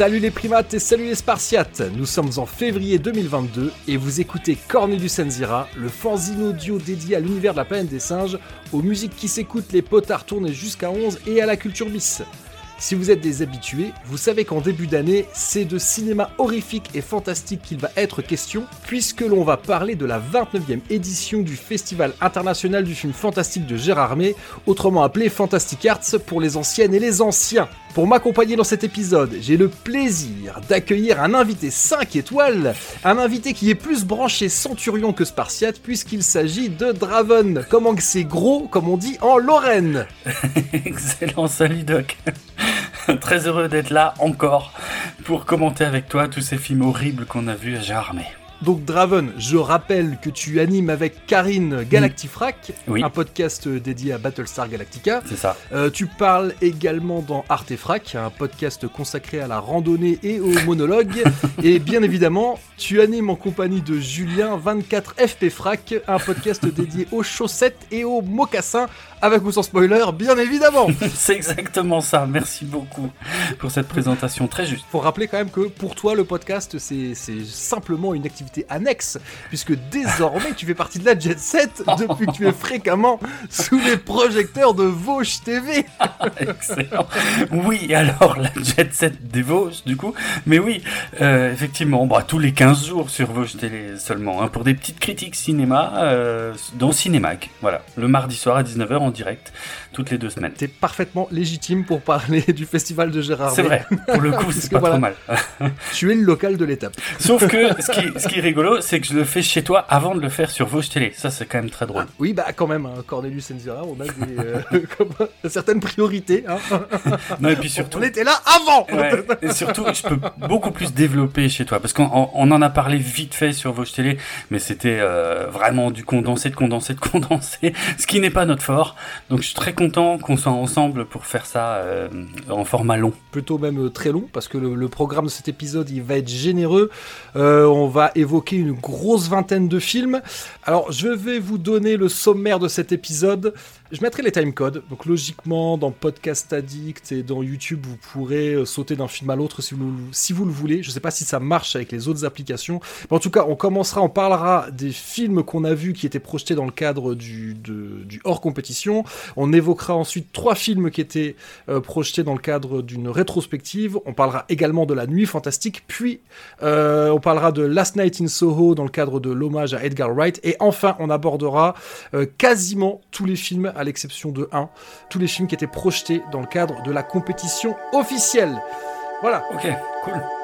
Salut les primates et salut les spartiates Nous sommes en février 2022 et vous écoutez Cornelius Enzira, le fanzine audio dédié à l'univers de la planète des singes, aux musiques qui s'écoutent, les potards tournés jusqu'à 11 et à la culture bis. Si vous êtes des habitués, vous savez qu'en début d'année, c'est de cinéma horrifique et fantastique qu'il va être question, puisque l'on va parler de la 29e édition du Festival international du film fantastique de Gérard May, autrement appelé Fantastic Arts pour les anciennes et les anciens. Pour m'accompagner dans cet épisode, j'ai le plaisir d'accueillir un invité 5 étoiles, un invité qui est plus branché Centurion que Spartiate, puisqu'il s'agit de Draven. Comment que c'est gros, comme on dit en Lorraine Excellent, salut Doc Très heureux d'être là encore pour commenter avec toi tous ces films horribles qu'on a vus à Jarmé. Donc Draven, je rappelle que tu animes avec Karine Galactifrac, un podcast dédié à Battlestar Galactica. C'est ça. Euh, tu parles également dans Artefrac, un podcast consacré à la randonnée et au monologue. et bien évidemment, tu animes en compagnie de Julien 24 FP Frac, un podcast dédié aux chaussettes et aux mocassins avec ou sans spoiler, bien évidemment. c'est exactement ça. Merci beaucoup pour cette présentation très juste. Faut rappeler quand même que pour toi, le podcast, c'est simplement une activité annexe, puisque désormais, tu fais partie de la Jet Set depuis que tu es fréquemment sous les projecteurs de Vosges TV. Excellent. Oui, alors la Jet Set des Vosges, du coup. Mais oui, euh, effectivement, bah, tous les 15 jours sur Vosges Télé seulement, hein, pour des petites critiques cinéma euh, dans Cinémac. Voilà, le mardi soir à 19h direct toutes les deux semaines. T'es parfaitement légitime pour parler du festival de Gérard. C'est vrai, pour le coup, c'est pas trop mal. tu es le local de l'étape. Sauf que ce qui, ce qui est rigolo, c'est que je le fais chez toi avant de le faire sur Vosges Télé. Ça, c'est quand même très drôle. oui, bah quand même, hein, Cornelius Enzira, on a des, euh, certaines priorités. Hein. non, et puis surtout. On était là avant Et surtout, je peux beaucoup plus développer chez toi. Parce qu'on en a parlé vite fait sur Vosges Télé, mais c'était euh, vraiment du condensé, de condensé, de condensé, ce qui n'est pas notre fort. Donc je suis très content qu'on soit ensemble pour faire ça euh, en format long. Plutôt même euh, très long, parce que le, programme de cet épisode, il va être généreux. Euh, on va évoquer une grosse vingtaine de films. Alors, je vais vous donner le sommaire de cet épisode. Je mettrai les timecodes. Donc logiquement, dans Podcast Addict et dans YouTube, vous pourrez euh, sauter d'un film à l'autre si vous, le voulez. Je ne sais pas si ça marche avec les autres applications. Mais en tout cas, on commencera, on parlera des films qu'on a vus qui étaient projetés dans le cadre du, du hors compétition. On évoquera ensuite trois films qui étaient euh, projetés dans le cadre d'une rétrospective. On parlera également de La Nuit Fantastique. Puis, euh, on parlera de Last Night in Soho dans le cadre de l'hommage à Edgar Wright. Et enfin, on abordera quasiment tous les films à l'exception de 1, tous les films qui étaient projetés dans le cadre de la compétition officielle. Voilà. Ok, cool.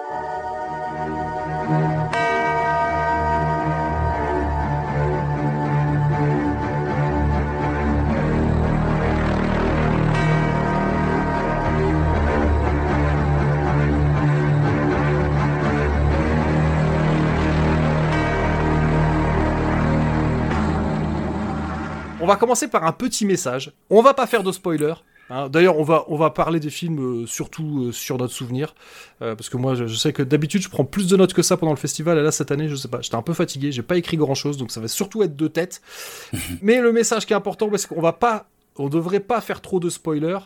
On va commencer par un petit message. On va pas faire de spoiler. Hein. D'ailleurs, on va, on va parler des films euh, surtout euh, sur notre souvenir. Euh, parce que moi, je, sais que d'habitude, je prends plus de notes que ça pendant le festival. Et là, cette année, je sais pas, j'étais un peu fatigué. J'ai pas écrit grand chose. Donc ça va surtout être de tête. Mais le message qui est important, c'est qu'on va pas on devrait pas faire trop de spoilers.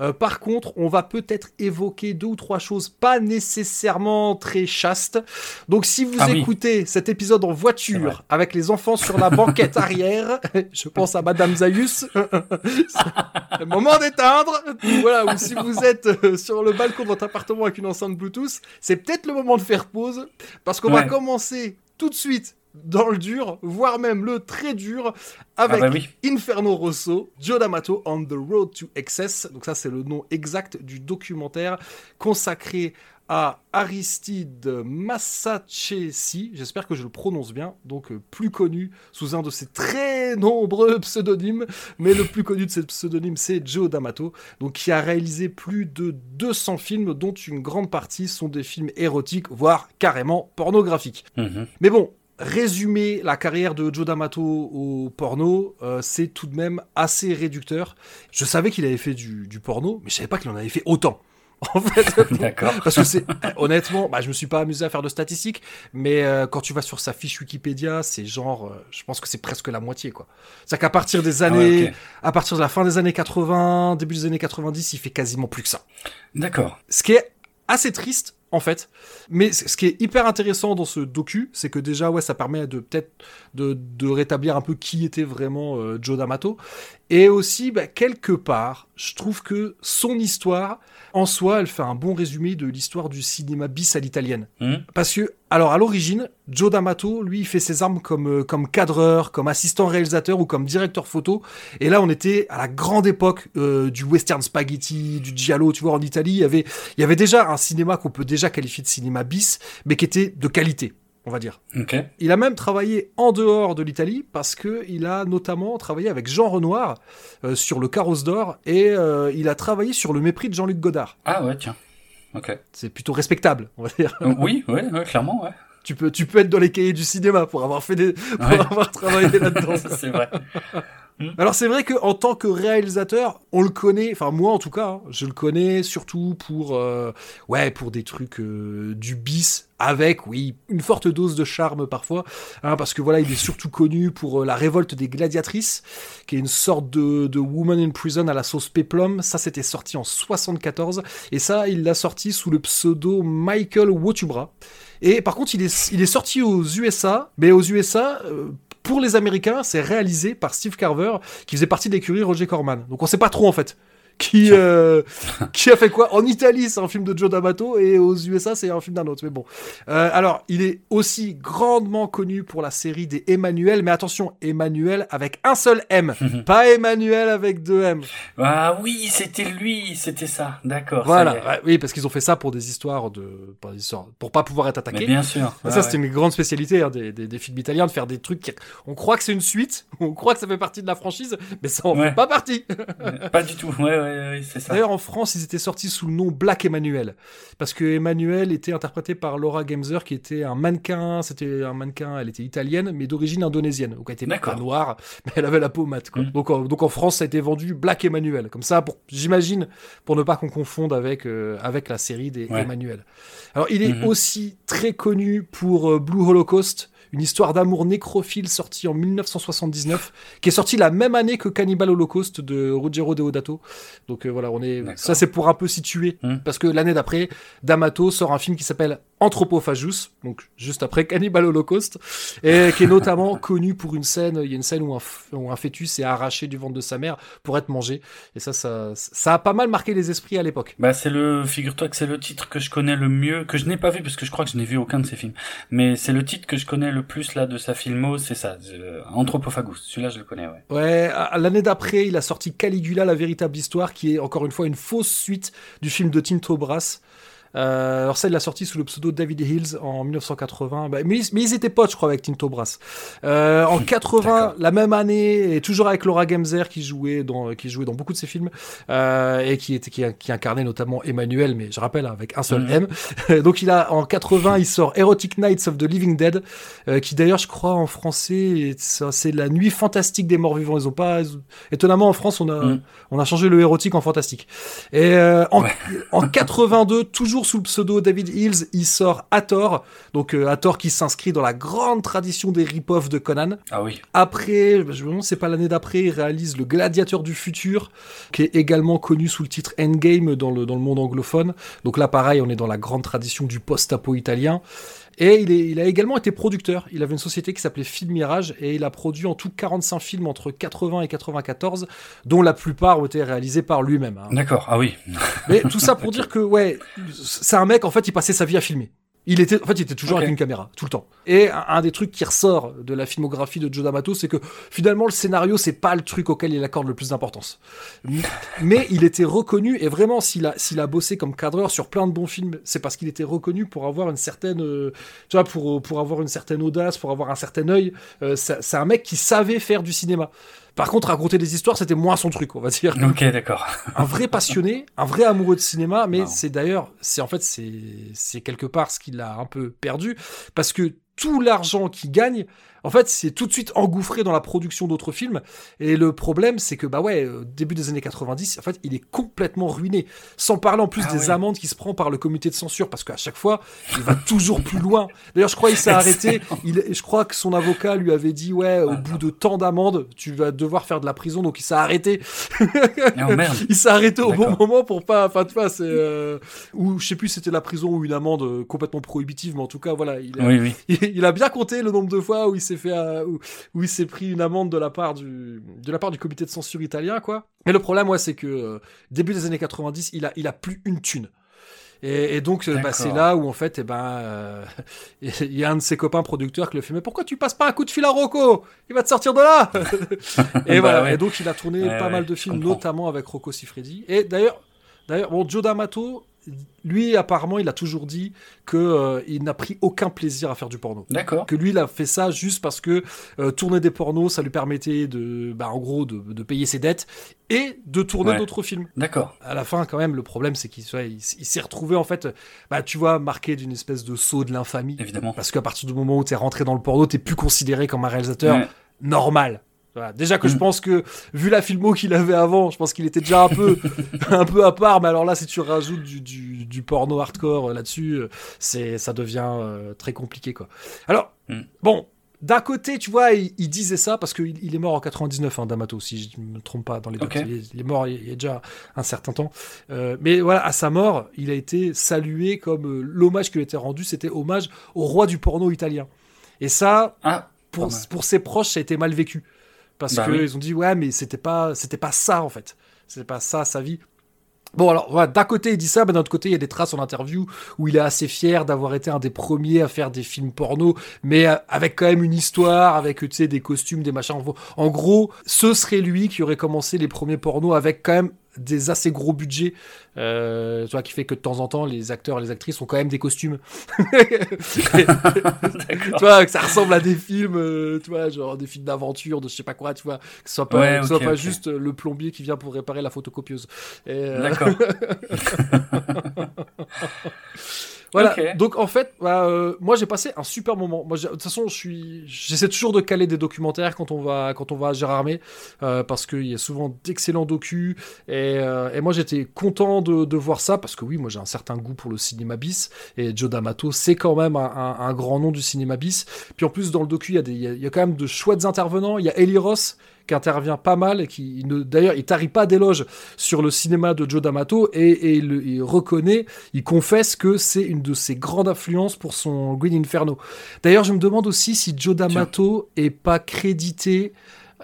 Euh, par contre, on va peut-être évoquer deux ou trois choses pas nécessairement très chastes. Donc, si vous ah écoutez cet épisode en voiture avec les enfants sur la banquette arrière, je pense à Madame Zayus, le moment d'éteindre. Voilà, ou si vous êtes euh, sur le balcon de votre appartement avec une enceinte Bluetooth, c'est peut-être le moment de faire pause parce qu'on va commencer tout de suite dans le dur, voire même le très dur, avec ah bah Inferno Rosso, Joe D'Amato on the Road to Excess. Donc ça, c'est le nom exact du documentaire consacré à Aristide Massachesi, j'espère que je le prononce bien, donc euh, plus connu sous un de ses très nombreux pseudonymes, mais le plus connu de ces pseudonymes c'est Joe D'Amato, donc qui a réalisé plus de 200 films dont une grande partie sont des films érotiques, voire carrément pornographiques. Mhm. Mais bon, résumer la carrière de Joe D'Amato au porno, euh, c'est tout de même assez réducteur. Je savais qu'il avait fait du, porno, mais je savais pas qu'il en avait fait autant. En fait, d'accord. Parce que c'est honnêtement, bah, je me suis pas amusé à faire de statistiques, mais euh, quand tu vas sur sa fiche Wikipédia, c'est genre, euh, je pense que c'est presque la moitié, quoi. C'est qu'à partir des ah années, à partir de la fin des années 80, début des années 90, il fait quasiment plus que ça. D'accord. Ce qui est assez triste en fait. Mais ce qui est hyper intéressant dans ce docu, c'est que déjà, ouais, ça permet de peut-être de, rétablir un peu qui était vraiment euh, Joe D'Amato. Et aussi, bah, quelque part, je trouve que son histoire, en soi, elle fait un bon résumé de l'histoire du cinéma bis à l'italienne. Mmh. Parce que, alors à l'origine, Joe D'Amato, lui, il fait ses armes comme, euh, comme cadreur, comme assistant réalisateur ou comme directeur photo. Et là, on était à la grande époque euh, du western spaghetti, du giallo, tu vois, en Italie, il y avait, il y avait déjà un cinéma qu'on peut déjà qualifier de cinéma bis, mais qui était de qualité on va dire. Okay. Il a même travaillé en dehors de l'Italie parce que il a notamment travaillé avec Jean Renoir euh, sur le Carrosse d'or et euh, il a travaillé sur le mépris de Jean-Luc Godard. Ah ouais, tiens. Ok. C'est plutôt respectable, on va dire. Euh, oui, ouais, clairement, ouais. Tu peux, tu peux être dans les cahiers du cinéma pour avoir fait des, pour Ouais. avoir travaillé là-dedans. c'est vrai. Alors c'est vrai que en tant que réalisateur, on le connaît. Enfin moi en tout cas, hein, je le connais surtout pour euh, ouais pour des trucs euh, du bis avec oui une forte dose de charme parfois, hein, parce que voilà il est surtout connu pour euh, la révolte des gladiatrices, qui est une sorte de, woman in prison à la sauce péplum. Ça c'était sorti en 74 et ça il l'a sorti sous le pseudo Michael Wotubra. Et par contre, il est, il est sorti aux USA, mais aux USA, pour les Américains, c'est réalisé par Steve Carver, qui faisait partie de l'écurie Roger Corman. Donc on sait pas trop en fait. Qui, euh, qui a fait quoi En Italie, c'est un film de Joe D'Amato, et aux USA, c'est un film d'un autre. Mais bon. Euh, alors, il est aussi grandement connu pour la série des Emmanuel, mais attention, Emmanuel avec un seul M, pas Emmanuel avec deux M. Ah oui, c'était lui, c'était ça. D'accord. Voilà, ouais, oui, parce qu'ils ont fait ça pour des histoires de, pour, des histoires, pour pas pouvoir être Mais attaqués. bien sûr. Ça, ouais. c'était une grande spécialité hein, des, des, des films italiens, de faire des trucs qui... On croit que c'est une suite, on croit que ça fait partie de la franchise, mais ça en Ouais. fait pas partie. Pas du tout. Ouais, ouais, ouais, c'est ça. D'ailleurs, en France, ils étaient sortis sous le nom Black Emmanuel. Parce que Emmanuel était interprété par Laura Gemser, qui était un mannequin, c'était un mannequin, elle était italienne, mais d'origine indonésienne. Donc elle était pas noire, mais elle avait la peau mate. Quoi. Mm. Donc, en, donc en France, ça a été vendu Black Emmanuel. Comme ça, pour, j'imagine, pour ne pas qu'on confonde avec, euh, avec la série des Ouais. Emmanuel. Alors, il est Mhm. aussi très connu pour euh, Blue Holocaust, une histoire d'amour nécrophile sortie en 1979, qui est sortie la même année que Cannibal Holocaust de Ruggero Deodato. Donc euh, voilà, on est. Ça c'est pour un peu situer, Hmm. parce que l'année d'après, D'Amato sort un film qui s'appelle Anthropophagus, donc juste après Cannibal Holocaust, et qui est notamment connu pour une scène. Il y a une scène où un, où un fœtus est arraché du ventre de sa mère pour être mangé, et ça, ça, ça a pas mal marqué les esprits à l'époque. Bah c'est le, figure-toi que c'est le titre que je connais le mieux, que je n'ai pas vu parce que je crois que je n'ai vu aucun de ses films. Mais c'est le titre que je connais le plus là de sa filmo, c'est ça, euh, Anthropophagus. Celui-là je le connais, ouais. Ouais, l'année d'après, il a sorti Caligula, la véritable histoire, qui est encore une fois une fausse suite du film de Tinto Brass. Euh, alors ça, il l'a sorti sous le pseudo David Hills en 1980. Bah, mais, ils- mais ils étaient potes, je crois, avec Tinto Brass. Euh, en 80, D'accord. la même année, et toujours avec Laura Gemser qui jouait dans, qui jouait dans beaucoup de ses films euh, et qui était qui, qui incarnait notamment Emmanuel, mais je rappelle avec un seul Mhm. M. Donc il a en 80, il sort Erotic Nights of the Living Dead, qui d'ailleurs, je crois, en français, est- ça, c'est la nuit fantastique des morts vivants. Ils ont pas, étonnamment, en France, on a, Mhm. on a changé le érotique en fantastique. Et en, Ouais. en 82, toujours sous le pseudo David Hills, il sort Hathor. Donc euh, Hathor qui s'inscrit dans la grande tradition des rip-offs de Conan. Ah oui. Après, je me demande, c'est pas l'année d'après, il réalise Le Gladiateur du futur, qui est également connu sous le titre Endgame dans le, dans le monde anglophone. Donc là, pareil, on est dans la grande tradition du post-apo italien. Et il, est- il a également été producteur. Il avait une société qui s'appelait Film Mirage et il a produit en tout 45 films entre 80 et 94, dont la plupart ont été réalisés par lui-même. hein. D'accord. Ah oui. Mais tout ça pour dire que, ouais, c'est un mec, en fait, il passait sa vie à filmer. Il était, en fait, il était toujours avec une caméra, tout le temps. Et un, un des trucs qui ressort de la filmographie de Joe D'Amato, c'est que finalement, le scénario, c'est pas le truc auquel il accorde le plus d'importance. Mais il était reconnu, et vraiment, s'il a, s'il a bossé comme cadreur sur plein de bons films, c'est parce qu'il était reconnu pour avoir une certaine, euh, tu vois, pour, pour avoir une certaine audace, pour avoir un certain œil. Euh, c'est c'est un mec qui savait faire du cinéma. Par contre, raconter des histoires, c'était moins son truc, on va dire Ok, d'accord. un vrai passionné, un vrai amoureux de cinéma, mais c'est d'ailleurs, c'est en fait, c'est c'est quelque part ce qu'il a un peu perdu, parce que tout l'argent qu'il gagne, en fait, c'est tout de suite engouffré dans la production d'autres films. Et le problème, c'est que, bah ouais, euh, début des années 90, en fait, il est complètement ruiné. Sans parler en plus Ah des ouais. amendes qui se prend par le comité de censure, parce qu'à chaque fois, il va toujours plus loin. D'ailleurs, je crois qu'il s'est arrêté. Il, je crois que son avocat lui avait dit, ouais, au bout de tant d'amendes, tu vas devoir faire de la prison, donc il s'est arrêté. Oh merde. Il s'est arrêté au bon moment pour pas, enfin, tu vois, c'est, euh, ou je sais plus si c'était la prison ou une amende euh, complètement prohibitive, mais en tout cas, voilà, il a, Oui, oui. il, il a bien compté le nombre de fois où il s'est fait euh, où, où il s'est pris une amende de la part du de la part du comité de censure italien quoi. Mais le problème ouais c'est que euh, début des années 90 il a il a plus une thune. Et, et donc euh, bah, c'est là où en fait eh ben il y a un de ses copains producteurs qui le fait mais pourquoi tu passes pas un coup de fil à Rocco? Il va te sortir de là. et Bah voilà ouais. et donc il a tourné Ouais, pas mal de films notamment avec Rocco Siffredi. Et d'ailleurs d'ailleurs bon Joe D'Amato lui apparemment il a toujours dit que euh, il n'a pris aucun plaisir à faire du porno D'accord. que lui il a fait ça juste parce que euh, tourner des pornos ça lui permettait de bah, en gros de, de payer ses dettes et de tourner Ouais. d'autres films D'accord. à la fin quand même le problème c'est qu'il il, il s'est retrouvé en fait bah tu vois marqué d'une espèce de saut de l'infamie Évidemment. parce qu'à partir du moment où t'es rentré dans le porno t'es plus considéré comme un réalisateur Ouais. normal Voilà. Déjà que je Mm. pense que, vu la filmo qu'il avait avant, je pense qu'il était déjà un peu, un peu à part. Mais alors là, si tu rajoutes du, du, du porno hardcore euh, là-dessus, euh, c'est, ça devient euh, très compliqué, quoi. Alors, Mm. bon, d'un côté, tu vois, il, il disait ça parce qu'il il est mort en 99, hein, D'Amato, si je ne me trompe pas dans les dates. Il, est, il est mort il y a déjà un certain temps. Euh, mais voilà, à sa mort, il a été salué comme euh, l'hommage qui lui été rendu, c'était hommage au roi du porno italien. Et ça, Ah, pour, pour ses proches, ça a été mal vécu. Parce Bah que oui. ils ont dit, ouais, mais c'était pas, c'était pas ça, en fait. C'était pas ça, sa vie. Bon, alors, voilà, d'un côté, il dit ça, mais d'un autre côté, il y a des traces en interview où il est assez fier d'avoir été un des premiers à faire des films porno, mais euh, avec quand même une histoire, avec, tu sais, des costumes, des machins. En gros, ce serait lui qui aurait commencé les premiers pornos avec quand même des assez gros budgets, euh, tu vois, qui fait que de temps en temps, les acteurs et les actrices ont quand même des costumes. tu vois, que ça ressemble à des films, euh, tu vois, genre des films d'aventure, de je sais pas quoi, tu vois, que ce soit pas, Ouais, soit pas juste le plombier qui vient pour réparer la photocopieuse. Euh, D'accord. voilà. Donc en fait, bah, euh, moi j'ai passé un super moment. Moi, de toute façon, je suis, j'essaie toujours de caler des documentaires quand on va, quand on va à Gérardmer, euh, parce qu'il y a souvent d'excellents docus. Et, euh, et moi j'étais content de, de voir ça parce que oui, moi j'ai un certain goût pour le cinéma bis et Joe D'Amato, c'est quand même un, un- un grand nom du cinéma bis. Puis en plus dans le docu, il y a y a quand même de chouettes intervenants. Il y a Eli Ross qui intervient pas mal et qui ne, d'ailleurs il tarit pas d'éloges sur le cinéma de Joe D'Amato et, et il, il reconnaît, il confesse que c'est une de ses grandes influences pour son Green Inferno. D'ailleurs, je me demande aussi si Joe D'Amato est pas crédité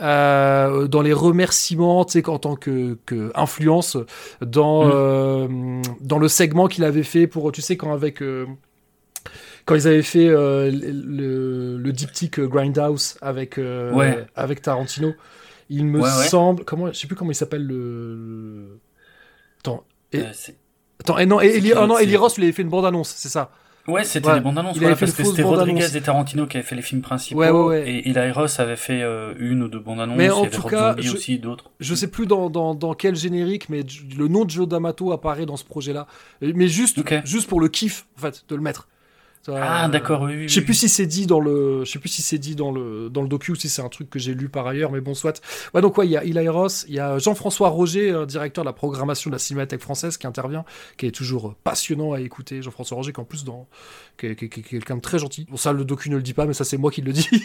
euh, dans les remerciements, tu sais, en tant que, que influence dans Mm. euh, dans le segment qu'il avait fait pour, tu sais, quand avec euh, quand ils avaient fait euh, le, le, diptyque Grindhouse avec euh, Ouais. avec Tarantino, il me Ouais, semble, comment, je sais plus comment il s'appelle le, attends, Et- Euh, attends, et non, et Eli, oh non, c'est- Eli Ross lui avait fait une bande annonce, c'est ça. Ouais, c'était Ouais. les bandes annonces, voilà, parce que c'était bande-annonce. Rodriguez et Tarantino qui avaient fait les films principaux. Ouais. Et Eli Ross avait fait euh, une ou deux bandes annonces. Mais en tout Rob cas, je- aussi, d'autres. Je sais plus dans, dans, dans quel générique, mais le nom de Joe D'Amato apparaît dans ce projet-là. Et- Mais juste, juste pour le kiff, en fait, de le mettre. Ah, euh, d'accord, oui, oui. Je sais oui. plus si c'est dit dans le, je sais plus si c'est dit dans le dans le docu ou si c'est un truc que j'ai lu par ailleurs, mais bon soit. Ouais donc ouais, il y a Eli Ross, il y a Jean-François Roger, euh, directeur de la programmation de la Cinémathèque française, qui intervient, qui est toujours passionnant à écouter. Jean-François Roger, qui en plus dans, qui est, quelqu'un de très gentil. Bon ça le docu ne le dit pas, mais ça c'est moi qui le dis.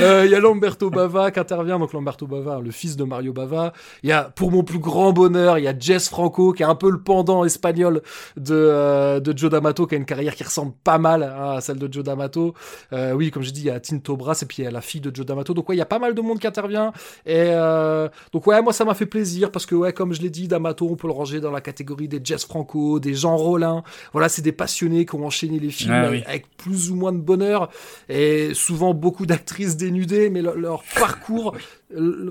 Euh, Il y a Lamberto Bava qui intervient, donc Lamberto Bava, le fils de Mario Bava. Il y a, pour mon plus grand bonheur, il y a Jess Franco, qui est un peu le pendant espagnol de, euh, de Joe D'Amato, qui a une carrière qui ressemble pas mal à celle de Joe D'Amato. Euh, oui, comme j'ai dit, il y a Tinto Brass et puis il y a la fille de Joe D'Amato. Donc ouais, il y a pas mal de monde qui intervient. Et euh, donc ouais, moi ça m'a fait plaisir parce que ouais, comme je l'ai dit, D'Amato, on peut le ranger dans la catégorie des Jess Franco, des Jean Rollin. Voilà, c'est des passionnés qui ont enchaîné les films Ah avec, oui. avec plus ou moins de bonheur et souvent beaucoup d'actrices dénudées, mais leur parcours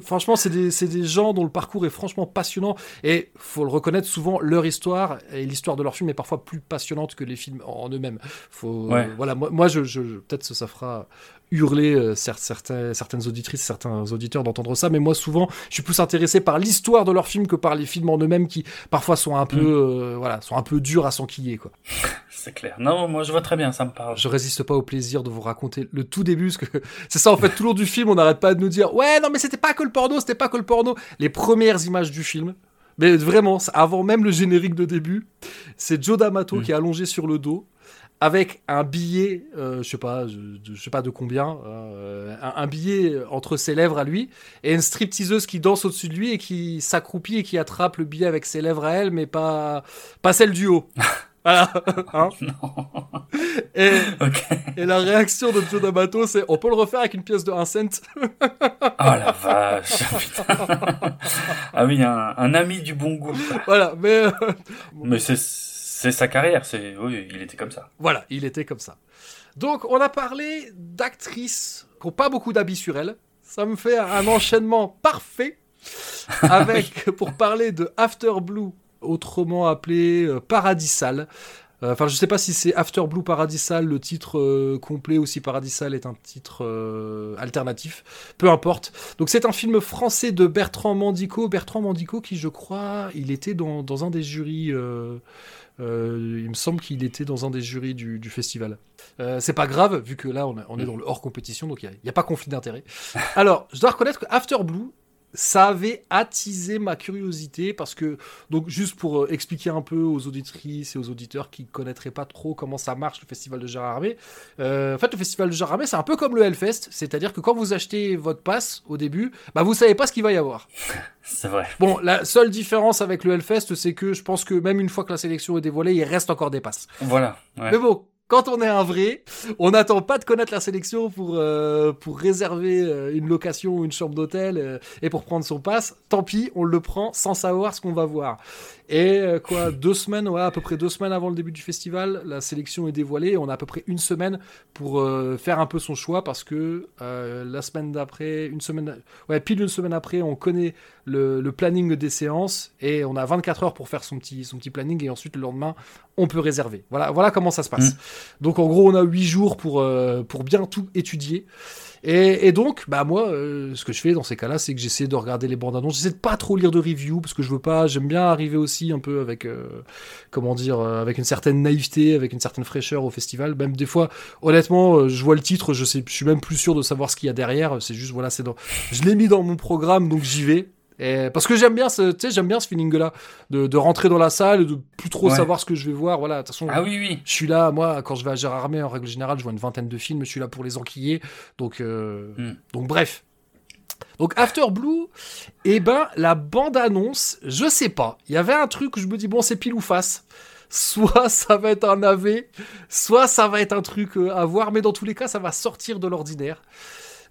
franchement, c'est des, des, gens dont le parcours est franchement passionnant. Et faut le reconnaître, souvent, leur histoire et l'histoire de leur film est parfois plus passionnante que les films en eux-mêmes. Faut, voilà, moi, moi je, je peut-être ça fera hurler euh, certains, certaines auditrices, certains auditeurs d'entendre ça, mais moi souvent, je suis plus intéressé par l'histoire de leurs films que par les films en eux-mêmes qui parfois sont un peu, mm. euh, voilà, sont un peu durs à s'enquiller, quoi. C'est clair. Non, moi je vois très bien, ça me parle. Je résiste pas au plaisir de vous raconter le tout début, parce que c'est ça en fait, tout le long du film, on n'arrête pas de nous dire, ouais, non mais c'était pas que le porno, c'était pas que le porno. Les premières images du film, mais vraiment, avant même le générique de début, c'est Joe D'Amato mm. qui est allongé sur le dos avec un billet, euh, je sais pas, je, sais pas de combien, euh, un, billet entre ses lèvres à lui, et une stripteaseuse qui danse au-dessus de lui et qui s'accroupit et qui attrape le billet avec ses lèvres à elle, mais pas, pas celle du haut. Voilà. Hein et, et, la réaction de Joe D'Amato, c'est on peut le refaire avec une pièce de 1 cent. oh la vache. ah oui, un, un, ami du bon goût. Voilà, mais. Euh, mais c'est c'est sa carrière, c'est oui, il était comme ça. Voilà, il était comme ça. Donc on a parlé d'actrices qui n'ont pas beaucoup d'habits sur elles. Ça me fait un enchaînement parfait avec pour parler de After Blue, autrement appelé euh, Paradisal. Euh, enfin, je sais pas si c'est After Blue Paradisal, le titre euh, complet, ou si Paradisal est un titre alternatif. Peu importe. Donc, c'est un film français de Bertrand Mandico. Bertrand Mandico, qui, je crois, il était dans, dans un des jurys euh, il me semble qu'il était dans un des jurys du, festival. Euh, c'est pas grave, vu que là, on, est dans le hors compétition, donc il n'y a, pas conflit d'intérêt. Alors, je dois reconnaître que After Blue, ça avait attisé ma curiosité parce que, donc juste pour euh, expliquer un peu aux auditrices et aux auditeurs qui connaîtraient pas trop comment ça marche le festival de Gérard Armé, en fait le festival de Gérard Armé c'est un peu comme le Hellfest, c'est-à-dire que quand vous achetez votre passe au début, bah vous savez pas ce qu'il va y avoir. C'est vrai. Bon, la seule différence avec le Hellfest, c'est que je pense que même une fois que la sélection est dévoilée, il reste encore des passes. Voilà. Mais bon, quand on est un vrai, on n'attend pas de connaître la sélection pour, euh, pour réserver euh, une location ou une chambre d'hôtel euh, et pour prendre son passe. Tant pis, on le prend sans savoir ce qu'on va voir. Et quoi, deux semaines, ouais, à peu près deux semaines avant le début du festival, la sélection est dévoilée. On a à peu près une semaine pour faire un peu son choix parce que la semaine d'après, une semaine, ouais, pile une semaine après, on connaît le, le, planning des séances et on a 24 heures pour faire son petit, son petit planning et ensuite le lendemain, on peut réserver. Voilà, voilà comment ça se passe. Mm. Donc en gros, on a 8 jours pour, euh, pour bien tout étudier. Et, donc, bah moi, euh, ce que je fais dans ces cas-là, c'est que j'essaie de regarder les bandes annonces. J'essaie de pas trop lire de reviews parce que je veux pas. J'aime bien arriver aussi un peu avec, euh, comment dire, avec une certaine naïveté, avec une certaine fraîcheur au festival. Même des fois, honnêtement, je vois le titre, je sais, je suis même plus sûr de savoir ce qu'il y a derrière. C'est juste voilà, c'est dans. Je l'ai mis dans mon programme, donc j'y vais parce que j'aime bien ce, j'aime bien ce feeling-là, de, rentrer dans la salle, et de plus trop savoir ce que je vais voir. Voilà, de toute façon, ah oui, oui. je suis là, moi, quand je vais à Gérard Armé, en règle générale, je vois une vingtaine de films, je suis là pour les enquiller. Donc, euh, hmm. donc bref. Donc After Blue, eh ben, la bande-annonce, je sais pas. Il y avait un truc où je me dis, bon, c'est pile ou face soit ça va être un AV, soit ça va être un truc euh, à voir, mais dans tous les cas, ça va sortir de l'ordinaire.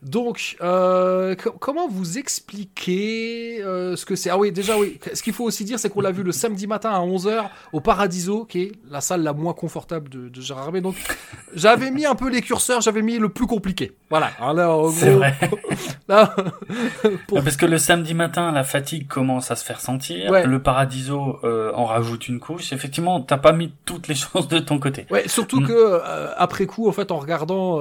Donc, euh, comment vous expliquer euh, ce que c'est? Ah oui, déjà, oui. Ce qu'il faut aussi dire, c'est qu'on l'a vu le samedi matin à 11h au Paradiso, qui est la salle la moins confortable de, de Gérard Armé. Donc, j'avais mis un peu les curseurs, j'avais mis le plus compliqué. Voilà. c'est vrai. là, Parce que le samedi matin, la fatigue commence à se faire sentir. Le Paradiso euh, en rajoute une couche. Effectivement, t'as pas mis toutes les choses de ton côté. Ouais, surtout mm. que après coup, en fait, en regardant,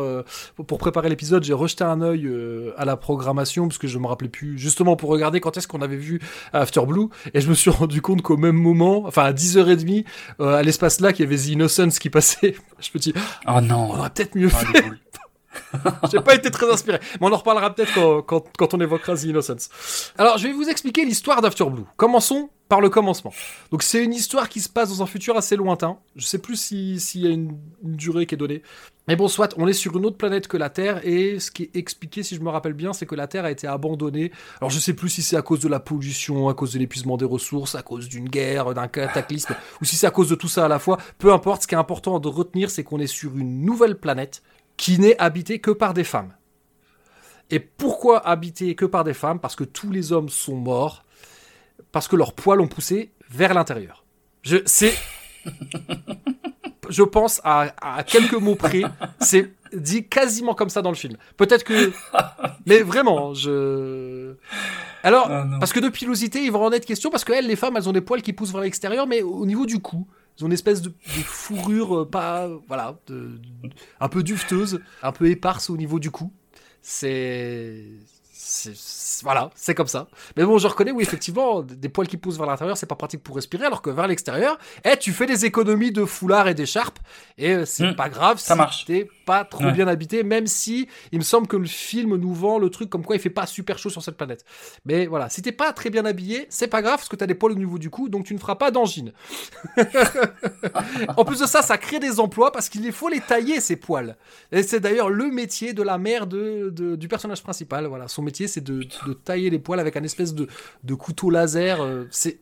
pour préparer l'épisode, j'ai rejeté un œil euh, à la programmation parce que je me rappelais plus justement pour regarder quand est-ce qu'on avait vu After Blue et je me suis rendu compte qu'au même moment, enfin à 10h30 euh, à l'espace là, il y avait The Innocence qui passait. je me dis oh non, on aurait peut-être mieux ah, fait. J'ai pas été très inspiré, mais on en reparlera peut-être quand, quand, on évoquera The Innocence. Alors, je vais vous expliquer l'histoire d'After Blue. Commençons par le commencement. Donc, c'est une histoire qui se passe dans un futur assez lointain. Je sais plus s'il y a une, durée qui est donnée. Mais bon, soit, on est sur une autre planète que la Terre, et ce qui est expliqué, si je me rappelle bien, c'est que la Terre a été abandonnée. Alors, je sais plus si c'est à cause de la pollution, à cause de l'épuisement des ressources, à cause d'une guerre, d'un cataclysme, ou si c'est à cause de tout ça à la fois. Peu importe, ce qui est important de retenir, c'est qu'on est sur une nouvelle planète qui n'est habité que par des femmes. Et pourquoi habité que par des femmes? Parce que tous les hommes sont morts, parce que leurs poils ont poussé vers l'intérieur. Je, c'est, je pense à, quelques mots près, c'est dit quasiment comme ça dans le film. Peut-être que, mais vraiment, je. Alors, Ah, non. parce que de pilosité, il va en être question parce que elles, les femmes, elles ont des poils qui poussent vers l'extérieur, mais au niveau du cou. Ils ont une espèce de, de fourrure euh, pas, voilà, de- de- un peu dufteuse, un peu éparse au niveau du cou. C'est, voilà, c'est comme ça. Mais bon, je reconnais, oui, effectivement, des poils qui poussent vers l'intérieur, c'est pas pratique pour respirer, alors que vers l'extérieur, eh, tu fais des économies de foulard et d'écharpe, et euh, c'est Hmm, pas grave ça si marche. t'es pas trop Ouais. bien habité, même si il me semble que le film nous vend le truc comme quoi il fait pas super chaud sur cette planète. Mais voilà, si t'es pas très bien habillé, c'est pas grave, parce que t'as des poils au niveau du cou, donc tu ne feras pas d'angine. en plus de ça, ça crée des emplois, parce qu'il faut les tailler, ces poils. Et c'est d'ailleurs le métier de la mère de, de- du personnage principal. Voilà, son métier, c'est de, de tailler les poils avec un espèce de, de couteau laser. euh, C'est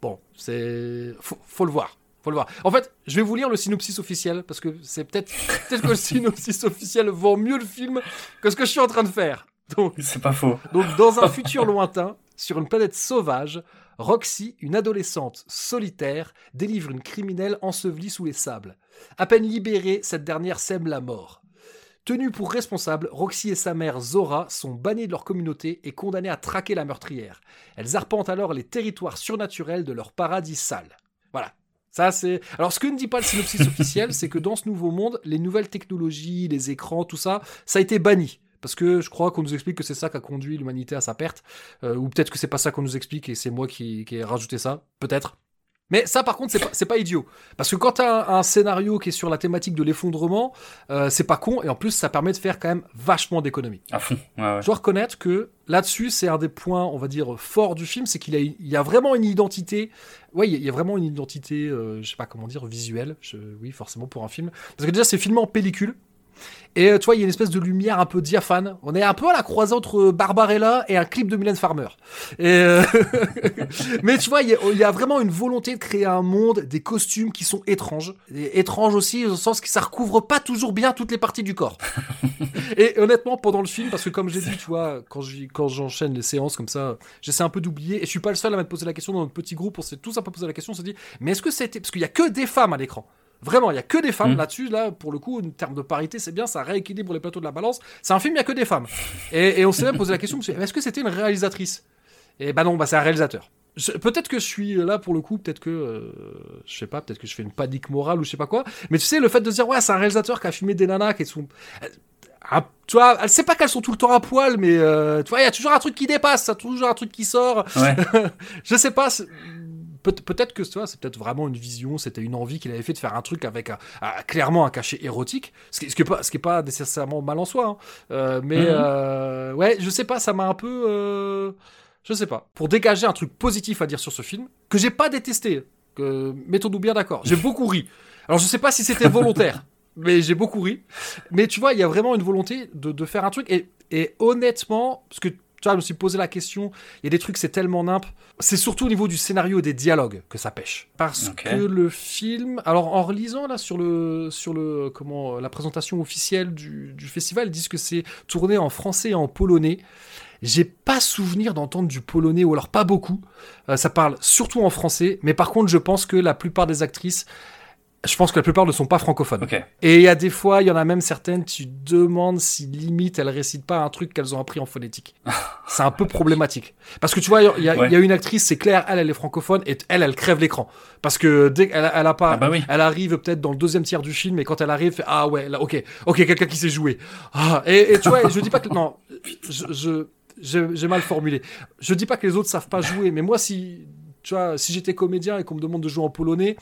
bon, c'est faut, faut le voir. Faut le voir. En fait, je vais vous lire le synopsis officiel parce que c'est peut-être peut-être que le synopsis officiel vend mieux le film que ce que je suis en train de faire. Donc, C'est pas faux. donc dans un futur lointain, sur une planète sauvage, Roxy, une adolescente solitaire, délivre une criminelle ensevelie sous les sables. À peine libérée, cette dernière sème la mort. Tenue pour responsable, Roxy et sa mère Zora sont bannies de leur communauté et condamnées à traquer la meurtrière. Elles arpentent alors les territoires surnaturels de leur paradis sale. Voilà. Ça, c'est. Alors, ce que ne dit pas le synopsis officiel, c'est que dans ce nouveau monde, les nouvelles technologies, les écrans, tout ça, ça a été banni. Parce que je crois qu'on nous explique que c'est ça qui a conduit l'humanité à sa perte. Euh, ou peut-être que c'est pas ça qu'on nous explique et c'est moi qui, qui ai rajouté ça. Peut-être. Mais ça, par contre, c'est pas, pas idiot. Parce que quand t'as un, un scénario qui est sur la thématique de l'effondrement, euh, c'est pas con. Et en plus, ça permet de faire quand même vachement d'économies. À fond. Ouais, ouais. Je dois reconnaître que là-dessus, c'est un des points, on va dire, forts du film, c'est qu'il a, il y a vraiment une identité. Ouais, il y a- il y a vraiment une identité, euh, je sais pas comment dire, visuelle. Je- oui, forcément pour un film. Parce que déjà, c'est filmé en pellicule. Et euh, tu vois, il y a une espèce de lumière un peu diaphane. On est un peu à la croisée entre Barbarella et un clip de Mylène Farmer. Et euh, Mais tu vois, il y, y a vraiment une volonté de créer un monde, des costumes qui sont étranges. Et étranges aussi, au sens que ça recouvre pas toujours bien toutes les parties du corps. Et honnêtement, pendant le film, parce que comme j'ai dit, tu vois, quand j'enchaîne les séances comme ça, j'essaie un peu d'oublier. Et je suis pas le seul à m'être posé la question dans notre petit groupe. On s'est tous un peu posé la question. On s'est dit, mais est-ce que c'était parce qu'il y a que des femmes à l'écran. Vraiment, il y a que des femmes Mhm. là-dessus. Là, pour le coup, en termes de parité, c'est bien, ça rééquilibre les plateaux de la balance. C'est un film, il y a que des femmes. Et, et on s'est même posé la question, est-ce que c'était une réalisatrice? Et bah non, bah c'est un réalisateur. Peut-être que je suis là pour le coup, peut-être que euh, je sais pas, peut-être que je fais une panique morale ou je sais pas quoi. Mais tu sais, le fait de dire ouais, c'est un réalisateur qui a filmé des nanas qui sont, euh, ah, tu vois, elle sait pas qu'elles sont tout le temps à poil, mais euh, tu vois, il y a toujours un truc qui dépasse, il y a toujours un truc qui sort. Ouais. je sais pas. Peut- Peut-être que c'est peut-être vraiment une vision, c'était une envie qu'il avait fait de faire un truc avec un- un- clairement un cachet érotique, ce qui, ce qui est pas, ce qui est pas nécessairement mal en soi. hein. Euh, mais Mhm. euh, ouais, je sais pas, ça m'a un peu, euh, je sais pas, pour dégager un truc positif à dire sur ce film que j'ai pas détesté. Que mettons-nous bien d'accord, j'ai beaucoup ri. Alors je sais pas si c'était volontaire. Mais j'ai beaucoup ri. Mais tu vois, il y a vraiment une volonté de, de faire un truc. Et, et honnêtement, parce que tu vois, je me suis posé la question, il y a des trucs, c'est tellement nimp. C'est surtout au niveau du scénario et des dialogues que ça pêche. Parce que le film, alors en relisant là sur le, sur le, comment, la présentation officielle du, du festival, ils disent que c'est tourné en français et en polonais. J'ai pas souvenir d'entendre du polonais, ou alors pas beaucoup. Euh, ça parle surtout en français, mais par contre, je pense que la plupart des actrices, je pense que la plupart ne sont pas francophones. Et il y a des fois, il y en a même certaines, tu demandes si limite elles récitent pas un truc qu'elles ont appris en phonétique. C'est un peu problématique. Parce que tu vois, il y, a- Ouais. il y a une actrice, c'est clair, elle, elle est francophone et elle, elle crève l'écran. Parce que dès qu'elle elle a pas, Ah bah oui. elle arrive peut-être dans le deuxième tiers du film et quand elle arrive, elle fait, ah ouais, là, ok, ok, quelqu'un qui sait jouer. Ah, et, et tu vois, je dis pas que, non, je, j'ai mal formulé. Je dis pas que les autres savent pas jouer, mais moi, si, tu vois, si j'étais comédien et qu'on me demande de jouer en polonais,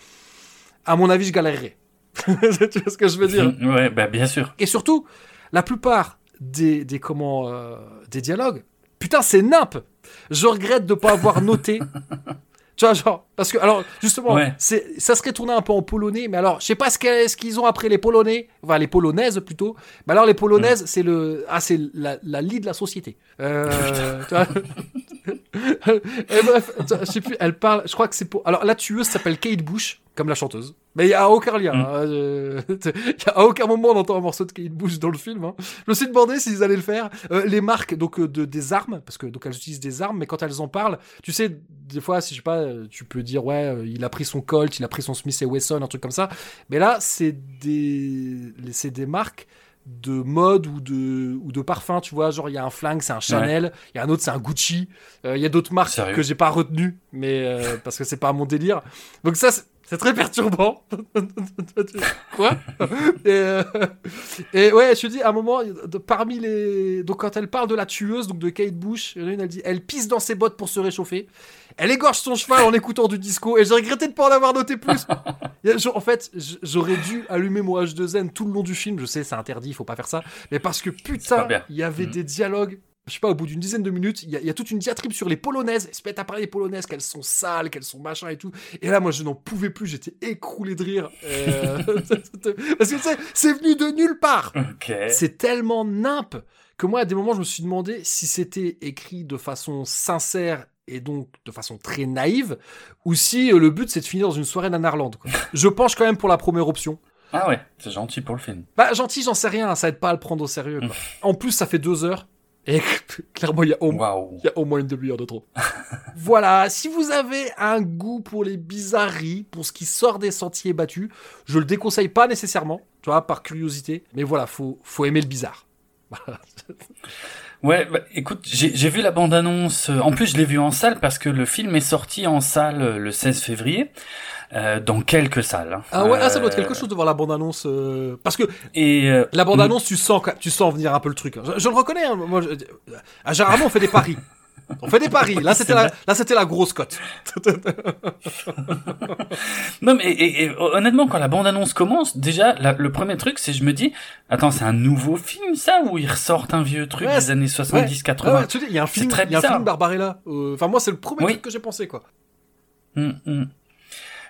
à mon avis, je galérerais. tu vois ce que je veux dire? Ouais, bah bien sûr. Et surtout, la plupart des, des, comment, euh, des dialogues, putain, c'est nimp. Je regrette de pas avoir noté. tu vois, genre, parce que, alors, justement, Ouais. c'est, ça serait tourné un peu en polonais, mais alors, je sais pas ce qu'est- ce qu'ils ont après les polonais, enfin, les polonaises plutôt. Mais alors, les polonaises, c'est le, ah, c'est la, la lie de la société. Euh, tu vois? Et bref, je sais plus, elle parle, je crois que c'est pour, alors, la tueuse s'appelle Kate Bush, comme la chanteuse. Mais il y a aucun lien. Mm. hein, euh, a à aucun moment on entend un morceau de Kate Bush dans le film. hein. Je me suis demandé s'ils allaient le faire. Euh, les marques donc euh, de des armes, parce que donc elles utilisent des armes, mais quand elles en parlent, tu sais, des fois, si je sais pas, tu peux dire ouais, il a pris son Colt, il a pris son Smith et Wesson, un truc comme ça. Mais là, c'est des c'est des marques de mode ou de, ou de parfum, tu vois. Genre, il y a un flingue, c'est un Chanel, il y a un autre, c'est un Gucci. Euh, Il y a d'autres marques Sérieux que j'ai pas retenues, mais euh, parce que c'est pas mon délire. Donc ça, c'est- très perturbant. Quoi et, euh, et ouais, je te dis, à un moment, de- parmi les... Donc quand elle parle de la tueuse, donc de Kate Bush, il y en a une, elle dit, elle pisse dans ses bottes pour se réchauffer. Elle égorge son cheval en écoutant du disco et j'ai regretté de pas en avoir noté plus. En fait, j'aurais dû allumer mon H2N tout le long du film. Je sais, c'est interdit, il faut pas faire ça. Mais parce que putain, il y avait Mhm. des dialogues. Je sais pas, au bout d'une dizaine de minutes, il y, a- il y a toute une diatribe sur les polonaises. Ils se mettent à parler des polonaises, qu'elles sont sales, qu'elles sont machin et tout. Et là, moi, je n'en pouvais plus. J'étais écroulé de rire. Euh, Parce que tu sais, c'est venu de nulle part. C'est tellement nimp que moi, à des moments, je me suis demandé si c'était écrit de façon sincère et donc de façon très naïve, ou si euh, le but c'est de finir dans une soirée nanarland. Quoi. Je penche quand même pour la première option. Ah ouais, c'est gentil pour le film. Bah gentil, j'en sais rien, ça aide pas à le prendre au sérieux. Quoi. En plus, ça fait deux heures. Et clairement, il y a au moins Waouh. il y a au moins une demi-heure de trop. voilà, si vous avez un goût pour les bizarreries, pour ce qui sort des sentiers battus, je le déconseille pas nécessairement, tu vois, par curiosité. Mais voilà, faut, faut aimer le bizarre. Ouais, bah, écoute, j'ai vu la bande-annonce. euh, En plus, je l'ai vu en salle parce que le film est sorti en salle euh, le 16 février, euh, dans quelques salles. hein. Ah ouais, ah, ça doit être quelque chose de voir la bande-annonce. euh, Parce que Et la bande-annonce, tu sens, tu sens venir un peu le truc. Je, je le reconnais. hein, moi, je- généralement, on fait des paris. On fait des paris. Là, c'était la, là, c'était la grosse cote. Non mais et, et, honnêtement quand la bande annonce commence déjà la- le premier truc c'est je me dis attends c'est un nouveau film ça ou ils ressortent un vieux truc Ouais, des années 70 80 Ouais, tu dis, il y a un film, il y a un film Barbarella. Euh, Enfin, moi, c'est le premier Oui. truc que j'ai pensé, quoi. Hum, hum.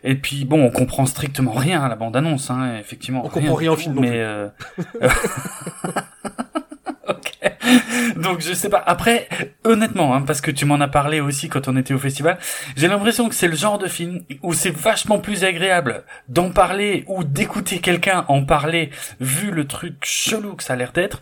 Et puis bon on comprend strictement rien à la bande annonce hein effectivement On comprend rien au film mais euh... donc je sais pas. Après honnêtement hein, parce que tu m'en as parlé aussi quand on était au festival j'ai l'impression que c'est le genre de film où c'est vachement plus agréable d'en parler ou d'écouter quelqu'un en parler vu le truc chelou que ça a l'air d'être.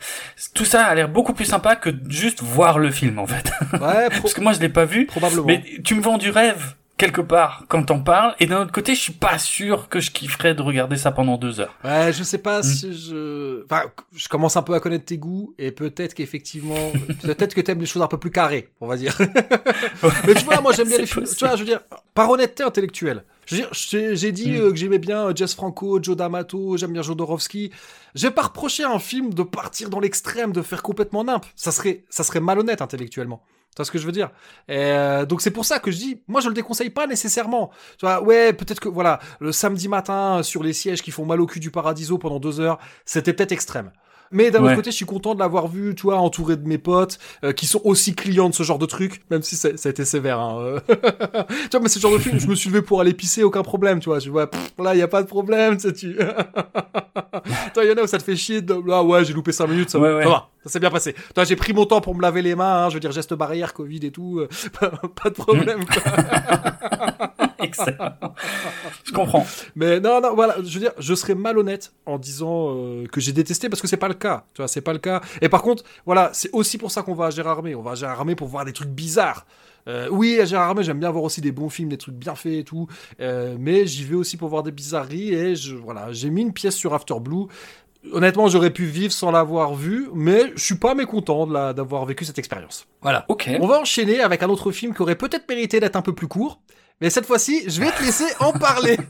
Tout ça a l'air beaucoup plus sympa que juste voir le film en fait. Ouais, parce que moi je l'ai pas vu. probablement. mais tu me vends du rêve quelque part quand t'en parles et d'un autre côté je suis pas sûr que je kifferais de regarder ça pendant deux heures Ouais, je sais pas si je. Enfin, je commence un peu à connaître tes goûts et peut-être qu'effectivement, peut-être que t'aimes les choses un peu plus carrées, on va dire. Mais tu vois, moi j'aime bien les films. possible. Tu vois, je veux dire, par honnêteté intellectuelle. Je veux dire, je t'ai- j'ai dit Mm. euh, que j'aimais bien euh, Jess Franco, Joe D'Amato, j'aime bien Jodorowsky. J'ai pas reproché à un film de partir dans l'extrême, de faire complètement nimp. Ça serait, ça serait malhonnête intellectuellement. Tu vois ce que je veux dire? Et euh, Donc c'est pour ça que je dis, moi je le déconseille pas nécessairement. Tu vois, ouais, peut-être que voilà, le samedi matin euh, sur les sièges qui font mal au cul du Paradiso pendant deux heures, c'était peut-être extrême. Mais d'un Ouais. autre côté, je suis content de l'avoir vu, tu vois, entouré de mes potes euh, qui sont aussi clients de ce genre de truc, même si ça, ça a été sévère. Hein, tu vois, mais c'est le genre de film, je me suis levé pour aller pisser, aucun problème, tu vois. Tu vois, pff, là, il y a pas de problème, tu sais, tu. Toi, il y en a où ça te fait chier. De... Là, ouais, j'ai loupé 5 minutes, ça, Ouais, ça va, ça s'est bien passé. Toi, j'ai pris mon temps pour me laver les mains, hein, je veux dire, geste barrière, Covid et tout, euh, pas, pas de problème. quoi. Excellent je comprends Mais non, non, voilà, je veux dire, je serais malhonnête en disant euh, que j'ai détesté parce que c'est pas le cas. Tu vois, c'est pas le cas. Et par contre, voilà, c'est aussi pour ça qu'on va à Gérardmer. On va à Gérardmer pour voir des trucs bizarres. Euh, oui, à Gérardmer, j'aime bien voir aussi des bons films, des trucs bien faits et tout. Euh, mais j'y vais aussi pour voir des bizarreries et je, voilà, j'ai mis une pièce sur After Blue. Honnêtement, j'aurais pu vivre sans l'avoir vu, mais je suis pas mécontent d'avoir vécu cette expérience. Voilà. ok On va enchaîner avec un autre film qui aurait peut-être mérité d'être un peu plus court. Mais cette fois-ci, je vais te laisser en parler.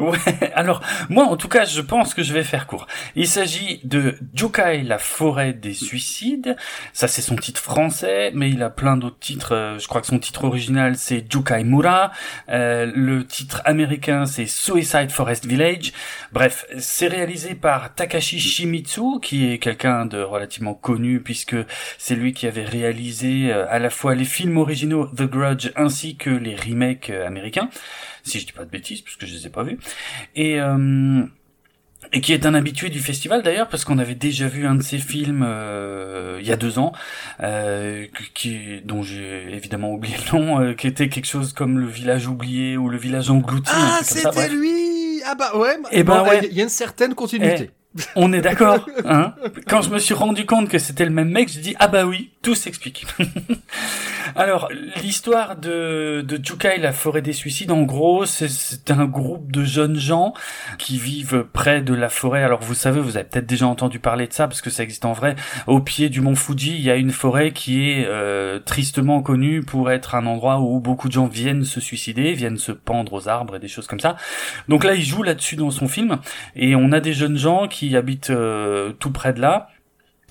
Ouais, alors moi en tout cas je pense que je vais faire court. Il s'agit de Jukai, la forêt des suicides. Ça c'est son titre français, mais il a plein d'autres titres. Euh, Je crois que son titre original c'est Jukai Mura. Euh, le titre américain c'est Suicide Forest Village. Bref, c'est réalisé par Takashi Shimizu, qui est quelqu'un de relativement connu puisque c'est lui qui avait réalisé euh, à la fois les films originaux The Grudge ainsi que les remakes euh, américains si je dis pas de bêtises, parce que je les ai pas vus. Et, euh, et qui est un habitué du festival d'ailleurs, parce qu'on avait déjà vu un de ses films euh, il y a deux ans, euh, qui, dont j'ai évidemment oublié le nom, euh, qui était quelque chose comme Le Village oublié ou Le Village englouti. Ah, c'était lui Ah bah ouais, Eh bon, ben ouais. il y a une certaine continuité. On est d'accord. Hein Quand je me suis rendu compte que c'était le même mec, je dis ah bah oui, tout s'explique. Alors l'histoire de de Jukai, la forêt des suicides, en gros, c'est un groupe de jeunes gens qui vivent près de la forêt. Alors vous savez, vous avez peut-être déjà entendu parler de ça parce que ça existe en vrai. Au pied du mont Fuji, il y a une forêt qui est euh, tristement connue pour être un endroit où beaucoup de gens viennent se suicider, viennent se pendre aux arbres et des choses comme ça. Donc là, il joue là-dessus dans son film et on a des jeunes gens qui qui habitent euh, tout près de là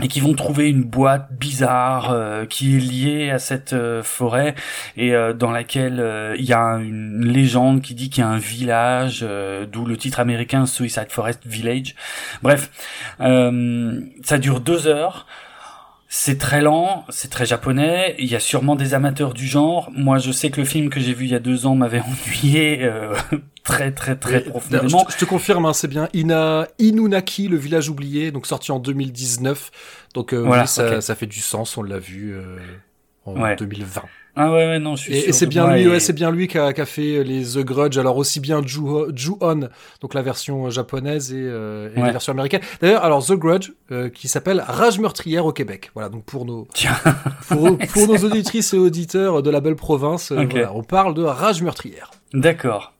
et qui vont trouver une boîte bizarre euh, qui est liée à cette euh, forêt et dans laquelle il y a une légende qui dit qu'il y a un village d'où le titre américain Suicide Forest Village. Bref ça dure deux heures c'est très lent, c'est très japonais. Il y a sûrement des amateurs du genre. Moi, je sais que le film que j'ai vu il y a deux ans m'avait ennuyé euh, très très très profondément. Je te, confirme, hein, c'est bien Ina Inunaki, le village oublié, donc sorti en 2019. Donc euh, voilà, ça, ça, fait du sens, on l'a vu euh, en 2020. Ah ouais, ouais, non, je suis et, Et c'est bien lui, ouais, c'est bien lui qui a, qui a, fait les The Grudge. Alors aussi bien Ju-On, donc la version japonaise et, euh, et la version américaine. D'ailleurs, alors The Grudge, euh, qui s'appelle Rage meurtrière au Québec. Voilà, donc pour nos pour, pour nos auditrices et auditeurs de la belle province, euh, voilà, on parle de Rage meurtrière. D'accord.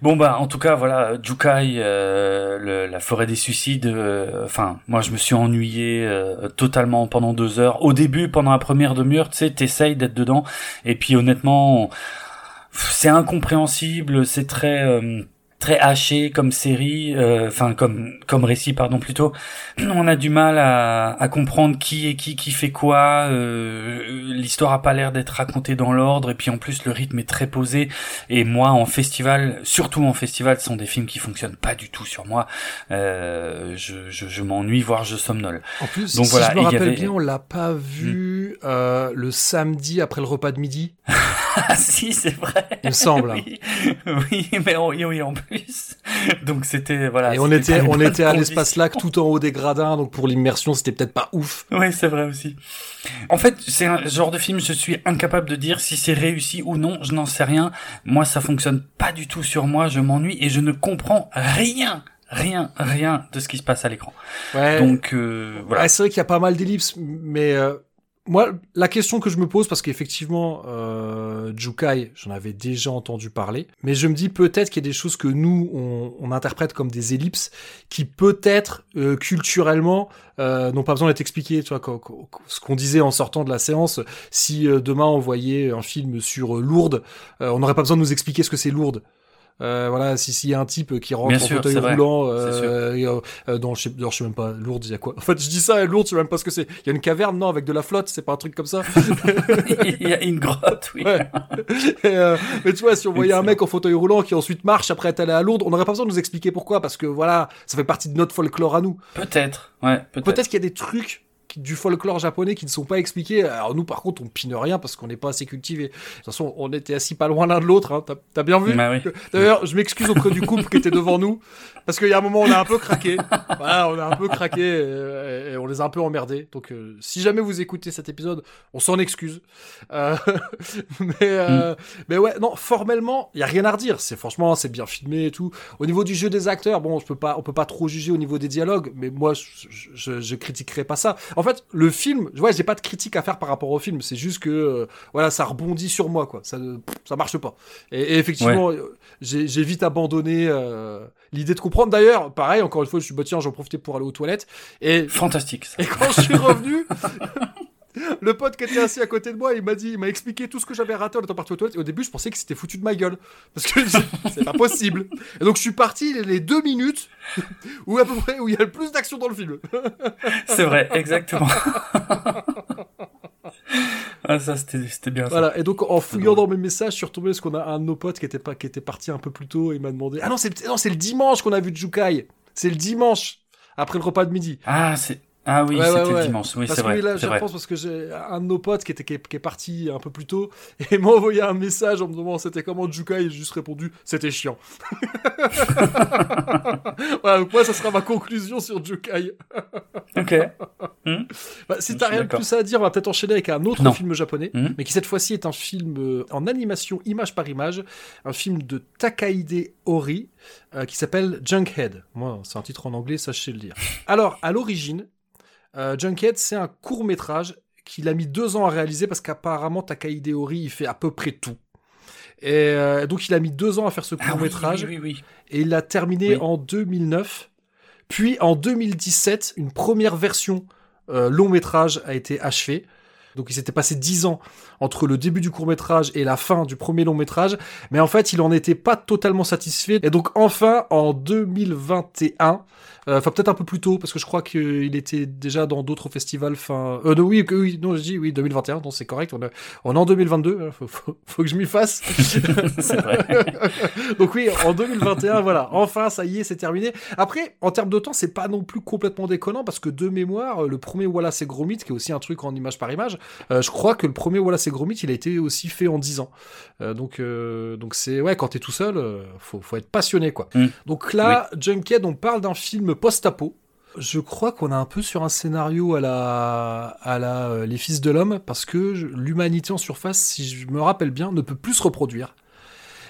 Bon bah en tout cas voilà Jukai, euh, la forêt des suicides. Euh, enfin moi je me suis ennuyé euh, totalement pendant deux heures. Au début pendant la première demi-heure tu sais t'essayes d'être dedans et puis honnêtement c'est incompréhensible, c'est très très haché comme série, euh, enfin comme comme récit pardon plutôt. On a du mal à, à comprendre qui est qui, qui fait quoi. Euh, L'histoire a pas l'air d'être racontée dans l'ordre et puis en plus le rythme est très posé. Et moi en festival, surtout en festival, ce sont des films qui fonctionnent pas du tout sur moi. Euh, je je, je m'ennuie voire je somnole. En plus, donc si voilà, je me rappelle bien, on l'a pas vu hmm. euh, le samedi après le repas de midi. ah si, c'est vrai. Il me semble. oui, oui, mais oui, oui, donc c'était voilà. Et on était on était à l'espace lac tout en haut des gradins, donc pour l'immersion c'était peut-être pas ouf. Oui, c'est vrai aussi. En fait, c'est un genre de film, je suis incapable de dire si c'est réussi ou non, je n'en sais rien. Moi, ça fonctionne pas du tout sur moi, je m'ennuie et je ne comprends rien rien, rien de ce qui se passe à l'écran. Ouais. Donc euh, voilà. c'est vrai qu'il y a pas mal d'ellipses, mais euh, moi, la question que je me pose, parce qu'effectivement, euh, Jukai, j'en avais déjà entendu parler, mais je me dis peut-être qu'il y a des choses que nous, on, interprète comme des ellipses, qui peut-être, euh, culturellement, euh, n'ont pas besoin d'être expliquées. Tu vois, ce qu'on disait en sortant de la séance, si euh, demain on voyait un film sur euh, Lourdes, on n'aurait pas besoin de nous expliquer ce que c'est Lourdes. Euh, voilà, si s'il y a un type qui rentre en fauteuil roulant, euh, euh, euh, dans je sais, je sais même pas, Lourdes, il y a quoi? En fait, je dis ça, Lourdes, je sais même pas ce que c'est. Il y a une caverne, non, avec de la flotte, c'est pas un truc comme ça? il y a une grotte, oui. Ouais. Et, euh, mais tu vois, si on voyait un mec en fauteuil roulant qui ensuite marche après être allé à Lourdes, on n'aurait pas besoin de nous expliquer pourquoi, parce que voilà, ça fait partie de notre folklore à nous. Peut-être, ouais. Peut-être peut qu'il y a des trucs du folklore japonais qui ne sont pas expliqués. Alors nous, par contre, on pine rien parce qu'on n'est pas assez cultivé. De toute façon, on était assis pas loin l'un de l'autre. Hein. T'as bien vu bah oui. D'ailleurs, je m'excuse auprès du couple qui était devant nous parce qu'il y a un moment, on a un peu craqué. Voilà, on a un peu craqué et, on les a un peu emmerdés. Donc, euh, si jamais vous écoutez cet épisode, on s'en excuse. Euh, mais, euh, mm. mais ouais, non, formellement, il y a rien à redire. C'est franchement, c'est bien filmé et tout. Au niveau du jeu des acteurs, bon, je peux pas, on peut pas trop juger au niveau des dialogues, mais moi, je, je, je critiquerai pas ça. En fait, le film, vois, j'ai pas de critique à faire par rapport au film. C'est juste que, voilà, ça rebondit sur moi, quoi. Ça, ça marche pas. Et, effectivement, j'ai vite abandonné euh, l'idée de comprendre. D'ailleurs, pareil, encore une fois, je suis bah tiens, j'en profitais pour aller aux toilettes. Et fantastique. Et quand je suis revenu. le pote qui était assis à côté de moi, il m'a dit, il m'a expliqué tout ce que j'avais raté en étant parti aux toilettes. Et au début, je pensais que c'était foutu de ma gueule. Parce que c'est pas possible. Et donc, je suis parti les deux minutes où à peu près, où il y a le plus d'action dans le film. c'est vrai, exactement. ah, ça, c'était bien. Voilà. Et donc, en fouillant dans mes messages, je suis retombé parce qu'on a un de nos potes qui était pas, qui était parti un peu plus tôt et il m'a demandé, ah non, c'est, non, c'est le dimanche qu'on a vu Jukai. C'est le dimanche. Après le repas de midi. Ah, c'est, Ah oui, Ouais, ouais, c'était ouais. dimanche. Oui, c'est vrai. oui, là, parce que j'ai un de nos potes qui, était, qui, est, qui est parti un peu plus tôt et m'a envoyé un message en me demandant c'était comment Jukai et j'ai juste répondu c'était chiant. voilà, donc moi ça sera ma conclusion sur Jukai. Ok. Bah, si t'as rien de plus à dire, on va peut-être enchaîner avec un autre Non. film japonais, Mhm. mais qui cette fois-ci est un film euh, en animation image par image, un film de Takahide Ori euh, qui s'appelle Junkhead. Moi, c'est un titre en anglais, sachez le dire. Alors, à l'origine, euh, Junkhead, c'est un court métrage qu'il a mis deux ans à réaliser parce qu'apparemment Takahide Ori, il fait à peu près tout. Et euh, donc il a mis deux ans à faire ce Ah court métrage oui, oui, oui. et il l'a terminé en 2009. Puis en 2017, une première version euh, long métrage a été achevée. Donc il s'était passé 10 ans entre le début du court métrage et la fin du premier long métrage, mais en fait il en était pas totalement satisfait. Et donc enfin en 2021, euh, enfin peut-être un peu plus tôt parce que je crois qu'il était déjà dans d'autres festivals. Fin, euh, non, oui, oui, non je dis oui 2021, non c'est correct. On, est- on est en 2022, hein, faut, faut- faut que je m'y fasse. c'est. Donc oui, en 2021, voilà, enfin, ça y est, c'est terminé. Après, en termes de temps, c'est pas non plus complètement déconnant parce que de mémoire, le premier Wallace et Gromit, qui est aussi un truc en image par image, euh, je crois que le premier Wallace et Gromit, il a été aussi fait en 10 ans. Euh, donc, euh, donc c'est ouais, quand t'es tout seul, faut, faut être passionné quoi. Mm. Donc là, Junkhead, on parle d'un film post-apo. Je crois qu'on est un peu sur un scénario à la, à la Les Fils de l'Homme, parce que l'humanité en surface, si je me rappelle bien, ne peut plus se reproduire.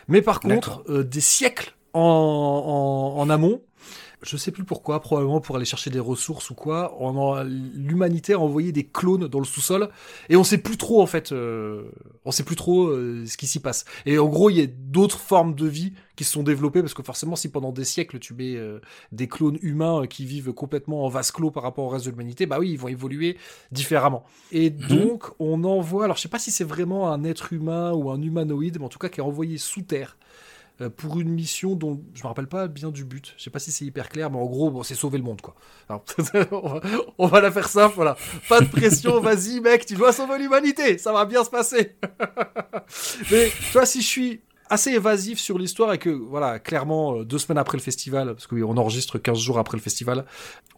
Mais par contre, des siècles en, en, en amont, je sais plus pourquoi, probablement pour aller chercher des ressources ou quoi, l'humanité a envoyé des clones dans le sous-sol, et on sait plus trop en fait, euh, on sait plus trop euh, ce qui s'y passe. Et en gros, il y a d'autres formes de vie qui se sont développées, parce que forcément, si pendant des siècles tu mets euh, des clones humains euh, qui vivent complètement en vase clos par rapport au reste de l'humanité, bah oui, ils vont évoluer différemment. Et donc, on envoie, alors je sais pas si c'est vraiment un être humain ou un humanoïde, mais en tout cas qui est envoyé sous terre pour une mission dont je me rappelle pas bien du but. Je sais pas si c'est hyper clair, mais en gros, bon, c'est sauver le monde, quoi. Alors, on, va, on va la faire simple, voilà. Pas de pression, vas-y, mec, tu dois sauver l'humanité, ça va bien se passer. mais tu vois, si je suis assez évasif sur l'histoire et que, voilà, clairement, euh, deux semaines après le festival, parce que oui, on enregistre 15 jours après le festival,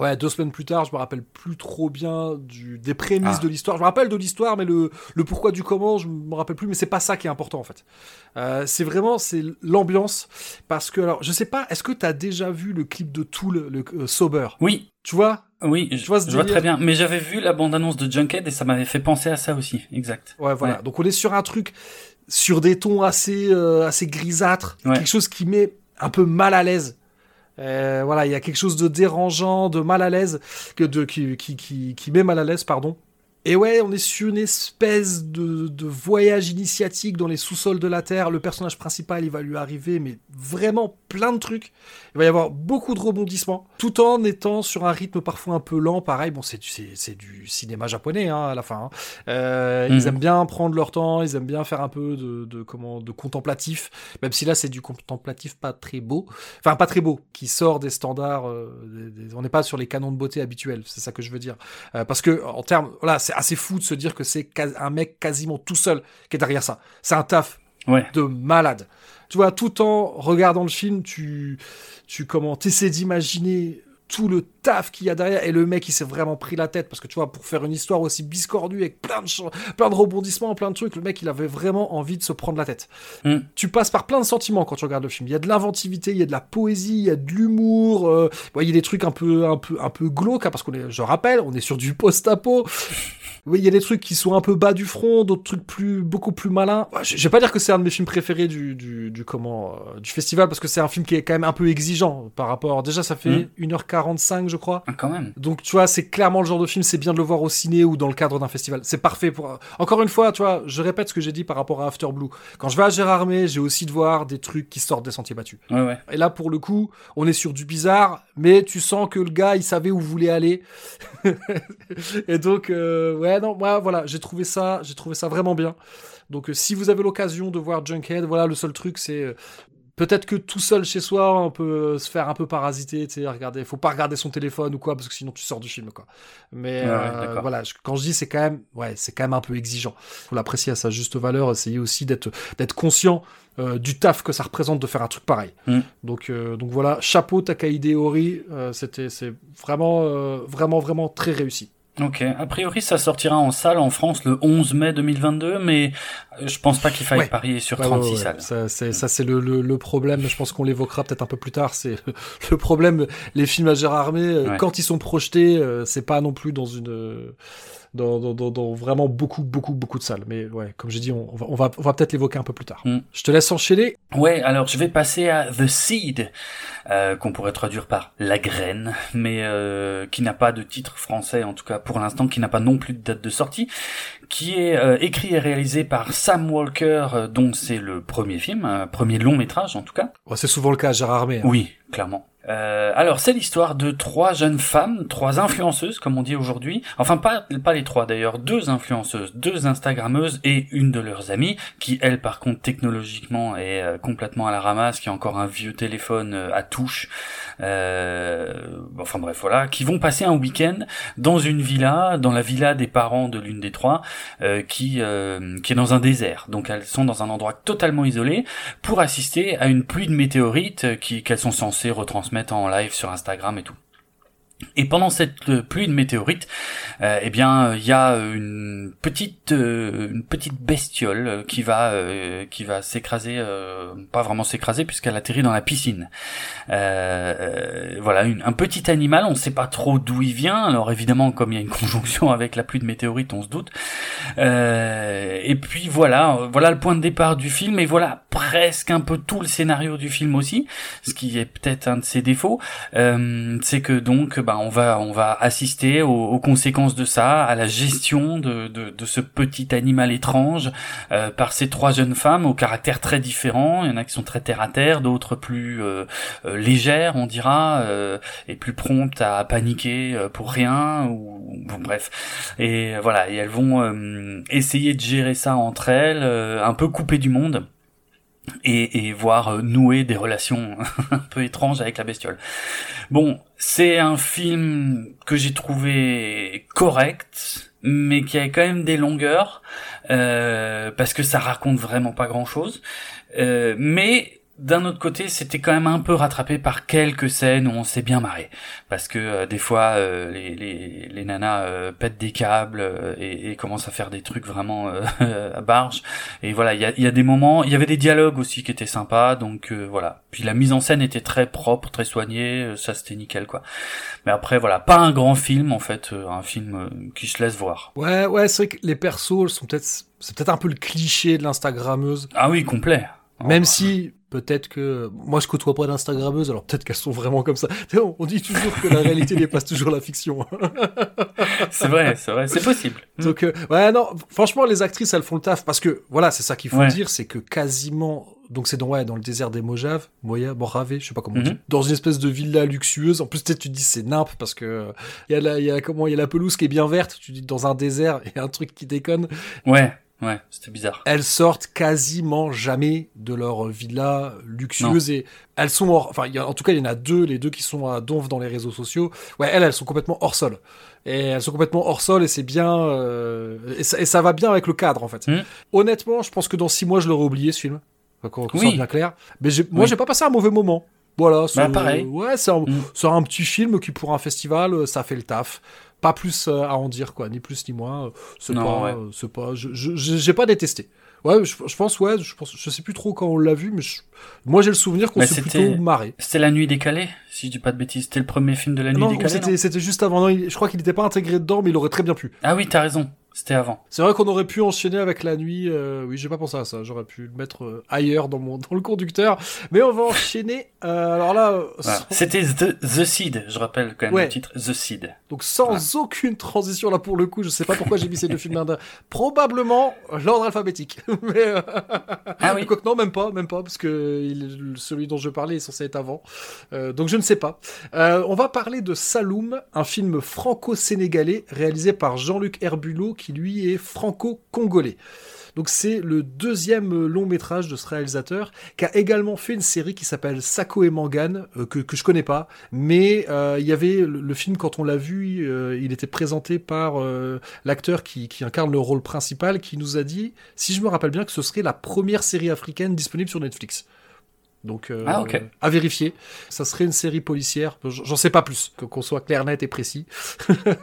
ouais, deux semaines plus tard, je me rappelle plus trop bien du, des prémices Ah. de l'histoire. Je me rappelle de l'histoire, mais le, le pourquoi du comment, je me rappelle plus, mais c'est pas ça qui est important, en fait. Euh, c'est vraiment, c'est l'ambiance, parce que, alors, je sais pas, est-ce que t'as déjà vu le clip de Tool, le euh, Sober? Oui, Tu vois? Oui, je, vois je vois très bien. Mais j'avais vu la bande-annonce de Junkhead et ça m'avait fait penser à ça aussi. Exact. Ouais, voilà. Ouais. Donc on est sur un truc sur des tons assez euh, assez grisâtres, Ouais. quelque chose qui met un peu mal à l'aise. Euh, voilà, il y a quelque chose de dérangeant, de mal à l'aise, que de qui, qui, qui, qui met mal à l'aise, pardon. Et ouais, on est sur une espèce de, de voyage initiatique dans les sous-sols de la Terre. Le personnage principal, il va lui arriver, mais vraiment plein de trucs. Il va y avoir beaucoup de rebondissements, tout en étant sur un rythme parfois un peu lent. Pareil, bon, c'est du, du cinéma japonais hein, à la fin. hein. Euh, Mhm. Ils aiment bien prendre leur temps, ils aiment bien faire un peu de, de comment, de contemplatif, même si là c'est du contemplatif pas très beau, enfin pas très beau, qui sort des standards. euh, des- des- on n'est pas sur les canons de beauté habituels, c'est ça que je veux dire. Euh, parce que en termes, voilà, c'est assez fou de se dire que c'est un mec quasiment tout seul qui est derrière ça. C'est un taf Ouais. de malade. Tu vois, tout en regardant le film, tu, tu comment, t'essaies d'imaginer tout le taf qu'il y a derrière et le mec il s'est vraiment pris la tête parce que tu vois pour faire une histoire aussi biscordue avec plein de plein de rebondissements plein de trucs le mec il avait vraiment envie de se prendre la tête Mm. tu passes par plein de sentiments quand tu regardes le film il y a de l'inventivité il y a de la poésie il y a de l'humour euh, il y a des trucs un peu un peu un peu glauques hein, parce qu'on est je rappelle on est sur du post-apo oui, il y a des trucs qui sont un peu bas du front, d'autres trucs plus, beaucoup plus malins. Ouais, Je je vais pas dire que c'est un de mes films préférés du, du, du comment, euh, du festival, parce que c'est un film qui est quand même un peu exigeant par rapport. Déjà, ça fait 1h45, je crois. Ah, quand même. Donc, tu vois, c'est clairement le genre de film, c'est bien de le voir au ciné ou dans le cadre d'un festival. C'est parfait pour. Encore une fois, tu vois, je répète ce que j'ai dit par rapport à After Blue. Quand je vais à Gérardmer, j'ai aussi de voir des trucs qui sortent des sentiers battus. Ouais, ouais. Et là, pour le coup, on est sur du bizarre, mais tu sens que le gars, il savait où voulait aller. et donc, euh, ouais, non, moi, voilà, j'ai trouvé ça, j'ai trouvé ça vraiment bien. Donc, euh, si vous avez l'occasion de voir Junkhead, voilà, le seul truc, c'est euh, peut-être que tout seul chez soi, on peut se faire un peu parasiter, tu sais, regarder, faut pas regarder son téléphone ou quoi, parce que sinon tu sors du film, quoi. Mais euh, voilà, quand je dis c'est quand même, ouais, c'est quand même un peu exigeant. Faut l'apprécier à sa juste valeur, essayer aussi d'être d'être conscient euh, du taf que ça représente de faire un truc pareil. Mm. Donc euh, donc voilà, chapeau Takahide Ori, c'était c'est vraiment vraiment vraiment très réussi. Ok, a priori ça sortira en salle en France le 11 mai 2022, mais je pense pas qu'il faille parier sur 36 salles. Ça c'est, ça, c'est le, le, problème, je pense qu'on l'évoquera peut-être un peu plus tard, c'est le problème, les films à Gérard Armé, euh, quand ils sont projetés, euh, c'est pas non plus dans une dans, dans, dans, vraiment beaucoup, beaucoup, beaucoup de salles. Mais ouais, comme j'ai dit, on, va, on va, on va peut-être l'évoquer un peu plus tard. Mm. Je te laisse enchaîner. Ouais, alors je vais passer à The Seed, euh, qu'on pourrait traduire par La Graine, mais euh, qui n'a pas de titre français, en tout cas pour l'instant, qui n'a pas non plus de date de sortie, qui est euh, écrit et réalisé par Sam Walker, euh, dont c'est le premier film, premier long métrage en tout cas. c'est souvent le cas, Gérard Armé. Hein. Oui, clairement. Euh, alors c'est l'histoire de trois jeunes femmes, trois influenceuses comme on dit aujourd'hui. Enfin pas pas les trois d'ailleurs, deux influenceuses, deux instagrammeuses et une de leurs amies qui elle par contre technologiquement est euh, complètement à la ramasse, qui a encore un vieux téléphone euh, à touche. enfin bref voilà, qui vont passer un week-end dans une villa, dans la villa des parents de l'une des trois, qui qui est dans un désert. Donc elles sont dans un endroit totalement isolé pour assister à une pluie de météorites qui qu'elles sont censées retransmettre mettre en live sur Instagram et tout. Et pendant cette euh, pluie de météorites, euh, eh bien, il y a une petite, euh, une petite bestiole qui va, qui va s'écraser, pas vraiment s'écraser puisqu'elle atterrit dans la piscine. voilà, un petit animal, on ne sait pas trop d'où il vient. Alors évidemment, comme il y a une conjonction avec la pluie de météorites, on se doute. et puis voilà, voilà le point de départ du film et voilà presque un peu tout le scénario du film aussi, ce qui est peut-être un de ses défauts. c'est que donc, bah, bah, on va on va assister aux, conséquences de ça, à la gestion de, de, ce petit animal étrange euh, par ces trois jeunes femmes au caractère très différent. Il y en a qui sont très terre à terre, d'autres plus euh, euh, légères, on dira, et plus promptes à paniquer pour rien ou bon, bref. Et voilà, et elles vont essayer de gérer ça entre elles, un peu coupées du monde et, et voir euh, nouer des relations un peu étranges avec la bestiole. Bon, c'est un film que j'ai trouvé correct, mais qui a quand même des longueurs, euh, parce que ça raconte vraiment pas grand-chose. Euh, mais d'un autre côté, c'était quand même un peu rattrapé par quelques scènes où on s'est bien marré, parce que euh, des fois euh, les, les, les, nanas euh, pètent des câbles et, et, commencent à faire des trucs vraiment à barge. Et voilà, il y a, y a, des moments, il y avait des dialogues aussi qui étaient sympas, donc voilà. Puis la mise en scène était très propre, très soignée, ça c'était nickel quoi. Mais après voilà, pas un grand film en fait, un film qui se laisse voir. Ouais, ouais, c'est vrai que les persos sont peut-être, c'est peut-être un peu le cliché de l'instagrammeuse. Ah oui, complet. Même si peut-être que moi je côtoie pas d'instagrammeuses, alors peut-être qu'elles sont vraiment comme ça. On dit toujours que la réalité dépasse toujours la fiction. c'est vrai, c'est vrai, c'est possible. Donc euh, ouais non, franchement les actrices elles font le taf parce que voilà c'est ça qu'il faut dire, c'est que quasiment donc c'est dans ouais dans le désert des Mojaves, Moya, Morave, je sais pas comment on dit, mhm. dans une espèce de villa luxueuse. En plus peut-être tu te dis c'est nimp parce que il y a la il y a comment il y a la pelouse qui est bien verte, tu dis dans un désert et un truc qui déconne. Ouais. Ouais, c'était bizarre. Elles sortent quasiment jamais de leur villa luxueuse et elles sont hors, enfin, en tout cas, il y en a deux, les deux qui sont à Donf dans les réseaux sociaux. Ouais, elles, elles sont complètement hors sol. Et elles sont complètement hors sol et c'est bien, euh, et, ça, va bien avec le cadre, en fait. Hmm. Honnêtement, je pense que dans six mois, je l'aurais oublié, ce film. Qu'on oui. soit bien clair. Mais moi, j'ai pas passé un mauvais moment. Voilà, bah, pareil. ouais, c'est un, hmm. un, petit film qui pour un festival, euh, ça fait le taf pas plus euh, à en dire quoi, ni plus ni moins. C'est pas, euh, c'est pas, je, j'ai pas détesté. Ouais, je, pense, ouais, je pense, je sais plus trop quand on l'a vu, mais moi j'ai le souvenir qu'on s'est plutôt marré. C'était La Nuit décalée, si je dis pas de bêtises. C'était le premier film de La Nuit décalée. C'était, c'était juste avant. Non, je crois qu'il n'était pas intégré dedans, mais il aurait très bien pu. Ah oui, t'as raison. C'était avant. C'est vrai qu'on aurait pu enchaîner avec la nuit. Euh, oui, j'ai pas pensé à ça. J'aurais pu le mettre euh, ailleurs dans mon dans le conducteur. Mais on va enchaîner. Euh, alors là, euh, c'était The, The, Seed. Je rappelle quand même le titre The Seed. Donc sans aucune transition là pour le coup. Je sais pas pourquoi j'ai mis ces deux films d'Inde. Probablement l'ordre alphabétique. Mais ah oui. non, même pas, même pas, parce que il, celui dont je parlais est censé être avant. donc je ne sais pas. on va parler de Saloum, un film franco-sénégalais réalisé par Jean-Luc Herbulot qui lui est franco-congolais. Donc c'est le deuxième long métrage de ce réalisateur qui a également fait une série qui s'appelle Sako et Mangan euh, que, je connais pas, mais euh, il y avait le, film quand on l'a vu, euh, il était présenté par l'acteur qui incarne le rôle principal qui nous a dit, si je me rappelle bien, que ce serait la première série africaine disponible sur Netflix. Donc, euh, ah, à vérifier. Ça serait une série policière. J'en sais pas plus, qu'on soit clair, net et précis.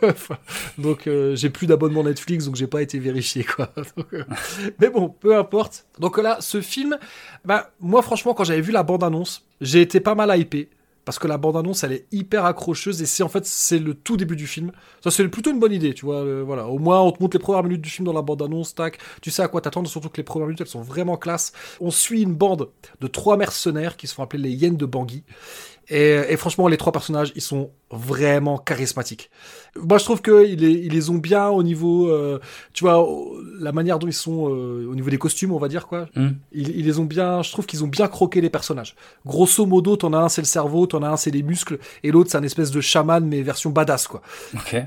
donc, euh, j'ai plus d'abonnement Netflix, donc j'ai pas été vérifié, quoi. Euh, mais bon, peu importe. Donc là, ce film, bah, moi, franchement, quand j'avais vu la bande-annonce, j'ai été pas mal hypé parce que la bande-annonce elle est hyper accrocheuse et c'est en fait c'est le tout début du film. Ça c'est plutôt une bonne idée, tu vois. voilà, au moins on te montre les premières minutes du film dans la bande-annonce, tac. Tu sais à quoi t'attendre, surtout que les premières minutes elles sont vraiment classe. On suit une bande de trois mercenaires qui se font appeler les Yen de Bangui et, franchement, les trois personnages, ils sont vraiment charismatiques. Moi, je trouve qu'ils les, ils les ont bien au niveau, euh, tu vois, la manière dont ils sont euh, au niveau des costumes, on va dire quoi. Mm. Ils, les ont bien, je trouve qu'ils ont bien croqué les personnages. Grosso modo, t'en as un c'est le cerveau, t'en as un c'est les muscles, et l'autre c'est un espèce de chaman mais version badass quoi.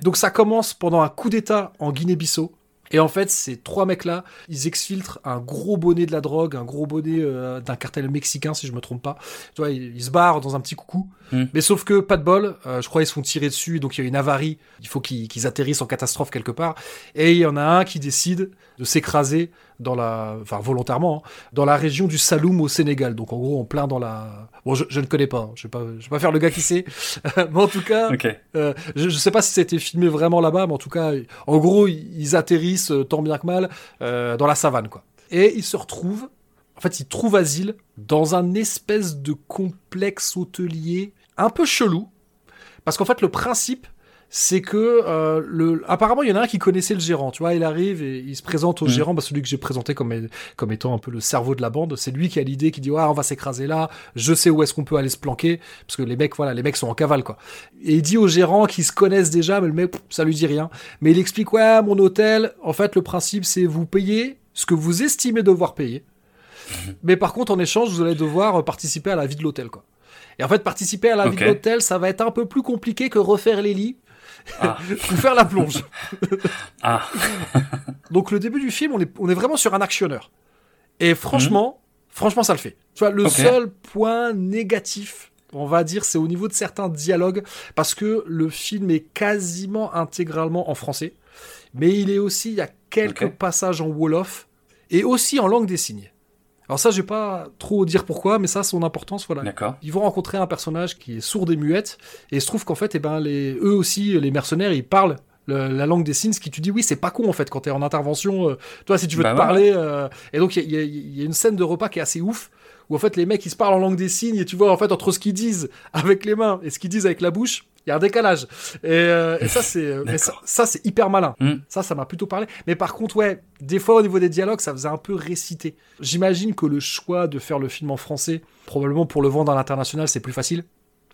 Donc ça commence pendant un coup d'état en Guinée-Bissau et en fait, ces trois mecs-là, ils exfiltrent un gros bonnet de la drogue, un gros bonnet euh, d'un cartel mexicain, si je me trompe pas. Tu vois, ils, se barrent dans un petit coucou. Hmm. Mais sauf que, pas de bol, euh, je crois ils se font tirer dessus, donc il y a une avarie. Il faut qu'ils atterrissent en catastrophe quelque part. Et il y en a un qui décide de s'écraser dans la, enfin volontairement, hein, dans la région du Saloum au Sénégal. Donc en gros, en plein dans la. Bon, je, ne connais pas. Hein. Je vais pas, je vais pas faire le gars qui sait. mais en tout cas, euh, je, ne sais pas si c'était filmé vraiment là-bas, mais en tout cas, en gros, ils atterrissent euh, tant bien que mal euh, dans la savane, quoi. Et ils se retrouvent. En fait, ils trouvent asile dans un espèce de complexe hôtelier un peu chelou. Parce qu'en fait, le principe, c'est que euh, le apparemment il y en a un qui connaissait le gérant tu vois il arrive et il se présente au mm. gérant bah, celui que j'ai présenté comme comme étant un peu le cerveau de la bande c'est lui qui a l'idée qui dit ouais on va s'écraser là je sais où est-ce qu'on peut aller se planquer parce que les mecs voilà les mecs sont en cavale quoi. Et il dit au gérant qu'ils se connaissent déjà mais le mec ça lui dit rien. Mais il explique ouais mon hôtel en fait le principe c'est vous payez ce que vous estimez devoir payer. Mais par contre en échange vous allez devoir participer à la vie de l'hôtel quoi. Et en fait, participer à la vie de l'hôtel, ça va être un peu plus compliqué que refaire les lits ah. ou faire la plonge. ah. Donc le début du film, on est, on est vraiment sur un actionneur. Et franchement, mhm. franchement, ça le fait. Tu vois, le seul point négatif, on va dire, c'est au niveau de certains dialogues, parce que le film est quasiment intégralement en français, mais il est aussi, il y a quelques passages en Wolof, et aussi en langue des signes. Alors ça, je vais pas trop dire pourquoi, mais ça, son importance, voilà. D'accord. Ils vont rencontrer un personnage qui est sourd et muette, et il se trouve qu'en fait, eh ben, les, eux aussi, les mercenaires, ils parlent la langue des signes, ce qui tu dis oui, c'est pas con en fait quand t'es en intervention. Euh, toi, si tu veux bah te parler, euh, et donc il y, y, a une scène de repas qui est assez ouf où en fait les mecs ils se parlent en langue des signes et tu vois en fait entre ce qu'ils disent avec les mains et ce qu'ils disent avec la bouche, il y a un décalage. Et, euh, et ça, c'est euh, ça, c'est hyper malin. Mm. Ça, ça m'a plutôt parlé. Mais par contre, ouais, des fois au niveau des dialogues, ça faisait un peu réciter. J'imagine que le choix de faire le film en français, probablement pour le vendre à l'international, c'est plus facile.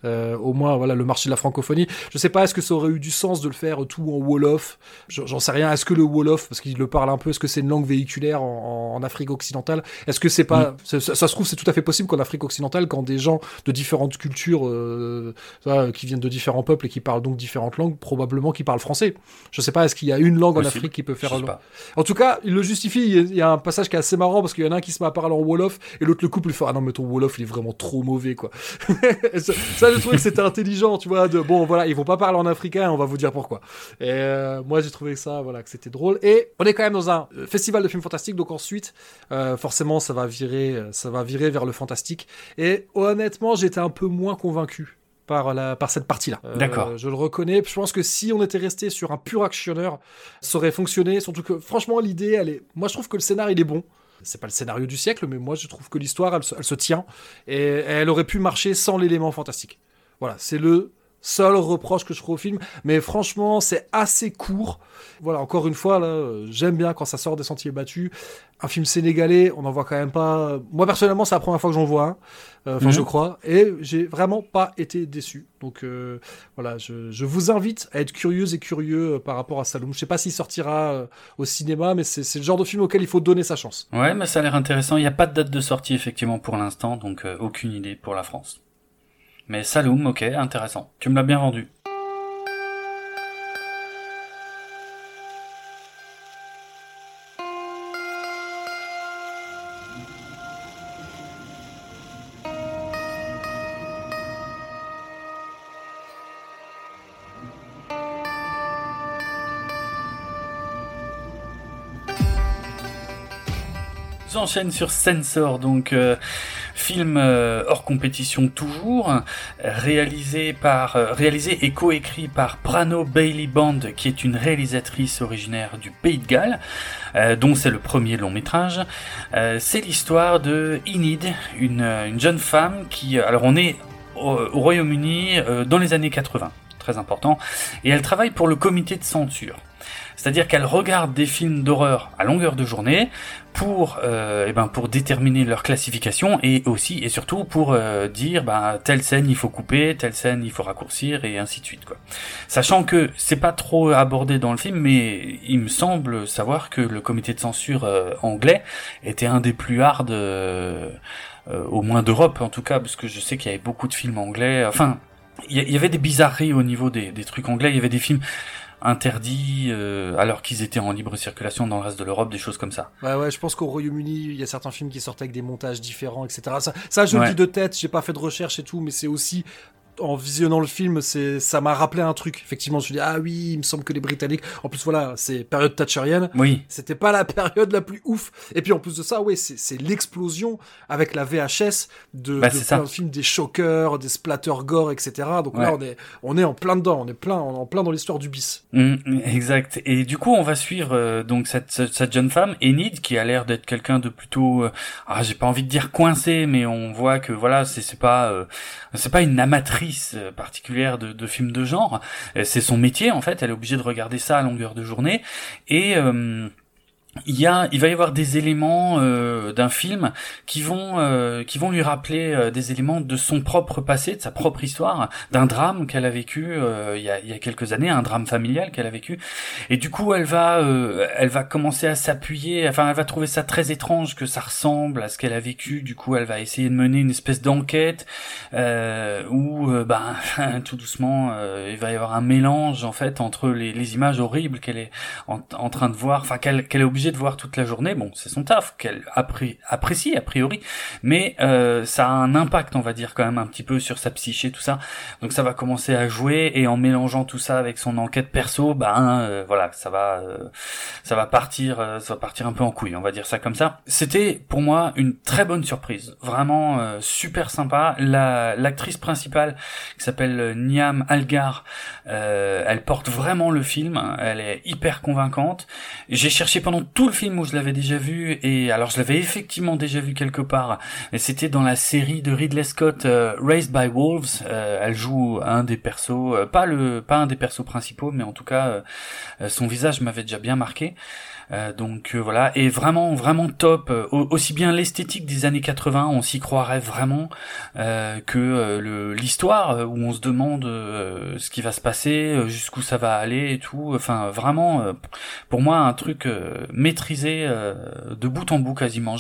Euh, au moins, voilà, le marché de la francophonie. Je sais pas, est-ce que ça aurait eu du sens de le faire tout en Wolof? J'en sais rien. Est-ce que le Wolof, parce qu'il le parle un peu, est-ce que c'est une langue véhiculaire en, en Afrique occidentale? Est-ce que c'est pas. Mm. Ça, se trouve, c'est tout à fait possible qu'en Afrique occidentale, quand des gens de différentes cultures, euh, qui viennent de différents peuples et qui parlent donc différentes langues, probablement qui parlent français. Je sais pas, est-ce qu'il y a une langue en Afrique qui peut faire. En tout cas, il le justifie. Il y a un passage qui est assez marrant parce qu'il y en a un qui se met à parler en Wolof et l'autre le couple il fait Ah non, mais ton Wolof, il est vraiment trop mauvais, quoi. ça, j'ai trouvé que c'était intelligent, tu vois, de bon, voilà, ils vont pas parler en africain, on va vous dire pourquoi. Et euh, moi, j'ai trouvé ça, voilà, que c'était drôle. Et on est quand même dans un euh, festival de films fantastiques, donc ensuite, euh, forcément, ça va virer, ça va virer vers le fantastique. Et honnêtement, j'étais un peu moins convaincu par, la, par cette partie-là. D'accord. Je le reconnais. Je pense que si on était resté sur un pur actionneur, ça aurait fonctionné. Surtout que, franchement, l'idée, elle est. Moi, je trouve que le scénar, il est bon c'est pas le scénario du siècle, mais moi je trouve que l'histoire elle, se tient et elle aurait pu marcher sans l'élément fantastique. Voilà, c'est le seul reproche que je ferai au film, mais franchement c'est assez court. Voilà, encore une fois, là, j'aime bien quand ça sort des sentiers battus. Un film sénégalais, on n'en voit quand même pas. Moi personnellement, c'est la première fois que j'en vois un, euh, enfin je mhm. crois, et j'ai vraiment pas été déçu. Donc euh, voilà, je, vous invite à être curieux et curieux euh, par rapport à Saloum. Je sais pas s'il sortira au cinéma, mais c'est le genre de film auquel il faut donner sa chance. Ouais, mais ça a l'air intéressant. Il n'y a pas de date de sortie effectivement pour l'instant, donc aucune idée pour la France. Mais Saloum, ok, intéressant. Tu me l'as bien vendu. J'enchaîne sur Sensor, donc euh, film euh, hors compétition toujours, réalisé par réalisé et coécrit par Brano Bailey Bond, qui est une réalisatrice originaire du Pays de Galles, dont c'est le premier long métrage. c'est l'histoire de Enid, une, une, jeune femme qui, alors on est au, au Royaume-Uni dans les années 80, très important, et elle travaille pour le comité de censure. C'est-à-dire qu'elle regarde des films d'horreur à longueur de journée pour, euh, eh ben pour déterminer leur classification et aussi et surtout pour euh, dire ben telle scène il faut couper, telle scène il faut raccourcir et ainsi de suite quoi. Sachant que c'est pas trop abordé dans le film, mais il me semble savoir que le comité de censure euh, anglais était un des plus hard, euh, au moins d'Europe en tout cas, parce que je sais qu'il y avait beaucoup de films anglais. Enfin, il y, avait des bizarreries au niveau des, des trucs anglais. Il y avait des films interdits euh, alors qu'ils étaient en libre circulation dans le reste de l'Europe, des choses comme ça. Ouais, ouais, je pense qu'au Royaume-Uni, il y a certains films qui sortent avec des montages différents, etc. Ça, ça je le dis de tête, j'ai pas fait de recherche et tout, mais c'est aussi en visionnant le film, c'est ça m'a rappelé un truc. Effectivement, je me suis dit ah oui, il me semble que les Britanniques. En plus voilà, c'est période thatcherienne. Oui. C'était pas la période la plus ouf. Et puis en plus de ça, oui, c'est l'explosion avec la VHS de, bah, de plein de films, des choqueurs, des splatter gore, etc. Donc là, on est on est en plein dedans, on est plein on est en plein dans l'histoire du bis. Mmh, exact. Et du coup, on va suivre euh, donc cette, cette jeune femme Enid qui a l'air d'être quelqu'un de plutôt euh, ah j'ai pas envie de dire coincé, mais on voit que voilà c'est c'est pas euh, c'est pas une amatrice euh, particulière de, de films de genre. Euh, c'est son métier en fait. Elle est obligée de regarder ça à longueur de journée et euh, il y a, il va y avoir des éléments euh, d'un film qui vont, euh, qui vont lui rappeler euh, des éléments de son propre passé, de sa propre histoire, d'un drame qu'elle a vécu il y a, il, y a, quelques années, un drame familial qu'elle a vécu. Et du coup, elle va, elle va commencer à s'appuyer. Enfin, elle va trouver ça très étrange que ça ressemble à ce qu'elle a vécu. Du coup, elle va essayer de mener une espèce d'enquête où, ben, tout doucement, il va y avoir un mélange en fait entre les, les images horribles qu'elle est en, en, train de voir, enfin qu'elle qu'elle est obligée de voir toute la journée. Bon, c'est son taf qu'elle apprécie a priori, mais euh, ça a un impact, on va dire quand même un petit peu sur sa psyché, tout ça. Donc ça va commencer à jouer et en mélangeant tout ça avec son enquête perso, ben euh, voilà, ça va, euh, ça va partir, ça va partir un peu en couille, on va dire ça comme ça. C'était pour moi une très bonne surprise, vraiment super sympa. La l'actrice principale qui s'appelle Niam Algar, elle porte vraiment le film, elle est hyper convaincante. J'ai cherché pendant tout le film où je l'avais déjà vu et alors je l'avais effectivement déjà vu quelque part et c'était dans la série de Ridley Scott euh, Raised by Wolves. Euh, elle joue un des persos euh, pas le pas un des persos principaux mais en tout cas son visage m'avait déjà bien marqué euh, donc euh, voilà, et vraiment vraiment top. Euh, aussi bien l'esthétique des années 80, on s'y croirait vraiment, que l'histoire où on se demande ce qui va se passer, jusqu'où ça va aller et tout. Enfin vraiment, pour moi un truc maîtrisé de bout en bout quasiment.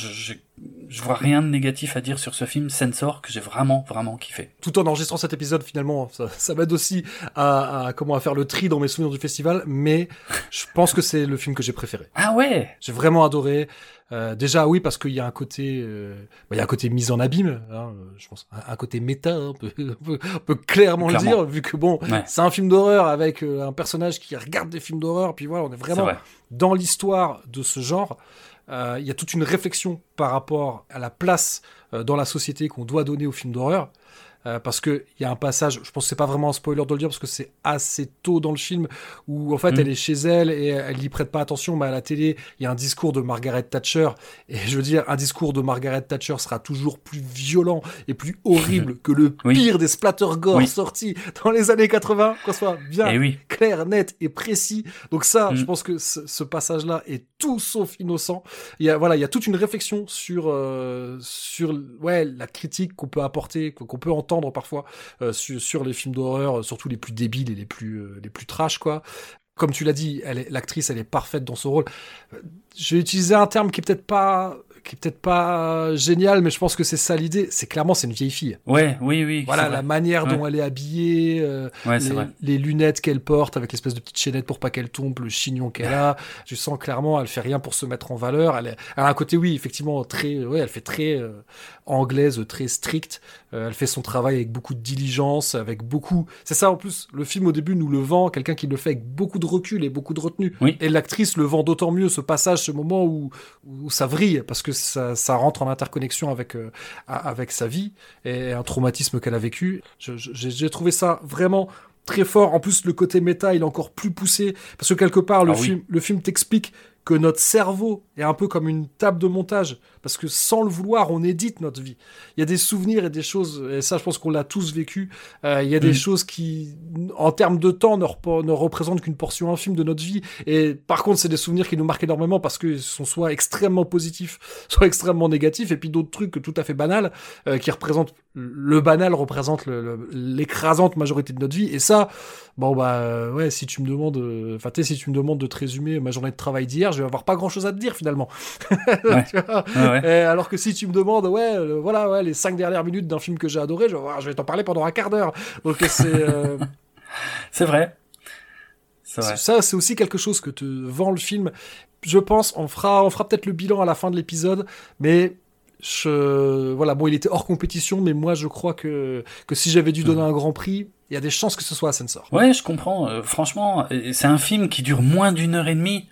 Je vois rien de négatif à dire sur ce film Sensor que j'ai vraiment vraiment kiffé. Tout en enregistrant cet épisode finalement, ça, ça m'aide aussi à, à, comment à faire le tri dans mes souvenirs du festival, mais je pense que c'est le film que j'ai préféré. Ah ouais? J'ai vraiment adoré. Euh, déjà oui parce qu'il y a un côté, euh, bah, il y a un côté mise en abîme, hein, je pense, un, côté méta, hein, on peut, on peut, clairement, le dire vu que bon, c'est un film d'horreur avec euh, un personnage qui regarde des films d'horreur, puis voilà, on est vraiment dans l'histoire de ce genre. Euh, il y a toute une réflexion par rapport à la place euh, dans la société qu'on doit donner aux films d'horreur. Euh, parce que il y a un passage, je pense que c'est pas vraiment un spoiler de le dire parce que c'est assez tôt dans le film où en fait mm. elle est chez elle et elle y prête pas attention, mais à la télé il y a un discours de Margaret Thatcher et je veux dire un discours de Margaret Thatcher sera toujours plus violent et plus horrible que le pire des splatter gore sortis dans les années 80, qu'on soit bien eh clair, net et précis. Donc ça, je mm. pense que ce, passage-là est tout sauf innocent. Il y a voilà, il y a toute une réflexion sur euh, sur ouais la critique qu'on peut apporter, qu'on peut entendre parfois euh, sur, les films d'horreur, euh, surtout les plus débiles et les plus, euh, les plus trash, quoi comme tu l'as dit, l'actrice, elle est parfaite dans son rôle. Je vais utiliser un terme qui est peut-être pas qui est peut-être pas génial, mais je pense que c'est ça l'idée. C'est clairement c'est une vieille fille. Ouais, oui, oui. Voilà la manière dont elle est habillée, les, lunettes qu'elle porte avec l'espèce de petite chaînette pour pas qu'elle tombe, le chignon qu'elle a. Je sens clairement, elle fait rien pour se mettre en valeur. Elle, a un côté, oui, effectivement très, ouais, elle fait très anglaise, très stricte. Euh, elle fait son travail avec beaucoup de diligence, avec beaucoup. C'est ça en plus. Le film au début nous le vend, quelqu'un qui le fait avec beaucoup de recul et beaucoup de retenue. Et l'actrice le vend d'autant mieux ce passage, ce moment où, où ça vrille, parce que ça, ça rentre en interconnexion avec euh, avec sa vie et un traumatisme qu'elle a vécu. J'ai trouvé ça vraiment très fort. En plus, le côté méta, il est encore plus poussé parce que quelque part, le ah film, le film t'explique que notre cerveau est un peu comme une table de montage, parce que sans le vouloir, on édite notre vie. Il y a des souvenirs et des choses, et ça je pense qu'on l'a tous vécu, euh, il y a des mm. choses qui, en termes de temps, ne, ne représentent qu'une portion infime de notre vie, et par contre c'est des souvenirs qui nous marquent énormément parce qu'ils sont soit extrêmement positifs, soit extrêmement négatifs, et puis d'autres trucs tout à fait banals, euh, qui représentent, le banal représente l'écrasante majorité de notre vie, et ça, bon bah ouais, si tu me demandes, enfin si tu me demandes de te résumer ma journée de travail d'hier, je vais avoir pas grand chose à te dire finalement. alors que si tu me demandes, ouais, euh, voilà, ouais, les cinq dernières minutes d'un film que j'ai adoré, je, je vais t'en parler pendant un quart d'heure. Donc c'est. Euh, c'est vrai. Ça, c'est aussi quelque chose que te vend le film. Je pense, on fera, on fera peut-être le bilan à la fin de l'épisode, mais je, voilà, bon, il était hors compétition, mais moi, je crois que, que si j'avais dû donner un grand prix, il y a des chances que ce soit Ascensor. Ouais, je comprends. Euh, franchement, c'est un film qui dure moins d'une heure et demie.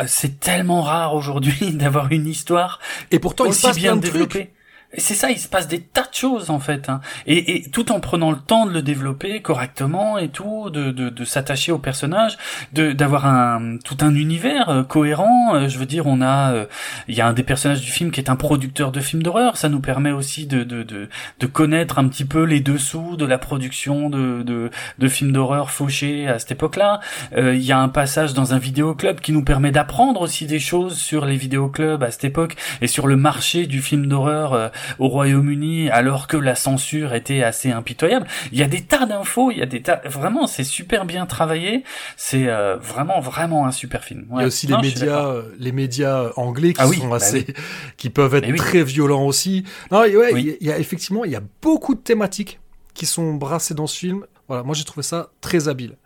Euh, c'est tellement rare aujourd'hui d'avoir une histoire et pourtant il se passe bien développée. C'est ça, il se passe des tas de choses en fait, hein. et, et, tout en prenant le temps de le développer correctement et tout, de, de, de s'attacher au personnage, de d'avoir un tout un univers euh, cohérent. Euh, je veux dire, on a, euh, il y a un des personnages du film qui est un producteur de films d'horreur. Ça nous permet aussi de, de de, de connaître un petit peu les dessous de la production de de, de films d'horreur fauchés à cette époque-là. Il y a un passage dans un vidéoclub qui nous permet d'apprendre aussi des choses sur les vidéoclubs à cette époque et sur le marché du film d'horreur au Royaume-Uni alors que la censure était assez impitoyable. Il y a des tas d'infos, il y a des tas, vraiment, c'est super bien travaillé. C'est euh, vraiment, vraiment un super film. Il y a aussi les médias, euh, les médias anglais qui ah sont bah assez, qui peuvent être très violents aussi. Non, ouais, il y a effectivement, il y a beaucoup de thématiques qui sont brassées dans ce film. Voilà, moi j'ai trouvé ça très habile.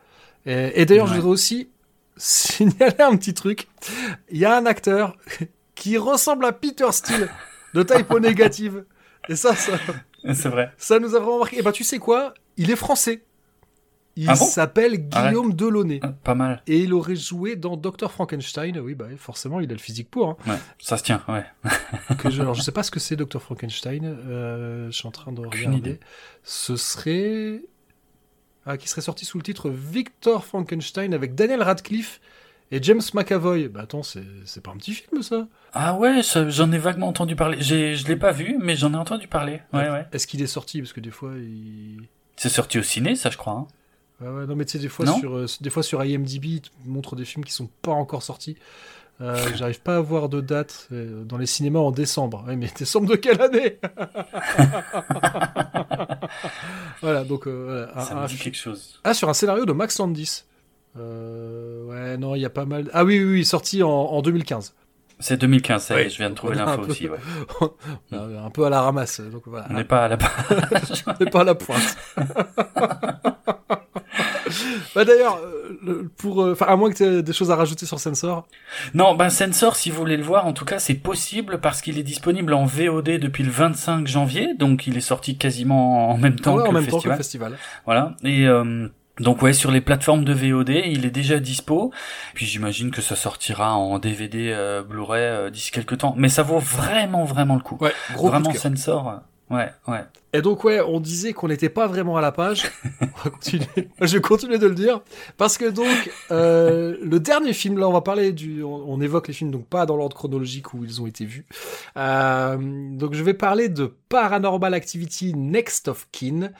Et, et d'ailleurs, je voudrais aussi signaler un petit truc. Il y a un acteur qui ressemble à Peter Steele de typo négative. Et ça, ça. C'est vrai. Ça nous a vraiment marqué. Et bah, tu sais quoi? Il est français. Il ah s'appelle Guillaume Delaunay. Ah, pas mal. Et il aurait joué dans Dr Frankenstein. Oui, bah forcément, il a le physique pour. Hein. Ouais, ça se tient, ouais. que je, alors, je sais pas ce que c'est Dr Frankenstein. Euh, je suis en train de regarder. Ce serait... Ah, qui serait sorti sous le titre Victor Frankenstein avec Daniel Radcliffe et James McAvoy, bah attends, c'est pas un petit film ça? Ah ouais, j'en ai vaguement entendu parler. Je l'ai pas vu, mais j'en ai entendu parler. Ouais, ouais. Est-ce qu'il est sorti? Parce que des fois, il... C'est sorti au ciné, ça je crois. Hein. Ouais, ouais, non mais tu sais, des fois, sur, euh, des fois sur IMDb, ils montrent des films qui sont pas encore sortis. Euh, J'arrive pas à voir de date euh, dans les cinémas en décembre. Ouais, mais décembre de quelle année? Voilà, donc... Euh, ça me dit quelque chose. Ah, sur un scénario de Max Landis. Ouais, non, il y a pas mal. Ah oui, oui, oui sorti en, en 2015. C'est 2015, ça je viens de trouver l'info aussi. Ouais. un peu à la ramasse. Donc voilà. On n'est pas à la On n'est pas à la pointe. bah d'ailleurs, euh, pour, euh, enfin, à moins que tu aies des choses à rajouter sur Sensor. Non, ben Sensor, si vous voulez le voir, en tout cas, c'est possible parce qu'il est disponible en VOD depuis le 25 janvier, donc il est sorti quasiment en même temps, ah que, en le même temps que le festival. Voilà. Et euh, donc ouais, sur les plateformes de VOD, il est déjà dispo. Puis j'imagine que ça sortira en DVD euh, Blu-ray euh, d'ici quelques temps. Mais ça vaut vraiment vraiment le coup. Ouais, gros vraiment Sensor. Ouais, ouais. Et donc ouais, on disait qu'on n'était pas vraiment à la page. on va continuer. Je vais continuer de le dire parce que donc euh, le dernier film là, on va parler du, on, évoque les films donc pas dans l'ordre chronologique où ils ont été vus. Euh, donc je vais parler de Paranormal Activity Next of Kin,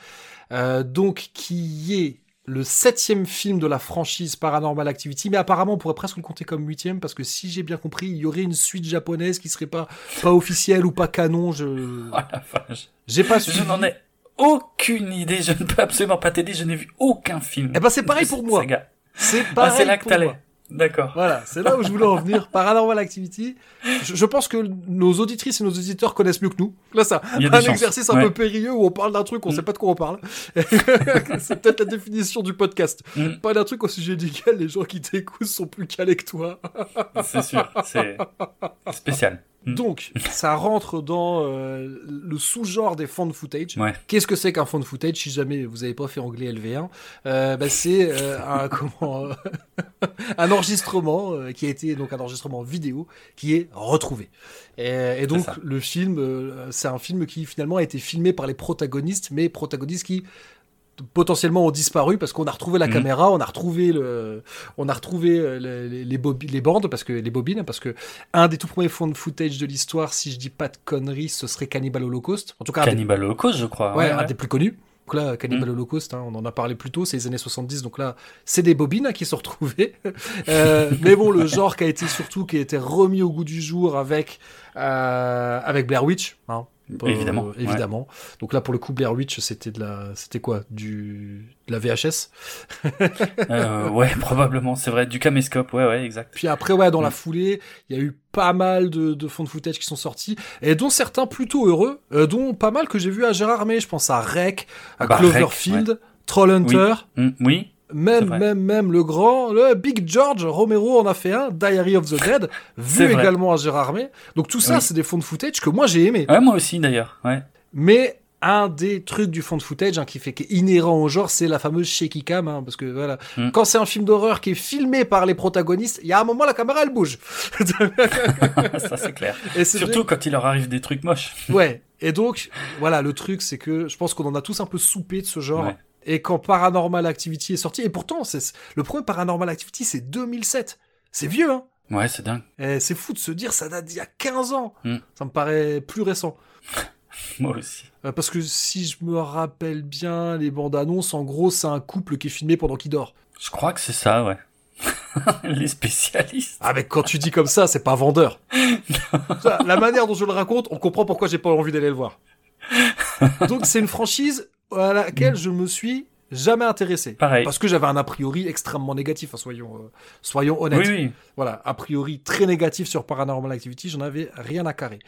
euh, donc qui est le septième film de la franchise Paranormal Activity, mais apparemment on pourrait presque le compter comme huitième parce que si j'ai bien compris, il y aurait une suite japonaise qui serait pas pas officielle ou pas canon. Je oh la vache. J'ai pas Je n'en ai aucune idée. Je ne peux absolument pas t'aider. Je n'ai vu aucun film. Eh ben c'est pareil pour moi. C'est ah, pareil. c'est là que t'allais. D'accord. Voilà, c'est là où je voulais en venir. Paranormal Activity. Je, pense que nos auditrices et nos auditeurs connaissent mieux que nous. Là, ça, un exercice un peu périlleux où on parle d'un truc, on mm. sait pas de quoi on parle. c'est peut-être la définition du podcast. Mm. Pas d'un truc au sujet duquel les gens qui t'écoutent sont plus calés que toi. c'est sûr, c'est spécial. Mm. Donc, ça rentre dans euh, le sous-genre des de footage. Ouais. Qu'est-ce que c'est qu'un de footage Si jamais vous n'avez pas fait anglais LV1, euh, bah, c'est euh, un, comment, un enregistrement qui a été donc un enregistrement vidéo qui est retrouvé. Et, et donc le film, c'est un film qui finalement a été filmé par les protagonistes, mais protagonistes qui potentiellement ont disparu parce qu'on a retrouvé la mhm. caméra, on a retrouvé le, on a retrouvé euh, les, les, les, bandes parce que les bobines parce que un des tout premiers fonds de footage de l'histoire, si je dis pas de conneries, ce serait Cannibal Holocaust. En tout cas, Cannibal Holocaust, je crois. Ouais, un des plus connus. Donc là, Cannibal mhm. Holocaust, hein, on en a parlé plus tôt, c'est les années 70, donc là, c'est des bobines hein, qui sont retrouvées. euh, mais bon, le genre qui a été surtout, qui a été remis au goût du jour avec, euh, avec Blair Witch, hein, évidemment. Euh, évidemment. Donc là, pour le coup, Blair Witch, c'était de la, c'était quoi, du, de la VHS. euh, ouais, probablement. C'est vrai, du caméscope. Ouais, ouais, exact. Puis après, ouais, dans la foulée, il y a eu pas mal de, de fonds de footage qui sont sortis et dont certains plutôt heureux, euh, dont pas mal que j'ai vu à Gérard May. Je pense à Rec, à bah, Cloverfield, Troll Hunter. oui. Mm, même, même, même le grand, le Big George Romero en a fait un, Diary of the Dead, vu également à Gérard May. Donc tout ça, c'est des fonds de footage que moi j'ai aimé. Ouais, moi aussi d'ailleurs. Ouais. Mais un des trucs du fond de footage hein, qui fait est inhérent au genre, c'est la fameuse shaky cam, hein, parce que voilà, mm. quand c'est un film d'horreur qui est filmé par les protagonistes, il y a un moment la caméra elle bouge. ça c'est clair. Et Surtout quand il leur arrive des trucs moches. ouais. Et donc voilà, le truc c'est que je pense qu'on en a tous un peu soupé de ce genre. Et quand Paranormal Activity est sorti, et pourtant, c'est le premier Paranormal Activity, c'est 2007. C'est vieux, hein Ouais, c'est dingue. Et c'est fou de se dire, ça date d'il y a 15 ans. Hmm. Ça me paraît plus récent. Moi aussi. Euh, parce que si je me rappelle bien, les bandes annonces, en gros, c'est un couple qui est filmé pendant qu'il dort. Je crois que c'est ça, ouais. les spécialistes. Ah, mais quand tu dis comme ça, c'est pas vendeur. La manière dont je le raconte, on comprend pourquoi j'ai pas envie d'aller le voir. Donc, c'est une franchise à laquelle je me suis jamais intéressé. Pareil. Parce que j'avais un a priori extrêmement négatif, hein, soyons, euh, soyons honnêtes. Oui, oui. Voilà, a priori très négatif sur Paranormal Activity, j'en avais rien à carrer.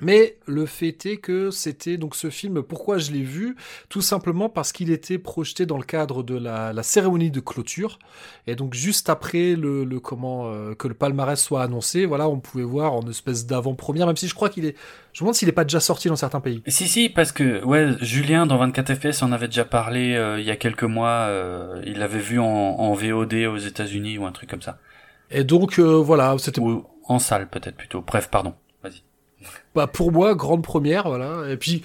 Mais le fait est que c'était donc ce film, pourquoi je l'ai vu? Tout simplement parce qu'il était projeté dans le cadre de la, la, cérémonie de clôture. Et donc juste après le, le comment euh, que le palmarès soit annoncé, voilà, on pouvait voir en espèce d'avant-première, même si je crois qu'il est... Je me demande s'il n'est pas déjà sorti dans certains pays. Si, si, parce que ouais, Julien dans 24 FPS en avait déjà parlé euh, il y a quelques mois. Euh, il l'avait vu en, en, VOD aux États-Unis ou un truc comme ça. Et donc voilà, c'était... En salle peut-être plutôt. Bref, pardon bah pour moi grande première voilà. Et puis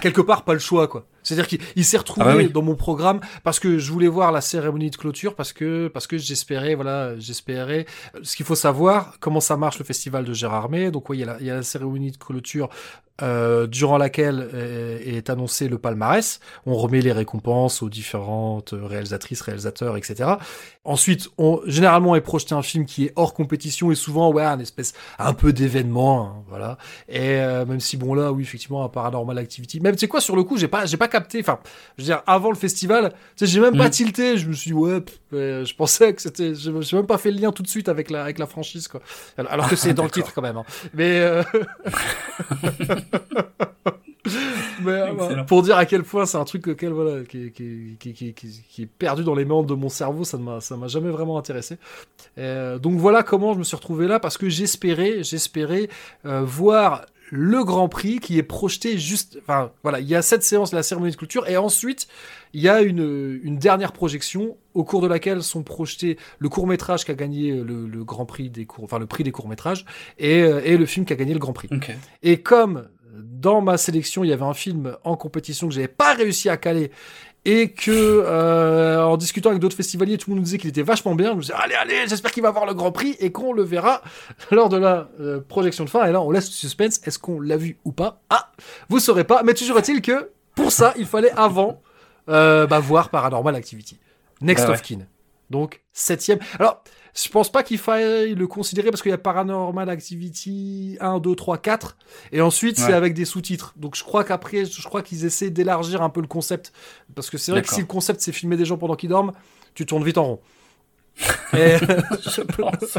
quelque part pas le choix quoi. C'est-à-dire qu'il s'est retrouvé ah bah dans mon programme parce que je voulais voir la cérémonie de clôture parce que parce que j'espérais voilà j'espérais ce qu'il faut savoir comment ça marche le festival de Gérard May donc oui il y a la, il y a la cérémonie de clôture euh, durant laquelle est, annoncé le palmarès. On remet les récompenses aux différentes réalisatrices, réalisateurs, etc. Ensuite, on, généralement, est projeté un film qui est hors compétition et souvent, ouais, un espèce un peu d'événement, hein, voilà. Et euh, même si bon là, oui, effectivement, un Paranormal Activity. Même tu sais quoi, sur le coup, j'ai pas, j'ai pas capté. Enfin, je veux dire, avant le festival, tu sais, j'ai même pas mm. tilté. Je me suis dit, ouais, je pensais que c'était, j'ai même pas fait le lien tout de suite avec la, avec la franchise, quoi. Alors que c'est dans le titre quand même. Hein. Mais euh... Mais, euh, pour dire à quel point c'est un truc auquel, voilà, qui, qui, qui, qui, est perdu dans les méandres de mon cerveau, ça ne m'a, jamais vraiment intéressé. Euh, donc voilà comment je me suis retrouvé là, parce que j'espérais, j'espérais euh, voir le Grand Prix qui est projeté juste. Enfin, voilà, il y a cette séance, la cérémonie de culture, et ensuite il y a une, une dernière projection au cours de laquelle sont projetés le court métrage qui a gagné le, le Grand Prix des courts, enfin le prix des courts métrages, et, et le film qui a gagné le Grand Prix. Et comme dans ma sélection, il y avait un film en compétition que j'avais pas réussi à caler et que euh, en discutant avec d'autres festivaliers, tout le monde nous disait qu'il était vachement bien. Je me disais allez allez, j'espère qu'il va avoir le Grand Prix et qu'on le verra lors de la euh, projection de fin. Et là, on laisse le suspense. Est-ce qu'on l'a vu ou pas? Ah, vous saurez pas. Mais toujours est-il que pour ça, il fallait avant euh, bah, voir Paranormal Activity, Next ah of Kin. Donc septième. Alors je pense pas qu'il faille le considérer parce qu'il y a Paranormal Activity 1, 2, 3, 4. Et ensuite, c'est avec des sous-titres. Donc je crois qu'après, je crois qu'ils essaient d'élargir un peu le concept. Parce que c'est vrai que si le concept c'est filmer des gens pendant qu'ils dorment, tu tournes vite en rond. Et... je pense,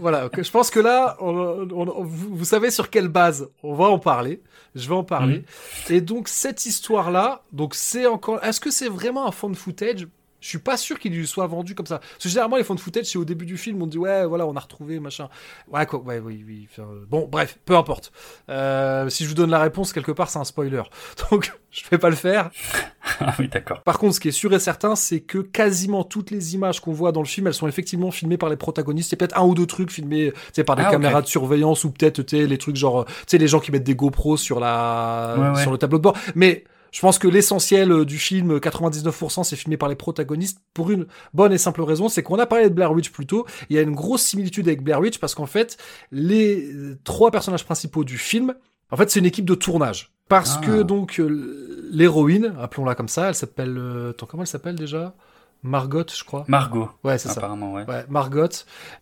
voilà, je pense que là, vous, savez sur quelle base on va en parler. Je vais en parler. Mm. Et donc cette histoire-là, donc c'est encore. Est-ce que c'est vraiment un fond de footage? Je suis pas sûr qu'il lui soit vendu comme ça. Parce que généralement, les fonds de footage, c'est au début du film, on dit ouais, voilà, on a retrouvé machin. Ouais, quoi, ouais, oui, oui. bon, bref, peu importe. Euh, si je vous donne la réponse, quelque part, c'est un spoiler. Donc, je vais pas le faire. ah oui, d'accord. Par contre, ce qui est sûr et certain, c'est que quasiment toutes les images qu'on voit dans le film, elles sont effectivement filmées par les protagonistes. Il y a peut-être un ou deux trucs filmés, tu par des Ah, caméras de surveillance ou peut-être, tu les trucs genre, tu sais, les gens qui mettent des GoPros sur la, Ouais, ouais. sur le tableau de bord. Mais je pense que l'essentiel euh, du film, 99%, c'est filmé par les protagonistes pour une bonne et simple raison, c'est qu'on a parlé de Blair Witch plus tôt. Il y a une grosse similitude avec Blair Witch parce qu'en fait, les euh, trois personnages principaux du film, en fait, c'est une équipe de tournage. Parce Ah. que donc euh, l'héroïne, appelons-la comme ça, elle s'appelle, euh, attends, comment elle s'appelle déjà? Margot, je crois. Margot, Ouais, c'est ça. apparemment, ouais. Ouais, Margot.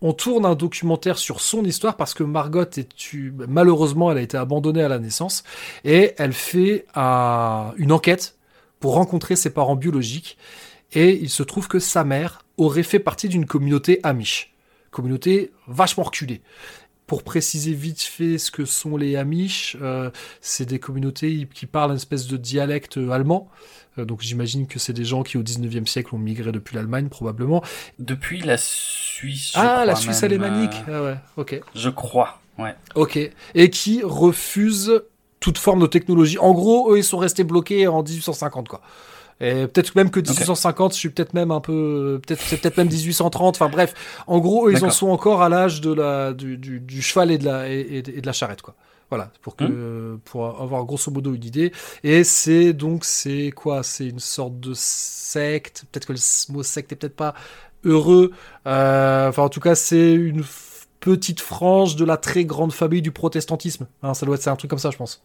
On tourne un documentaire sur son histoire parce que Margot est malheureusement elle a été abandonnée à la naissance et elle fait un- une enquête pour rencontrer ses parents biologiques et il se trouve que sa mère aurait fait partie d'une communauté amish, communauté vachement reculée. Pour préciser vite fait ce que sont les Amish, euh, c'est des communautés qui parlent une espèce de dialecte allemand. Euh, donc j'imagine que c'est des gens qui au 19e siècle ont migré depuis l'Allemagne probablement. Depuis la Suisse. Ah, la Suisse alémanique. Ah ouais, ok. je crois, ouais. Ok. Et qui refuse toute forme de technologie. En gros, eux, ils sont restés bloqués en 1850, quoi. Et peut-être même que 1850, je suis peut-être même un peu, peut-être c'est peut-être même 1830. Enfin bref, en gros, eux, ils en sont encore à l'âge de la du, du, du cheval et de la et, et de la charrette, quoi. Voilà, pour que pour avoir grosso modo une idée. Et c'est donc c'est quoi? C'est une sorte de secte. Peut-être que le mot secte est peut-être pas heureux. Euh, enfin, en tout cas, c'est une petite frange de la très grande famille du protestantisme. Hein, ça doit être c'est un truc comme ça, je pense.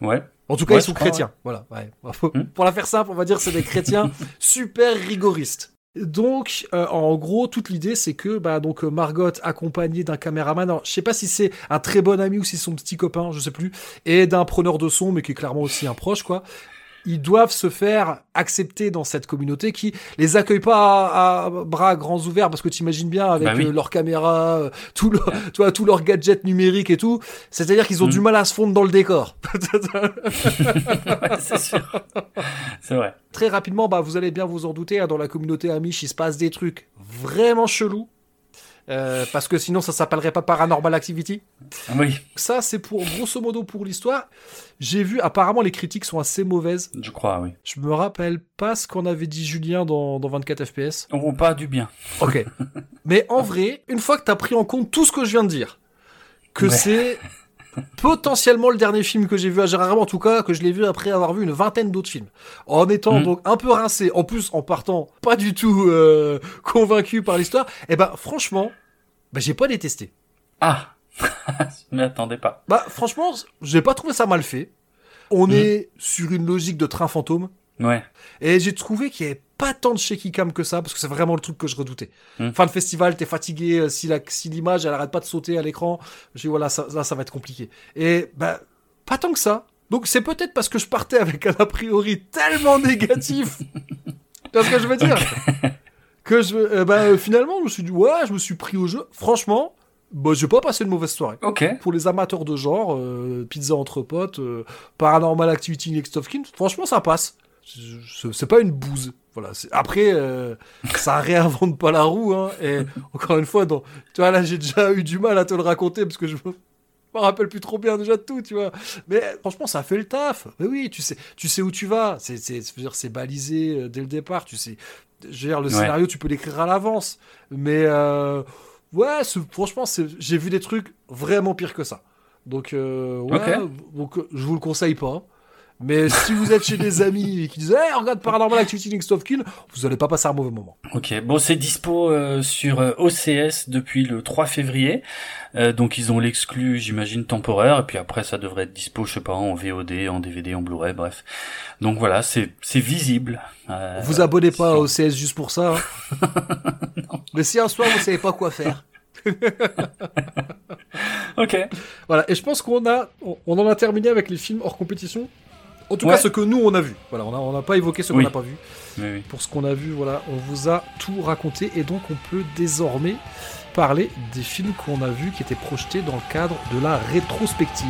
Ouais. En tout cas, Ouais, ils sont crois, chrétiens. Voilà. Ouais. Hmm. Pour la faire simple, on va dire que c'est des chrétiens super rigoristes. Donc, euh, en gros, toute l'idée, c'est que bah, donc euh, Margot, accompagnée d'un caméraman, alors, je sais pas si c'est un très bon ami ou si c'est son petit copain, je sais plus, et d'un preneur de son, mais qui est clairement aussi un proche, quoi. Ils doivent se faire accepter dans cette communauté qui les accueille pas à, à bras grands ouverts parce que t'imagines bien avec Bah oui. euh, leur caméra, euh, tout leur, tu leurs gadgets numériques et tout. C'est-à-dire qu'ils ont Mm. du mal à se fondre dans le décor. Ouais, c'est sûr. C'est vrai. très rapidement, bah, vous allez bien vous en douter, hein, dans la communauté Amish, il se passe des trucs vraiment chelous. Euh, parce que sinon, ça s'appellerait pas Paranormal Activity. Oui, Ça, c'est pour grosso modo pour l'histoire. J'ai vu, apparemment, les critiques sont assez mauvaises. je crois, oui. Je me rappelle pas ce qu'en avait dit Julien dans, dans 24 FPS. On pas du bien. Ok. Mais en vrai, une fois que t'as pris en compte tout ce que je viens de dire, que Ouais. c'est potentiellement le dernier film que j'ai vu à Gérard, en tout cas, que je l'ai vu après avoir vu une vingtaine d'autres films. En étant Mhm. donc un peu rincé, en plus en partant pas du tout euh, convaincu par l'histoire, et ben franchement, bah, j'ai pas détesté. Ah Je m'y attendais pas. Bah franchement, j'ai pas trouvé ça mal fait. On Mhm. est sur une logique de train fantôme. Ouais. Et j'ai trouvé qu'il y avait pas tant de shaky cam que ça, parce que c'est vraiment le truc que je redoutais. Hmm. Fin de festival, t'es fatigué, euh, si la, si l'image, elle arrête pas de sauter à l'écran, je dis voilà, ça, là, ça va être compliqué. Et, bah, pas tant que ça. Donc c'est peut-être parce que je partais avec un a priori tellement négatif. tu vois ce que je veux dire? Que je, euh, bah, finalement, je me suis dit, ouais, je me suis pris au jeu. Franchement, bah, j'ai pas passé une mauvaise soirée. Pour les amateurs de genre, euh, pizza entre potes, euh, paranormal activity next of kin, franchement, ça passe. C'est pas une bouse. Voilà. Après, euh, ça réinvente pas la roue. Hein, et encore une fois, dans... tu vois, là, j'ai déjà eu du mal à te le raconter parce que je me me rappelle plus trop bien déjà de tout, tu vois. Mais franchement, ça fait le taf. Mais oui, tu sais, tu sais où tu vas. C'est, c'est, c'est balisé euh, dès le départ. Tu sais, dire, le Ouais. scénario, tu peux l'écrire à l'avance. Mais euh, ouais, franchement, j'ai vu des trucs vraiment pires que ça. Donc, euh, ouais, donc euh, je vous le conseille pas. Mais si vous êtes chez des amis qui disent hey, regarde Paranormal Activity Next of Kin, vous allez pas passer un mauvais moment. Ok, bon c'est dispo euh, sur euh, OCS depuis le 3 février, Euh, donc ils ont l'exclu j'imagine temporaire, et puis après ça devrait être dispo je sais pas en VOD, en DVD, en Blu-ray, bref. Donc voilà, c'est c'est visible. Euh, vous abonnez pas sur- au CS juste pour ça. hein. Mais si un soir vous savez pas quoi faire. Ok, Voilà, et je pense qu'on a, on, on en a terminé avec les films hors compétition. En tout Ouais. cas, ce que nous on a vu. Voilà, on n'a pas évoqué ce qu'on n'a pas vu. oui, oui. Pour ce qu'on a vu, voilà, on vous a tout raconté et donc on peut désormais parler des films qu'on a vus qui étaient projetés dans le cadre de la rétrospective.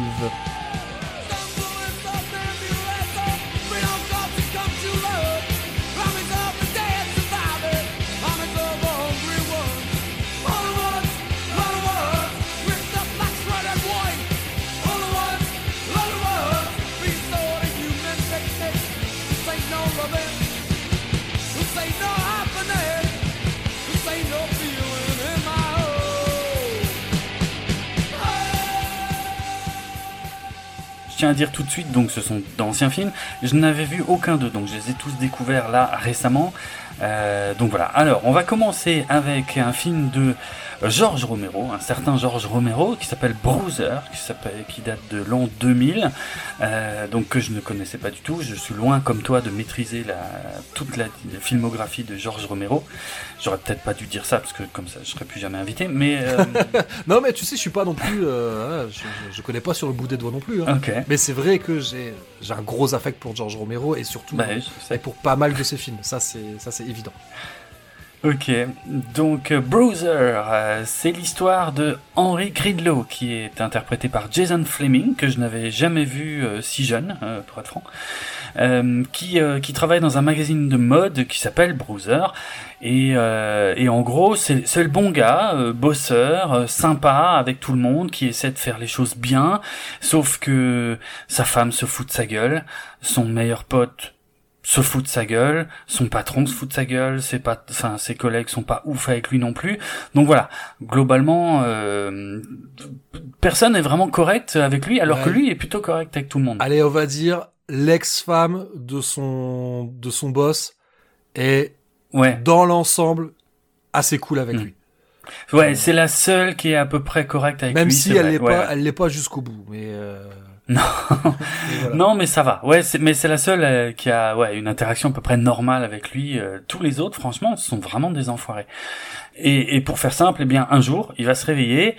Je tiens à dire tout de suite, donc ce sont d'anciens films. Je n'avais vu aucun d'eux, donc je les ai tous découverts là récemment. Euh, donc voilà. Alors, on va commencer avec un film de George Romero, un certain George Romero, qui s'appelle Bruiser, qui, s'appelle, qui date de l'an 2000, euh, donc que je ne connaissais pas du tout. Je suis loin, comme toi, de maîtriser la, toute la, filmographie de George Romero. J'aurais peut-être pas dû dire ça, parce que comme ça, je serais plus jamais invité, mais... Euh... non, mais tu sais, je suis pas non plus... Euh, je, je, connais pas sur le bout des doigts non plus. Hein. Okay. Mais c'est vrai que j'ai, j'ai un gros affect pour George Romero, et surtout bah, pour pas mal de ses films. Ça, c'est, ça, c'est évident. Ok, donc Bruiser, euh, c'est l'histoire de Henry Gridlow qui est interprété par Jason Fleming, que je n'avais jamais vu euh, si jeune, euh, pour être franc, qui, travaille dans un magazine de mode qui s'appelle Bruiser. Et en gros, c'est le bon gars, bosseur, sympa avec tout le monde, qui essaie de faire les choses bien, sauf que sa femme se fout de sa gueule, son meilleur pote se fout de sa gueule, son patron se fout de sa gueule, ses pas, enfin ses collègues sont pas ouf avec lui non plus. Donc voilà, globalement, euh, personne n'est vraiment correct avec lui, alors que lui est plutôt correct avec tout le monde. Allez, on va dire l'ex-femme de son de son boss est ouais. dans l'ensemble assez cool avec Mm. lui. Ouais, c'est la seule qui est à peu près correcte avec Même lui. si c'est elle l'est ouais. pas, elle l'est pas jusqu'au bout. Mais euh, Non. voilà. Non, mais ça va. Ouais, c'est- mais c'est la seule euh, qui a ouais une interaction à peu près normale avec lui. Euh, tous les autres, franchement, sont vraiment des enfoirés. Et, et pour faire simple, eh bien, un jour, il va se réveiller.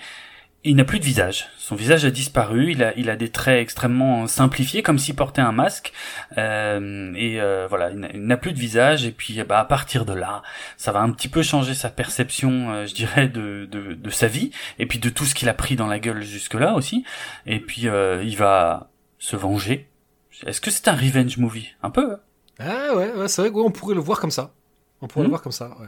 Il n'a plus de visage. Son visage a disparu. Il a, il a des traits extrêmement simplifiés, comme s'il portait un masque. Euh, et euh, voilà, il n'a- plus de visage. Et puis, bah, à partir de là, ça va un petit peu changer sa perception, euh, je dirais, de, de, de sa vie. Et puis de tout ce qu'il a pris dans la gueule jusque-là aussi. Et puis, euh, il va se venger. Est-ce que c'est un revenge movie? Un peu. hein Ah ouais, ouais c'est vrai qu'on pourrait le voir comme ça. On pourrait Hmm. le voir comme ça. Ouais.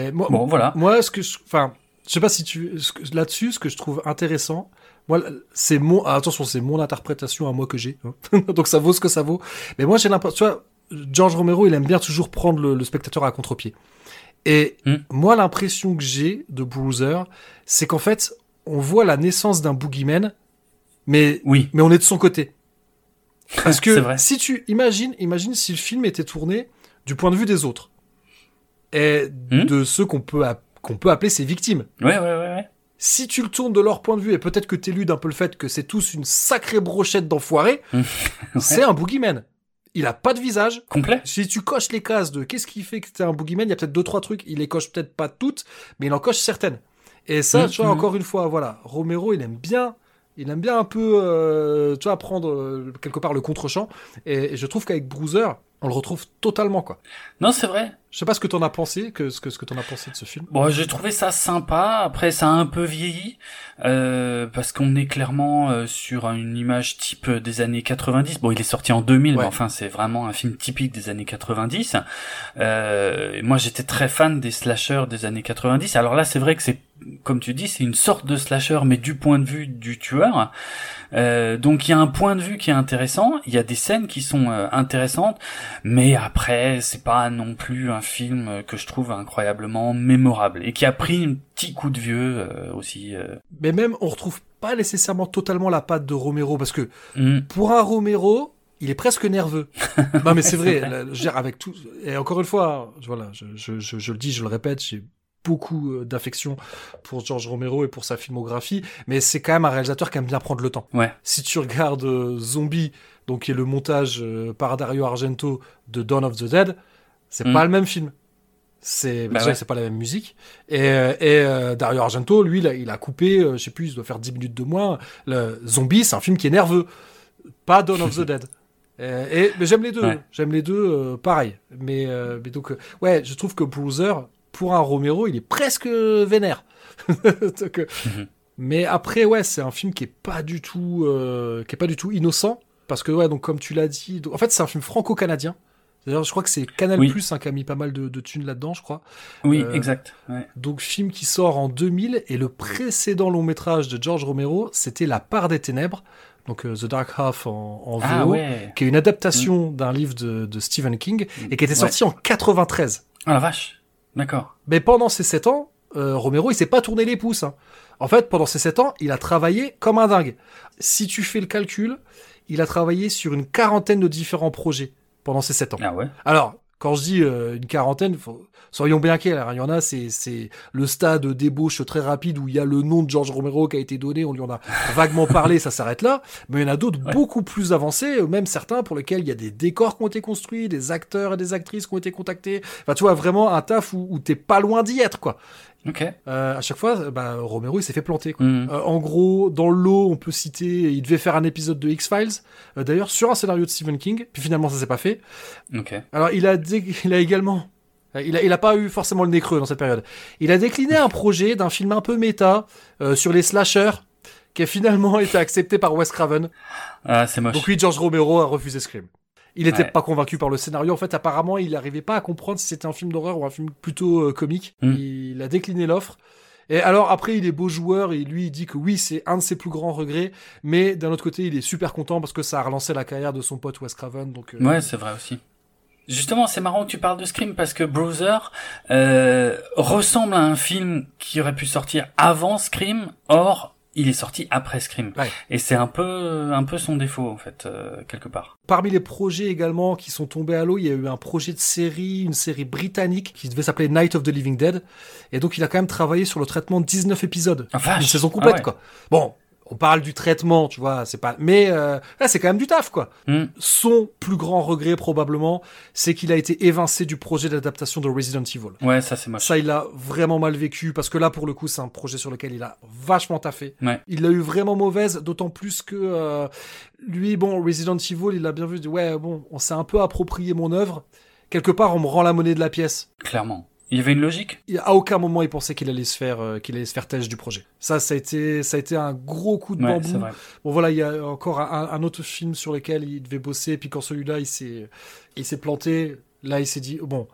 Et moi, Bon, voilà. Moi, ce que je, enfin, je sais pas si tu, là-dessus, ce que je trouve intéressant, moi, c'est mon, ah, attention, c'est mon interprétation à moi que j'ai, hein. donc ça vaut ce que ça vaut. Mais moi, j'ai l'impression, tu vois, George Romero, il aime bien toujours prendre le, le spectateur à contre-pied. Et Hmm. moi, l'impression que j'ai de Bruiser, c'est qu'en fait, on voit la naissance d'un boogeyman, mais, Oui. mais on est de son côté. Parce que vrai. si tu imagines, imagine si le film était tourné du point de vue des autres et Hmm. de ceux qu'on peut app- qu'on peut appeler ses victimes. Ouais, ouais, ouais, ouais. Si tu le tournes de leur point de vue et peut-être que t'éludes un peu le fait que c'est tous une sacrée brochette d'enfoirés, c'est un boogeyman. Il a pas de visage. Complet. Si tu coches les cases de qu'est-ce qui fait que t'es un boogeyman, il y a peut-être deux trois trucs. Il les coche peut-être pas toutes, mais il en coche certaines. Et ça, Mhm. tu vois, encore une fois, voilà, Romero, il aime bien, il aime bien un peu, euh, tu vois, prendre euh, quelque part le contre-champ. Et, et je trouve qu'avec Bruiser, on le retrouve totalement, quoi. Non, c'est vrai. Je sais pas ce que t'en as pensé, que ce que ce que t'en as pensé de ce film. Bon, j'ai trouvé ça sympa. Après, ça a un peu vieilli euh, parce qu'on est clairement euh, sur une image type des années 90. Bon, il est sorti en 2000, Ouais. mais enfin, c'est vraiment un film typique des années 90. Euh, moi, j'étais très fan des slashers des années 90. Alors là, c'est vrai que c'est, comme tu dis, c'est une sorte de slasher, mais du point de vue du tueur. Euh, donc, il y a un point de vue qui est intéressant. Il y a des scènes qui sont euh, intéressantes. Mais après, c'est pas non plus un film euh, que je trouve incroyablement mémorable et qui a pris un petit coup de vieux euh, aussi. euh. Mais même, on retrouve pas nécessairement totalement la patte de Romero parce que Hmm. pour un Romero, il est presque nerveux. non, mais c'est vrai. vrai. dire, avec tout. Et encore une fois, je- voilà, je, je, je, je le dis, je le répète, j'ai beaucoup d'affection pour George Romero et pour sa filmographie, mais c'est quand même un réalisateur qui aime bien prendre le temps. Ouais. Si tu regardes Zombie, donc qui est le montage par Dario Argento de Dawn of the Dead, c'est Mm. pas le même film. C'est Bah ouais. c'est pas la même musique et, euh, et euh, Dario Argento lui il a, il a coupé euh, je sais plus il doit faire 10 minutes de moins le Zombie c'est un film qui est nerveux pas Dawn of the Dead et mais j'aime les deux Ouais. j'aime les deux euh, pareil mais mais donc ouais je trouve que Bruiser pour un Romero il est presque vénère Donc, Mhm. mais après ouais c'est un film qui est pas du tout qui est pas du tout innocent parce que ouais donc comme tu l'as dit donc- en fait c'est un film franco-canadien D'ailleurs, je crois que c'est Canal Oui. Plus hein, qui a mis pas mal de, de thunes là-dedans, je crois. Oui, Euh, exact. Ouais. Donc, film qui sort en 2000 et le précédent long métrage de George Romero, c'était La part des ténèbres, donc euh, The Dark Half en, en VO, Ah ouais. qui est une adaptation d'un livre de, de Stephen King et qui était Ouais. sorti en 93. Ah la vache. D'accord. Mais pendant ces 7 ans, euh, Romero, il s'est pas tourné les pouces. hein. En fait, pendant ces 7 ans, il a travaillé comme un dingue. Si tu fais le calcul, il a travaillé sur une quarantaine de différents projets pendant ces sept ans. Ah ouais. Alors, quand je dis euh, une quarantaine, faut- soyons bien clairs, hein, il y en a, c'est le stade d'ébauche très rapide où il y a le nom de George Romero qui a été donné, on lui en a vaguement parlé, ça s'arrête là. Mais il y en a d'autres Ouais. beaucoup plus avancés, euh, même certains pour lesquels il y a des décors qui ont été construits, des acteurs et des actrices qui ont été contactés. Enfin, tu vois, vraiment un taf où, où t'es pas loin d'y être, quoi. Ok. Euh, à chaque fois, euh, bah, Romero, il s'est fait planter, quoi. Mhm. Euh, en gros, dans le lot, on peut citer, il devait faire un épisode de X-Files, euh, d'ailleurs sur un scénario de Stephen King, puis finalement ça s'est pas fait. Ok. Alors, il a, il a également. Il a, il a pas eu forcément le nez creux dans cette période. Il a décliné un projet d'un film un peu méta euh, sur les slashers qui a finalement été accepté par Wes Craven. Ah, c'est moche. Donc oui, George Romero a refusé Scream. Il n'était Ouais. pas convaincu par le scénario. En fait, apparemment, il n'arrivait pas à comprendre si c'était un film d'horreur ou un film plutôt euh, comique. Mm. Il a décliné l'offre. Et alors après, il est beau joueur et lui, il dit que oui, c'est un de ses plus grands regrets. Mais d'un autre côté, il est super content parce que ça a relancé la carrière de son pote Wes Craven. Donc euh, Ouais, c'est vrai aussi. Justement, c'est marrant que tu parles de Scream parce que Browser euh, ressemble à un film qui aurait pu sortir avant Scream, or il est sorti après Scream. Ouais. Et c'est un peu, un peu son défaut en fait, euh, quelque part. Parmi les projets également qui sont tombés à l'eau, il y a eu un projet de série, une série britannique qui devait s'appeler Night of the Living Dead. Et donc il a quand même travaillé sur le traitement de 19 épisodes. Ah. Une saison complète Ah ouais. quoi. Bon, on parle du traitement, tu vois, c'est pas... Mais euh, là, c'est quand même du taf quoi. Hmm. Son plus grand regret probablement, c'est qu'il a été évincé du projet d'adaptation de Resident Evil. Ouais, ça c'est moche. Ça, il l'a vraiment mal vécu parce que là, pour le coup, c'est un projet sur lequel il a vachement taffé. Ouais. Il l'a eu vraiment mauvaise, d'autant plus que euh, lui, bon, Resident Evil, il a bien vu, il dit, ouais, bon, on s'est un peu approprié mon œuvre. Quelque part, on me rend la monnaie de la pièce. Clairement. Il y avait une logique? Et à aucun moment, il pensait qu'il allait se faire, euh, qu'il allait se faire têche du projet. Ça, ça a été, ça a été un gros coup de Ouais, bambou. Bon voilà, il y a encore un, un autre film sur lequel il devait bosser, puis quand celui-là il s'est, il s'est planté, là il s'est dit bon,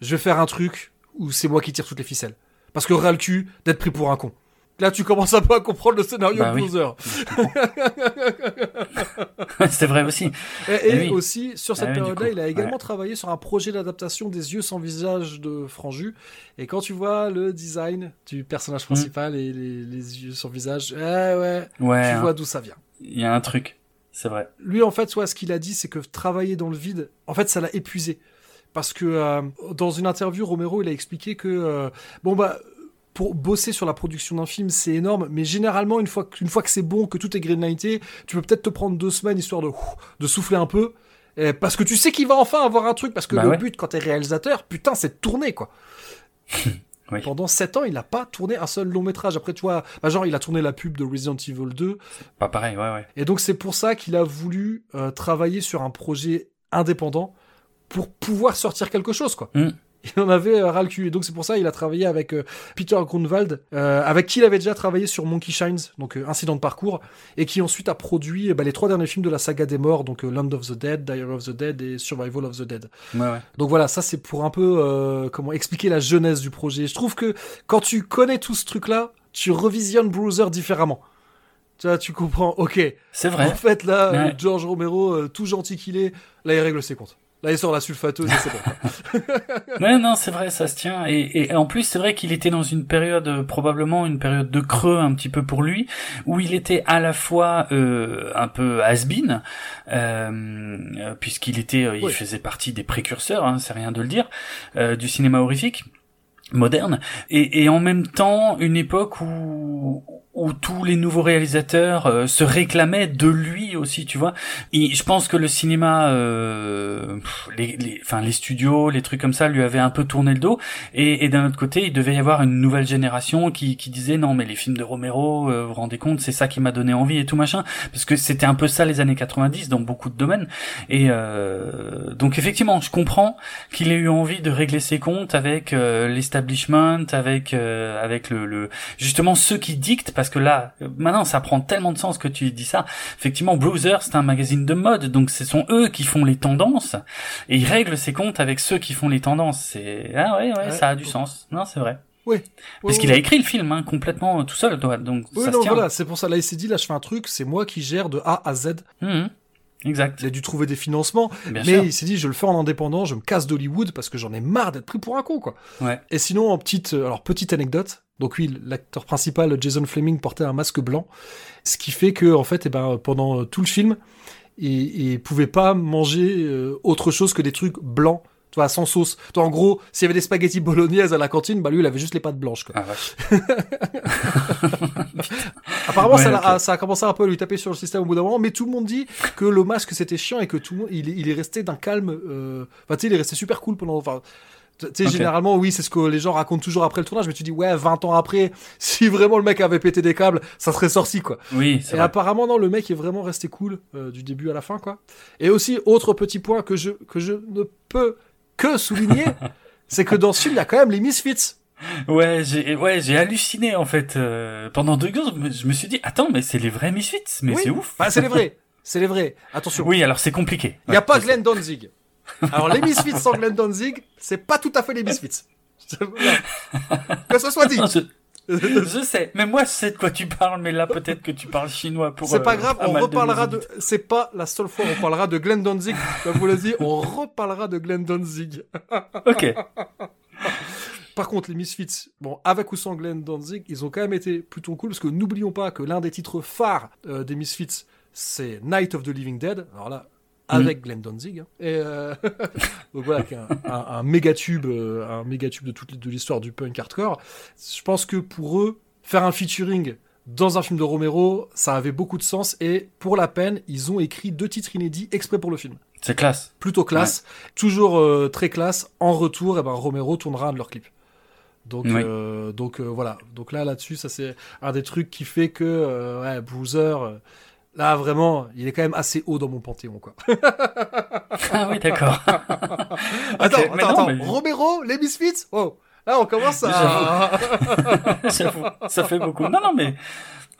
je vais faire un truc où c'est moi qui tire toutes les ficelles, parce que ras le cul d'être pris pour un con. Là tu commences un peu à comprendre le scénario Bah de oui. Bowser. c'est vrai aussi. Et, et oui. aussi sur cette Ah oui, du période-là, il a également ouais. travaillé sur un projet d'adaptation des yeux sans visage de Franju. Et quand tu vois le design du personnage principal et les, les yeux sans visage, eh ouais, Ouais, tu hein. vois d'où ça vient. il y a un truc. C'est vrai. lui en fait soit ce qu'il a dit c'est que travailler dans le vide en fait ça l'a épuisé parce que euh, dans une interview Romero il a expliqué que euh, bon bah pour bosser sur la production d'un film c'est énorme mais généralement une fois que, une fois que c'est bon que tout est greenlighté tu peux peut-être te prendre deux semaines histoire de de souffler un peu parce que tu sais qu'il va enfin avoir un truc parce que Bah le ouais. but quand t'es réalisateur putain c'est de tourner quoi Oui. pendant 7 ans il n'a pas tourné un seul long métrage après tu vois bah genre il a tourné la pub de Resident Evil 2 Pas pareil, ouais, ouais. et donc c'est pour ça qu'il a voulu euh, travailler sur un projet indépendant pour pouvoir sortir quelque chose, quoi. Mm. Il en avait euh, ras le cul. Et donc c'est pour ça qu'il a travaillé avec euh, Peter Grunwald, euh, avec qui il avait déjà travaillé sur Monkey Shines, donc Incident de parcours, et qui ensuite a produit bah, les trois derniers films de la saga des morts, donc Land of the Dead, Diary of the Dead et Survival of the Dead. Ouais, ouais. Donc voilà, ça c'est pour un peu comment expliquer la jeunesse du projet. Je trouve que quand tu connais tout ce truc-là, tu revisionnes Bruiser différemment. Tu vois, tu comprends. Ok, C'est vrai. en fait, là, Ouais. George Romero, euh, tout gentil qu'il est, là, il règle ses comptes. Là, il sort la sulfateuse et c'est bon. Ouais, non, c'est vrai, ça se tient. Et, et en plus, c'est vrai qu'il était dans une période, euh, probablement une période de creux un petit peu pour lui, où il était à la fois euh, un peu has-been, euh, puisqu'il était, euh, il Oui. faisait partie des précurseurs, hein, c'est rien de le dire, euh, du cinéma horrifique moderne, et, et en même temps une époque où où tous les nouveaux réalisateurs euh, se réclamaient de lui aussi, tu vois. Et je pense que le cinéma, euh, les, les, enfin les studios, les trucs comme ça, lui avaient un peu tourné le dos. Et, et d'un autre côté, il devait y avoir une nouvelle génération qui, qui disait non, mais les films de Romero, euh, vous vous rendez compte, c'est ça qui m'a donné envie et tout machin, parce que c'était un peu ça les années 90 dans beaucoup de domaines. Et euh, donc effectivement, je comprends qu'il ait eu envie de régler ses comptes avec euh, l'establishment, avec euh, avec le, le justement ceux qui dictent que là maintenant ça prend tellement de sens que tu dis ça. Effectivement, Bruiser c'est un magazine de mode, donc ce sont eux qui font les tendances et ils règlent ses comptes avec ceux qui font les tendances. C'est ah ouais ouais, Ouais. ça a du sens. Non, c'est vrai. Oui. Parce qu'il a écrit le film hein, complètement tout seul, toi, donc Oui, ça non, se tient. voilà, c'est pour ça. Là, il s'est dit, là, je fais un truc, c'est moi qui gère de A à Z. Mhm. Exact. Il a dû trouver des financements, Bien mais sûr. il s'est dit, je le fais en indépendant, je me casse d'Hollywood parce que j'en ai marre d'être pris pour un con, quoi. Ouais. Et sinon, en petite, euh, alors petite anecdote. Donc oui, l'acteur principal, Jason Fleming, portait un masque blanc, ce qui fait que, en fait, eh ben, pendant euh, tout le film, et, et pouvait pas manger euh, autre chose que des trucs blancs. Vois, sans sauce. Toi, en gros, s'il y avait des spaghettis bolognaise à la cantine, bah lui, il avait juste les pâtes blanches. Quoi. Ah. Apparemment, Ouais, ça, a commencé un peu à lui taper sur le système au bout d'un moment, mais tout le monde dit que le masque c'était chiant et que tout le monde, il, est- il est resté d'un calme. euh, Enfin, tu sais, il est resté super cool pendant. Enfin, tu sais, généralement, oui, c'est ce que les gens racontent toujours après le tournage, mais tu dis, ouais, 20 ans après, si vraiment le mec avait pété des câbles, ça serait sorti, quoi. Oui, c'est Et vrai. apparemment, non, le mec est vraiment resté cool euh, du début à la fin, quoi. Et aussi, autre petit point que je, que je ne peux que souligner, c'est que dans ce film, il y a quand même les Misfits. Ouais, j'ai ouais, j'ai halluciné en fait. euh, pendant deux secondes, je me, suis dit, attends, mais c'est les vrais Misfits, mais Oui. c'est ouf. Bah, c'est les vrais. C'est les vrais. Attention. Oui, alors c'est compliqué. Il n'y a Ouais, pas. Glenn Danzig. Alors, les Misfits sans Glenn Danzig, c'est pas tout à fait les Misfits. que ce soit dit. Non, je, je sais, mais moi je sais de quoi tu parles, mais là peut-être que tu parles chinois pour. C'est euh, pas grave, pas on reparlera de. C'est pas la seule fois on parlera de Glenn Danzig. Comme vous l'avez dit, on reparlera de Glenn Danzig. Ok. Par contre, les Misfits, bon, avec ou sans Glenn Danzig, ils ont quand même été plutôt cool parce que n'oublions pas que l'un des titres phares euh, des Misfits, c'est Night of the Living Dead. Alors là, avec Glenn Danzig. hein. Et euh, donc voilà, un, un, un méga tube, euh, un méga tube de toute de l'histoire du punk hardcore. Je pense que pour eux, faire un featuring dans un film de Romero, ça avait beaucoup de sens et pour la peine, ils ont écrit deux titres inédits exprès pour le film. C'est classe. Plutôt classe, toujours euh, très classe. En retour, eh ben, Romero tournera un de leurs clips. Donc, Oui. euh, donc voilà. Donc là, là-dessus, ça c'est un des trucs qui fait que ouais, Bruiser, là vraiment, il est quand même assez haut dans mon panthéon, quoi. Ah oui, d'accord. attends, mais attends, non, attends. mais- Romero, les Misfits, wow. Là, on commence à. J'avoue, ça fait beaucoup. Non, non, mais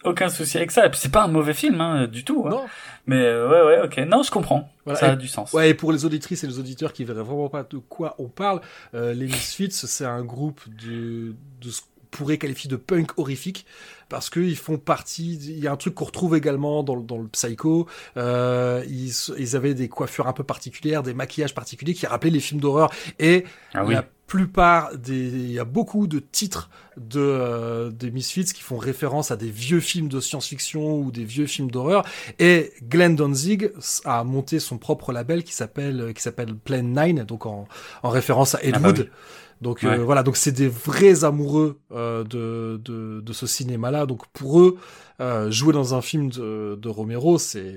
aucun souci avec ça. Et puis c'est pas un mauvais film hein, du tout. hein. non. Mais euh, ouais, ouais, ok. Non, je comprends. Voilà, ça et- a du sens. Ouais, et pour les auditrices et les auditeurs qui verraient vraiment pas de quoi on parle, euh, les Misfits, c'est un groupe de, de pourrait qualifier de punk horrifique, parce qu'ils font partie, il y a un truc qu'on retrouve également dans, le- dans le Psycho, euh, ils, ils avaient des coiffures un peu particulières, des maquillages particuliers qui rappelaient les films d'horreur, et Ah oui. la plupart des, il y a beaucoup de titres de euh, des Misfits qui font référence à des vieux films de science-fiction ou des vieux films d'horreur. Et Glenn Danzig a monté son propre label qui s'appelle qui s'appelle Plan 9, donc en, en référence à Ed Ah bah Wood. oui. Donc euh, voilà, donc c'est des vrais amoureux euh, de, de de ce cinéma-là. Donc pour eux, euh, jouer dans un film de, de Romero, c'est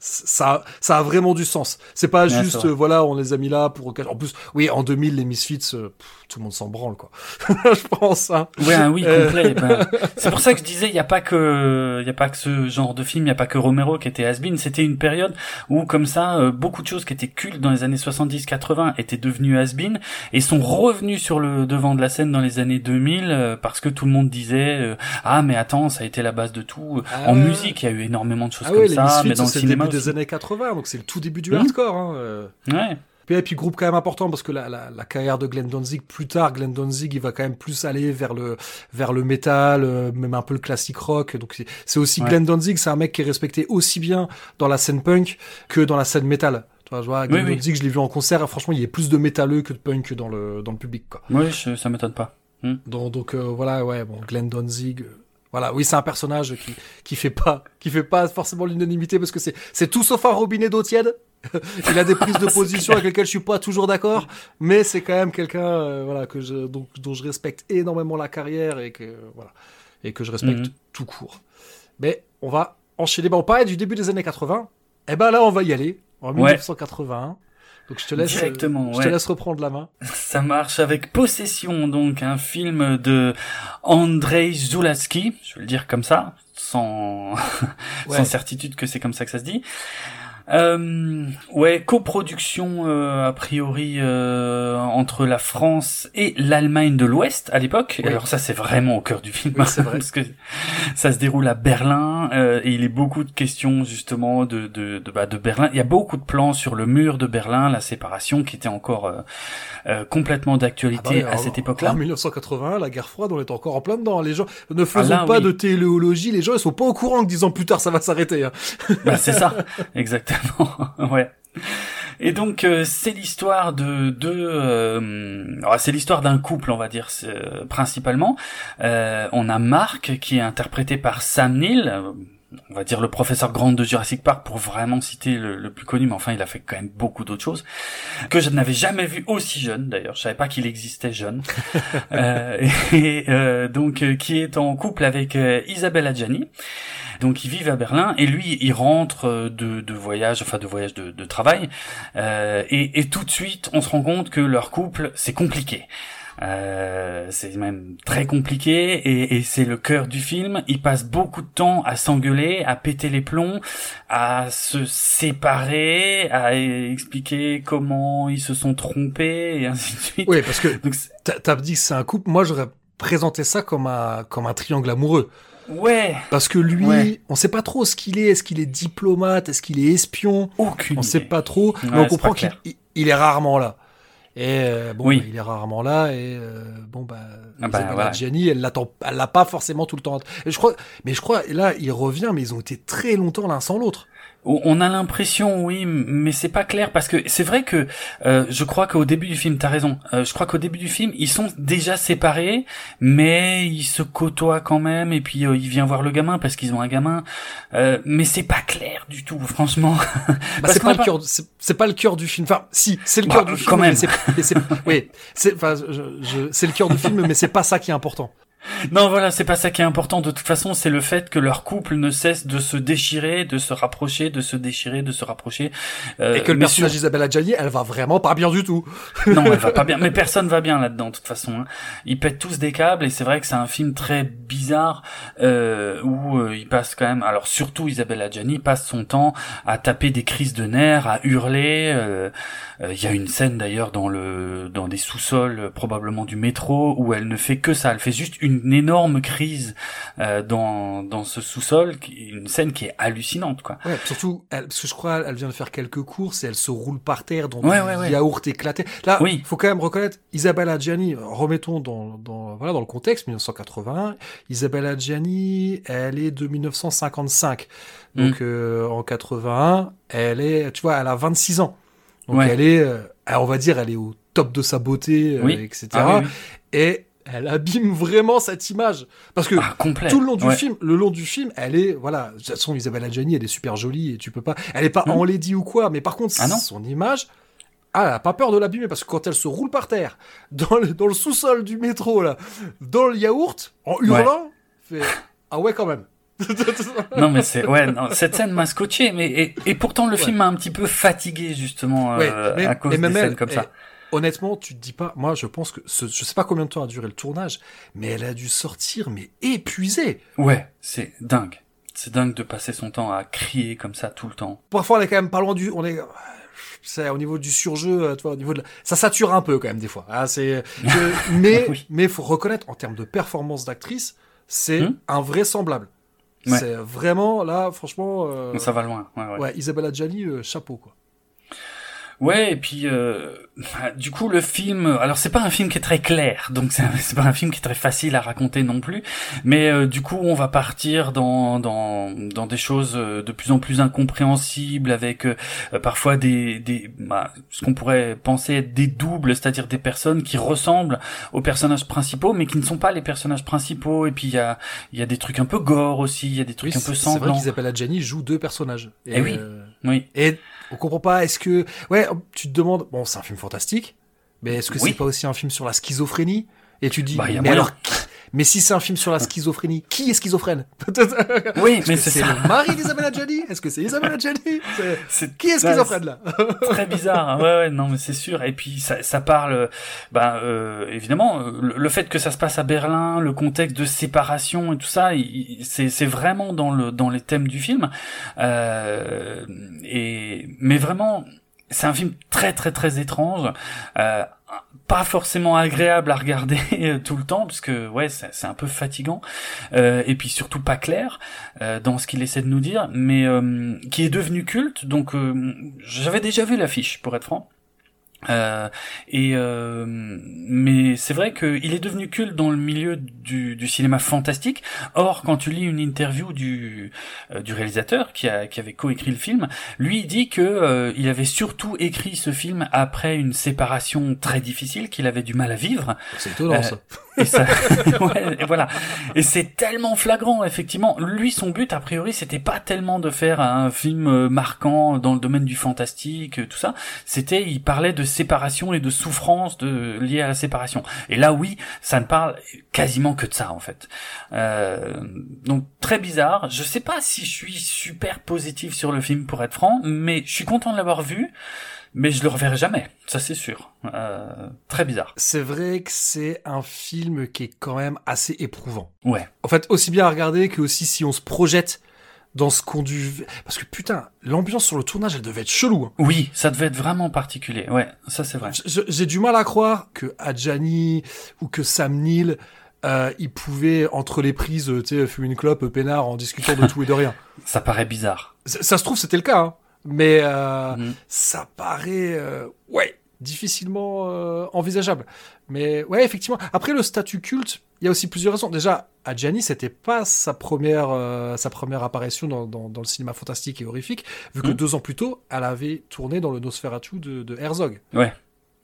ça ça a vraiment du sens. C'est pas juste euh, voilà, on les a mis là pour en plus oui, en 2000 les Misfits euh, pff, tout le monde s'en branle quoi. Je pense hein. Ouais, ah oui, Euh. complet. ben, c'est pour ça que je disais, il y a pas que, il y a pas que ce genre de film, il y a pas que Romero qui était has-been. C'était une période où, comme ça, euh, beaucoup de choses qui étaient cultes dans les années 70-80 étaient devenues has-been et sont revenues sur le devant de la scène dans les années 2000 euh, parce que tout le monde disait, ah mais attends, ça a été la base de tout. Ah en musique, il y a eu énormément de choses Ah comme ouais, ça, Misfits mais dans le cinéma. Des années 80, donc c'est le tout début du hardcore hein. euh. Ouais. Puis, et puis groupe quand même important parce que la, la, la carrière de Glenn Danzig plus tard, Glenn Danzig il va quand même plus aller vers le vers le métal, euh, même un peu le classique rock. Donc c'est- aussi Ouais. Glenn Danzig, c'est un mec qui est respecté aussi bien dans la scène punk que dans la scène métal. Tu vois, je vois Glenn Oui, oui. Danzig, je l'ai vu en concert, franchement il y a plus de métalleux que de punk dans le dans le public quoi. Oui, je- ça m'étonne pas. Donc, donc euh, voilà, ouais, bon, Glenn Danzig. Voilà, oui, c'est un personnage qui qui fait pas qui fait pas forcément l'unanimité parce que c'est c'est tout sauf un robinet d'eau tiède. Il a des prises de position avec lesquelles je suis pas toujours d'accord, mais c'est quand même quelqu'un euh, voilà que je donc dont je respecte énormément la carrière et que voilà et que je respecte Mhm. tout court. Mais on va enchaîner. Bon, on parlait du début des années 80. Eh ben là, on va y aller en Ouais. 1981. Donc je te laisse Directement, je ouais. te laisse reprendre la main. Ça marche avec Possession, donc un film de Andrzej Zulawski, je vais le dire comme ça, sans, Ouais. sans certitude que c'est comme ça que ça se dit. Euh, ouais, coproduction euh, a priori euh, entre la France et l'Allemagne de l'Ouest à l'époque. Oui. Alors ça c'est vraiment au cœur du film, Oui, vrai. parce que ça se déroule à Berlin euh, et il est beaucoup de questions justement de de de, bah, de Berlin. Il y a beaucoup de plans sur le mur de Berlin, la séparation qui était encore euh, euh, complètement d'actualité Ah bah, à cette époque-là. En 1981, la guerre froide, on est encore en plein dedans. Les gens, ne faisons là, pas oui. de téléologie. Les gens, ils sont pas au courant que dix ans plus tard, ça va s'arrêter. hein. Bah, c'est ça, exactement. ouais. Et donc euh, c'est l'histoire de deux, euh, c'est l'histoire d'un couple, on va dire euh, principalement. Euh, on a Marc qui est interprété par Sam Neill, euh, on va dire le professeur Grant de Jurassic Park pour vraiment citer le, plus connu, mais enfin il a fait quand même beaucoup d'autres choses que je n'avais jamais vu aussi jeune d'ailleurs. Je savais pas qu'il existait jeune. euh, et euh, donc qui est en couple avec Isabelle Adjani. Donc ils vivent à Berlin et lui il rentre de, de voyage, enfin de voyage de, de travail et, et tout de suite on se rend compte que leur couple c'est compliqué. Euh, c'est même très compliqué et, et c'est le cœur du film. Ils passent beaucoup de temps à s'engueuler, à péter les plombs, à se séparer, à expliquer comment ils se sont trompés et ainsi de suite. Oui, parce que t'as dit que c'est un couple. Moi, j'aurais présenté ça comme un comme un triangle amoureux. Ouais. Parce que lui, on sait pas trop ce qu'il est. Est-ce qu'il est diplomate? Est-ce qu'il est espion? Aucune. On sait pas trop. mais on comprend qu'il il est rarement là. Et euh, bon, oui. bah, il est rarement là et euh, bon bah, ah bah voilà. Gianni, elle l'attend, elle l'a pas forcément tout le temps. Et je crois, mais je crois là, il revient, mais ils ont été très longtemps l'un sans l'autre. On a l'impression, oui, mais c'est pas clair parce que c'est vrai que euh, je crois qu'au début du film, t'as raison. Euh, je crois qu'au début du film, ils sont déjà séparés, mais ils se côtoient quand même. Et puis euh, il vient voir le gamin parce qu'ils ont un gamin. Euh, mais c'est pas clair du tout, franchement. Bah, c'est pas, le cœur. C'est pas le cœur du film. Enfin, si, c'est le cœur bah, du film. Quand même. Mais c'est, oui, c'est, enfin, c'est le cœur du film, mais c'est pas ça qui est important. Non, voilà, c'est pas ça qui est important. De toute façon, c'est le fait que leur couple ne cesse de se déchirer, de se rapprocher, de se déchirer, de se rapprocher. Euh, et que le personnage d'Isabelle Adjani, elle va vraiment pas bien du tout. non, elle va pas bien. Mais personne va bien là-dedans, de toute façon. Hein. Ils pètent tous des câbles, et c'est vrai que c'est un film très bizarre euh, où euh, il passe quand même. Alors surtout, Isabelle Adjani passe son temps à taper des crises de nerfs, à hurler. Euh, euh, il y a une scène d'ailleurs dans le dans des sous-sols probablement du métro où elle ne fait que ça. Elle fait juste une énorme crise euh, dans dans ce sous-sol, une scène qui est hallucinante quoi. Ouais, surtout elle, parce que je crois elle vient de faire quelques courses et elle se roule par terre dans ouais, ouais, ouais. yaourt éclaté. Là, oui. faut quand même reconnaître Isabella Gianni, remettons dans dans voilà dans le contexte 1981, Isabella Gianni, elle est de 1955. Donc Mm. euh, en 81, elle est tu vois, elle a 26 ans. Donc Ouais. elle est euh, on va dire elle est au top de sa beauté euh, Oui. etc. Ah oui, oui. Et elle abîme vraiment cette image parce que Ah, tout le long du Ouais. film, le long du film, elle est, voilà, de toute façon, Isabelle Adjani, elle est super jolie et tu peux pas, elle est pas Mhm. enlaidie ou quoi, mais par contre, Ah non. son image, ah, elle a pas peur de l'abîmer parce que quand elle se roule par terre, dans le, dans le sous-sol du métro, là, dans le yaourt, en hurlant, fait, ah ouais, quand même. Non mais c'est ouais non, cette scène m'a scotché mais et, et pourtant le Ouais. film m'a un petit peu fatigué justement Ouais, euh, mais- à cause des même elle, scènes comme eh, ça. Honnêtement, tu te dis pas, moi, je pense que ce, je sais pas combien de temps a duré le tournage, mais elle a dû sortir, mais épuisée. Ouais, c'est dingue. C'est dingue de passer son temps à crier comme ça tout le temps. Parfois, on est quand même pas loin du, on est, c'est au niveau du surjeu, euh, tu vois, au niveau de la... ça sature un peu quand même des fois. Ah, c'est, mais Oui. mais faut reconnaître en termes de performance d'actrice, c'est Hmm. invraisemblable. Ouais. C'est vraiment là, franchement. euh, Ça va loin. Ouais, ouais. ouais, Isabella Gianni, euh, chapeau quoi. Ouais, et puis euh, du coup le film, alors c'est pas un film qui est très clair, donc c'est pas un film qui est très facile à raconter non plus, mais euh, du coup on va partir dans dans dans des choses euh, de plus en plus incompréhensibles avec euh, parfois des des bah, ce qu'on pourrait penser être des doubles, c'est-à-dire des personnes qui ressemblent aux personnages principaux mais qui ne sont pas les personnages principaux et puis il y a il y a des trucs un peu gore aussi, il y a des trucs Oui, un peu c'est c'est vrai sanglants. qu'Isabella Gianni joue deux personnages. Eh oui. euh, Oui. Et on comprend pas. Est-ce que, ouais, tu te demandes, bon, c'est un film fantastique, mais est-ce que Oui. c'est pas aussi un film sur la schizophrénie? Et tu dis, Bah, mais moyen. alors, mais si c'est un film sur la schizophrénie, qui est schizophrène Oui, mais c'est ça. le mari d'Isabella Gianni Est-ce que c'est Isabella Gianni C'est- C'est- Qui est schizophrène là très bizarre. hein. Ouais, ouais, non, mais c'est sûr. Et puis ça, ça parle, ben euh, évidemment, le, le fait que ça se passe à Berlin, le contexte de séparation et tout ça, c'est vraiment dans le dans les thèmes du film. Euh, et mais vraiment, c'est un film très très très étrange. Euh, pas forcément agréable à regarder euh, tout le temps parce que ouais c'est un peu fatigant. Euh, et puis surtout pas clair euh, dans ce qu'il essaie de nous dire mais qui est devenu culte. Donc j'avais déjà vu l'affiche pour être franc Euh, et euh, mais c'est vrai qu'il est devenu culte dans le milieu du, du, cinéma fantastique. Or, quand tu lis une interview du euh, du réalisateur qui a qui avait coécrit le film, lui il dit que euh, il avait surtout écrit ce film après une séparation très difficile qu'il avait du mal à vivre. C'est étonnant ça. Et ça, ouais, et voilà. Et c'est tellement flagrant, effectivement. Lui, son but, a priori, c'était pas tellement de faire un film marquant dans le domaine du fantastique, tout ça. C'était, il parlait de séparation et de souffrance de liée à la séparation. Et là, oui, ça ne parle quasiment que de ça, en fait. Euh, donc très bizarre. Je sais pas si je suis super positif sur le film, pour être franc, mais je suis content de l'avoir vu mais je le reverrai jamais, ça c'est sûr. Euh, très bizarre. C'est vrai que c'est un film qui est quand même assez éprouvant. Ouais. En fait, aussi bien à regarder que aussi si on se projette dans ce qu'on dû... Parce que putain, l'ambiance sur le tournage, elle devait être chelou. Hein. Oui, ça devait être vraiment particulier. Ouais, ça c'est vrai. J'ai du mal à croire que Adjani ou que Sam Neill, euh, ils pouvaient, entre les prises, tu sais, fumer une clope, peinard, en discutant de tout et de rien. Ça paraît bizarre. Ça, ça se trouve, c'était le cas. Hein mais euh, mm. ça paraît euh, ouais difficilement euh, envisageable. Mais ouais, effectivement. Après le statut culte, il y a aussi plusieurs raisons. Déjà, Adjani, c'était pas sa première euh, sa première apparition dans, dans, dans, le cinéma fantastique et horrifique, vu que mm. deux ans plus tôt, elle avait tourné dans le Nosferatu de, de Herzog. Ouais,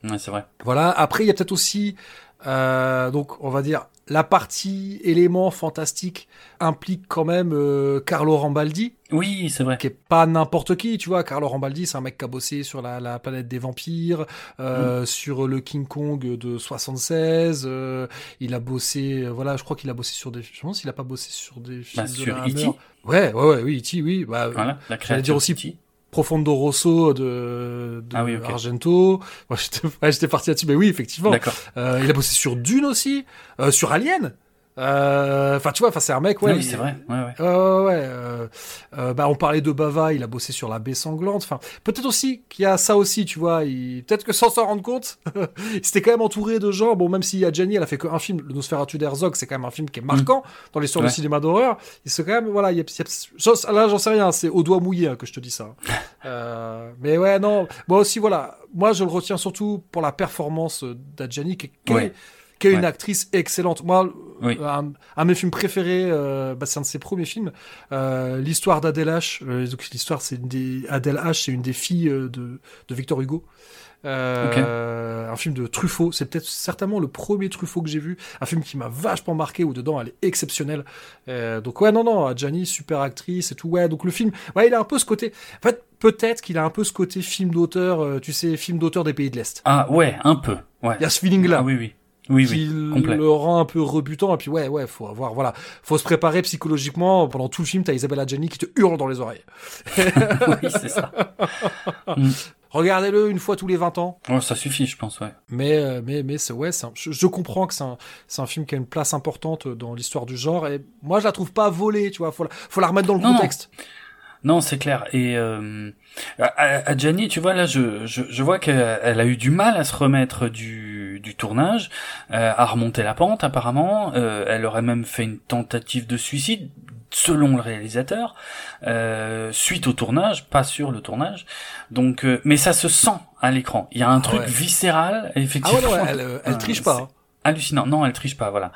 ouais c'est vrai. Voilà. Après, il y a peut-être aussi euh, donc, on va dire, la partie élément fantastique implique quand même euh, Carlo Rambaldi. Oui, c'est vrai. Qui est pas n'importe qui, tu vois. Carlo Rambaldi, c'est un mec qui a bossé sur la, la planète des vampires, euh, mm. sur le King Kong de 76. Euh, il a bossé, euh, voilà, je crois qu'il a bossé sur des. Je pense qu'il a pas bossé sur des bah, sur de E.T. Ouais, ouais, ouais, oui, E.T., oui. Bah, voilà, la J'allais dire aussi E.T. Profondo Rosso de, de Ah oui. Argento. Moi, j'étais ouais, j'étais parti là-dessus, mais oui, effectivement. Euh, il a bossé sur Dune aussi, euh, sur Alien. Euh, Enfin, tu vois, enfin, c'est un mec, ouais. Oui, c'est vrai. Ouais, ouais. Euh, ouais, euh, bah, on parlait de Bava, il a bossé sur la baie sanglante. Enfin, peut-être aussi qu'il y a ça aussi, tu vois. Il... Peut-être que sans s'en rendre compte, il s'était quand même entouré de gens. Bon, même si Adjani, elle a fait qu'un film, le Nosferatu d'Herzog, c'est quand même un film qui est marquant dans l'histoire Ouais. du cinéma d'horreur. Il se quand même, voilà, il y a, il y a- j'en- là, j'en sais rien, c'est au doigt mouillé hein, que je te dis ça. euh, mais ouais, non, moi aussi, voilà. Moi, je le retiens surtout pour la performance d'Adjani, qui, qui est-. qui est une actrice excellente. Moi, Oui. un, un de mes films préférés, euh, bah, c'est un de ses premiers films, euh, l'histoire d'Adèle H. Euh, l'histoire, c'est une des Adèle H, c'est une des filles euh, de, de Victor Hugo. Euh, Un film de Truffaut, c'est peut-être certainement le premier Truffaut que j'ai vu, un film qui m'a vachement marqué où dedans elle est exceptionnelle. Euh, donc ouais non non, Adjani super actrice et tout ouais donc le film, ouais il a un peu ce côté, en fait peut-être qu'il a un peu ce côté film d'auteur, euh, tu sais film d'auteur des pays de l'est. Ah ouais, un peu. Ouais. Il y a ce feeling là Ah oui, oui. Oui, qui oui. Le rend un peu rebutant et puis ouais ouais faut avoir voilà faut se préparer psychologiquement pendant tout le film t'as Isabelle Adjani qui te hurle dans les oreilles oui, c'est ça. Mm. regardez-le une fois tous les 20 ans Oh, ça suffit, je pense, ouais. mais euh, mais mais c'est ouais c'est un- je, je comprends que c'est un film qui a une place importante dans l'histoire du genre et moi je la trouve pas volée tu vois faut la, faut la remettre dans le Non, contexte Non, c'est clair. Et euh, à, à Gianni, tu vois, là, je, je, je vois qu'elle elle a eu du mal à se remettre du, du tournage, euh, à remonter la pente, apparemment. Euh, elle aurait même fait une tentative de suicide, selon le réalisateur, euh, suite au tournage, pas sur le tournage. Donc, euh, mais ça se sent à l'écran. Il y a un truc ouais. viscéral, ah effectivement. ouais non elle elle Euh, triche pas hein. Hallucinant. Non, elle triche pas, voilà.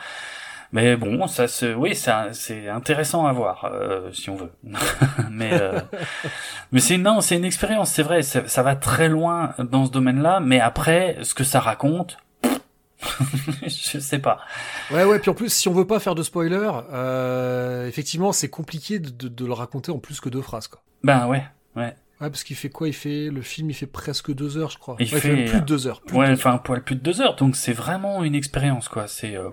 Mais bon, ça se, oui, ça, c'est intéressant à voir, euh, si on veut. mais, euh, mais c'est non, c'est une expérience, c'est vrai. Ça, ça va très loin dans ce domaine-là, mais après, ce que ça raconte, je sais pas. ouais ouais puis en plus si on veut pas faire de spoiler euh, effectivement c'est compliqué de, de, de le raconter en plus que deux phrases quoi Ben ouais, ouais, Ouais, parce qu'il fait quoi Il fait le film, il fait presque deux heures, je crois. Il Ouais, fait, plus de deux heures. Plus ouais. Enfin, poil plus de deux heures, donc c'est vraiment une expérience, quoi. C'est, euh,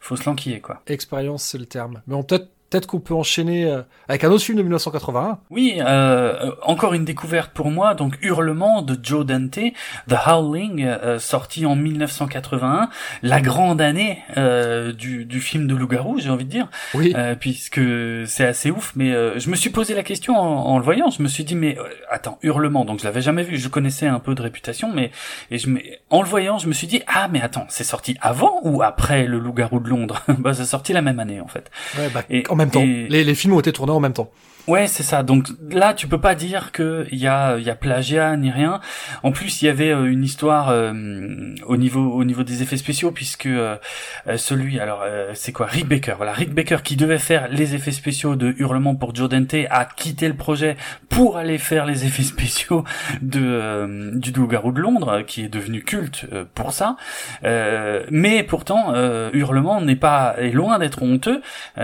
faut se l'enquiller, quoi. Expérience, c'est le terme. Mais on peut-être peut-être qu'on peut enchaîner euh, avec un autre film de 1981. Oui, euh, encore une découverte pour moi, donc Hurlement de Joe Dante, The Howling, euh, sorti en 1981, la grande année euh, du, du film de loup-garou, j'ai envie de dire, Oui. euh, puisque c'est assez ouf, mais euh, je me suis posé la question en, en le voyant, je me suis dit, mais attends, Hurlement, donc je l'avais jamais vu, je connaissais un peu de réputation, mais et je en le voyant, je me suis dit, ah mais attends, c'est sorti avant ou après le loup-garou de Londres? Bah c'est sorti la même année en fait. Ouais, bah, et- en même temps. et- Les, les films ont été tournés en même temps. Ouais, c'est ça. Donc là, tu peux pas dire que il y a il y a plagiat ni rien. En plus, il y avait euh, une histoire euh, au niveau au niveau des effets spéciaux puisque euh, celui alors c'est quoi? Rick Baker. Voilà, Rick Baker qui devait faire les effets spéciaux de Hurlement pour Joe Dante a quitté le projet pour aller faire les effets spéciaux de du Loup-garou de Londres qui est devenu culte pour ça. mais pourtant Hurlement n'est pas est loin d'être honteux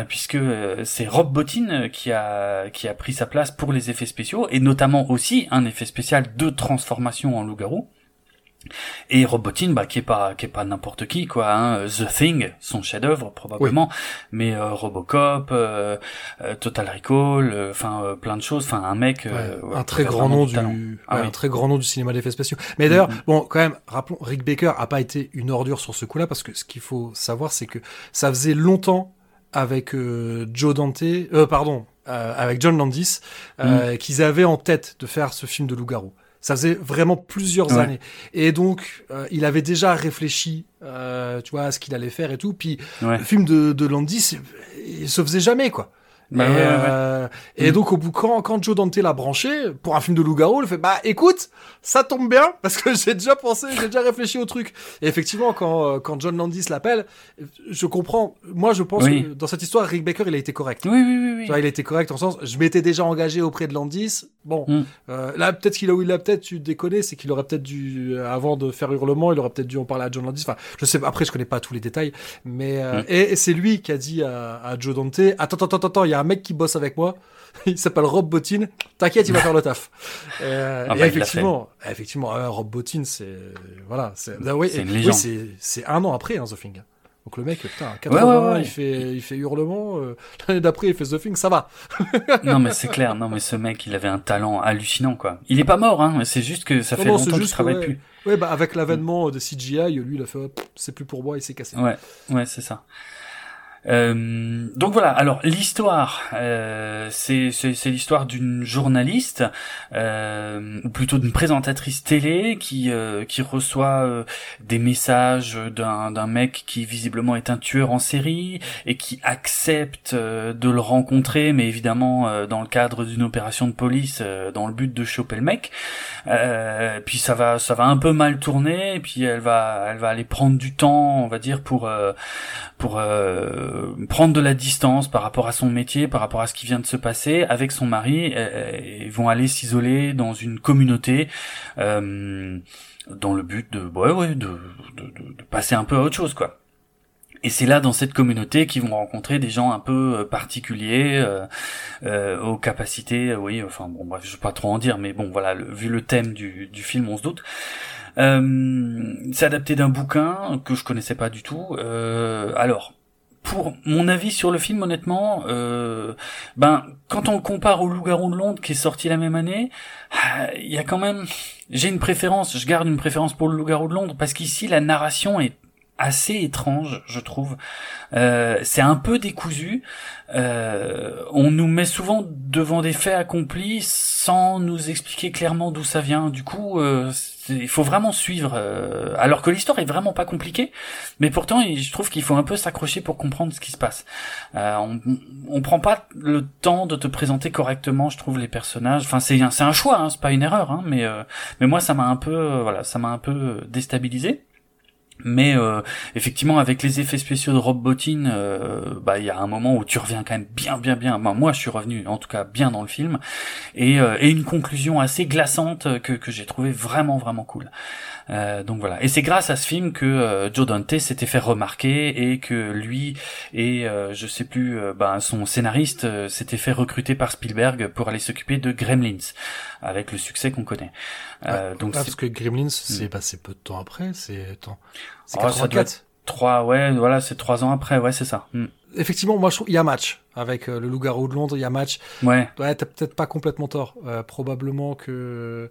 puisque c'est Rob Bottin qui a qui a pris sa place pour les effets spéciaux et notamment aussi un effet spécial de transformation en loup-garou. Et Robotine, bah, qui est pas, qui est pas n'importe qui, quoi. Hein. The Thing, son chef-d'œuvre probablement, mais euh, Robocop, euh, euh, Total Recall, enfin plein de choses. Enfin, un mec, un très grand nom du, ah un très grand nom du cinéma d'effets spéciaux. Mais d'ailleurs, mm-hmm. bon, quand même, rappelons, Rick Baker a pas été une ordure sur ce coup-là parce que ce qu'il faut savoir, c'est que ça faisait longtemps avec Joe Dante, euh, pardon, euh, avec John Landis, euh, mm. qu'ils avaient en tête de faire ce film de loup-garou. Ça faisait vraiment plusieurs années. Et donc, euh, il avait déjà réfléchi, tu vois, à ce qu'il allait faire et tout. Puis, le film de, de Landis, il se faisait jamais, quoi. Bah et, euh, et mm. donc au bout quand, quand Joe Dante l'a branché pour un film de loup-garou, il fait bah écoute, ça tombe bien parce que j'ai déjà pensé, j'ai déjà réfléchi au truc. Et effectivement quand euh, quand John Landis l'appelle, je comprends. Moi je pense que dans cette histoire Rick Baker il a été correct. Oui oui oui. oui. Vois, il a été correct en sens je m'étais déjà engagé auprès de Landis. Bon mm. euh, là peut-être qu'il a où il a peut-être tu déconner, c'est qu'il aurait peut-être dû euh, avant de faire hurlement, il aurait peut-être dû en parler à John Landis. Enfin je sais après je connais pas tous les détails, mais mm. et, c'est lui qui a dit à, à Joe Dante attends attends attends attends il y a un mec qui bosse avec moi. il s'appelle Rob Bottin. T'inquiète, il va faire le taf. Euh, ah bah, effectivement, effectivement, Rob Bottin, c'est voilà, c'est légende. c'est un an après hein, The Thing. Donc le mec, putain, 80, il fait, il fait hurlement. Euh, l'année d'après, il fait The Thing, ça va. non mais c'est clair, non mais ce mec, il avait un talent hallucinant quoi. Il est pas mort, hein. C'est juste que ça fait longtemps qu'il travaille plus. Ouais, bah avec l'avènement de CGI, lui, il a fait, c'est plus pour moi, il s'est cassé. Ouais, ouais, c'est ça. Euh, donc voilà. Alors l'histoire, euh, c'est l'histoire d'une journaliste, euh, ou plutôt d'une présentatrice télé qui euh, qui reçoit euh, des messages d'un mec qui visiblement est un tueur en série et qui accepte de le rencontrer, mais évidemment dans le cadre d'une opération de police, dans le but de choper le mec. puis ça va ça va un peu mal tourner, et puis elle va elle va aller prendre du temps, on va dire pour pour prendre de la distance par rapport à son métier, par rapport à ce qui vient de se passer avec son mari. Et, vont aller s'isoler dans une communauté euh, dans le but de, ouais, ouais, de, de, de, passer un peu à autre chose, quoi. Et c'est là, dans cette communauté, qu'ils vont rencontrer des gens un peu euh, particuliers, euh, aux capacités, oui, enfin bon, bref, je vais pas trop en dire, mais bon, voilà, vu le thème du, du film, on se doute. Euh, c'est adapté d'un bouquin que je connaissais pas du tout. Euh, alors, pour mon avis sur le film, honnêtement, euh, ben quand on compare au Loup-garou de Londres qui est sorti la même année, il y a quand même, j'ai une préférence, je garde une préférence pour le Loup-garou de Londres parce qu'ici la narration est assez étrange, je trouve. Euh, c'est un peu décousu. Euh, on nous met souvent devant des faits accomplis sans nous expliquer clairement d'où ça vient. Du coup, euh, il faut vraiment suivre. Euh, alors que l'histoire est vraiment pas compliquée, mais pourtant, je trouve qu'il faut un peu s'accrocher pour comprendre ce qui se passe. Euh, on, on prend pas le temps de te présenter correctement, je trouve, les personnages. Enfin, c'est un, c'est un choix, hein, c'est pas une erreur, hein, mais mais moi, ça m'a un peu, voilà, ça m'a un peu déstabilisé. Mais euh, effectivement, avec les effets spéciaux de Rob Bottin, euh, bah il y a un moment où tu reviens quand même bien, bien, bien. moi, je suis revenu, en tout cas, bien dans le film, et, euh, et une conclusion assez glaçante que, que j'ai trouvé vraiment, vraiment cool. donc voilà. Et c'est grâce à ce film que Joe Dante s'était fait remarquer et que lui et je sais plus, bah, son scénariste s'était fait recruter par Spielberg pour aller s'occuper de Gremlins, avec le succès qu'on connaît. donc parce que Gremlins, c'est hmm. c'est peu de temps après, c'est temps. C'est 84 Trois, ouais, voilà, c'est trois ans après, ouais, c'est ça. Hmm. Effectivement, moi je trouve il y a match avec euh, le Loup-garou de Londres, il y a match. Ouais. Ouais, t'as peut-être pas complètement tort. Euh, probablement que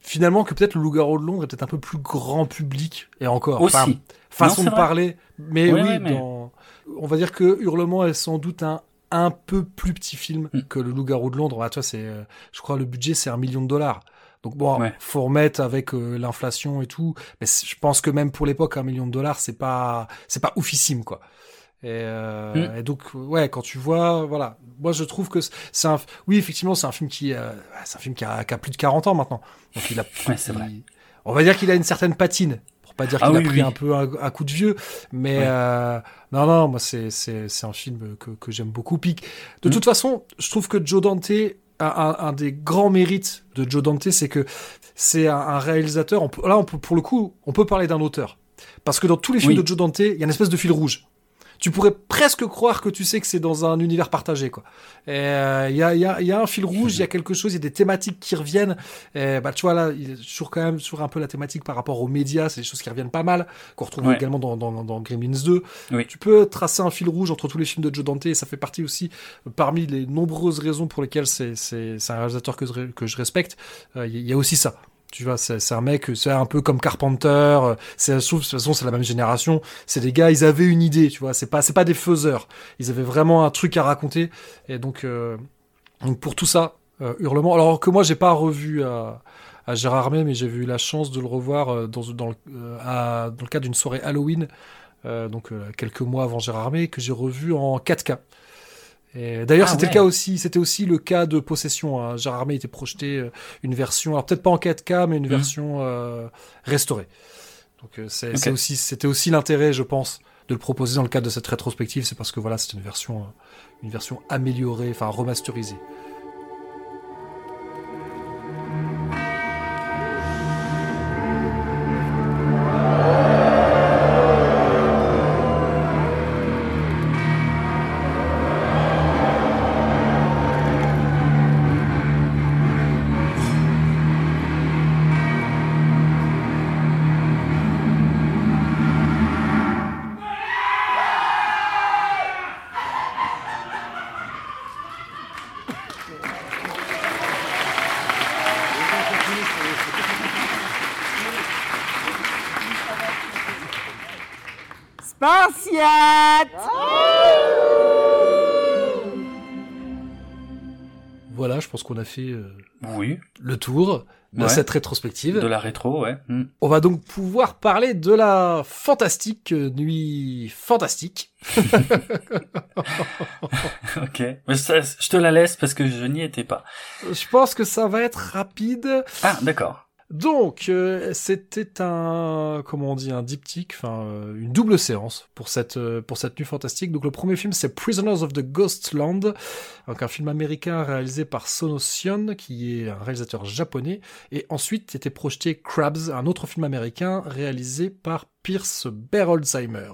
finalement que peut-être le Loup-garou de Londres est peut-être un peu plus grand public et encore. Aussi. façon de parler, mais oui, Dans... on va dire que Hurlement est sans doute un un peu plus petit film hmm. que le Loup-garou de Londres. Ouais, tu vois, c'est, euh, je crois, le budget c'est un million de dollars. Donc bon, faut remettre avec euh, l'inflation et tout. Mais je pense que même pour l'époque, un million de dollars, c'est pas, c'est pas oufissime quoi. Et, euh, et, donc ouais, quand tu vois, voilà, moi je trouve que c'est un, oui effectivement c'est un film qui, euh, c'est un film qui a, qui a, plus de 40 ans maintenant. Donc il a, ouais, c'est vrai. On va dire qu'il a une certaine patine, pour pas dire qu'il Ah a oui, pris oui. un peu un, un coup de vieux, mais Ouais. euh, non non, moi c'est c'est c'est un film que que j'aime beaucoup. Puis de Mm. toute façon, je trouve que Joe Dante un, des grands mérites de Joe Dante, c'est que c'est un, un réalisateur. On peut, là, on peut, pour le coup, on peut parler d'un auteur. Parce que dans tous les films Oui. de Joe Dante, il y a une espèce de fil rouge. Tu pourrais presque croire que tu sais que c'est dans un univers partagé, quoi. Et, euh, Il y, a, il y, a, il y a un fil rouge, il y a quelque chose, il y a des thématiques qui reviennent. Et, bah, tu vois, là, il a toujours quand même sur un peu la thématique par rapport aux médias, c'est des choses qui reviennent pas mal, qu'on retrouve Ouais. également dans, dans, dans Gremlins 2. Oui. Tu peux tracer un fil rouge entre tous les films de Joe Dante, et ça fait partie aussi, euh, parmi les nombreuses raisons pour lesquelles c'est un réalisateur que je, que je respecte, euh, il y a aussi ça. Tu vois, c'est un mec, c'est un peu comme Carpenter. euh, C'est, de toute façon, c'est la même génération. C'est des gars, ils avaient une idée, tu vois. C'est pas, c'est pas des faiseurs. Ils avaient vraiment un truc à raconter. Et donc, euh, pour tout ça, euh, Hurlement. Alors que moi, j'ai pas revu à, à Gérard Armé, mais j'ai eu la chance de le revoir euh, dans, dans, le, euh, cadre d'une soirée Halloween, euh, donc euh, quelques mois avant Gérard Armé, que j'ai revu en 4K. D'ailleurs, Ah c'était ouais. le cas aussi. C'était aussi le cas de Possession. Hein. Gérard Armé était projeté euh, une version, alors peut-être pas en 4K, mais une Mhm. version euh, restaurée. Donc euh, c'est aussi, c'était aussi l'intérêt, je pense, de le proposer dans le cadre de cette rétrospective. C'est parce que voilà, c'est une version, euh, une version améliorée, enfin remasterisée. Qu'on a fait euh, Oui. le tour de Ouais. cette rétrospective. De la rétro, ouais. Hmm. On va donc pouvoir parler de la fantastique euh, nuit fantastique. ok. Mais ça, je te la laisse parce que je n'y étais pas. Je pense que ça va être rapide. Ah, d'accord. Donc, euh, c'était un, comment on dit, un diptyque, enfin, euh, une double séance pour cette, euh, pour cette nuit fantastique. Donc, le premier film, c'est Prisoners of the Ghostland, donc un film américain réalisé par Sonosion, qui est un réalisateur japonais. Et ensuite, était projeté Crabs, un autre film américain réalisé par Pierce Berolzheimer.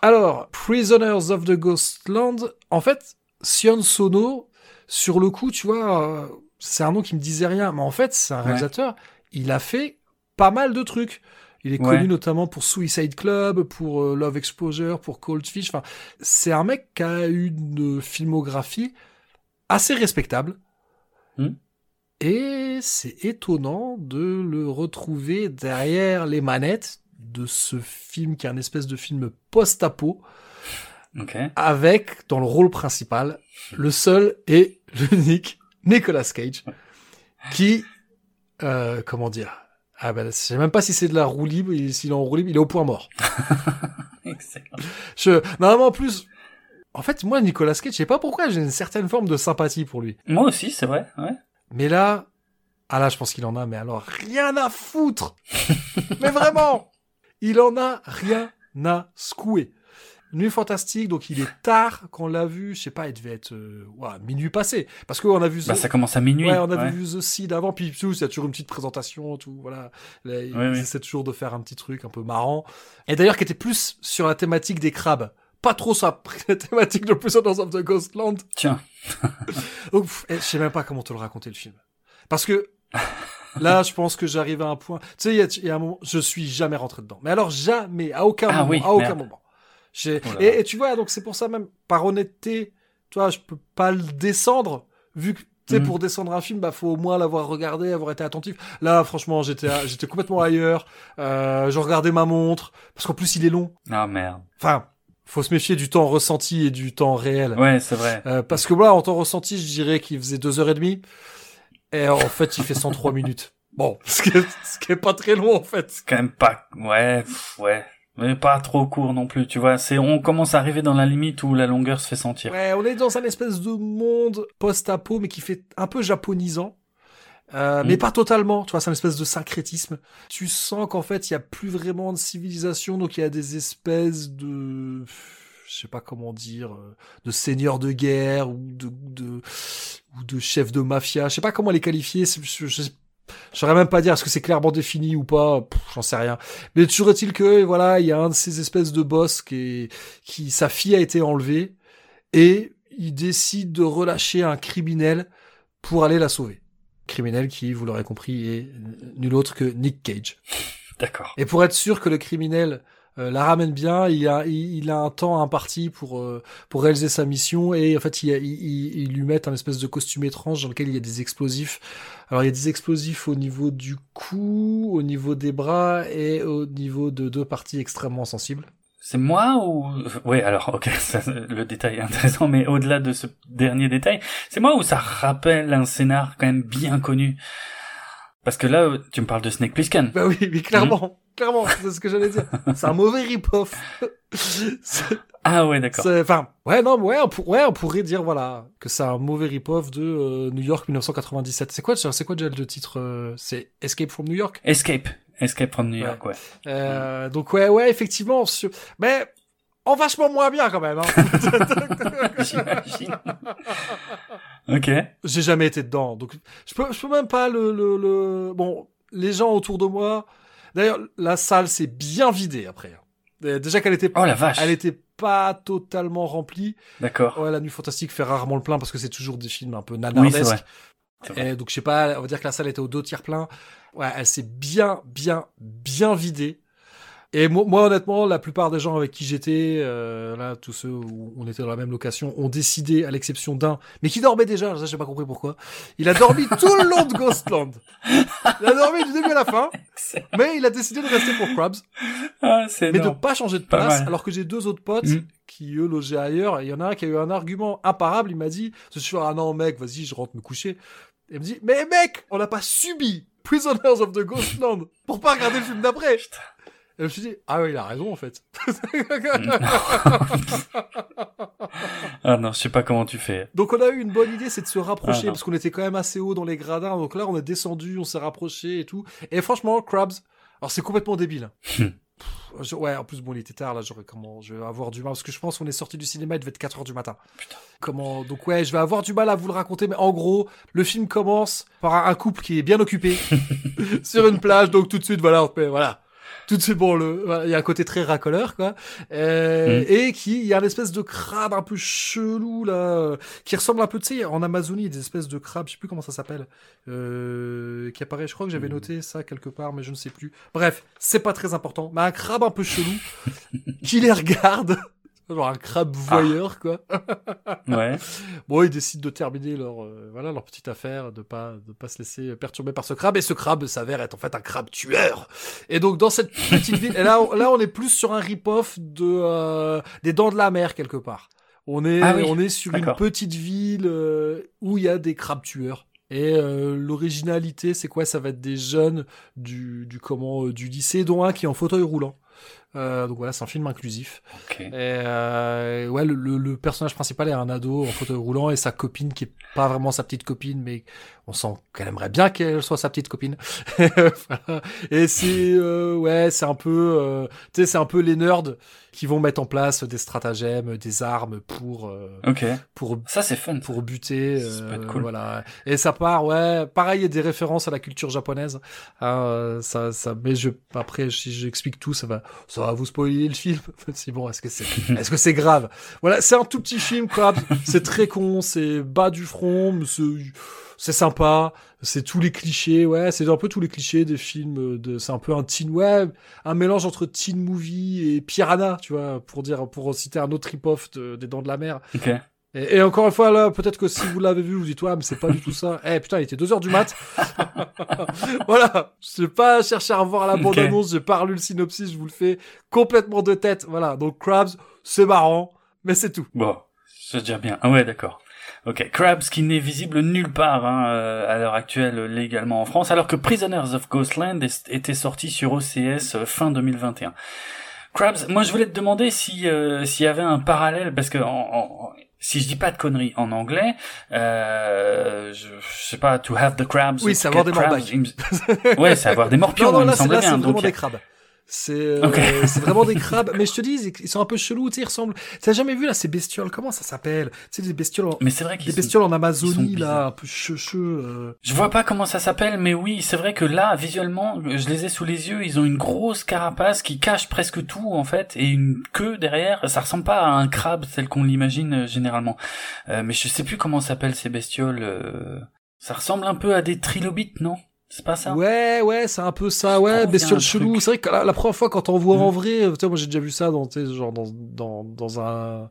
Alors, Prisoners of the Ghostland, en fait, Sion Sono, sur le coup, tu vois, c'est un nom qui me disait rien, mais en fait, c'est un Ouais. Il a fait pas mal de trucs. Il est Ouais. connu notamment pour Suicide Club, pour euh, Love Exposure, pour Cold Fish. Enfin, c'est un mec qui a une filmographie assez respectable. Hmm. Et c'est étonnant de le retrouver derrière les manettes de ce film qui est un espèce de film post-apo avec dans le rôle principal le seul et l'unique Nicolas Cage qui euh, comment dire? Ah ben je sais même pas si c'est de la roue libre il- s'il est en roue libre il est au point mort. Excellent. je normalement en plus en fait moi Nicolas Cage je sais pas pourquoi j'ai une certaine forme de sympathie pour lui. Moi aussi, c'est vrai, ouais. mais là ah là je pense qu'il en a mais alors rien à foutre. Mais vraiment il en a rien à secouer Nuit fantastique, donc il est tard quand on l'a vu, je sais pas, il devait être euh, ouah, minuit passé, parce qu'on a vu Bah, The- ça commence à minuit. Ouais, on a ouais. vu The Seed avant, puis tout, il y a toujours une petite présentation, tout, voilà. Là, ils toujours de faire un petit truc un peu marrant. Et d'ailleurs, qui était plus sur la thématique des crabes. Pas trop sur la la thématique de Prisoners of the Ghostland. Tiens. Donc, eh, je sais même pas comment te le raconter le film. Parce que, là, je pense que j'arrive à un point, tu sais, il y a, il y a un moment, je suis jamais rentré dedans. Mais alors, jamais, à aucun Ah moment, oui, à aucun merde. moment. Et, et tu vois, donc c'est pour ça même, par honnêteté, tu vois, je peux pas le descendre, vu que, tu Mhm. pour descendre un film, bah, faut au moins l'avoir regardé, avoir été attentif. Là, franchement, j'étais, j'étais complètement ailleurs, euh, je regardais ma montre, parce qu'en plus, il est long. Ah, merde. Enfin, faut se méfier du temps ressenti et du temps réel. Ouais, c'est vrai. Euh, parce que là, en temps ressenti, je dirais qu'il faisait deux heures et demie. Et en fait, il fait 103 minutes. Bon, ce qui, est, ce qui est pas très long, en fait. Quand même pas. Ouais, pff, ouais. Mais pas trop court non plus, tu vois. C'est, on commence à arriver dans la limite où la longueur se fait sentir. Ouais, on est dans un espèce de monde post-apo, mais qui fait un peu japonisant. Euh, Mais Mm. pas totalement, tu vois, c'est une espèce de syncrétisme. Tu sens qu'en fait, il y a plus vraiment de civilisation, donc il y a des espèces de, je sais pas comment dire, euh, de seigneurs de guerre ou de, de ou de chefs de mafia. Je sais pas comment les qualifier. c'est- Je, je, je saurais même pas dire est-ce que c'est clairement défini ou pas. J'en sais rien. Mais toujours est-il que voilà, il y a un de ces espèces de boss qui, est, qui sa fille a été enlevée et il décide de relâcher un criminel pour aller la sauver. Criminel qui, vous l'aurez compris, est nul autre que Nick Cage. D'accord. Et pour être sûr que le criminel euh, la ramène bien, il a, il, il a un temps imparti pour euh, pour réaliser sa mission et en fait il, il, il, lui met un espèce de costume étrange dans lequel il y a des explosifs. Alors il y a des explosifs au niveau du cou, au niveau des bras et au niveau de deux parties extrêmement sensibles. C'est moi ou ouais alors ok ça, le détail est intéressant mais au-delà de ce dernier détail c'est moi ou ça rappelle un scénar quand même bien connu parce que là tu me parles de Snake Plissken Bah oui, mais clairement, clairement, c'est ce que j'allais dire. C'est un mauvais rip-off. Ah ouais d'accord Enfin, ouais, non, ouais, on, pour- ouais, on pourrait dire, voilà, que c'est un mauvais rip-off de euh, New York 1997. C'est quoi, c'est quoi déjà le titre euh, C'est Escape from New York? Escape Escape from New York ouais, Euh, Donc ouais, ouais, effectivement, sur- mais en vachement moins bien quand même. Hein. ok J'ai jamais été dedans, donc je peux, je peux même pas le, le, le... Bon, les gens autour de moi. D'ailleurs, la salle s'est bien vidée après. Euh, Déjà qu'elle était, oh la vache elle était pas totalement remplie. d'accord Ouais, la nuit fantastique fait rarement le plein parce que c'est toujours des films un peu oui nanardesques. vrai. Et donc je sais pas, on va dire que la salle était au deux tiers plein. Ouais, elle s'est bien, bien, bien vidée. Et moi, moi, honnêtement, la plupart des gens avec qui j'étais, euh, là, tous ceux où on était dans la même location, ont décidé, à l'exception d'un, mais qui dormait déjà, ça j'ai pas compris pourquoi. Il a dormi tout le long de Ghostland. Il a dormi du début à la fin, mais il a décidé de rester pour Crabs, ah mais de énorme. pas changer de place, alors que j'ai deux autres potes Mm. qui eux logeaient ailleurs. Et il y en a un qui a eu un argument imparable. Il m'a dit, je suis ah non mec, vas-y, je rentre me coucher. Et il me dit, mais mec, on n'a pas subi Prisoners of the Ghostland pour pas regarder le film d'après. Et je me suis dit, ah ouais, il a raison en fait. ah non je sais pas comment tu fais Donc on a eu une bonne idée, c'est de se rapprocher Ah, parce qu'on était quand même assez haut dans les gradins. Donc là, on est descendu, on s'est rapproché et tout. Et franchement, Krabs, alors c'est complètement débile. Hmm. Pff, ouais, en plus bon, il était tard là. J'aurais comment, je vais avoir du mal parce que je pense qu'on est sorti du cinéma, il devait être 4 heures du matin. Comment donc ouais, je vais avoir du mal à vous le raconter, mais en gros, le film commence par un, un couple qui est bien occupé sur une plage. Donc tout de suite, voilà, on fait- voilà. Tout de suite, bon, le, il y a un côté très racoleur, quoi. Euh, Mm. Et qui, il y a une espèce de crabe un peu chelou, là, qui ressemble un peu, tu sais, en Amazonie, il y a des espèces de crabes, je sais plus comment ça s'appelle, euh, qui apparaît, je crois que j'avais Mm. noté ça quelque part, mais je ne sais plus. Bref, c'est pas très important, mais un crabe un peu chelou, qui les regarde, genre un crabe voyeur, quoi. ouais Bon, ils décident de terminer leur, euh, voilà, leur petite affaire, de pas, de pas se laisser perturber par ce crabe, et ce crabe s'avère être en fait un crabe tueur. Et donc, dans cette petite ville, et là, on- là, on est plus sur un rip-off de, euh, des Dents de la Mer, quelque part. On est, Ah oui, on est sur une petite ville euh, où il y a des crabes tueurs. Et euh, l'originalité, c'est quoi? Ça va être des jeunes du, du comment euh, du lycée, dont un qui est en fauteuil roulant. Euh, donc voilà, c'est un film inclusif. ok Et euh, ouais, le, le, le personnage principal est un ado en fauteuil roulant et sa copine qui est pas vraiment sa petite copine, mais on sent qu'elle aimerait bien qu'elle soit sa petite copine. Voilà. Et c'est euh, ouais, c'est un peu, euh, tu sais, c'est un peu les nerds qui vont mettre en place des stratagèmes, des armes pour euh, ok pour ça c'est fun pour buter. Euh, cool. Voilà. Et ça part, ouais. Pareil, il y a des références à la culture japonaise. Hein, ça, ça. Mais je, après, si j'explique tout, ça va, ça va vous spoiler le film. si bon, est-ce que c'est, grave? Voilà, c'est un tout petit film, quoi. c'est très con, c'est bas du front, c'est, sympa. C'est tous les clichés, ouais. C'est un peu tous les clichés des films. De, c'est un peu un teen, ouais, un mélange entre teen movie et Piranha, tu vois, pour dire, pour citer un autre rip-off de- des Dents de la Mer. ok Et, et encore une fois, là, peut-être que si vous l'avez vu, vous dites, ouais, mais c'est pas du tout ça. Eh, putain, il était 2 heures du mat. voilà. Je vais pas chercher à revoir la Ok. bande-annonce, j'ai pas relu le synopsis, je vous le fais complètement de tête. Voilà. Donc, Krabs, c'est marrant, mais c'est tout. Bon, c'est déjà bien. Ah ouais, d'accord. Ok, Krabs qui n'est visible nulle part hein, euh, à l'heure actuelle euh, légalement en France, alors que Prisoners of Ghostland était sorti sur OCS euh, fin 2021. Krabs, moi je voulais te demander si s'il y avait un parallèle parce que en, si je dis pas de conneries en anglais, euh, je, je, sais pas, to have the crabs. Oui, c'est avoir des morbacs. ouais, c'est avoir des morpions, non, non, il là, me semble bien. donc- des crabes. C'est euh, c'est vraiment des crabes, mais je te dis, ils sont un peu chelous, tu sais, ils ressemblent. T'as jamais vu là ces bestioles Comment ça s'appelle? Tu sais, des bestioles, en... Mais c'est vrai qu'ils des sont- bestioles en Amazonie là, un peu checheux. Euh... Je vois pas comment ça s'appelle, mais oui, c'est vrai que là, visuellement, je les ai sous les yeux, ils ont une grosse carapace qui cache presque tout, en fait, et une queue derrière. Ça ressemble pas à un crabe tel qu'on l'imagine euh, généralement. Euh, mais je sais plus comment s'appellent ces bestioles. euh, Ça ressemble un peu à des trilobites, non? C'est pas ça? Ouais, ouais, c'est un peu ça, ouais, un chelou. truc. C'est vrai que la, la première fois quand on voit en Mhm. vrai, euh, tu sais, moi j'ai déjà vu ça dans, genre dans, dans, dans un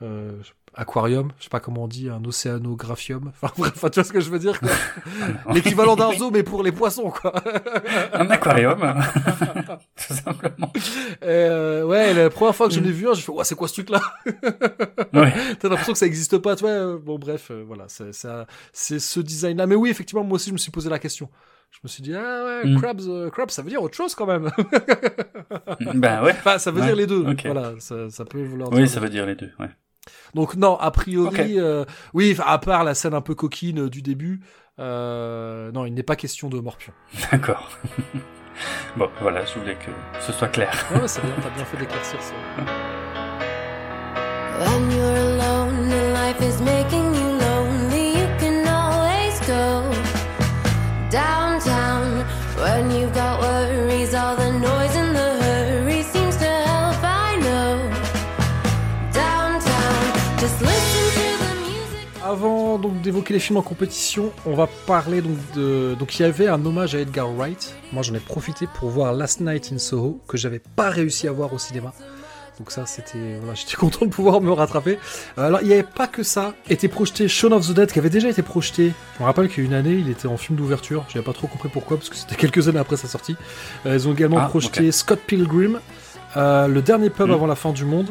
euh, aquarium, je sais pas comment on dit, un océanographium. Enfin bref, tu vois ce que je veux dire. L'équivalent d'un zoo, mais pour les poissons, quoi. Un aquarium, tout simplement. Euh, ouais, la première fois que je Mhm. l'ai vu, je fais, ouais, c'est quoi ce truc-là? Ouais. T'as l'impression que ça existe pas, tu vois. Bon, bref, euh, voilà, c'est ce design-là. Mais oui, effectivement, moi aussi, je me suis posé la question. Je me suis dit, ah ouais, Mm. crabs, euh, crabs, ça veut dire autre chose quand même. ben ouais. enfin, ça veut Ouais, dire les deux. ok. Voilà, ça, ça peut vouloir dire. Oui, ça veut dire les deux, ouais. Donc non, a priori, euh, oui, à part la scène un peu coquine euh, du début, euh, non, il n'est pas question de morpion. D'accord. bon, voilà, je voulais que ce soit clair. Ouais, ouais, c'est bien, t'as bien fait d'éclaircir ça. When you're alone and life is making d'évoquer les films en compétition, on va parler donc de donc il y avait un hommage à Edgar Wright. Moi j'en ai profité pour voir Last Night in Soho que j'avais pas réussi à voir au cinéma. Donc ça c'était voilà, j'étais content de pouvoir me rattraper. Alors il n'y avait pas que ça, était projeté Shaun of the Dead qui avait déjà été projeté. Je me rappelle qu'il y a une année, il était en film d'ouverture. J'avais pas trop compris pourquoi parce que c'était quelques années après sa sortie. Euh, ils ont également Ah, projeté Scott Pilgrim, euh, le dernier pub Mm. avant la fin du monde.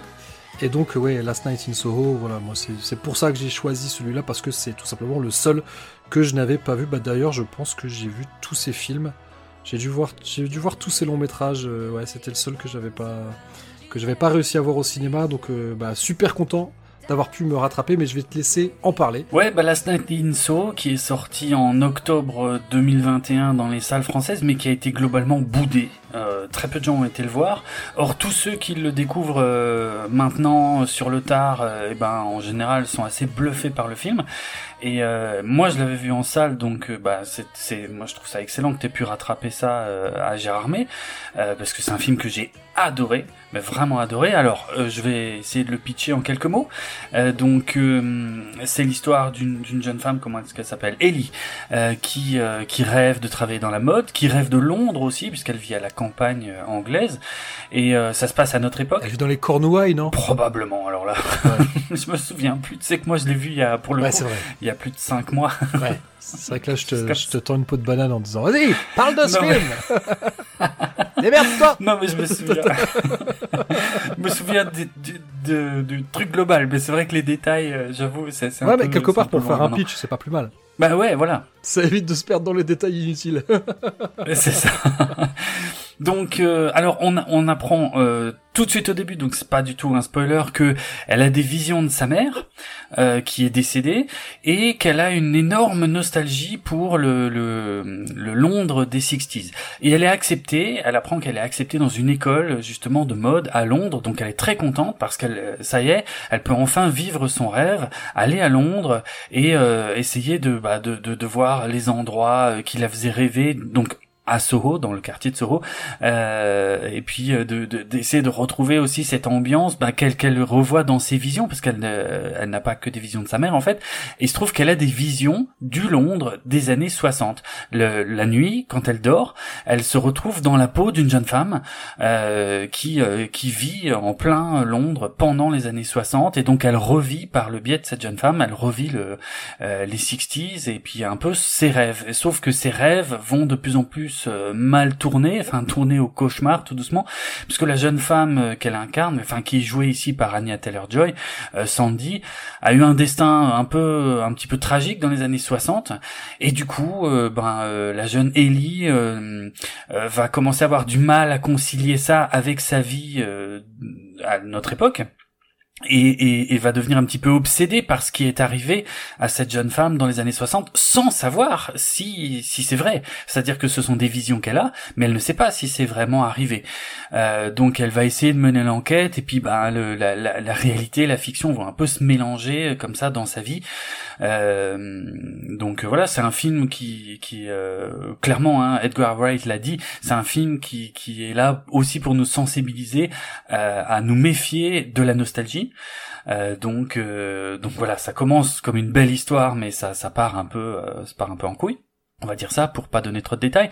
Et donc, ouais, Last Night in Soho, voilà, moi, c'est pour ça que j'ai choisi celui-là, parce que c'est tout simplement le seul que je n'avais pas vu. Bah, d'ailleurs, je pense que j'ai vu tous ces films. J'ai dû voir, j'ai dû voir tous ces longs métrages. euh, ouais, c'était le seul que j'avais pas, que j'avais pas réussi à voir au cinéma. Donc, euh, bah, super content d'avoir pu me rattraper, mais je vais te laisser en parler. Ouais, bah Last Night in Soho, qui est sorti en octobre 2021 dans les salles françaises, mais qui a été globalement boudé. Euh, très peu de gens ont été le voir. Or, tous ceux qui le découvrent euh, maintenant euh, sur le tard, euh, eh ben, en général, sont assez bluffés par le film. Et euh, moi, je l'avais vu en salle, donc euh, bah, c'est, c'est, moi, je trouve ça excellent que tu aies pu rattraper ça euh, à Gérardmer, euh, parce que c'est un film que j'ai adoré, mais vraiment adoré. Alors, euh, je vais essayer de le pitcher en quelques mots. Euh, donc, euh, c'est l'histoire d'une, d'une jeune femme, comment est-ce qu'elle s'appelle Ellie, euh, qui, euh, qui rêve de travailler dans la mode, qui rêve de Londres aussi, puisqu'elle vit à la campagne anglaise, et euh, ça se passe à notre époque. Elle vit dans les Cornouailles, non? Probablement, alors là, je me souviens plus. Tu sais que moi, je l'ai vu il y a, pour le Ouais, coup, c'est vrai. il y a plus de 5 mois. Ouais. C'est vrai que là, je te, je te tends une peau de banane en disant Vas-y, parle de ce Non, mais- film Démerde-toi Non, mais je me souviens. je me souviens du, du, de- du truc global, mais c'est vrai que les détails, euh, j'avoue, c'est, un Ouais, peu. mais quelque part, pour faire un pitch, c'est pas plus mal. Bah ouais, voilà. Ça évite de se perdre dans les détails inutiles. C'est ça. Donc, euh, alors on, on apprend euh, tout de suite au début, donc c'est pas du tout un spoiler, que elle a des visions de sa mère euh, qui est décédée et qu'elle a une énorme nostalgie pour le, le, Londres des 60s. Et elle est acceptée, elle apprend qu'elle est acceptée dans une école justement de mode à Londres, donc elle est très contente parce qu'elle, euh, ça y est, elle peut enfin vivre son rêve, aller à Londres et euh, essayer de, bah, de, de, de voir les endroits qui la faisaient rêver, donc à Soho, dans le quartier de Soho, euh, et puis euh, de de- d'essayer de, retrouver aussi cette ambiance bah, qu'elle qu'elle revoit dans ses visions, parce qu'elle elle n'a pas que des visions de sa mère en fait. Et il se trouve qu'elle a des visions du Londres des années 60. Le, la nuit, quand elle dort, elle se retrouve dans la peau d'une jeune femme euh, qui euh, qui vit en plein Londres pendant les années 60, et donc elle revit par le biais de cette jeune femme, elle revit le, euh, les 60s et puis un peu ses rêves. Sauf que ses rêves vont de plus en plus euh, mal tourné, enfin tourné au cauchemar tout doucement, puisque la jeune femme euh, qu'elle incarne, enfin qui est jouée ici par Anya Taylor-Joy, Sandy, a eu un destin un peu, un petit peu tragique dans les années 60, et du coup, ben la jeune Ellie va commencer à avoir du mal à concilier ça avec sa vie à notre époque et, et, et, va devenir un petit peu obsédé par ce qui est arrivé à cette jeune femme dans les années 60 sans savoir si si c'est vrai. C'est-à-dire que ce sont des visions qu'elle a, mais elle ne sait pas si c'est vraiment arrivé. Euh, donc elle va essayer de mener l'enquête et puis bah la, la, la, réalité, la fiction vont un peu se mélanger euh, comme ça dans sa vie. Euh, donc voilà, c'est un film qui qui euh, clairement hein, Edgar Wright l'a dit, c'est un film qui qui est là aussi pour nous sensibiliser euh, à nous méfier de la nostalgie euh, donc, euh, donc voilà, ça commence comme une belle histoire, mais ça, ça part un peu, euh, ça part un peu en couille on va dire ça pour pas donner trop de détails.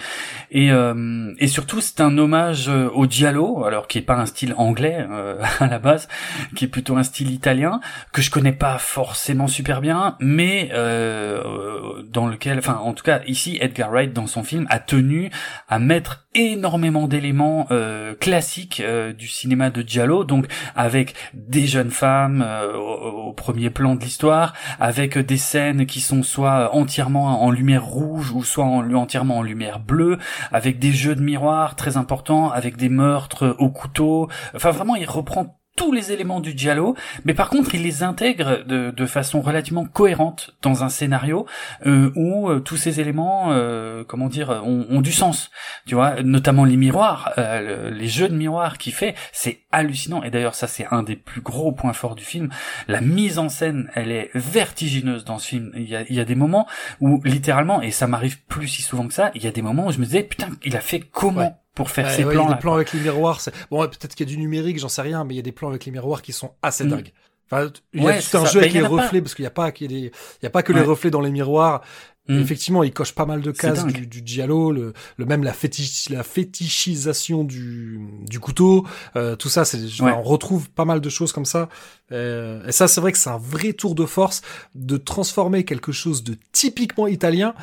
Et euh, et surtout c'est un hommage euh, au giallo alors qui est pas un style anglais euh, à la base qui est plutôt un style italien que je connais pas forcément super bien mais euh, dans lequel enfin en tout cas ici Edgar Wright dans son film a tenu à mettre énormément d'éléments euh, classiques du cinéma de giallo. Donc avec des jeunes femmes au, au, premier plan de l'histoire avec des scènes qui sont soit entièrement en lumière rouge soit en, entièrement en lumière bleue, avec des jeux de miroirs très importants, avec des meurtres au couteau. Enfin vraiment, il reprend tous les éléments du giallo, mais par contre il les intègre de, de façon relativement cohérente dans un scénario euh, où euh, tous ces éléments, euh, comment dire, ont, ont, du sens. Tu vois, notamment les miroirs, euh, les jeux de miroirs qu'il fait, c'est hallucinant. Et d'ailleurs ça c'est un des plus gros points forts du film. La mise en scène, elle est vertigineuse dans ce film. Il y a, il y a des moments où littéralement, et ça m'arrive plus si souvent que ça, il y a des moments où je me disais putain, il a fait comment pour faire ces plans. Il y a des plans avec les miroirs. Bon, peut-être qu'il y a du numérique, j'en sais rien, mais il y a des plans avec les miroirs qui sont assez mm. dingues. Enfin, il y a tout un jeu avec les reflets, parce qu'il n'y a pas, qu'il y, a pas que les reflets dans les miroirs. Mm. Effectivement, il coche pas mal de cases du, du giallo, le, le même la, fétiche, la fétichisation du, du couteau, euh, tout ça, c'est, on retrouve pas mal de choses comme ça. Euh, et ça, c'est vrai que c'est un vrai tour de force de transformer quelque chose de typiquement italien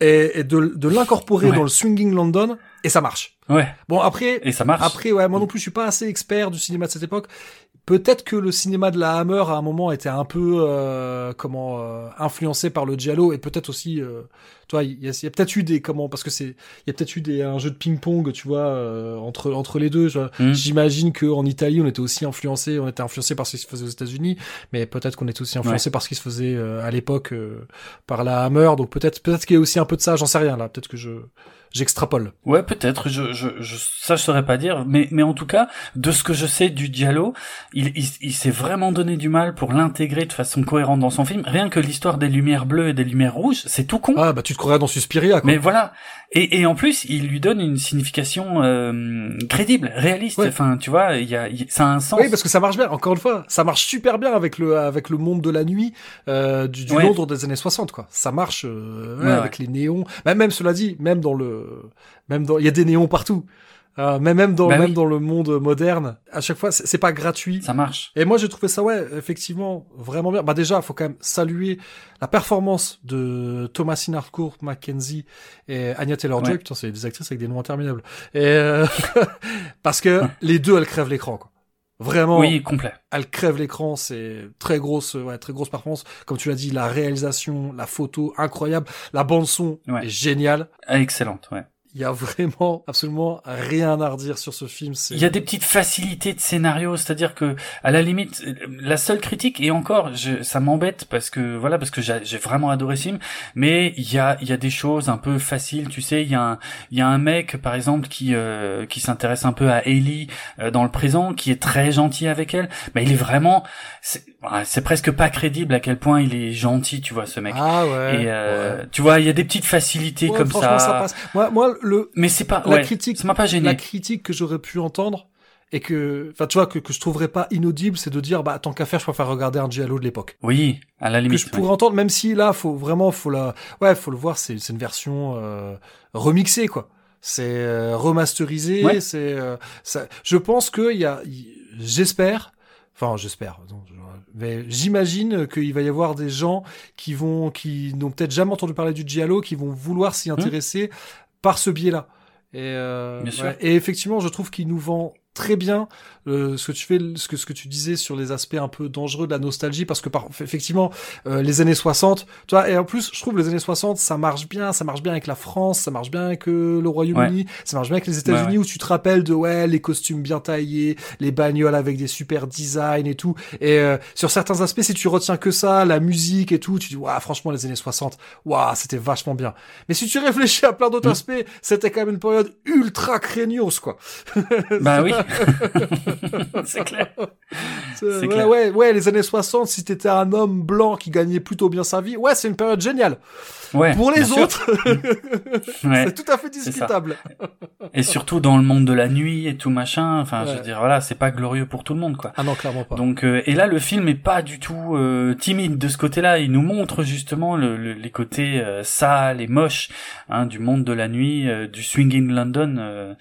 et, de, de l'incorporer dans le swinging London et ça marche. Ouais. Bon après et ça marche. Après ouais, moi non plus je suis pas assez expert du cinéma de cette époque. Peut-être que le cinéma de la Hammer à un moment était un peu euh, comment euh, influencé par le giallo et peut-être aussi euh, toi il y a, a peut-être eu des comment parce que c'est il y a peut-être eu des un jeu de ping-pong tu vois euh, entre entre les deux mm. j'imagine que en Italie on était aussi influencé on était influencé par ce qui se faisait aux États-Unis mais peut-être qu'on était aussi influencé par ce qui se faisait à l'époque par la Hammer donc peut-être peut-être qu'il y a aussi un peu de ça j'en sais rien là peut-être que je j'extrapole. Ouais, peut-être. Je, je, je, ça, je saurais pas dire. Mais, mais en tout cas, de ce que je sais du Diallo, il, il, il s'est vraiment donné du mal pour l'intégrer de façon cohérente dans son film. Rien que l'histoire des lumières bleues et des lumières rouges, c'est tout con. Ah, bah tu te croirais dans Suspiria, quoi. Mais voilà. Et, et en plus, il lui donne une signification euh, crédible, réaliste. Enfin, tu vois, il y a, ça a un sens. Oui, parce que ça marche bien. Encore une fois, ça marche super bien avec le avec le monde de la nuit euh, du, du Londres des années 60, quoi. Ça marche euh, avec les néons. Même, même cela dit, même dans le même dans, il y a des néons partout. Euh, mais même dans, bah même dans le monde moderne, à chaque fois, c'est pas gratuit. Ça marche. Et moi, j'ai trouvé ça, ouais, effectivement, vraiment bien. Bah, déjà, faut quand même saluer la performance de Thomasine Harcourt, Mackenzie et Anya Taylor-Joy. Putain, c'est des actrices avec des noms interminables. Et, euh, parce que les deux, elles crèvent l'écran, quoi. Vraiment. Oui, complet. Elle crève l'écran, c'est très grosse, ouais, très grosse performance. Comme tu l'as dit, la réalisation, la photo, incroyable. La bande son est géniale. Excellente, ouais il y a vraiment absolument rien à redire sur ce film. Il y a des petites facilités de scénario, c'est-à-dire que à la limite, la seule critique et encore, je, ça m'embête parce que voilà, parce que j'ai vraiment adoré ce film, mais il y a il y a des choses un peu faciles, tu sais, il y a un il y a un mec par exemple qui euh, qui s'intéresse un peu à Ellie euh, dans le présent, qui est très gentil avec elle, mais il est vraiment c'est presque pas crédible à quel point il est gentil, tu vois, ce mec. Ah ouais. Et euh, tu vois, il y a des petites facilités comme ça. ça passe. Moi, moi, le. Mais c'est pas. La critique. Ça m'a pas gêné. La critique que j'aurais pu entendre et que, enfin, tu vois, que, que je trouverais pas inaudible, c'est de dire, bah, tant qu'à faire, je préfère regarder un giallo de l'époque. Oui, à la limite. Que je pourrais entendre, même si là, faut vraiment, faut la, ouais, faut le voir, c'est, c'est une version euh, remixée, quoi. C'est euh, remasterisé, c'est, euh, ça. Je pense que il y a, j'espère Enfin, j'espère. Mais j'imagine qu'il va y avoir des gens qui vont, qui n'ont peut-être jamais entendu parler du Giallo, qui vont vouloir s'y hmm. intéresser par ce biais-là. Et, euh, ouais. et effectivement, je trouve qu'il nous vend très bien euh, ce que tu fais, ce que ce que tu disais sur les aspects un peu dangereux de la nostalgie, parce que par, effectivement, euh, les années 60, tu vois, et en plus, je trouve les années 60, ça marche bien, ça marche bien avec la France, ça marche bien avec euh, le Royaume-Uni, ça marche bien avec les États-Unis, Ouais, ouais. où tu te rappelles de ouais les costumes bien taillés, les bagnoles avec des super designs et tout. Et euh, sur certains aspects, si tu retiens que ça, la musique et tout, tu dis waouh, franchement, les années 60, waouh, c'était vachement bien. Mais si tu réfléchis à plein d'autres Mm. aspects, c'était quand même une période ultra craignos, quoi. Bah oui. c'est clair. Ouais, clair. ouais, ouais, les années 60, si t'étais un homme blanc qui gagnait plutôt bien sa vie, ouais, c'est une période géniale. Ouais. Pour les autres, Ouais. c'est tout à fait discutable. Et surtout dans le monde de la nuit et tout machin. Enfin, je veux dire, voilà, c'est pas glorieux pour tout le monde, quoi. Ah non, clairement pas. Donc euh, et là le film est pas du tout euh, timide de ce côté-là. Il nous montre justement le, le- les côtés euh, sales et moches hein, du monde de la nuit, euh, du swinging London. euh,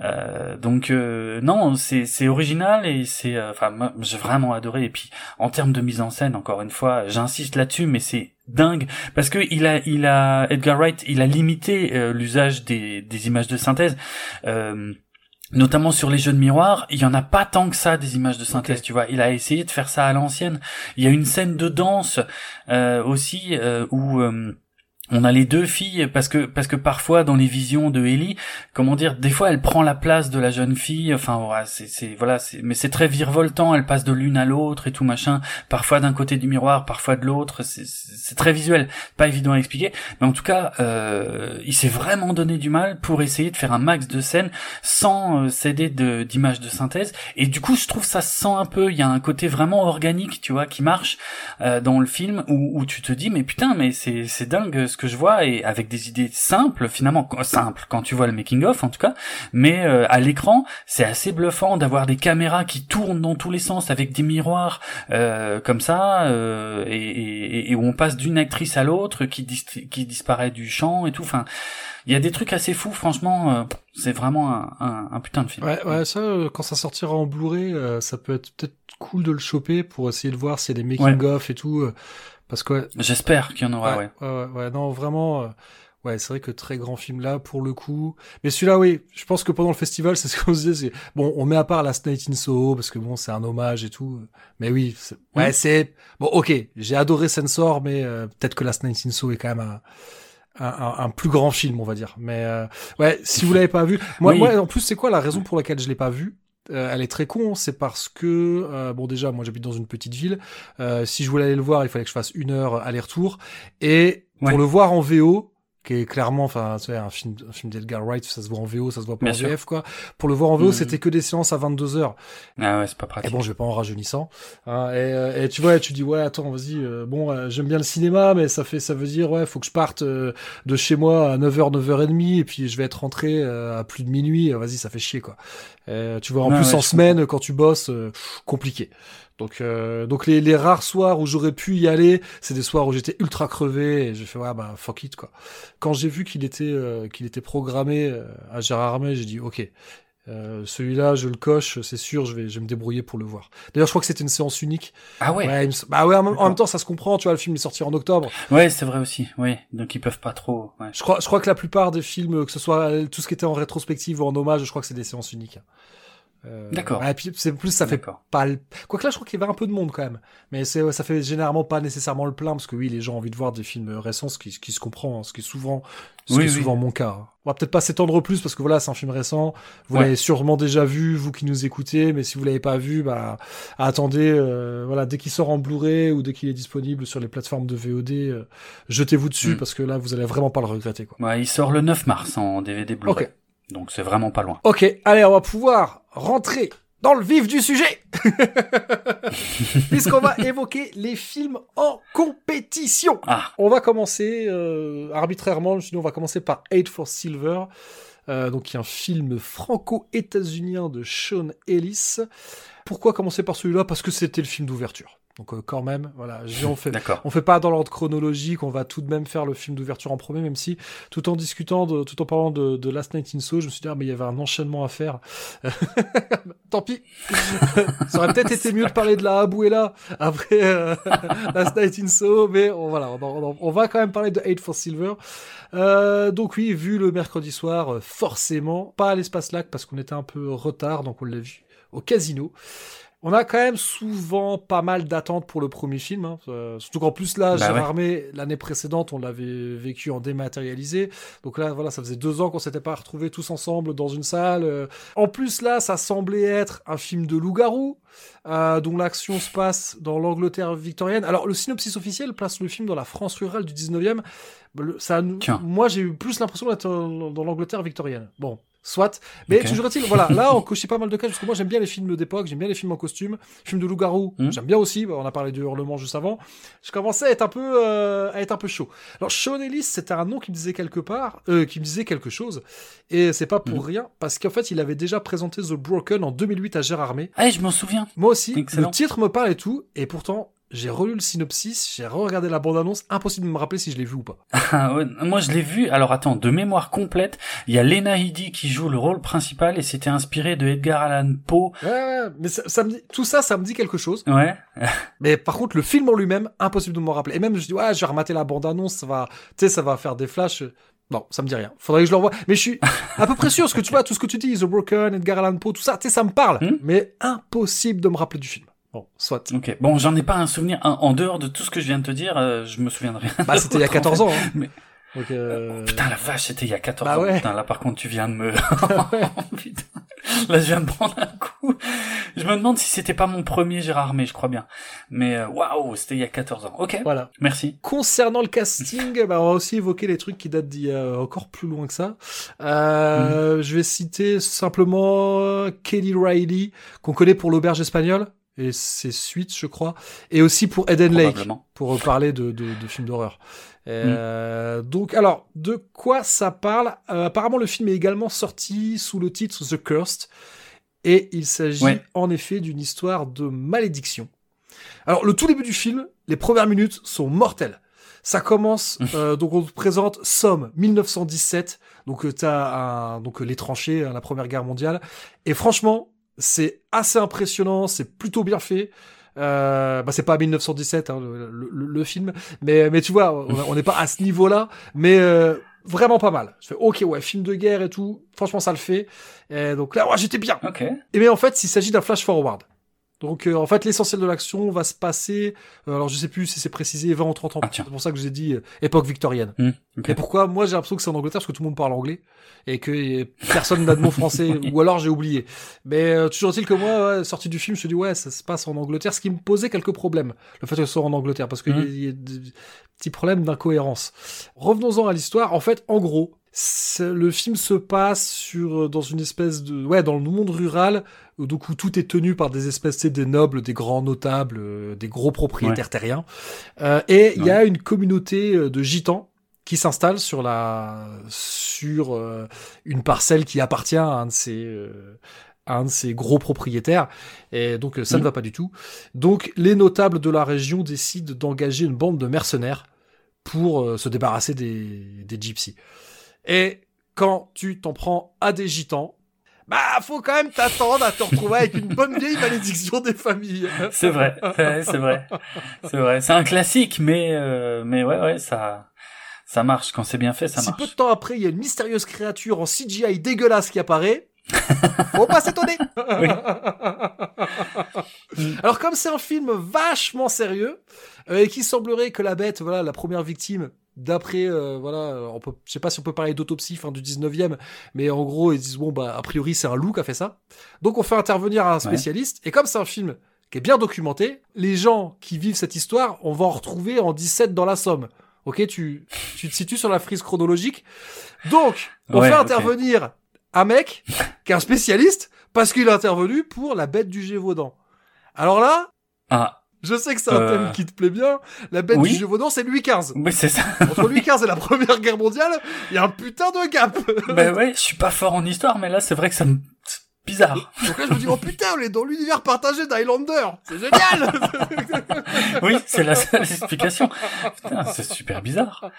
euh, donc euh, non, c'est c'est original et c'est enfin j'ai vraiment adoré. Et puis en termes de mise en scène, encore une fois, j'insiste là-dessus, mais c'est dingue parce que il a il a Edgar Wright, il a limité euh, l'usage des des images de synthèse. Euh, notamment sur les jeux de miroir, il y en a pas tant que ça des images de synthèse, tu vois. Il a essayé de faire ça à l'ancienne. Il y a une scène de danse euh, aussi euh, où euh, on a les deux filles parce que parce que parfois dans les visions de Ellie, comment dire, des fois elle prend la place de la jeune fille. Enfin voilà, c'est voilà, mais c'est très virevoltant. Elle passe de l'une à l'autre et tout machin. Parfois d'un côté du miroir, parfois de l'autre. C'est très visuel, pas évident à expliquer. Mais en tout cas, euh, il s'est vraiment donné du mal pour essayer de faire un max de scènes sans euh, céder de d'images de synthèse. Et du coup, je trouve ça se sent un peu. Il y a un côté vraiment organique, tu vois, qui marche euh, dans le film où, où tu te dis mais putain, mais c'est c'est dingue que je vois et avec des idées simples finalement simples quand tu vois le making of en tout cas. Mais euh, à l'écran, c'est assez bluffant d'avoir des caméras qui tournent dans tous les sens avec des miroirs euh, comme ça euh, et, et, et où on passe d'une actrice à l'autre qui dis- qui disparaît du champ et tout. Enfin, il y a des trucs assez fous. Franchement, euh, c'est vraiment un, un, un putain de film. Ouais, ouais, ça, euh, quand ça sortira en Blu-ray, euh, ça peut être peut-être cool de le choper pour essayer de voir s'il y a des making-of et tout. Parce que, ouais, J'espère qu'il y en aura. Ouais. ouais, ouais, ouais, non, vraiment, euh, ouais, c'est vrai que très grand film là, pour le coup. Mais celui-là, oui, je pense que pendant le festival, c'est ce qu'on se disait, bon, on met à part la Night in Soho, parce que bon, c'est un hommage et tout. Mais oui, c'est- ouais, c'est, bon, ok, j'ai adoré Sensor, mais euh, peut-être que la Night in Soho est quand même un, un, un- un plus grand film, on va dire. Mais euh, ouais, si vous l'avez pas vu, moi, Oui. moi, en plus, c'est quoi la raison pour laquelle je l'ai pas vu? Euh, Elle est très con, c'est parce que euh, bon, déjà, moi, j'habite dans une petite ville. Euh, si je voulais aller le voir, il fallait que je fasse une heure aller-retour, et pour le voir en VO qui est clairement, enfin, sais, un film, un film d'Edgar Wright, ça se voit en VO, ça se voit pas Bien en sûr. VF, quoi. Pour le voir en VO, Mhm. c'était que des séances à 22 heures. Ah ouais, c'est pas Et pratique. bon, je vais pas en rajeunissant. Hein, et, euh, et tu vois, tu dis ouais, attends, vas-y. euh, bon, euh, j'aime bien le cinéma, mais ça fait, ça veut dire ouais, faut que je parte euh, de chez moi à 9h, 9h30, et puis je vais être rentré à plus de minuit. Vas-y, ça fait chier quoi. Tu vois, en plus ouais, en semaine, quand tu bosses, compliqué. Donc, euh, donc les, les rares soirs où j'aurais pu y aller, c'est des soirs où j'étais ultra crevé et j'ai fait ouais bah fuck it quoi. Quand j'ai vu qu'il était euh, qu'il était programmé euh, à Gérard Armé, j'ai dit ok. Euh, celui-là, je le coche, c'est sûr, je vais, je vais me débrouiller pour le voir. D'ailleurs, je crois que c'était une séance unique. Ah ouais. Me bah ouais, en même, en même temps, ça se comprend, tu vois, le film est sorti en octobre. Ouais, c'est vrai aussi. Oui, donc ils peuvent pas trop. Ouais. Je crois, je crois que la plupart des films, que ce soit euh, tout ce qui était en rétrospective ou en hommage, je crois que c'est des séances uniques. Euh, D'accord. ouais, puis c'est plus, ça fait pas le... Quoique là, je crois qu'il y avait un peu de monde quand même. Mais c'est, ça fait généralement pas nécessairement le plein, parce que oui, les gens ont envie de voir des films récents, ce qui, ce qui se comprend, hein, ce qui est souvent, ce Oui, qui est oui. souvent mon cas. hein. On va peut-être pas s'étendre plus, parce que voilà, c'est un film récent. Vous Ouais. l'avez sûrement déjà vu, vous qui nous écoutez, mais si vous l'avez pas vu, bah, attendez, euh, voilà, dès qu'il sort en Blu-ray ou dès qu'il est disponible sur les plateformes de VOD, euh, jetez-vous dessus, Mm. parce que là, vous allez vraiment pas le regretter, quoi. Ouais, il sort le 9 mars en DVD Blu-ray. Ok. Donc c'est vraiment pas loin. Ok, allez, on va pouvoir rentrer dans le vif du sujet Puisqu'on va évoquer les films en compétition. Ah, On va commencer euh, arbitrairement, dit, on va commencer par Eight for Silver, euh, donc qui est un film franco-états-unien de Sean Ellis. Pourquoi commencer par celui-là? Parce que c'était le film d'ouverture. Donc euh, quand même, voilà, on fait, on fait pas dans l'ordre chronologique, on va tout de même faire le film d'ouverture en premier, même si tout en discutant, de, tout en parlant de, de Last Night in Soho, je me suis dit ah mais il y avait un enchaînement à faire. Tant pis. Ça aurait peut-être été mieux de parler de la Abuela après euh, Last Night in Soho, mais on, voilà, on, on- on va quand même parler de Hate for Silver. Euh, donc oui, vu le mercredi soir, euh, forcément, pas à l'espace lac parce qu'on était un peu retard, donc on l'a vu au casino. On a quand même souvent pas mal d'attentes pour le premier film, hein. Euh, surtout qu'en plus là, Bah ouais. L'année précédente, on l'avait vécu en dématérialisé, donc là, voilà, ça faisait deux ans qu'on s'était pas retrouvés tous ensemble dans une salle. Euh, En plus là, ça semblait être un film de loup-garou, euh, dont l'action se passe dans l'Angleterre victorienne. Alors le synopsis officiel place le film dans la France rurale du 19e. Le- Ça, nous- Tiens. moi j'ai eu plus l'impression d'être dans l'Angleterre victorienne. Bon, soit. Mais toujours est-il, voilà, là on cochait pas mal de cases parce que moi j'aime bien les films d'époque, j'aime bien les films en costume, films de loup-garou, Hmm. j'aime bien aussi. on a parlé de Hurlement juste avant. Je commençais à être un peu, euh, à être un peu chaud. Alors Sean Ellis, c'était un nom qui me disait quelque part, euh, qui me disait quelque chose, et c'est pas pour Hmm. rien parce qu'en fait il avait déjà présenté The Broken en 2008 à Gérard Armé. Ah, je m'en souviens. Moi aussi, Excellent. le titre me parle et tout, et pourtant. J'ai relu le synopsis, j'ai regardé la bande-annonce, impossible de me rappeler si je l'ai vu ou pas. Ah, moi, je l'ai vu. Alors, attends, de mémoire complète, il y a Lena Headey qui joue le rôle principal et c'était inspiré de Edgar Allan Poe. Ouais, ouais, mais ça, ça me dit, tout ça, ça me dit quelque chose. Ouais. Mais par contre, le film en lui-même, impossible de m'en rappeler. Et même, je dis, ouais, je vais remater la bande-annonce, ça va, tu sais, ça va faire des flashs. Non, ça me dit rien. Faudrait que je le revoie. Mais je suis à peu près sûr, parce que tu vois, tout ce que tu dis, The Broken, Edgar Allan Poe, tout ça, tu sais, ça me parle. Hmm. Mais impossible de me rappeler du film. Bon, soit. Ok. Bon, j'en ai pas un souvenir. En dehors de tout ce que je viens de te dire, euh, je me souviens de rien. Bah, c'était il y a d'autre, en 14 fait. ans. Hein. Mais- Donc, euh... Putain, la vache, c'était il y a 14 Bah ans. ouais. Putain, là, par contre, tu viens de me... Putain. Là, je viens de prendre un coup. Je me demande si c'était pas mon premier Gérard Armé, je crois bien. Mais, euh, waouh, c'était il y a 14 ans. Ok. Voilà. Merci. Concernant le casting, bah, on va aussi évoquer les trucs qui datent d'il y a encore plus loin que ça. Euh, Je vais citer simplement euh, Kelly Riley, qu'on connaît pour l'auberge espagnole, et ses suites, je crois, et aussi pour Eden Lake, pour parler de, de, de films d'horreur. Euh, Donc, alors, de quoi ça parle? Euh, Apparemment, le film est également sorti sous le titre The Cursed, et il s'agit Ouais. en effet d'une histoire de malédiction. Alors, le tout début du film, les premières minutes sont mortelles. Ça commence, euh, donc on te présente Somme 1917, donc t'as un, donc les tranchées, hein, la Première Guerre mondiale, et franchement, c'est assez impressionnant, c'est plutôt bien fait. Euh, bah c'est pas 1917 hein, le, le- le film, mais mais tu vois, on n'est pas à ce niveau-là, mais euh, vraiment pas mal. Je fais ok ouais, film de guerre et tout, franchement ça le fait. Et donc là, ouais, j'étais bien. Ok. Et mais en fait, il s'agit d'un flash forward. Donc euh, en fait, l'essentiel de l'action va se passer. euh, alors je sais plus si c'est précisé 20 ou 30 ans. Ah, c'est pour ça que je vous ai dit euh, époque victorienne. Hmm. Et pourquoi? Moi, j'ai l'impression que c'est en Angleterre parce que tout le monde parle anglais et que personne n'a de mot français ou alors j'ai oublié. Mais euh, toujours est-il que moi, ouais, sorti du film, je me suis dit ouais, ça se passe en Angleterre, ce qui me posait quelques problèmes. Le fait que ce soit en Angleterre parce qu'il Mhm. y, y a des petits problèmes d'incohérence. Revenons-en à l'histoire. En fait, en gros, le film se passe sur euh, dans une espèce de ouais dans le monde rural euh, donc où tout est tenu par des espèces des nobles des grands notables euh, des gros propriétaires terriens. Euh, et il y a une communauté de gitans qui s'installe sur la sur euh, une parcelle qui appartient à un de ces à un de gros propriétaires. Et donc ça ne va pas du tout. Donc les notables de la région décident d'engager une bande de mercenaires pour euh, se débarrasser des, des gypsies et quand tu t'en prends à des gitans bah faut quand même t'attendre à te retrouver avec une bonne vieille malédiction des familles C'est vrai, c'est vrai, c'est vrai. C'est un classique, mais euh, mais ouais, ouais, ça ça marche quand c'est bien fait, ça si peu de marche. temps après, il y a une mystérieuse créature en CGI dégueulasse qui apparaît, faut pas s'étonner. Alors comme c'est un film vachement sérieux euh, et qui semblerait que la bête, voilà, la première victime, d'après, euh, voilà, on peut, je sais pas si on peut parler d'autopsie fin du 19e, mais en gros ils disent bon bah a priori c'est un loup qui a fait ça. Donc on fait intervenir un spécialiste et comme c'est un film qui est bien documenté, les gens qui vivent cette histoire, on va en retrouver en 17 dans la Somme. Ok, tu, tu te situes sur la frise chronologique. Donc, on Ouais, fait intervenir un mec qui est un spécialiste parce qu'il est intervenu pour la bête du Gévaudan. Alors là, Ah, je sais que c'est un Euh. thème qui te plaît bien. La bête Oui. du Gévaudan, c'est Louis XV. oui, c'est ça. Entre Louis XV et la Première Guerre mondiale, il y a un putain de gap. ben ouais, je suis pas fort en histoire, mais là, c'est vrai que ça me bizarre. Donc là, je me dis, oh putain, on est dans l'univers partagé d'Highlander. C'est génial! Oui, c'est la seule explication. Putain, c'est super bizarre.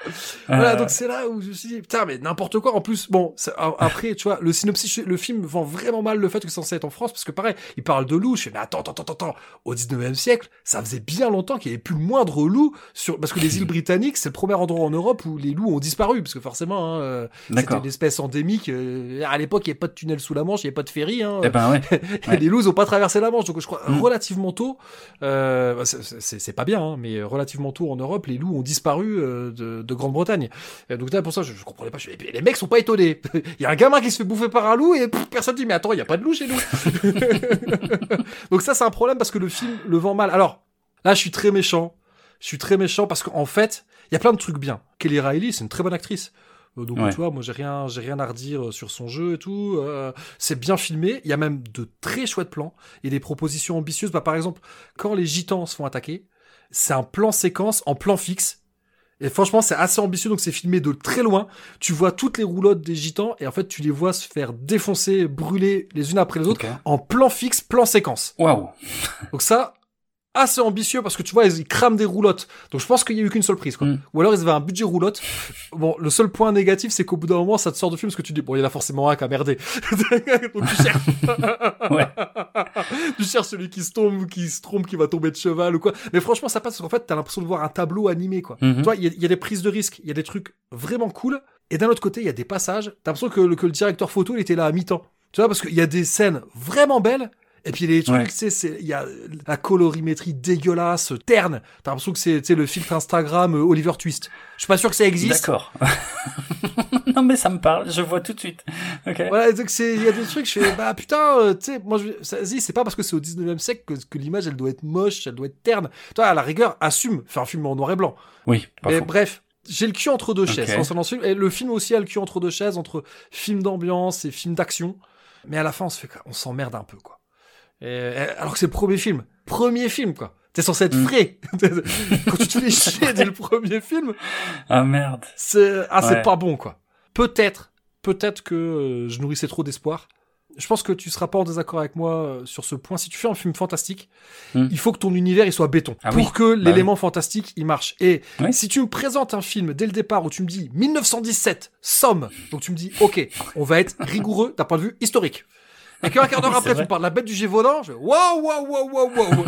Voilà, Euh, donc c'est là où je me suis dit, putain, mais n'importe quoi. En plus, bon, après, tu vois, le synopsis, le film vend vraiment mal le fait que c'est censé être en France, parce que pareil, il parle de loups. Je fais, mais attends, attends, attends, attends. Au 19e siècle, ça faisait bien longtemps qu'il n'y avait plus le moindre loup sur, parce que les îles britanniques, c'est le premier endroit en Europe où les loups ont disparu, parce que forcément, hein, euh, c'était une espèce endémique. euh, à l'époque, il n'y avait pas de tunnel sous la Manche, il n'y avait pas de ferry, hein. Eh ben ouais. Les loups ont pas traversé la Manche, donc je crois Mm. relativement tôt, euh, bah, c'est- pas bien, hein, mais relativement tôt en Europe, les loups ont disparu euh, de, de Grande-Bretagne. Et Donc là, pour ça, je, je comprenais pas. Je les mecs sont pas étonnés. Il y a un gamin qui se fait bouffer par un loup et pff, personne dit mais attends, il y a pas de loup chez nous. donc ça, c'est un problème parce que le film le vend mal. Alors là, je suis très méchant. Je suis très méchant parce qu'en fait, il y a plein de trucs bien. Kelly Riley, c'est une très bonne actrice. Euh, Donc Ouais. tu vois, moi j'ai rien, j'ai rien à redire euh, sur son jeu et tout. Euh, c'est bien filmé. Il y a même de très chouettes plans et des propositions ambitieuses. Bah par exemple, quand les gitans se font attaquer, c'est un plan séquence en plan fixe. Et franchement, c'est assez ambitieux, donc c'est filmé de très loin. Tu vois toutes les roulottes des gitans et en fait, tu les vois se faire défoncer, brûler les unes après les autres en plan fixe, plan séquence. Waouh. Donc ça, assez ambitieux parce que tu vois, ils, ils crament des roulottes. Donc je pense qu'il y a eu qu'une seule prise, quoi. Mm. Ou alors ils avaient un budget roulotte. Bon, le seul point négatif, c'est qu'au bout d'un moment, ça te sort de film parce que tu dis, bon, il y en a forcément un qui a merdé. Donc tu cherches. Ouais. tu cherches celui qui se tombe ou qui se trompe, qui va tomber de cheval ou quoi. Mais franchement, ça passe parce qu'en fait, t'as l'impression de voir un tableau animé, quoi. Mhm. Tu vois, il y, a- il y a des prises de risque, il y a des trucs vraiment cool. Et d'un autre côté, il y a des passages. T'as l'impression que, que le directeur photo, il était là à mi-temps. Tu vois, parce qu'il y a des scènes vraiment belles. Et puis les trucs, Ouais. tu sais, il y a la colorimétrie dégueulasse, terne. T'as l'impression que c'est le filtre Instagram euh, Oliver Twist. Je suis pas sûr que ça existe. D'accord. non mais ça me parle, je vois tout de suite. Ok. Voilà, donc c'est, il y a des trucs, je fais, bah putain, euh, tu sais, moi, je, vas-y, c'est pas parce que c'est au 19e siècle que, que l'image, elle doit être moche, elle doit être terne. Toi, à la rigueur, assume, fais un film en noir et blanc. Oui, pas Mais bref, j'ai le cul entre deux chaises. concernant ce film. Et le film aussi a le cul entre deux chaises, entre film d'ambiance et film d'action. Mais à la fin, on se fait, on s'emmerde un peu, quoi. Et- et- alors que c'est le premier film. Premier film, quoi. T'es censé être Mm. frais. Quand tu te fais chier dès le premier film, Ah merde. c'est, ah, c'est Ouais. pas bon, quoi. Peut-être, peut-être que euh, je nourrissais trop d'espoir. Je pense que tu seras pas en désaccord avec moi euh, sur ce point. Si tu fais un film fantastique, Mm. il faut que ton univers il soit béton Ah pour oui. que Bah l'élément fantastique il marche. Et Oui. si tu me présentes un film dès le départ où tu me dis 1917, Somme, donc tu me dis ok, on va être rigoureux d'un point de vue historique. Et qu'un quart d'heure après tu me parles de la bête du Gévaudan, je fais waouh waouh waouh waouh waouh.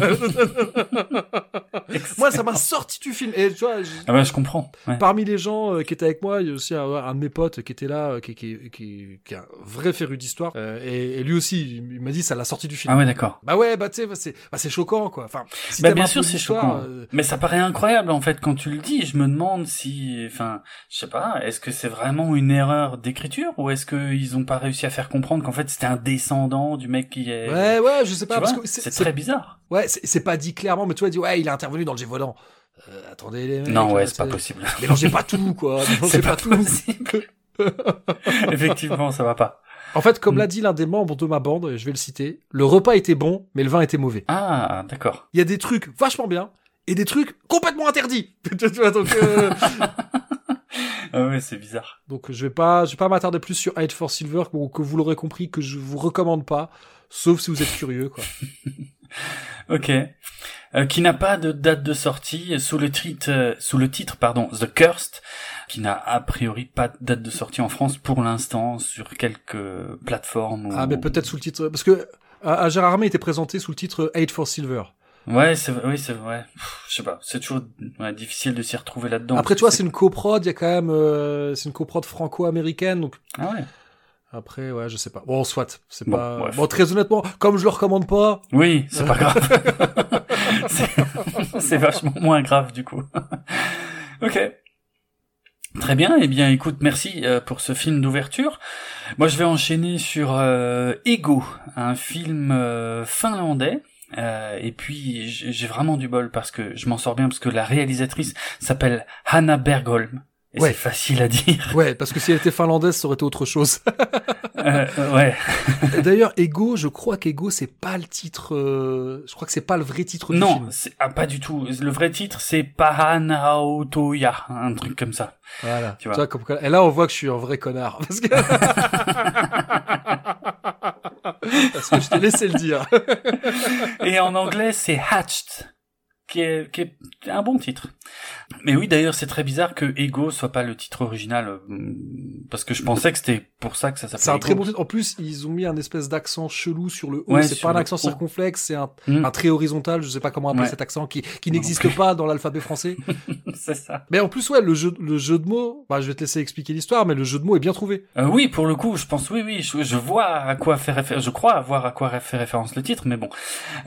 Moi ça m'a sorti du film. Et tu vois, je- Ah bah je comprends. Ouais. Parmi les gens euh, qui étaient avec moi, il y a aussi un, un de mes potes qui était là, euh, qui, qui, qui, qui est un vrai féru d'histoire. Euh, et, et lui aussi, il m'a dit ça l'a sorti du film. Ah ouais d'accord. Bah ouais, bah tu sais, bah, c'est bah, c'est choquant quoi. Enfin, si bah bien sûr c'est choquant. euh, Mais ça paraît incroyable en fait quand tu le dis. Je me demande si, enfin, je sais pas, est-ce que c'est vraiment une erreur d'écriture ou est-ce qu'ils ont pas réussi à faire comprendre qu'en fait c'était un descendant du mec qui est. Ouais, ouais, je sais pas, parce vois, que c'est très bizarre. ouais, c'est pas dit clairement, mais tu vois, il dit ouais, il a intervenu dans le Gévaudan. Euh, attendez les mecs. Non ouais c'est pas possible. Mélangez pas tout quoi. Mélangez C'est pas, pas tout. Effectivement ça va pas. En fait, comme Mm. l'a dit l'un des membres de ma bande, et je vais le citer, le repas était bon, mais le vin était mauvais. Ah d'accord. Il y a des trucs vachement bien et des trucs complètement interdits. tu vois, donc. euh, Ah ouais c'est bizarre. Donc je vais pas, je vais pas m'attarder plus sur Hide for Silver, que, que vous l'aurez compris, que je vous recommande pas, sauf si vous êtes curieux, quoi. Ok. Euh, qui n'a pas de date de sortie sous le titre, euh, sous le titre pardon, The Cursed, qui n'a a priori pas de date de sortie en France pour l'instant sur quelques plateformes. ou- Ah, mais peut-être sous le titre, parce que à, à Gérard Armé était présenté sous le titre Hide for Silver. Ouais, c'est oui, c'est vrai. Je sais pas, c'est toujours ouais, difficile de s'y retrouver là-dedans. Après, parce tu vois, que c'est une coprod, il y a quand même, euh, c'est une coprod franco-américaine, donc Ah ouais. après, ouais, je sais pas. Bon, soit, c'est Bon, pas. bref. Bon, très honnêtement, comme je le recommande pas, Oui, c'est pas grave. C'est- c'est vachement moins grave du coup. ok. Très bien. Eh bien, écoute, merci euh, pour ce film d'ouverture. Moi, je vais enchaîner sur euh, Ego, un film euh, finlandais. Euh, et puis j'ai vraiment du bol parce que je m'en sors bien parce que la réalisatrice s'appelle Hanna Bergholm. Et Ouais. c'est facile à dire. ouais, parce que si elle était finlandaise, ça aurait été autre chose. Euh, euh, ouais. Et D'ailleurs, Ego, je crois qu'Ego, c'est pas le titre, euh, je crois que c'est pas le vrai titre du Non, film. c'est ah, pas du tout. Le vrai titre c'est Pahanautoya, un truc comme ça. Voilà. Tu vois. comme Et là, on voit que je suis un vrai connard. Parce que... Parce que je t'ai laissé le dire. Et en anglais, c'est Hatched, qui est, qui est un bon titre. Mais oui, d'ailleurs, c'est très bizarre que Ego soit pas le titre original, euh, parce que je pensais que c'était pour ça que ça s'appelait. C'est un très bon titre. En plus, ils ont mis un espèce d'accent chelou sur le haut. Ouais, c'est pas un accent circonflexe, c'est un, Mm. un trait horizontal. Je sais pas comment appeler Ouais. cet accent qui, n'existe pas dans l'alphabet français. c'est ça. mais en plus, ouais, le jeu, le jeu de mots, bah, je vais te laisser expliquer l'histoire, mais le jeu de mots est bien trouvé. Euh, oui, pour le coup, je pense, oui, oui, je, je vois à quoi référence, je crois voir à quoi fait référence le titre, mais bon.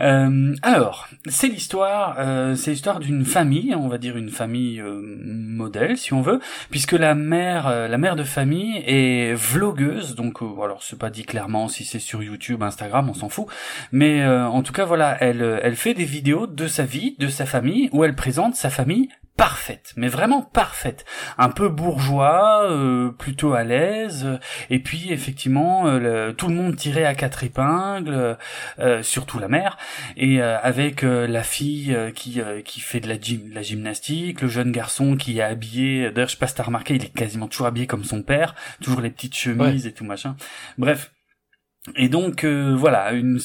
Euh, alors, c'est l'histoire, euh, c'est l'histoire d'une famille, on va dire une famille euh, modèle, si on veut, puisque la mère, euh, la mère de famille est vlogueuse, donc euh, alors c'est pas dit clairement si c'est sur YouTube, Instagram, on s'en fout, mais euh, en tout cas voilà, elle, euh, elle fait des vidéos de sa vie, de sa famille, où elle présente sa famille parfaite, mais vraiment parfaite, un peu bourgeois, euh, plutôt à l'aise, euh, et puis effectivement euh, tout le monde tiré à quatre épingles, euh, surtout la mère, et euh, avec euh, la fille euh, qui euh, qui fait de la, gym- la gymnastique, le jeune garçon qui est habillé, d'ailleurs je sais pas si t'as remarqué, il est quasiment toujours habillé comme son père, toujours les petites chemises et tout machin, bref. Et donc euh, voilà une,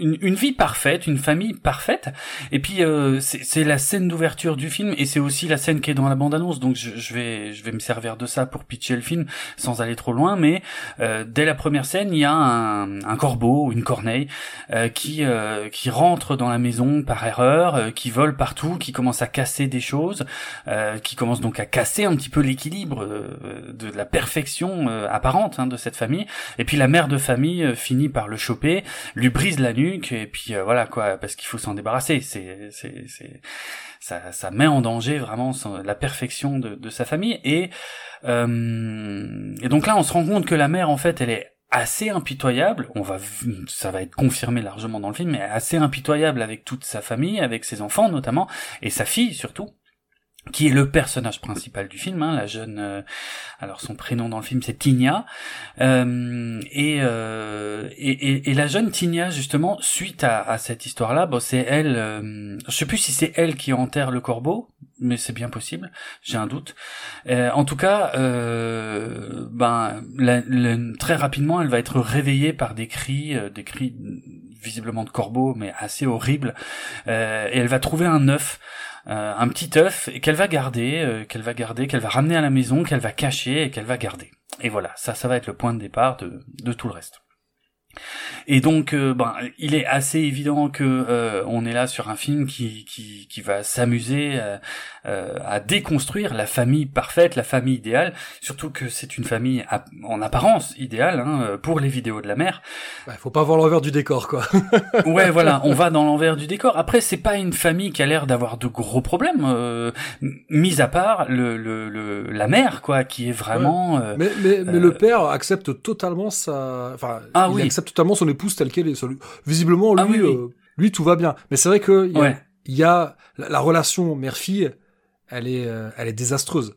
une une vie parfaite, une famille parfaite. Et puis euh, c'est la scène d'ouverture du film et c'est aussi la scène qui est dans la bande annonce. Donc je, je vais je vais me servir de ça pour pitcher le film sans aller trop loin. Mais euh, dès la première scène, il y a un, un corbeau, une corneille euh, qui euh, qui rentre dans la maison par erreur, euh, qui vole partout, qui commence à casser des choses, qui commence donc à casser un petit peu l'équilibre euh, de la perfection apparente hein, de cette famille. Et puis la mère de famille finit par le choper, lui brise la nuque et puis euh, voilà quoi, parce qu'il faut s'en débarrasser. C'est c'est c'est ça ça met en danger vraiment la perfection de, de sa famille. Et euh, et donc là on se rend compte que la mère en fait elle est assez impitoyable, on va ça va être confirmé largement dans le film mais assez impitoyable avec toute sa famille, avec ses enfants notamment et sa fille surtout qui est le personnage principal du film, hein, la jeune. euh, alors son prénom dans le film c'est Tinia, euh, et, euh, et, et, et la jeune Tinia justement suite à, à cette histoire-là, bon c'est elle. euh, je sais plus si c'est elle qui enterre le corbeau, mais c'est bien possible. J'ai un doute. Euh, en tout cas, euh, ben la- la- très rapidement elle va être réveillée par des cris, des cris visiblement de corbeau, mais assez horribles, et elle va trouver un œuf euh, un petit œuf qu'elle va garder, euh, qu'elle va garder, qu'elle va ramener à la maison, qu'elle va cacher et qu'elle va garder. Et voilà, ça, ça va être le point de départ de tout le reste. Et donc, euh, ben, il est assez évident que euh, on est là sur un film qui qui, qui va s'amuser euh, euh, à déconstruire la famille parfaite, la famille idéale. Surtout que c'est une famille à- en apparence idéale hein, pour les vidéos de la mère. Ouais, faut pas voir l'envers du décor, quoi. Ouais, voilà, on va dans l'envers du décor. Après, c'est pas une famille qui a l'air d'avoir de gros problèmes, euh, mis à part le, le, le la mère, quoi, qui est vraiment. euh, Mais, mais, mais le père accepte totalement sa, enfin, Ah il oui. accepte totalement son épouse telle qu'elle est. Visiblement, lui, Ah oui, oui. euh, lui, tout va bien. Mais c'est vrai que il y a, Ouais. il y a la, la relation mère-fille, elle est, euh, elle est désastreuse.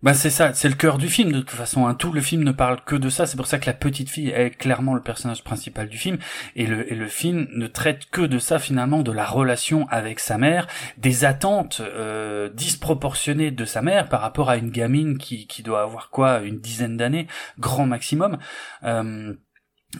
Bah c'est ça, c'est le cœur du film de toute façon. Hein. Tout le film ne parle que de ça. C'est pour ça que la petite fille est clairement le personnage principal du film. Et le, et le film ne traite que de ça finalement, de la relation avec sa mère, des attentes euh, disproportionnées de sa mère par rapport à une gamine qui, qui doit avoir quoi, une dizaine d'années, grand maximum. Euh,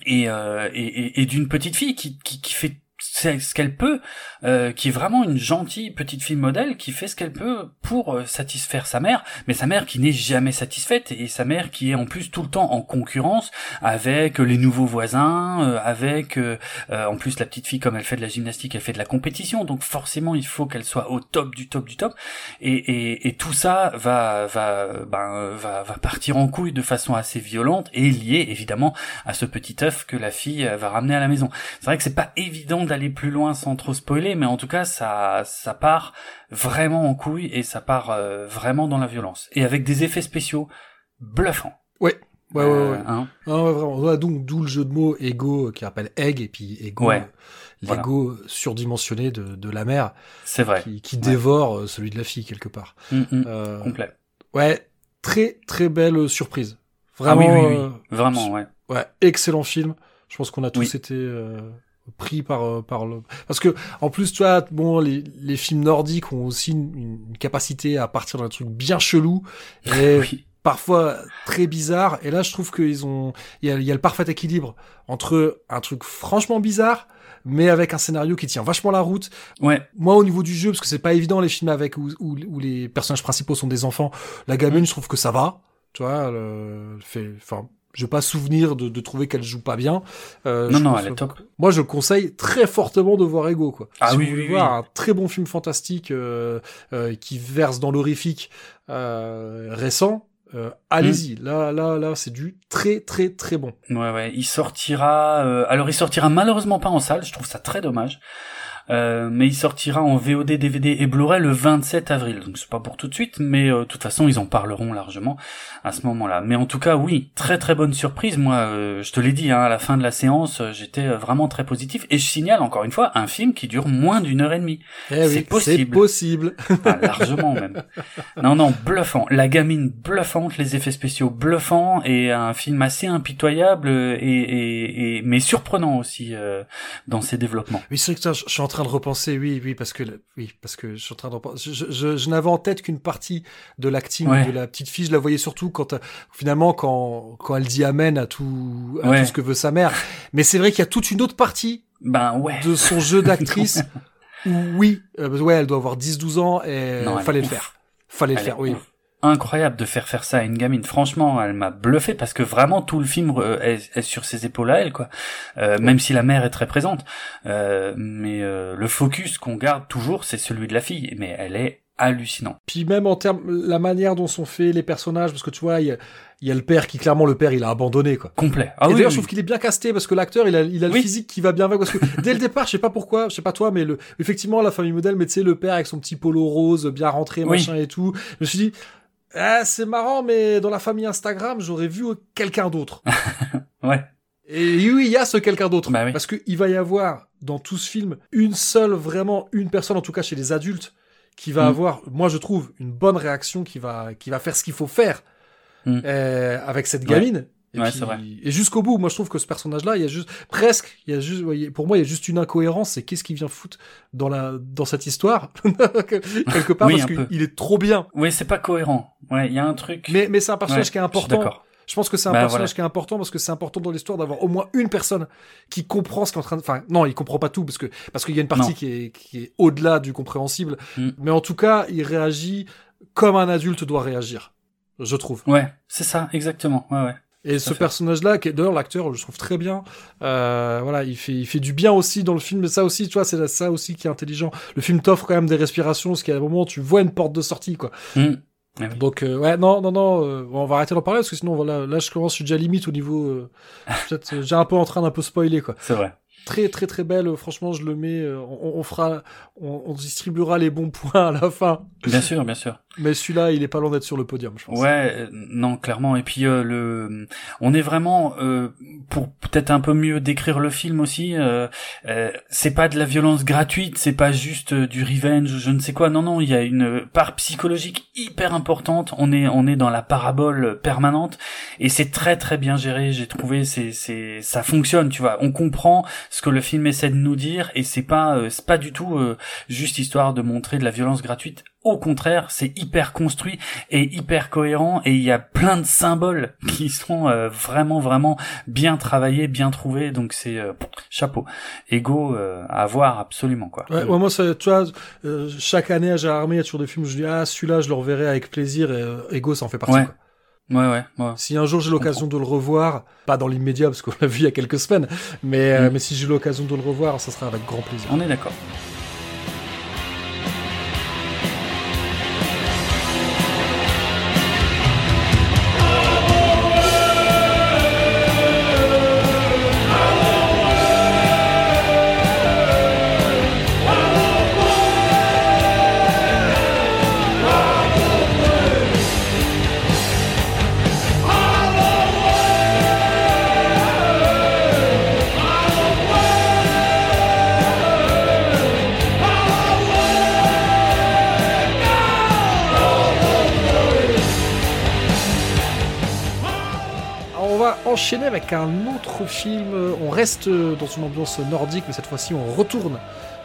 et, euh, et, et- et d'une petite fille qui, qui, qui fait ce qu'elle peut, euh, qui est vraiment une gentille petite fille modèle, qui fait ce qu'elle peut pour euh, satisfaire sa mère, mais sa mère qui n'est jamais satisfaite, et sa mère qui est en plus tout le temps en concurrence avec les nouveaux voisins, euh, avec euh, euh, en plus la petite fille comme elle fait de la gymnastique, elle fait de la compétition, donc forcément il faut qu'elle soit au top du top du top, et, et, et tout ça va va ben euh, va va partir en couille de façon assez violente et lié évidemment à ce petit œuf que la fille euh, va ramener à la maison. C'est vrai que c'est pas évident d'aller plus loin sans trop spoiler, mais en tout cas ça ça part vraiment en couille et ça part euh, vraiment dans la violence et avec des effets spéciaux bluffants. Ouais, ouais, Euh, ouais. hein. Ah ouais, vraiment. Ouais, donc, d'où le jeu de mots ego euh, qui rappelle egg et puis ego, Ouais. euh, l'ego surdimensionné de, de la mère c'est vrai. qui, qui dévore euh, celui de la fille quelque part. Mm, mm, Euh, complet. ouais, très très belle surprise. Ah Vraiment, oui, oui, oui. euh, Vraiment, ouais. ouais, excellent film. Je pense qu'on a tous Oui. été euh, pris par euh, par le parce que en plus tu vois bon les les films nordiques ont aussi une, une capacité à partir d'un truc bien chelou et Oui. parfois très bizarres. Et là, je trouve qu'ils ont, il y a, il y a le parfait équilibre entre un truc franchement bizarre, mais avec un scénario qui tient vachement la route. Ouais. Moi, au niveau du jeu, parce que c'est pas évident les films avec où, où, où les personnages principaux sont des enfants, la gamine, je trouve que ça va. Tu vois, le fait, enfin, j'ai pas souvenir de, de trouver qu'elle joue pas bien. Euh, Non, je non, pense elle est top. Moi, je conseille très fortement de voir Ego, quoi. Ah si oui, vous voulez oui, voir oui. un très bon film fantastique euh, euh, qui verse dans l'horrifique euh, récent, euh, allez-y. Mm. Là, là, là, c'est du très, très, très bon. Ouais, ouais. Il sortira. euh, Alors, il sortira malheureusement pas en salle. Je trouve ça très dommage. Euh, mais il sortira en VOD, DVD et Blu-ray le 27 avril. Donc c'est pas pour tout de suite, mais euh, de toute façon ils en parleront largement à ce moment-là. Mais en tout cas, oui, très très bonne surprise. Moi, euh, je te l'ai dit, hein, à la fin de la séance, euh, j'étais vraiment très positif. Et je signale encore une fois un film qui dure moins d'une heure et demie. Eh C'est oui, possible. C'est possible. Ah, largement même. Non, non, bluffant. La gamine bluffante, les effets spéciaux bluffants et un film assez impitoyable et, et, et mais surprenant aussi euh, dans ses développements. Oui, c'est que ça, je suis en train de repenser, oui, oui, parce que, oui, parce que je suis en train de repenser. Je, je, je n'avais en tête qu'une partie de l'acting Ouais. de la petite fille. Je la voyais surtout quand, euh, finalement, quand, quand elle dit amen à tout, à Ouais. tout ce que veut sa mère. Mais c'est vrai qu'il y a toute une autre partie Ben ouais. de son jeu d'actrice où, oui, euh, ouais, elle doit avoir 10-12 ans et Non, fallait le faire. Fallait le faire, oui. ouf. Incroyable de faire faire ça à une gamine. Franchement, elle m'a bluffé parce que vraiment tout le film euh, est, est sur ses épaules à elle, quoi. Euh, Même si la mère est très présente, Euh, mais euh, le focus qu'on garde toujours, c'est celui de la fille. Mais elle est hallucinante. Puis même en termes, la manière dont sont faits les personnages, parce que tu vois, il y y a le père qui, clairement, le père, il a abandonné, quoi. Complet. Ah et oui, d'ailleurs, oui. je trouve qu'il est bien casté parce que l'acteur, il a, il a le physique qui va bien avec. Parce que dès le départ, je sais pas pourquoi, je sais pas toi, mais le, effectivement, la famille modèle, mais tu sais, le père avec son petit polo rose, bien rentré, machin et tout. Je me suis dit, ah, c'est marrant, mais dans la famille Instagram, j'aurais vu quelqu'un d'autre. Ouais. Et oui, il y a ce quelqu'un d'autre. Bah oui. Parce qu'il va y avoir, dans tout ce film, une seule, vraiment, une personne, en tout cas chez les adultes, qui va Mm. avoir, moi je trouve, une bonne réaction, qui va, qui va faire ce qu'il faut faire Mm. euh, avec cette Ouais. Et, Ouais, puis- c'est vrai. et jusqu'au bout, moi je trouve que ce personnage-là, il y a juste, presque, il y a juste, voyez, pour moi, il y a juste une incohérence, c'est qu'est-ce qu'il vient foutre dans la, dans cette histoire, quelque part, Oui, parce qu'il est trop bien. Oui, c'est pas cohérent. Ouais, il y a un truc. Mais, mais c'est un personnage Ouais, qui est je important. D'accord. Je pense que c'est un Bah, personnage voilà. qui est important parce que c'est important dans l'histoire d'avoir au moins une personne qui comprend ce qu'est en train de. Enfin, non, il comprend pas tout parce que parce qu'il y a une partie Non. qui est qui est au-delà du compréhensible. Mm. Mais en tout cas, il réagit comme un adulte doit réagir, je trouve. Ouais, c'est ça, exactement. Ouais, ouais. Et ce personnage-là, qui est d'ailleurs l'acteur, je trouve très bien. Euh, voilà, il fait il fait du bien aussi dans le film. Et ça aussi, tu vois, c'est ça aussi qui est intelligent. Le film t'offre quand même des respirations, parce qu'à un moment, tu vois une porte de sortie, quoi. Hmm. Ah oui. Donc euh, ouais non non non euh, on va arrêter d'en parler parce que sinon voilà là je commence je suis déjà limite au niveau euh, peut-être euh, j'ai un peu en train d'un peu spoiler quoi C'est vrai. très très très belle euh, franchement je le mets on, on fera on, on distribuera les bons points à la fin Bien sûr, bien sûr. Mais celui-là il est pas loin d'être sur le podium je pense Ouais, euh, non, clairement. Et puis euh, le, on est vraiment euh, pour peut-être un peu mieux décrire le film aussi. Euh, euh, c'est pas de la violence gratuite, c'est pas juste du revenge, je ne sais quoi. Non, non, il y a une part psychologique hyper importante. On est, on est dans la parabole permanente et c'est très très bien géré. J'ai trouvé, c'est, c'est, ça fonctionne. Tu vois, on comprend ce que le film essaie de nous dire et c'est pas, c'est pas du tout juste histoire de montrer de la violence gratuite. Au contraire, c'est hyper construit et hyper cohérent et il y a plein de symboles qui sont euh, vraiment vraiment bien travaillés, bien trouvés. Donc c'est euh, chapeau. Ego euh, à voir absolument quoi. Ouais, ouais, moi, tu vois, chaque année à Gérardmer, il y a toujours des films où je dis, ah, celui-là, je le reverrai avec plaisir, et Ego, ça en fait partie. Ouais. quoi. Ouais ouais. ouais. Si un jour j'ai l'occasion de le revoir, pas dans l'immédiat, parce qu'on l'a vu il y a quelques semaines, mais, Mm. mais si j'ai l'occasion de le revoir, ça sera avec grand plaisir. On est d'accord. Enchaîner avec un autre film. On reste dans une ambiance nordique, mais cette fois-ci, on retourne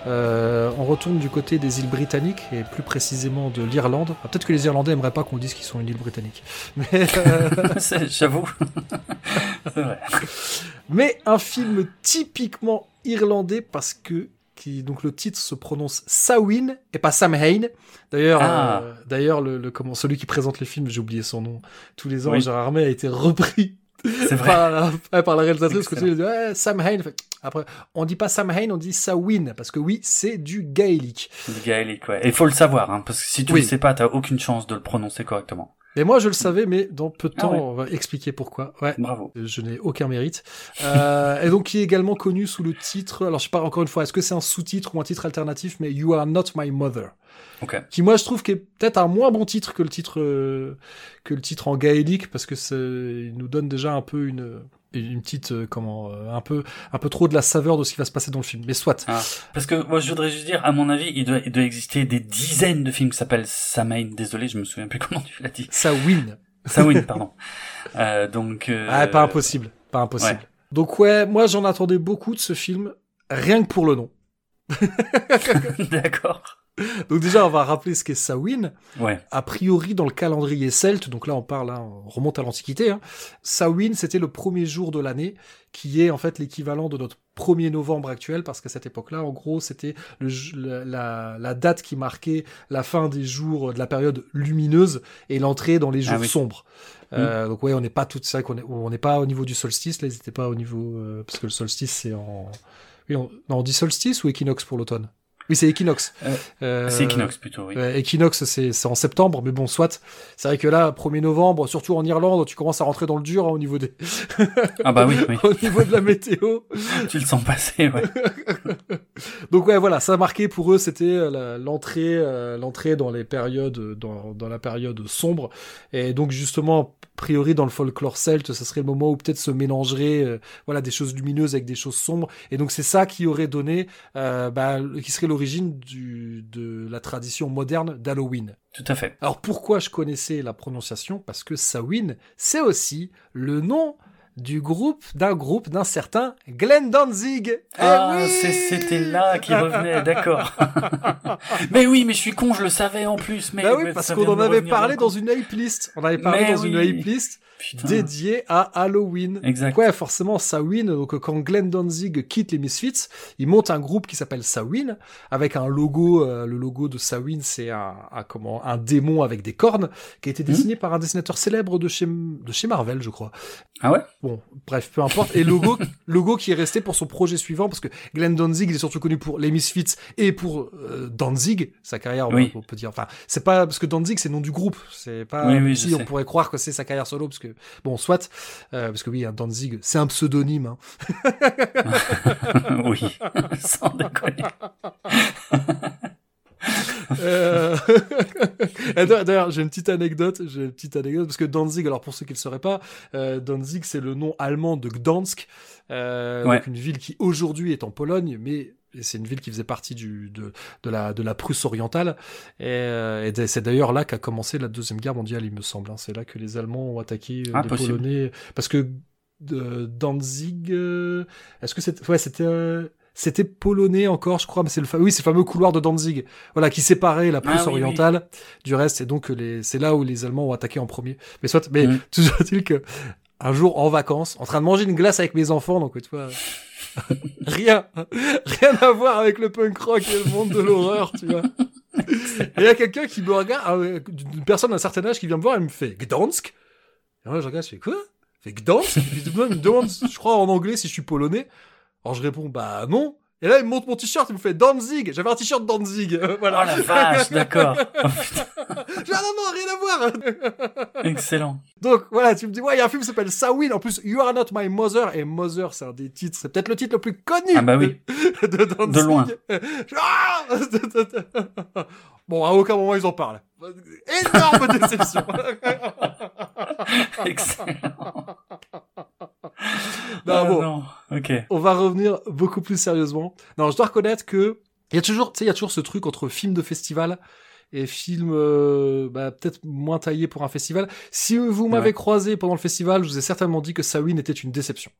Euh, on retourne du côté des îles britanniques et plus précisément de l'Irlande. Ah, Peut-être que les Irlandais aimeraient pas qu'on dise qu'ils sont une île britannique. Mais, euh, J'avoue. Mais un film typiquement irlandais parce que qui donc le titre se prononce Samhain et pas Samhain. D'ailleurs, Ah. euh, d'ailleurs le, le- comment celui qui présente les films, j'ai oublié son nom. Tous les ans, Oui. Gérard Armé a été repris C'est vrai. par, la, ouais, par la réalisatrice. que tu dis, ouais, Samhain. Fait, Après, on dit pas Samhain, on dit Samhain parce que oui, c'est du gaélique. Le gaélique, ouais. Et il faut le savoir, hein, parce que si tu Oui. le sais pas, t'as aucune chance de le prononcer correctement. Et moi, je le savais, mais dans peu de Ah temps, ouais. on va expliquer pourquoi. Ouais. Bravo. Je n'ai aucun mérite. Euh, et donc, qui est également connu sous le titre. Alors, je sais pas encore une fois, est-ce que c'est un sous-titre ou un titre alternatif, mais You Are Not My Mother? Ok. Qui, moi, je trouve qu'est peut-être un moins bon titre que le titre euh, que le titre en gaélique, parce que il nous donne déjà un peu une une petite euh, comment euh, un peu un peu trop de la saveur de ce qui va se passer dans le film. Mais soit. Ah. Parce que moi, je voudrais juste dire, à mon avis, il doit, il doit exister des dizaines de films qui s'appellent Samhain. Désolé, je me souviens plus comment tu l'as dit. Ça win. Samhain, pardon. Euh, donc. euh, Ah, pas impossible. Pas impossible. ouais. Donc ouais, moi j'en attendais beaucoup de ce film, rien que pour le nom. D'accord. Donc déjà, on va rappeler ce qu'est Samhain. Ouais. A priori, dans le calendrier celte, donc là on parle, hein, on remonte à l'Antiquité, hein, Samhain c'était le premier jour de l'année, qui est en fait l'équivalent de notre 1er novembre actuel, parce qu'à cette époque-là, en gros, c'était la, la- date qui marquait la fin des jours de la période lumineuse et l'entrée dans les jours Ah oui. sombres. Euh, donc ouais, on n'est pas tout ça, qu'on on n'est pas au niveau du solstice, là, ils n'étaient pas au niveau, euh, parce que le solstice c'est en, oui, on, non, on dit solstice ou équinoxe pour l'automne? Oui, c'est équinoxe. Euh, Euh, C'est Equinox plutôt, oui. Ouais, Equinox, c'est en septembre, mais bon, soit. C'est vrai que là, 1er novembre, surtout en Irlande, tu commences à rentrer dans le dur hein, au niveau des, Ah bah oui, oui. au niveau de la météo. tu le sens passer, ouais. Donc ouais, voilà, ça a marqué pour eux, c'était euh, l'entrée, l'entrée dans les périodes, dans, dans la période sombre. Et donc justement, a priori dans le folklore celte, ce serait le moment où peut-être se mélangeraient, euh, voilà, des choses lumineuses avec des choses sombres. Et donc c'est ça qui aurait donné, euh, bah, qui serait l'origine de la tradition moderne d'Halloween. Tout à fait. Alors pourquoi je connaissais la prononciation? Parce que Samhain, c'est aussi le nom du groupe d'un groupe d'un certain Glenn Danzig. Eh Ah, oui c'était là qui revenait, d'accord. mais oui, mais je suis con, je le savais en plus. Mais Bah oui, parce qu'on en avait parlé dans une hype list. On avait parlé Mais dans une hype list Putain. dédiée à Halloween. Exact. Ouais, forcément, Samhain, donc quand Glenn Danzig quitte les Misfits, il monte un groupe qui s'appelle Samhain, avec un logo, euh, le logo de Samhain, c'est un, un, comment, un démon avec des cornes, qui a été dessiné par un dessinateur célèbre de chez, de chez Marvel, je crois. Ah ouais? Bon, bref, peu importe. Et logo, logo qui est resté pour son projet suivant, parce que Glenn Danzig, il est surtout connu pour les Misfits et pour euh, Danzig, sa carrière, on- Oui. on peut dire. Enfin, c'est pas parce que Danzig, c'est le nom du groupe. C'est pas. Oui, oui, je si on sais. pourrait croire que c'est sa carrière solo, parce que bon, soit, euh, parce que oui, hein, Danzig, c'est un pseudonyme. Hein. Oui, sans déconner. Euh, d'ailleurs- D'ailleurs, j'ai une petite anecdote, j'ai une petite anecdote parce que Danzig, alors pour ceux qui ne le sauraient pas, euh, Danzig c'est le nom allemand de Gdansk, euh, Ouais. donc une ville qui aujourd'hui est en Pologne, mais c'est une ville qui faisait partie du, de, de, la, de la Prusse orientale. Et, euh, et c'est d'ailleurs là qu'a commencé la deuxième guerre mondiale, il me semble. hein. C'est là que les Allemands ont attaqué euh, Ah, les possible. Polonais, parce que euh, Danzig, euh, est-ce que c'était, ouais, c'était. euh, c'était polonais encore, je crois, mais c'est le, fa- oui, c'est le fameux couloir de Danzig, voilà, qui séparait la Prusse Ah oui, oui. orientale du reste, et donc les, c'est là où les Allemands ont attaqué en premier. Mais soit, mais Mhm. toujours est-il que un jour en vacances, en train de manger une glace avec mes enfants, donc tu vois, rien, rien à voir avec le punk rock et le monde de l'horreur, tu vois. Et il y a quelqu'un qui me regarde, euh, une personne d'un certain âge qui vient me voir et me fait Gdansk? Et moi je regarde, je fais quoi? Il fait Gdansk? Il me demande, je crois en anglais si je suis polonais. Alors je réponds bah non. Et là il me montre mon t-shirt, il me fait Danzig. J'avais un t-shirt Danzig. Oh voilà. la vache, d'accord. Oh, ah non non rien à voir. Excellent. Donc voilà, tu me dis ouais il y a un film qui s'appelle Samhain. En plus You Are Not My Mother et Mother c'est un des titres, c'est peut-être le titre le plus connu Ah bah oui. de, de Danzig. De loin. Je- Bon à aucun moment ils en parlent. Énorme déception. Excellent. Non, Ah bon. non. On va revenir beaucoup plus sérieusement. Non, je dois reconnaître que il y a toujours, tu sais, il y a toujours ce truc entre film de festival et film euh, bah, peut-être moins taillé pour un festival. Si vous m'avez Ouais. croisé pendant le festival, je vous ai certainement dit que Samhain était une déception.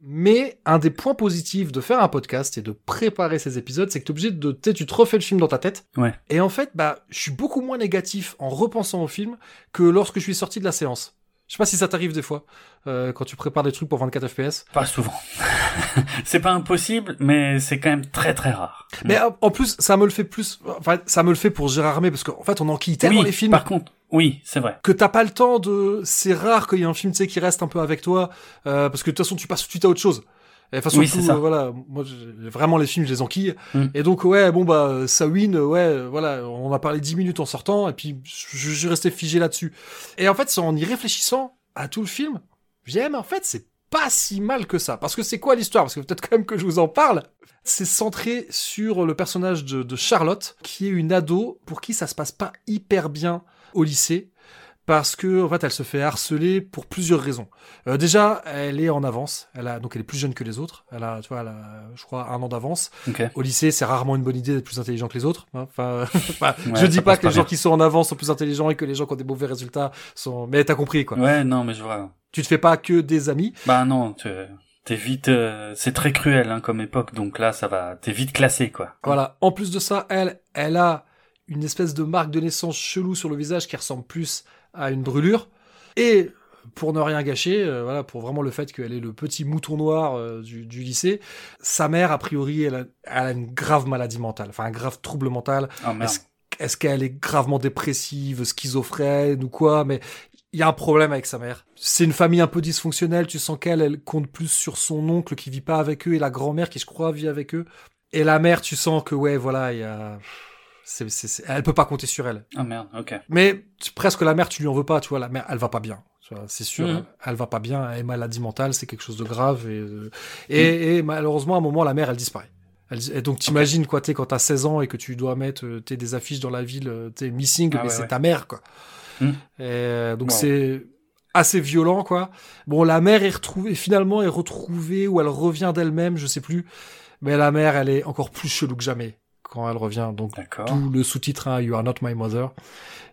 Mais un des points positifs de faire un podcast et de préparer ces épisodes, c'est que t'es obligé de, tu te refais le film dans ta tête. Ouais. Et en fait, bah, je suis beaucoup moins négatif en repensant au film que lorsque je suis sorti de la séance. Je sais pas si ça t'arrive des fois, euh, quand tu prépares des trucs pour 24 FPS. Pas souvent. c'est pas impossible, mais c'est quand même très très rare. Mais en- en plus, ça me le fait plus, enfin, ça me le fait pour Gérard Armé, parce qu'en fait, on enquille tellement oui, les films. par contre, oui, c'est vrai. que t'as pas le temps de. C'est rare qu'il y ait un film, tu sais, qui reste un peu avec toi, euh, parce que de toute façon, tu passes tout de suite à autre chose. Et de toute façon, Oui, tout, c'est ça. euh, voilà, moi, vraiment, les films, je les enquille. Mm. Et donc, ouais, bon, bah, Sawin, euh, ouais, euh, voilà, on a parlé 10 minutes en sortant, et puis, je, suis resté figé là-dessus. Et en fait, en y réfléchissant à tout le film, j'aime, en fait, c'est pas si mal que ça. Parce que c'est quoi l'histoire? Parce que peut-être quand même que je vous en parle. C'est centré sur le personnage de, de Charlotte, qui est une ado pour qui ça se passe pas hyper bien au lycée. Parce que en fait, elle se fait harceler pour plusieurs raisons. Euh, déjà, elle est en avance. Elle a donc elle est plus jeune que les autres. Elle a, tu vois, elle a, je crois, un an d'avance. Ok. Au lycée, c'est rarement une bonne idée d'être plus intelligent que les autres. hein. Enfin, enfin, Ouais, je dis pas que les gens qui sont en avance sont plus intelligents et que les gens qui ont des mauvais résultats sont. Mais t'as compris quoi. Ouais, non, mais je vois. Tu te fais pas que des amis. Bah non, tu- t'es vite, euh, c'est très cruel hein, comme époque, donc là ça va, t'es vite classé quoi. Voilà. En plus de ça, elle, elle a une espèce de marque de naissance chelou sur le visage qui ressemble plus à une brûlure. Et pour ne rien gâcher, euh, voilà, pour vraiment le fait qu'elle est le petit mouton noir euh, du, du lycée, sa mère, a priori, elle a, elle a une grave maladie mentale, enfin un grave trouble mental. Oh. Est-ce est-ce qu'elle est gravement dépressive, schizophrène ou quoi? Mais il y a un problème avec sa mère. C'est une famille un peu dysfonctionnelle. Tu sens qu'elle, elle compte plus sur son oncle qui vit pas avec eux et la grand-mère qui, je crois, vit avec eux. Et la mère, tu sens que ouais, voilà, il y a, c'est, c'est- elle peut pas compter sur elle. Oh merde, ok. Mais presque la mère, tu lui en veux pas, tu vois. La mère, elle va pas bien. C'est sûr, Mhm. elle, va pas bien. Elle est maladie mentale, c'est quelque chose de grave. Et, euh, et malheureusement, à un moment, la mère, elle disparaît. Elle, et donc, t'imagines, quoi, t'es quand t'as 16 ans et que tu dois mettre euh, t'es des affiches dans la ville, euh, t'es missing, Ah mais ouais, c'est ouais. ta mère, quoi. Mhm. Et, donc, Wow. c'est assez violent, quoi. Bon, la mère est retrouvée, finalement, est retrouvée ou elle revient d'elle-même, je sais plus. Mais la mère, elle est encore plus chelou que jamais quand elle revient. Donc, D'accord. tout le sous-titre hein, You are not my mother.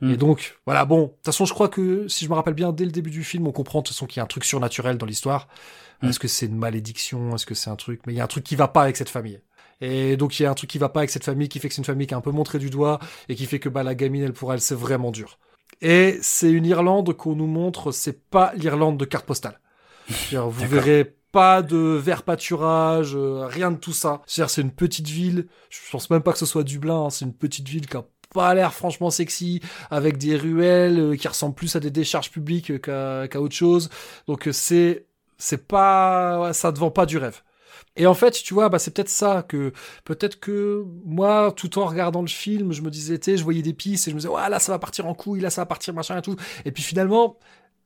Mm. Et donc, voilà, bon, de toute façon, je crois que, si je me rappelle bien, dès le début du film, on comprend de toute façon qu'il y a un truc surnaturel dans l'histoire. Mm. Est-ce que c'est une malédiction? Est-ce que c'est un truc? Mais il y a un truc qui va pas avec cette famille. Et donc, il y a un truc qui va pas avec cette famille, qui fait que c'est une famille qui est un peu montrée du doigt, et qui fait que bah, la gamine, elle, pour elle, c'est vraiment dur. Et c'est une Irlande qu'on nous montre, c'est pas l'Irlande de carte postale. Vous verrez pas de vert pâturage, euh, rien de tout ça. C'est-à-dire, c'est une petite ville. Je pense même pas que ce soit Dublin. hein, c'est une petite ville qui a pas l'air franchement sexy, avec des ruelles euh, qui ressemblent plus à des décharges publiques qu'à autre chose. Donc euh, c'est c'est pas ça te vend pas du rêve. Et en fait, tu vois, bah, c'est peut-être ça que peut-être que moi, tout en regardant le film, je me disais, tu je voyais des pistes et je me disais, ouais, là, ça va partir en couille, là, ça va partir machin et tout. Et puis finalement,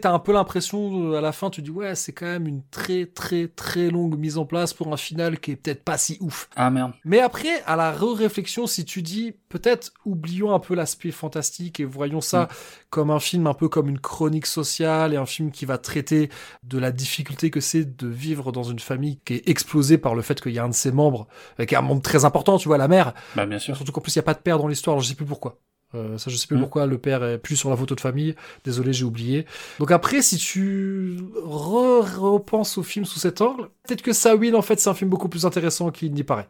t'as un peu l'impression, euh, à la fin, tu dis, ouais, c'est quand même une très, très, très longue mise en place pour un final qui est peut-être pas si ouf. Ah merde. Mais après, à la réflexion, si tu dis, peut-être oublions un peu l'aspect fantastique et voyons ça Mm. comme un film un peu comme une chronique sociale et un film qui va traiter de la difficulté que c'est de vivre dans une famille qui est explosée par le fait qu'il y a un de ses membres, euh, qui est un membre très important, tu vois, la mère. Bah bien sûr. Surtout qu'en plus, il n'y a pas de père dans l'histoire, je sais plus pourquoi. Euh, ça, je sais plus Mm. pourquoi le père est plus sur la photo de famille. Désolé, j'ai oublié. Donc après, si tu re- repenses au film sous cet angle, peut-être que Sawin, en fait, c'est un film beaucoup plus intéressant qu'il n'y paraît.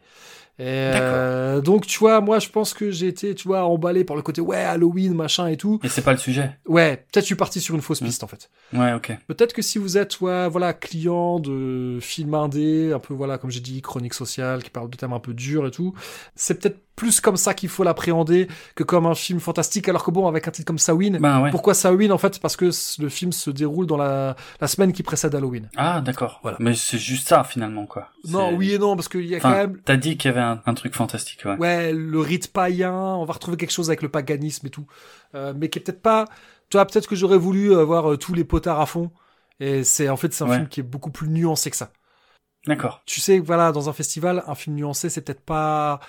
Et euh, donc, tu vois, moi, je pense que j'ai été, tu vois, emballé par le côté, ouais, Halloween, machin et tout. Et c'est pas le sujet. Ouais, peut-être je suis parti sur une fausse Mm. piste, en fait. Ouais, ok. Peut-être que si vous êtes, ouais, voilà, client de films indés, un peu, voilà, comme j'ai dit, chronique sociale, qui parle de thèmes un peu durs et tout, c'est peut-être plus comme ça qu'il faut l'appréhender que comme un film fantastique, alors que bon, avec un titre comme Sawin, Bah ouais. pourquoi Sawin, en fait, parce que le film se déroule dans la, la semaine qui précède Halloween. Ah d'accord. Voilà. Mais c'est juste ça finalement quoi. Non, oui et non, parce qu'il y a quand même, t'as dit qu'il y avait un, un truc fantastique, ouais. ouais, le rite païen, on va retrouver quelque chose avec le paganisme et tout, euh, mais qui est peut-être pas, tu vois, peut-être que j'aurais voulu avoir euh, tous les potards à fond, et c'est, en fait, c'est un Ouais. film qui est beaucoup plus nuancé que ça. D'accord. tu sais, voilà, dans un festival, un film nuancé, c'est peut-être pas.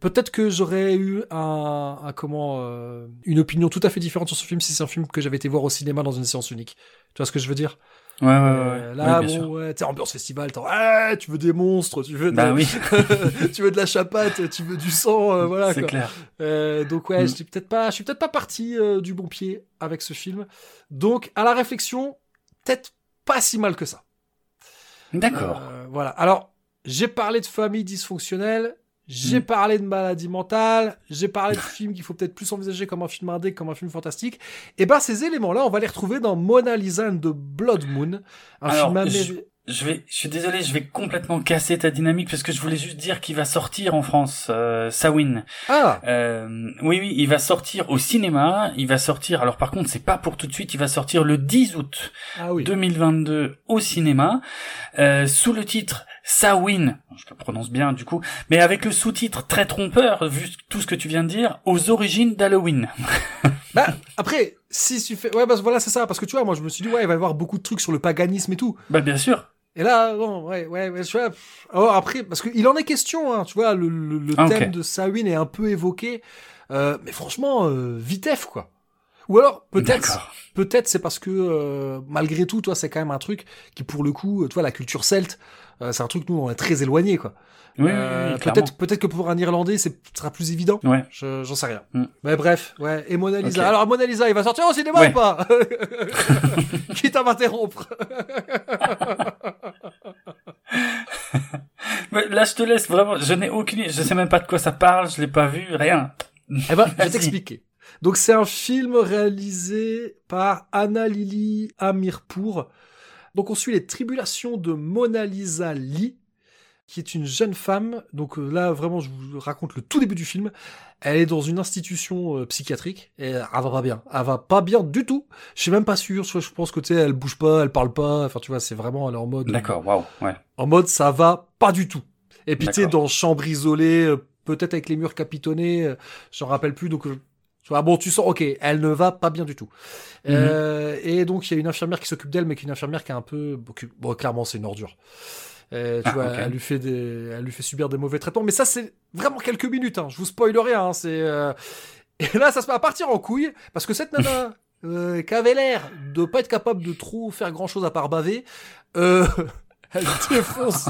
Peut-être que j'aurais eu un, un comment euh, une opinion tout à fait différente sur ce film si c'est un film que j'avais été voir au cinéma dans une séance unique. Tu vois ce que je veux dire? Ouais, ouais, ouais. Euh. Là, Ouais, bon, sûr. ouais, sais, ambiance festival, ah, tu veux des monstres, tu veux, de, Bah oui, tu veux de la chapate, tu veux du sang, euh, voilà. c'est clair. Euh, donc ouais, Mm. je suis peut-être pas, je suis peut-être pas parti euh, du bon pied avec ce film. Donc à la réflexion, peut-être pas si mal que ça. D'accord. Voilà. Alors, j'ai parlé de famille dysfonctionnelle, j'ai Mm. parlé de maladie mentale, j'ai parlé de films qu'il faut peut-être plus envisager comme un film indé que comme un film fantastique. Et ben, ces éléments-là, on va les retrouver dans Mona Lisa and the Blood Moon, un Alors, film américain. je, je vais, je suis désolé, je vais complètement casser ta dynamique parce que je voulais juste dire qu'il va sortir en France, euh, Sawin. Ah, Euh, oui, oui, il va sortir au cinéma. Il va sortir. Alors par contre, c'est pas pour tout de suite. Il va sortir le 10 août ah oui. 2022 au cinéma euh, sous le titre Sawin. Je le prononce bien du coup, mais avec le sous-titre très trompeur vu tout ce que tu viens de dire aux origines d'Halloween. Bah, après, si tu fais, ouais, bah voilà, c'est ça, parce que tu vois, moi, je me suis dit, ouais, il va y avoir beaucoup de trucs sur le paganisme et tout. bah bien sûr. Et là, bon, ouais, ouais, ouais, tu vois. Alors après, parce qu'il en est question, hein, tu vois, le, le, le Ah, thème de Sawin est un peu évoqué, euh, mais franchement, euh, vitef, quoi. Ou alors, peut-être, peut-être c'est parce que, euh, malgré tout, toi, c'est quand même un truc qui, pour le coup, tu vois, la culture celte, euh, c'est un truc, nous, on est très éloigné, quoi. Oui, Euh, peut-être, peut-être que pour un Irlandais, c'est ce sera plus évident. Ouais. Je- J'en sais rien. Mm. Mais bref, ouais. Et Mona Lisa. Alors Mona Lisa, il va sortir au cinéma Ouais. ou pas? Quitte à m'interrompre. Mais là, je te laisse vraiment. Je n'ai aucune. Je sais même pas de quoi ça parle. Je l'ai pas vu. Rien. Eh ben, je vais t'expliquer. Donc c'est un film réalisé par Anna Lily Amirpour. Donc on suit les tribulations de Mona Lisa Lee, qui est une jeune femme. Donc euh, là vraiment je vous raconte le tout début du film. Elle est dans une institution euh, psychiatrique et elle va pas bien. Elle va pas bien du tout. Je suis même pas sûr. Je je pense que tu sais, elle bouge pas, elle parle pas. Enfin tu vois, c'est vraiment elle est en mode. D'accord. Waouh. Ouais. En mode ça va pas du tout. Et puis tu sais, dans chambre isolée, euh, peut-être avec les murs capitonnés, euh, j'en rappelle plus. Donc, tu vois, bon, tu sens, ok, elle ne va pas bien du tout. Mhm. Euh, et donc il y a une infirmière qui s'occupe d'elle, mais qui est une infirmière qui est un peu, bon, clairement c'est une ordure. Euh, tu Ah, vois, elle lui fait des, elle lui fait subir des mauvais traitements. Mais ça c'est vraiment quelques minutes. Hein. Je vous spoil rien. Hein, c'est euh, et là ça se met à partir en couille parce que cette nana. Euh, qui avait l'air de pas être capable de trop faire grand chose à part baver, euh, elle défonce,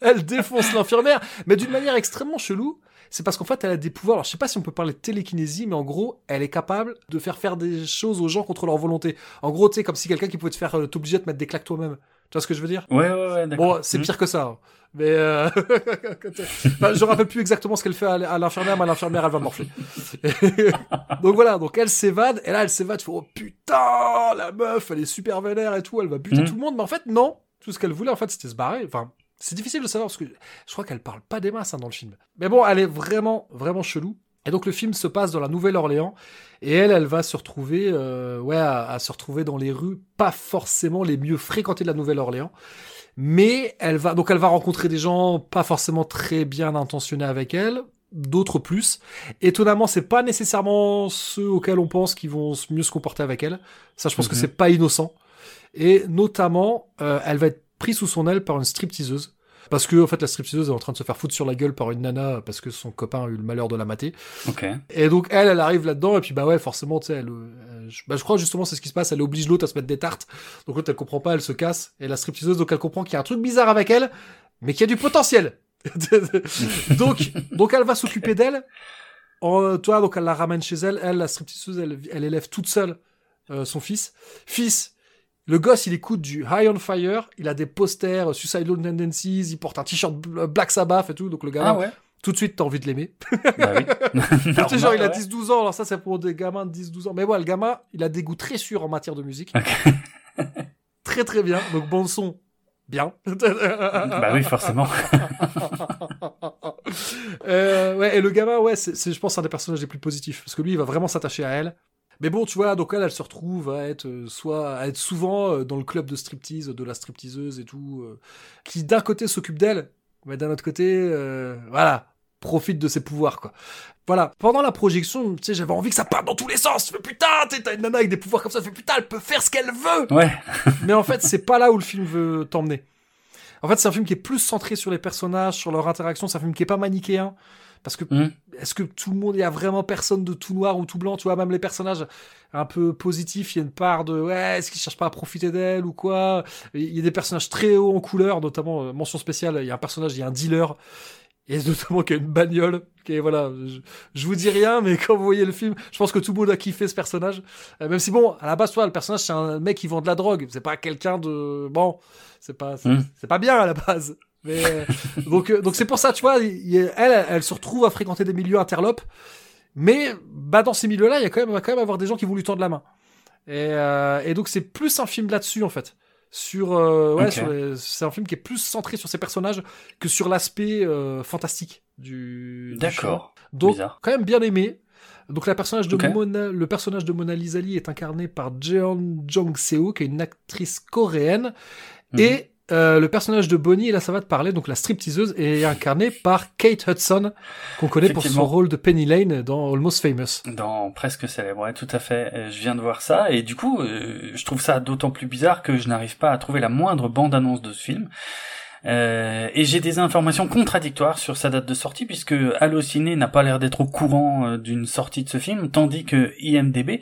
elle défonce l'infirmière, mais d'une manière extrêmement chelou. C'est parce qu'en fait, elle a des pouvoirs. Alors, je sais pas si on peut parler de télékinésie, mais en gros, elle est capable de faire faire des choses aux gens contre leur volonté. En gros, tu sais, comme si quelqu'un qui pouvait te faire euh, t'obliger à te mettre des claques toi-même. Tu vois ce que je veux dire? Ouais, ouais, ouais. Bon, c'est Hmm. pire que ça. hein. Mais euh... enfin, je rappelle plus exactement ce qu'elle fait à à l'infirmière, mais l'infirmière, elle va morfler. donc voilà, donc elle s'évade, et là, elle s'évade, tu fais, oh putain, la meuf, elle est super vénère et tout, elle va buter Mhm. tout le monde, mais en fait, non. Tout ce qu'elle voulait, en fait, c'était se barrer. Enfin, c'est difficile de savoir, parce que je crois qu'elle parle pas des masses hein, dans le film. Mais bon, elle est vraiment, vraiment chelou. Et donc le film se passe dans la Nouvelle-Orléans et elle, elle va se retrouver, euh, ouais, à, à se retrouver dans les rues, pas forcément les mieux fréquentées de la Nouvelle-Orléans, mais elle va donc elle va rencontrer des gens pas forcément très bien intentionnés avec elle, d'autres plus. Étonnamment, c'est pas nécessairement ceux auxquels on pense qui vont mieux se comporter avec elle. Ça, je pense que Mhm. c'est pas innocent. Et notamment, euh, elle va être prise sous son aile par une stripteaseuse. Parce que, en fait, la stripteaseuse est en train de se faire foutre sur la gueule par une nana parce que son copain a eu le malheur de la mater. Ok. Et donc, elle, elle arrive là-dedans, et puis, bah ouais, forcément, tu sais, elle, euh, je, bah, je crois justement, c'est ce qui se passe, elle oblige l'autre à se mettre des tartes. Donc, l'autre, elle comprend pas, elle se casse. Et la stripteaseuse, donc, elle comprend qu'il y a un truc bizarre avec elle, mais qu'il y a du potentiel. donc, donc, elle va s'occuper d'elle. En, toi, donc, elle la ramène chez elle. Elle, la stripteaseuse, elle, elle élève toute seule euh, son fils. Fils, le gosse, il écoute du High on Fire, il a des posters, euh, Suicidal Tendencies, il porte un t-shirt bl- Black Sabbath et tout, donc le gars, Ah ouais. tout de suite, t'as envie de l'aimer. bah oui. Genre, il a Normal, ouais. 10-12 ans, alors ça, c'est pour des gamins de 10-12 ans. Mais ouais, le gamin, il a des goûts très sûrs en matière de musique. très, très bien. Donc, bon son, bien. Bah oui, forcément. Euh, ouais, et le gamin, ouais, c'est, je pense, un des personnages les plus positifs. Parce que lui, il va vraiment s'attacher à elle. Mais bon, tu vois, donc elle, elle se retrouve à être euh, soit à être souvent euh, dans le club de striptease de la stripteaseuse et tout, euh, qui d'un côté s'occupe d'elle, mais d'un autre côté, euh, voilà, profite de ses pouvoirs, quoi. Voilà. Pendant la projection, tu sais, j'avais envie que ça parte dans tous les sens. Je fais putain, t'es- t'as une nana avec des pouvoirs comme ça. Fais putain, elle peut faire ce qu'elle veut. Ouais. Mais en fait, c'est pas là où le film veut t'emmener. En fait, c'est un film qui est plus centré sur les personnages, sur leur interaction. C'est un film qui est pas manichéen. Parce que, Mhm. est-ce que tout le monde, il y a vraiment personne de tout noir ou tout blanc, tu vois, même les personnages un peu positifs, il y a une part de, ouais, est-ce qu'ils cherchent pas à profiter d'elle ou quoi? Il y a des personnages très hauts en couleur, notamment, euh, mention spéciale, il y a un personnage, il y a un dealer. et notamment qui a une bagnole. Qui est, voilà, je, je vous dis rien, mais quand vous voyez le film, je pense que tout le monde a kiffé ce personnage. Euh, même si bon, à la base, toi, le personnage c'est un mec qui vend de la drogue. C'est pas quelqu'un de bon, c'est pas, c'est Mm. c'est pas bien à la base. Mais euh, donc, euh, donc c'est pour ça, tu vois, elle, elle se retrouve à fréquenter des milieux interlopes. Mais bah dans ces milieux-là, il y a quand même, va quand même avoir des gens qui vont lui tendre la main. Et, euh, et donc c'est plus un film là-dessus en fait. Sur, euh, ouais, Ok. sur les- c'est un film qui est plus centré sur ces personnages que sur l'aspect euh, fantastique du. D'accord. Donc Bizarre. quand même bien aimé. Donc la personnage de. Mona, le personnage de Mona Lisa Lee est incarné par Jeon Jong Seo, qui est une actrice coréenne, Mhm. et euh, le personnage de Bonnie, et là ça va te parler, donc la stripteaseuse, est incarnée par Kate Hudson, qu'on connaît pour son rôle de Penny Lane dans Almost Famous. Dans Presque Célèbre, ouais, tout à fait. Euh, Je viens de voir ça et du coup, euh, je trouve ça d'autant plus bizarre que je n'arrive pas à trouver la moindre bande-annonce de ce film. Euh, et j'ai des informations contradictoires sur sa date de sortie puisque Allociné n'a pas l'air d'être au courant euh, d'une sortie de ce film, tandis que IMDB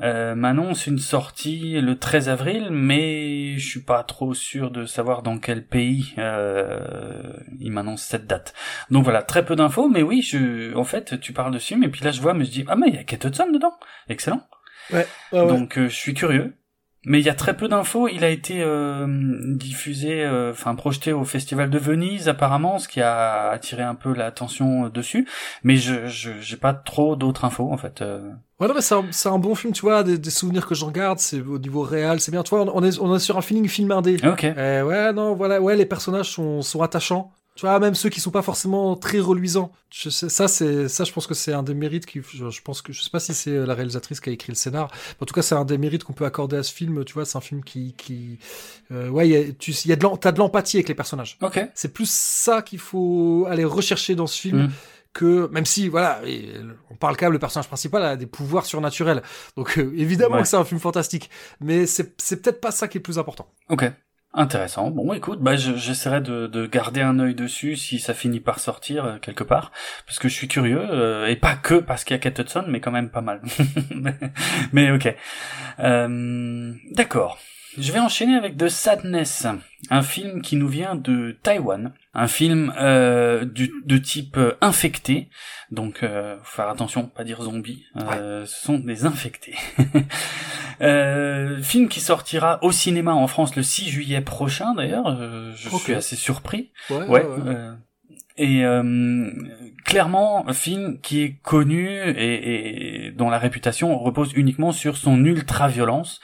euh, m'annonce une sortie le 13 avril, mais je suis pas trop sûr de savoir dans quel pays euh, il m'annonce cette date. Donc voilà, très peu d'infos, mais oui, je, en fait, tu parles de ce film et puis là je vois, mais je dis ah mais il y a Kate Hudson dedans, excellent. Ouais, ouais, ouais. Donc euh, je suis curieux. Mais il y a très peu d'infos. Il a été euh, diffusé, euh, enfin projeté au Festival de Venise apparemment, ce qui a attiré un peu l'attention euh, dessus. Mais je je j'ai pas trop d'autres infos en fait. euh. Ouais, non, mais c'est un, c'est un bon film, tu vois, des, des souvenirs que j'en garde, c'est au niveau réel, c'est bien, tu vois, on est, on est sur un feeling film indé. Ok. Euh, ouais, non, voilà, ouais, les personnages sont, sont attachants. Tu vois, même ceux qui sont pas forcément très reluisants. Je sais, ça, c'est, ça, je pense que c'est un des mérites qui, je, je pense que, je sais pas si c'est la réalisatrice qui a écrit le scénar. en tout cas, c'est un des mérites qu'on peut accorder à ce film. Tu vois, c'est un film qui, qui, euh, ouais, il y a, tu, y a de t'as de l'empathie avec les personnages. Ok. C'est plus ça qu'il faut aller rechercher dans ce film. Mm. Que même si voilà, et, on parle quand même le personnage principal a des pouvoirs surnaturels, donc euh, évidemment Ouais. que c'est un film fantastique, mais c'est c'est peut-être pas ça qui est le plus important. Ok. Intéressant. Bon, écoute, bah, je- j'essaierai de, de garder un œil dessus si ça finit par sortir euh, quelque part, parce que je suis curieux, euh, et pas que parce qu'il y a Kate Hudson, mais quand même pas mal. mais ok. Euh, D'accord. Je vais enchaîner avec The Sadness, un film qui nous vient de Taïwan, un film euh, du, de type euh, infecté, donc euh, faut faire attention, pas dire zombie, euh, ce sont des infectés. Euh, film qui sortira au cinéma en France le 6 juillet prochain d'ailleurs, je suis assez surpris. Ouais, Ouais. et euh, clairement, un film qui est connu et, et dont la réputation repose uniquement sur son ultra-violence.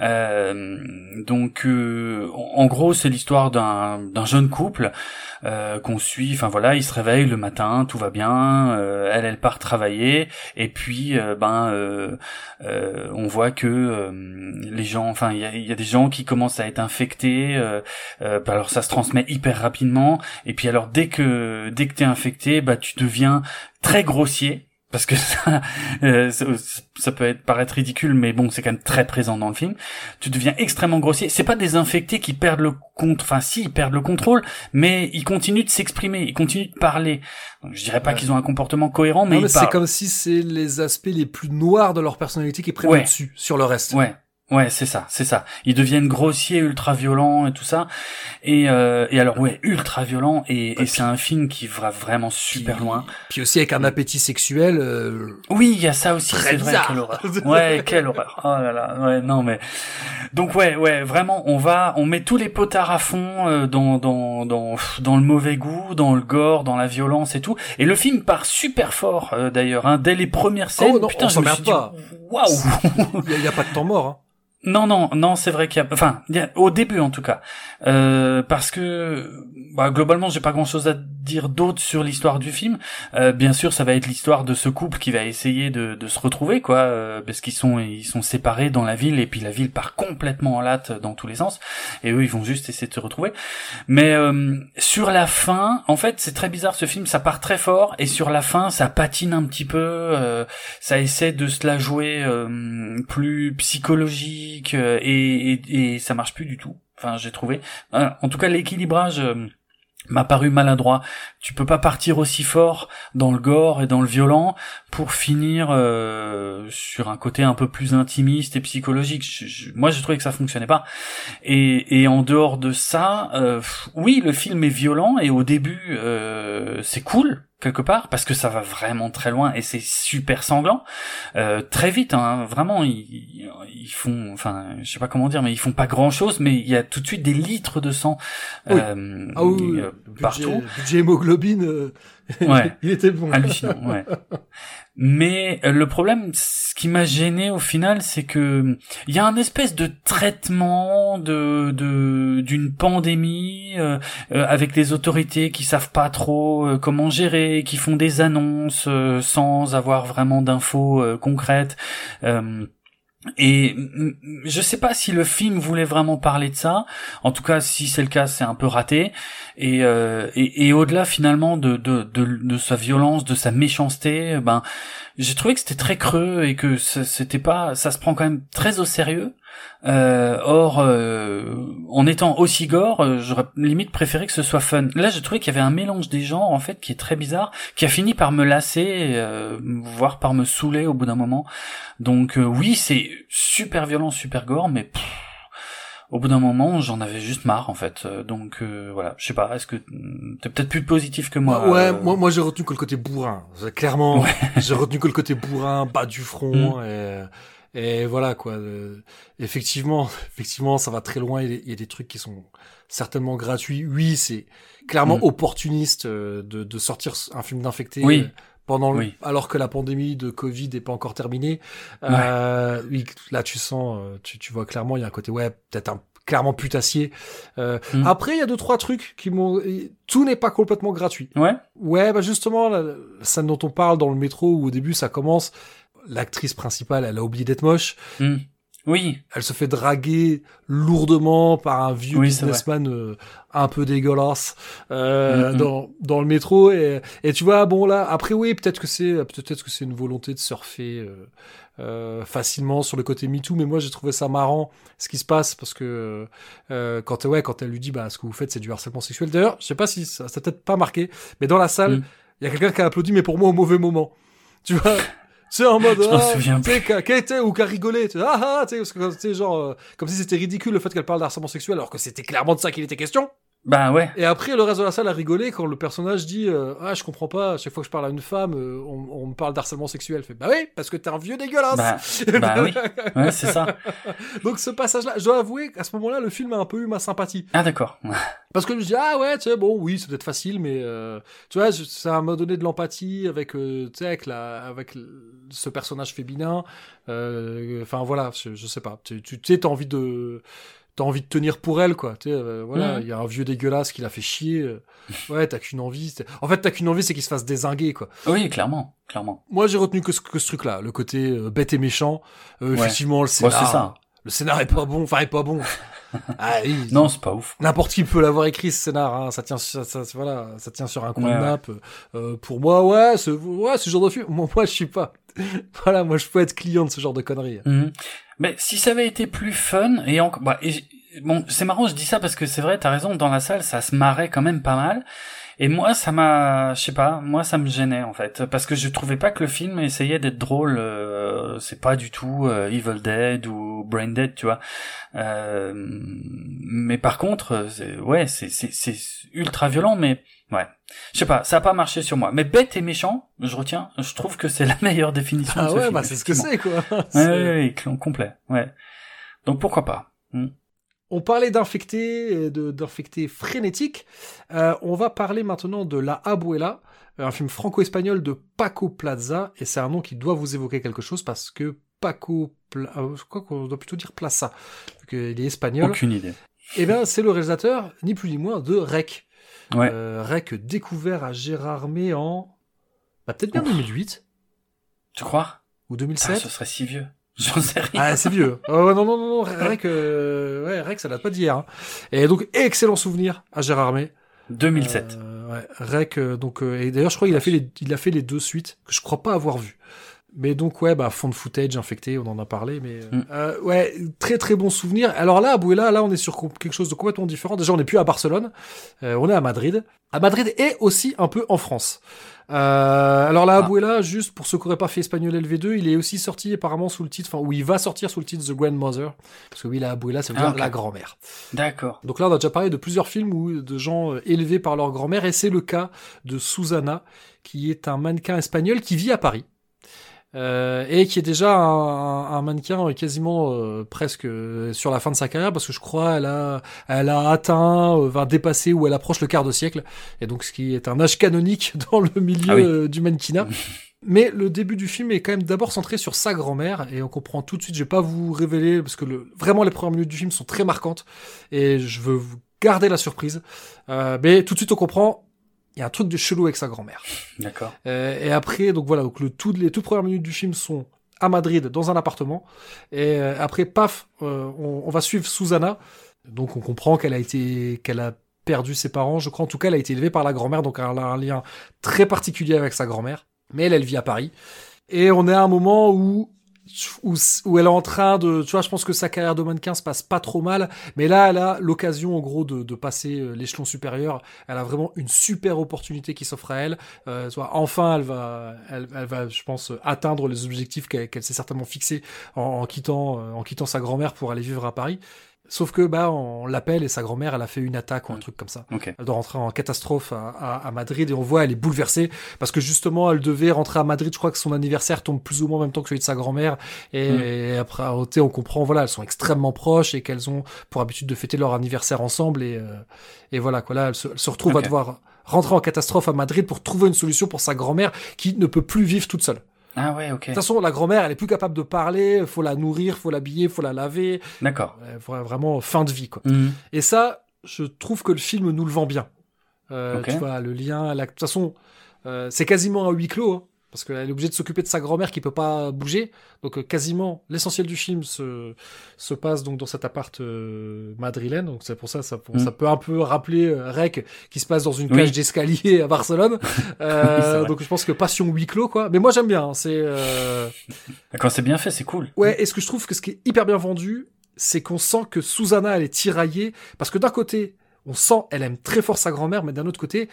Euh, donc, euh, en gros, c'est l'histoire d'un jeune couple euh, qu'on suit. Enfin voilà, il se réveille le matin, tout va bien. elle, elle part travailler, et puis ben, on voit que les gens, enfin, il y a, y a des gens qui commencent à être infectés. alors ça se transmet hyper rapidement. Et puis alors dès que dès que t'es infecté, bah tu deviens très grossier. Parce que ça, euh, ça, ça peut être paraître ridicule, mais bon, c'est quand même très présent dans le film. Tu deviens extrêmement grossier. C'est pas des infectés qui perdent le compte, enfin si, ils perdent le contrôle, mais ils continuent de s'exprimer, ils continuent de parler. Donc, je dirais pas Ouais. qu'ils ont un comportement cohérent, mais c'est comme si c'est les aspects les plus noirs de leur personnalité qui prennent Ouais. le dessus sur le reste. Ouais, ouais, c'est ça, c'est ça. Ils deviennent grossiers, ultra violents et tout ça. Et, euh, et alors ouais, ultra violents et, et c'est un film qui va vraiment super Puis- loin. Puis aussi avec un appétit sexuel. euh, Oui, il y a ça aussi, c'est vrai, quelle horreur. Ouais, quelle horreur. Oh là là, ouais, non mais donc ouais, ouais, vraiment, on va, on met tous les potards à fond euh, dans dans dans dans le mauvais goût, dans le gore, dans la violence et tout. Et le film part super fort euh, d'ailleurs, hein, dès les premières scènes. Oh non, putain, on je me suis pas. Waouh. Il y, y a pas de temps mort. Hein. Non, non, non, c'est vrai qu'il y a, enfin, au début en tout cas, euh, parce que, bah, globalement, j'ai pas grand-chose à dire d'autre sur l'histoire du film. Euh, bien sûr, ça va être l'histoire de ce couple qui va essayer de, de se retrouver, quoi, euh, parce qu'ils sont, ils sont séparés dans la ville et puis la ville part complètement en latte dans tous les sens, et eux, ils vont juste essayer de se retrouver. Mais euh, sur la fin, en fait, c'est très bizarre ce film, ça part très fort et sur la fin, ça patine un petit peu. euh, ça essaie de se la jouer euh, plus psychologique euh, et, et, et ça marche plus du tout. Enfin, j'ai trouvé. En tout cas, l'équilibrage m'a paru maladroit. Tu peux pas partir aussi fort dans le gore et dans le violent pour finir euh, sur un côté un peu plus intimiste et psychologique. Je- je- moi, j'ai trouvé que ça fonctionnait pas. Et, en dehors de ça, euh, oui, le film est violent et au début, euh, c'est cool quelque part parce que ça va vraiment très loin et c'est super sanglant Euh, très vite hein, vraiment ils, ils font enfin je sais pas comment dire mais ils font pas grand chose mais il y a tout de suite des litres de sang Oui. euh, Ah oui, oui, euh, budget, partout budget hémoglobine, euh, Ouais. il était bon. hallucinant ouais mais euh, le problème ce qui m'a gêné au final c'est que il y a un espèce de traitement de de d'une pandémie euh, euh, avec les autorités qui savent pas trop comment gérer qui font des annonces sans avoir vraiment d'infos concrètes et je sais pas si le film voulait vraiment parler de ça. En tout cas, si c'est le cas, c'est un peu raté. Et, euh, et, au-delà finalement de, de, de, de sa violence, de sa méchanceté, ben j'ai trouvé que c'était très creux et que c'était pas, ça se prend quand même très au sérieux. Euh, or, euh, en étant aussi gore, euh, j'aurais limite préféré que ce soit fun. Là, j'ai trouvé qu'il y avait un mélange des genres en fait qui est très bizarre, qui a fini par me lasser, euh, voire par me saouler au bout d'un moment. Donc euh, oui, c'est super violent, super gore, mais pff, au bout d'un moment, j'en avais juste marre en fait. Euh, Donc euh, voilà, je sais pas, est-ce que mm, t'es peut-être plus positif que moi ouais, moi, moi j'ai retenu que le côté bourrin. Clairement, j'ai retenu que le côté bourrin, bas du front, et, et voilà quoi. Euh, effectivement, effectivement, ça va très loin. Il y, a, il y a des trucs qui sont certainement gratuits. Oui, c'est clairement Mm. opportuniste euh, de, de sortir un film d'infecté. Oui. euh, Pendant le- alors que la pandémie de Covid n'est pas encore terminée, euh, oui, là tu sens, tu, tu vois clairement, il y a un côté ouais, peut-être un clairement putassier. Euh, Mm. Après, il y a deux trois trucs qui m'ont, tout n'est pas complètement gratuit. Ouais. Ouais, bah justement, la, la scène dont on parle dans le métro où au début ça commence, l'actrice principale, elle a oublié d'être moche, Mm. Oui. elle se fait draguer lourdement par un vieux Oui, businessman euh, un peu dégueulasse euh, Mhm. dans dans le métro et et tu vois bon là après oui peut-être que c'est peut-être que c'est une volonté de surfer euh, euh, facilement sur le côté MeToo mais moi j'ai trouvé ça marrant ce qui se passe parce que euh, quand ouais quand elle lui dit bah ce que vous faites c'est du harcèlement sexuel d'ailleurs je sais pas si ça ça peut-être pas marqué mais dans la salle Mm. il y a quelqu'un qui a applaudi mais pour moi au mauvais moment tu vois? c'est en mode ah, était ou qui a rigolé tu sais, ah ah tu sais genre euh, comme si c'était ridicule le fait qu'elle parle d'harcèlement sexuel alors que c'était clairement de ça qu'il était question Bah ouais. et après le reste de la salle a rigolé quand le personnage dit euh, ah je comprends pas à chaque fois que je parle à une femme euh, on, on me parle d'harcèlement sexuel fait bah oui parce que t'es un vieux dégueulasse Bah, bah oui. Ouais, c'est ça. donc ce passage là je dois avouer qu'à ce moment là le film a un peu eu ma sympathie Ah d'accord. parce que je me dis ah ouais tu sais bon oui c'est peut-être facile mais euh, tu vois ça m'a donné de l'empathie avec euh, tu sais avec la avec ce personnage féminin Euh, enfin voilà je, je sais pas tu sais t'as envie de t'as envie de tenir pour elle quoi tu euh, voilà il y a un vieux dégueulasse qui l'a fait chier euh, ouais t'as qu'une envie en fait t'as qu'une envie c'est qu'il se fasse désinguer quoi Oui, clairement, clairement. moi j'ai retenu que ce, que ce truc là le côté euh, bête et méchant Euh, Ouais. effectivement le scénar c'est ça. le scénar est pas bon enfin est pas bon ah, oui, Non, c'est pas ouf. N'importe qui peut l'avoir écrit ce scénar, hein. ça tient, sur- ça, ça- voilà, ça tient sur un coin Ouais, de ouais. nappe. Euh, pour moi, ouais, ce, ouais, ce genre de film, moi, moi, je suis pas. voilà, moi, je peux être client de ce genre de conneries. Mhm. Mais si ça avait été plus fun et encore, bah, et bon, c'est marrant, je dis ça parce que c'est vrai, t'as raison, dans la salle, ça se marrait quand même pas mal. Et moi, ça m'a, je sais pas, moi, ça me gênait en fait, parce que je trouvais pas que le film essayait d'être drôle. euh, c'est pas du tout euh, Evil Dead ou Brain Dead, tu vois. Euh, mais par contre, c'est- ouais, c'est c'est c'est ultra violent, mais ouais, je sais pas, ça a pas marché sur moi. Mais bête et méchant, je retiens, je trouve que c'est la meilleure définition. de Ah ce ouais, film, bah, c'est ce que c'est, quoi. Ouais, ouais, ouais, complet, ouais. Donc pourquoi pas Hmm. On parlait d'infectés, de, d'infectés frénétiques. Euh, on va parler maintenant de La Abuela, un film franco-espagnol de Paco Plaza, et c'est un nom qui doit vous évoquer quelque chose parce que Paco, Pla... euh, je crois qu'on doit plutôt dire Plaza, vu qu'il est espagnol. Aucune idée. Et ben, c'est le réalisateur, ni plus ni moins, de Rec. Ouais. Euh, Rec découvert à Gérardmer en, bah, peut-être bien Ouf. 2008 Tu crois? Ou Putain, 2007. Ce serait si vieux. J'en sais rien. Ah, c'est vieux. Oh, non, non, non, non, Rec, euh, ouais, Rec, ça date pas d'hier. hein. Et donc, excellent souvenir à Gérardmer. 2007. Euh, ouais, Rec, euh, donc, euh, et d'ailleurs, je crois qu'il a fait les, il a fait les deux suites que je crois pas avoir vues. Mais donc ouais, bah fond de footage infecté, on en a parlé, mais euh, Mm. euh, ouais, très très bon souvenir. Alors là, Abuela, là on est sur quelque chose de complètement différent. Déjà, on n'est plus à Barcelone, euh, on est à Madrid. À Madrid et aussi un peu en France. Euh, alors là, Ah. Abuela, juste pour ceux qui n'auraient pas fait espagnol LV2, il est aussi sorti apparemment sous le titre, enfin où il va sortir sous le titre The Grandmother, parce que oui, la Abuela, ça veut Ah, dire la grand-mère. D'accord. Donc là, on a déjà parlé de plusieurs films où de gens euh, élevés par leur grand-mère, et c'est le cas de Susana, qui est un mannequin espagnol qui vit à Paris. Euh, et qui est déjà un, un mannequin quasiment euh, presque euh, sur la fin de sa carrière parce que je crois elle a elle a atteint euh, va dépasser ou elle approche le quart de siècle et donc ce qui est un âge canonique dans le milieu Ah oui. euh, du mannequinat mais le début du film est quand même d'abord centré sur sa grand-mère et on comprend tout de suite. Je vais pas vous révéler parce que le, vraiment les premières minutes du film sont très marquantes et je veux vous garder la surprise. Euh, mais tout de suite on comprend. Il y a un truc de chelou avec sa grand-mère. D'accord. Euh, et après, donc voilà, donc le tout, les toutes premières minutes du film sont à Madrid dans un appartement. Et euh, après, paf, euh, on, on va suivre Susanna. Donc on comprend qu'elle a été, qu'elle a perdu ses parents. Je crois en tout cas, elle a été élevée par la grand-mère, donc elle a un lien très particulier avec sa grand-mère. Mais elle, elle vit à Paris. Et on est à un moment où où, elle est en train de, tu vois, je pense que sa carrière de mannequin se passe pas trop mal, mais là, elle a l'occasion, en gros, de, de passer euh, l'échelon supérieur. Elle a vraiment une super opportunité qui s'offre à elle. Euh, vois, enfin, elle va, elle, va, je pense, atteindre les objectifs qu'elle qu'elle s'est certainement fixés en, en quittant, euh, en quittant sa grand-mère pour aller vivre à Paris. Sauf que, bah, on l'appelle et sa grand-mère, elle a fait une attaque ou un truc comme ça. Ok. Elle doit rentrer en catastrophe à, à, à Madrid et on voit elle est bouleversée parce que justement elle devait rentrer à Madrid. Je crois que son anniversaire tombe plus ou moins en même temps que celui de sa grand-mère et, Mm. et après on comprend voilà elles sont extrêmement proches et qu'elles ont pour habitude de fêter leur anniversaire ensemble et euh, et voilà quoi là elle se, elle se retrouve à devoir rentrer en catastrophe à Madrid pour trouver une solution pour sa grand-mère qui ne peut plus vivre toute seule. Ah ouais, ok. De toute façon la grand-mère elle est plus capable de parler, faut la nourrir, faut l'habiller, faut la laver, D'accord. Vra- vraiment fin de vie quoi. Mhm. Et ça, je trouve que le film nous le vend bien. Euh. Tu vois, le lien, la... de toute façon, euh, c'est quasiment un huis clos, hein, parce qu'elle est obligée de s'occuper de sa grand-mère qui peut pas bouger. Donc euh, quasiment l'essentiel du film se, se passe donc dans cet appart euh, madrilène. Donc c'est pour ça, ça, Mm. ça peut un peu rappeler euh, Rec qui se passe dans une Oui. cage d'escalier à Barcelone. Euh, donc je pense que passion huis clos quoi. Mais moi j'aime bien. hein, c'est euh... Quand c'est bien fait, c'est cool. Ouais, et ce que je trouve que ce qui est hyper bien vendu, c'est qu'on sent que Susanna, elle est tiraillée, parce que d'un côté, on sent, elle aime très fort sa grand-mère, mais d'un autre côté,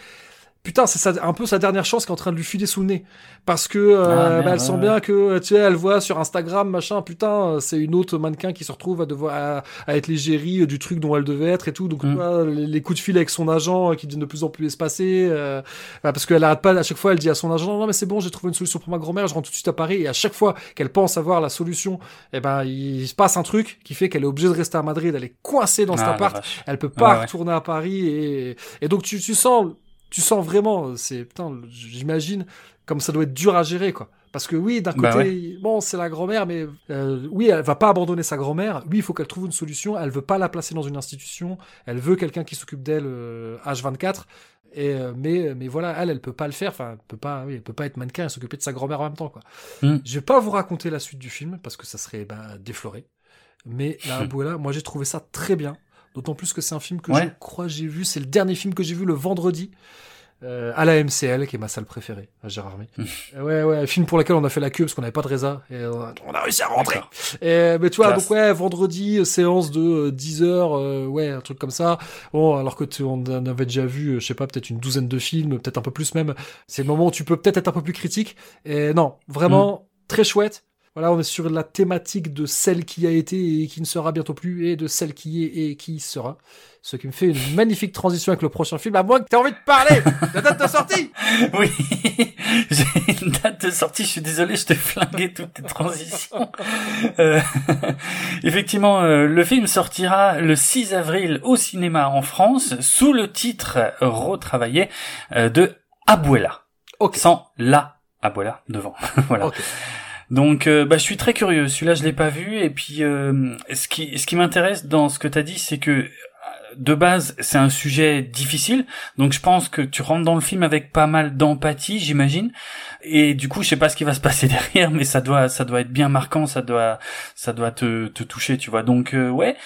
putain, c'est un peu sa dernière chance qui est en train de lui filer sous le nez. Parce que euh, Ah, merde, bah, elle sent bien que, tu sais, elle voit sur Instagram, machin, putain, euh, c'est une autre mannequin qui se retrouve à devoir à, à être l'égérie du truc dont elle devait être et tout. Donc, Mm. les, les coups de fil avec son agent euh, qui deviennent de plus en plus espacés. euh, bah, parce qu'elle arrête pas, à chaque fois, elle dit à son agent, non, mais c'est bon, j'ai trouvé une solution pour ma grand-mère, je rentre tout de suite à Paris. Et à chaque fois qu'elle pense avoir la solution, eh ben, il se passe un truc qui fait qu'elle est obligée de rester à Madrid, elle est coincée dans cet Ah, la appart, elle peut pas Ouais, ouais. retourner à Paris et, et donc tu, tu sens, tu sens vraiment, c'est, putain, j'imagine comme ça doit être dur à gérer, quoi. Parce que oui, d'un côté, Bah bon, c'est la grand-mère, mais euh, oui, elle va pas abandonner sa grand-mère. Oui, il faut qu'elle trouve une solution. Elle veut pas la placer dans une institution. Elle veut quelqu'un qui s'occupe d'elle euh, H24. Et euh, mais mais voilà, elle, elle peut pas le faire. Enfin, elle peut pas, oui, elle peut pas être mannequin et s'occuper de sa grand-mère en même temps, quoi. Mm. Je vais pas vous raconter la suite du film parce que ça serait bah, défloré. Mais la Abuela, moi j'ai trouvé ça très bien. D'autant plus que c'est un film que Ouais. je crois j'ai vu. C'est le dernier film que j'ai vu le vendredi. euh, à la MCL, qui est ma salle préférée, à Gérardmer. Euh, ouais, ouais, film pour lequel on a fait la queue parce qu'on n'avait pas de résa. Et on a, on a réussi à rentrer. Et, mais tu vois, Classe. donc ouais, vendredi, euh, séance de euh, 10 heures, euh, ouais, un truc comme ça. Bon, alors que tu, on avait déjà vu, euh, je sais pas, peut-être une douzaine de films, peut-être un peu plus même. C'est le moment où tu peux peut-être être un peu plus critique. Et non, vraiment, très chouette. Voilà, on est sur la thématique de celle qui a été et qui ne sera bientôt plus, et de celle qui est et qui sera. Ce qui me fait une magnifique transition avec le prochain film, à moins que tu envie de parler La date de sortie Oui, j'ai une date de sortie, je suis désolé, je t'ai flingué toutes tes transitions. Euh, effectivement, euh, le film sortira le 6 avril au cinéma en France sous le titre retravaillé euh, de Abuela, Ok. sans la Abuela devant. voilà. Ok. Donc, euh, bah, je suis très curieux. Celui-là, je l'ai pas vu. Et puis, euh, ce qui, ce qui m'intéresse dans ce que t'as dit, c'est que euh, de base, c'est un sujet difficile. Donc, je pense que tu rentres dans le film avec pas mal d'empathie, j'imagine. Et du coup, je sais pas ce qui va se passer derrière, mais ça doit, ça doit être bien marquant. Ça doit, ça doit te, te toucher, tu vois. Donc, euh, ouais,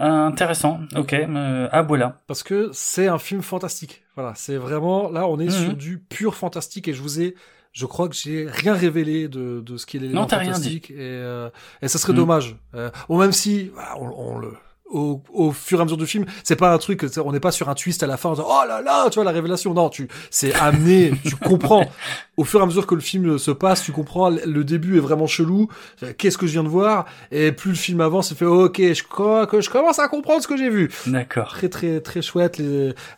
euh, intéressant. Ok, euh, ah voilà. parce que c'est un film fantastique. Voilà, c'est vraiment là on est Mhm. sur du pur fantastique et je vous ai je crois que j'ai rien révélé de, de ce qui est l'élément t'as rien fantastique et, euh, et ça serait Mm. dommage. Euh, ou même si voilà, on, on le au, au fur et à mesure du film, c'est pas un truc, c'est- on n'est pas sur un twist à la fin, en disant, oh là là, tu vois la révélation. Non, tu, c'est amené, tu comprends. Au fur et à mesure que le film se passe, tu comprends. Le début est vraiment chelou. Qu'est-ce que je viens de voir? Et plus le film avance, il fait, ok, je crois que je commence à comprendre ce que j'ai vu D'accord. très très très chouette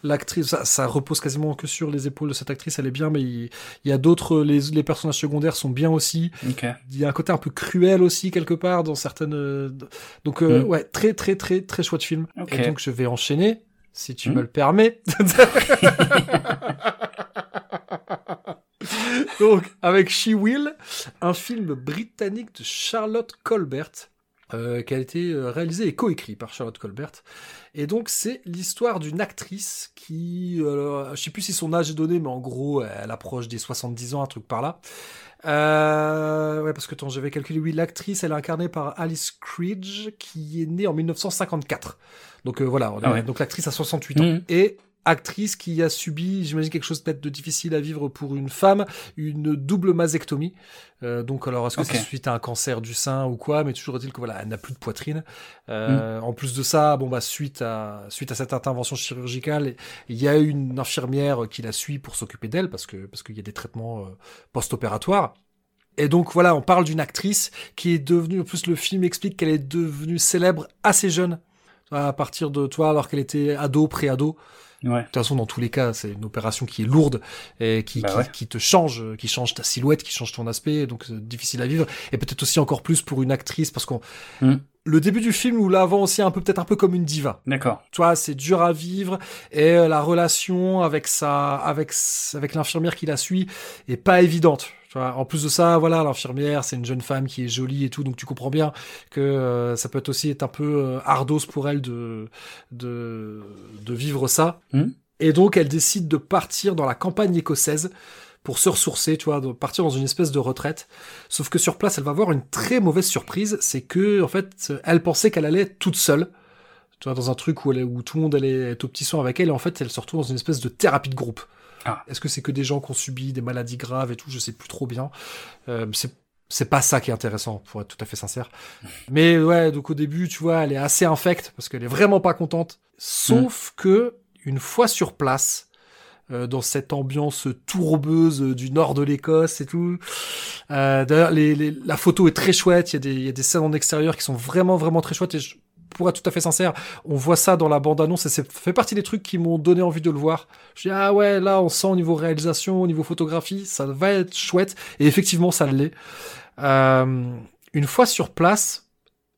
l'actrice ça, ça repose quasiment que sur les épaules de cette actrice elle est bien mais il, il y a d'autres les, les personnages secondaires sont bien aussi Ok. il y a un côté un peu cruel aussi quelque part dans certaines euh, donc euh, Mm. ouais très très très très chouette film et donc je vais enchaîner si tu Mm. me le permets donc avec She Will un film britannique de Charlotte Colbert euh, qui a été euh, réalisé et coécrit par Charlotte Colbert. Et donc c'est l'histoire d'une actrice qui, euh, je sais plus si son âge est donné, mais en gros elle approche des 70 ans, un truc par là. Euh, ouais, parce que attends, j'avais calculé, oui, l'actrice, elle est incarnée par Alice Cridge, qui est née en 1954. Donc euh, voilà, on est- Ah ouais. donc l'actrice a 68 ans. Mhm. Et actrice qui a subi, j'imagine quelque chose peut-être de difficile à vivre pour une femme, une double mastectomie. Euh, donc alors, est-ce que c'est suite à un cancer du sein ou quoi? Mais toujours est-il que voilà, elle n'a plus de poitrine. Euh, En plus de ça, bon bah suite à suite à cette intervention chirurgicale, il y a une infirmière qui la suit pour s'occuper d'elle parce que parce qu'il y a des traitements euh, post-opératoires. Et donc voilà, on parle d'une actrice qui est devenue, en plus le film explique qu'elle est devenue célèbre assez jeune, à partir de toi alors qu'elle était ado, pré-ado. Ouais. De toute façon, dans tous les cas, c'est une opération qui est lourde et qui, Bah qui, ouais. qui te change, euh, qui change ta silhouette, qui change ton aspect, donc c'est difficile à vivre. Et peut-être aussi encore plus pour une actrice, parce qu'on Mm. Le début du film nous l'avant aussi un peu peut-être un peu comme une diva. D'accord. Tu vois, c'est dur à vivre et euh, la relation avec sa, avec avec l'infirmière qui la suit est pas évidente. Tu vois, en plus de ça, voilà, l'infirmière, c'est une jeune femme qui est jolie et tout, donc tu comprends bien que euh, ça peut être aussi être un peu euh, ardos pour elle de de de vivre ça. Mhm. Et donc elle décide de partir dans la campagne écossaise pour se ressourcer, tu vois, de partir dans une espèce de retraite. Sauf que sur place, elle va avoir une très mauvaise surprise, c'est que en fait, elle pensait qu'elle allait être toute seule tu vois, dans un truc où, elle où tout le monde allait être au petit soin avec elle, et en fait, elle se retrouve dans une espèce de thérapie de groupe. Ah. Est-ce que c'est que des gens qui ont subi des maladies graves et tout Je sais plus trop bien. Euh, c'est c'est pas ça qui est intéressant, pour être tout à fait sincère. Mais ouais, donc au début, tu vois, elle est assez infecte parce qu'elle est vraiment pas contente. Sauf que une fois sur place, euh, dans cette ambiance tourbeuse du nord de l'Écosse et tout. Euh, D'ailleurs, les, les- la photo est très chouette. Il y, a des, il y a des scènes en extérieur qui sont vraiment, vraiment très chouettes. Et je, pour être tout à fait sincère, on voit ça dans la bande-annonce et ça fait partie des trucs qui m'ont donné envie de le voir. Je dis, ah ouais, là, on sent au niveau réalisation, au niveau photographie, ça va être chouette. Et effectivement, ça l'est. Euh, une fois sur place,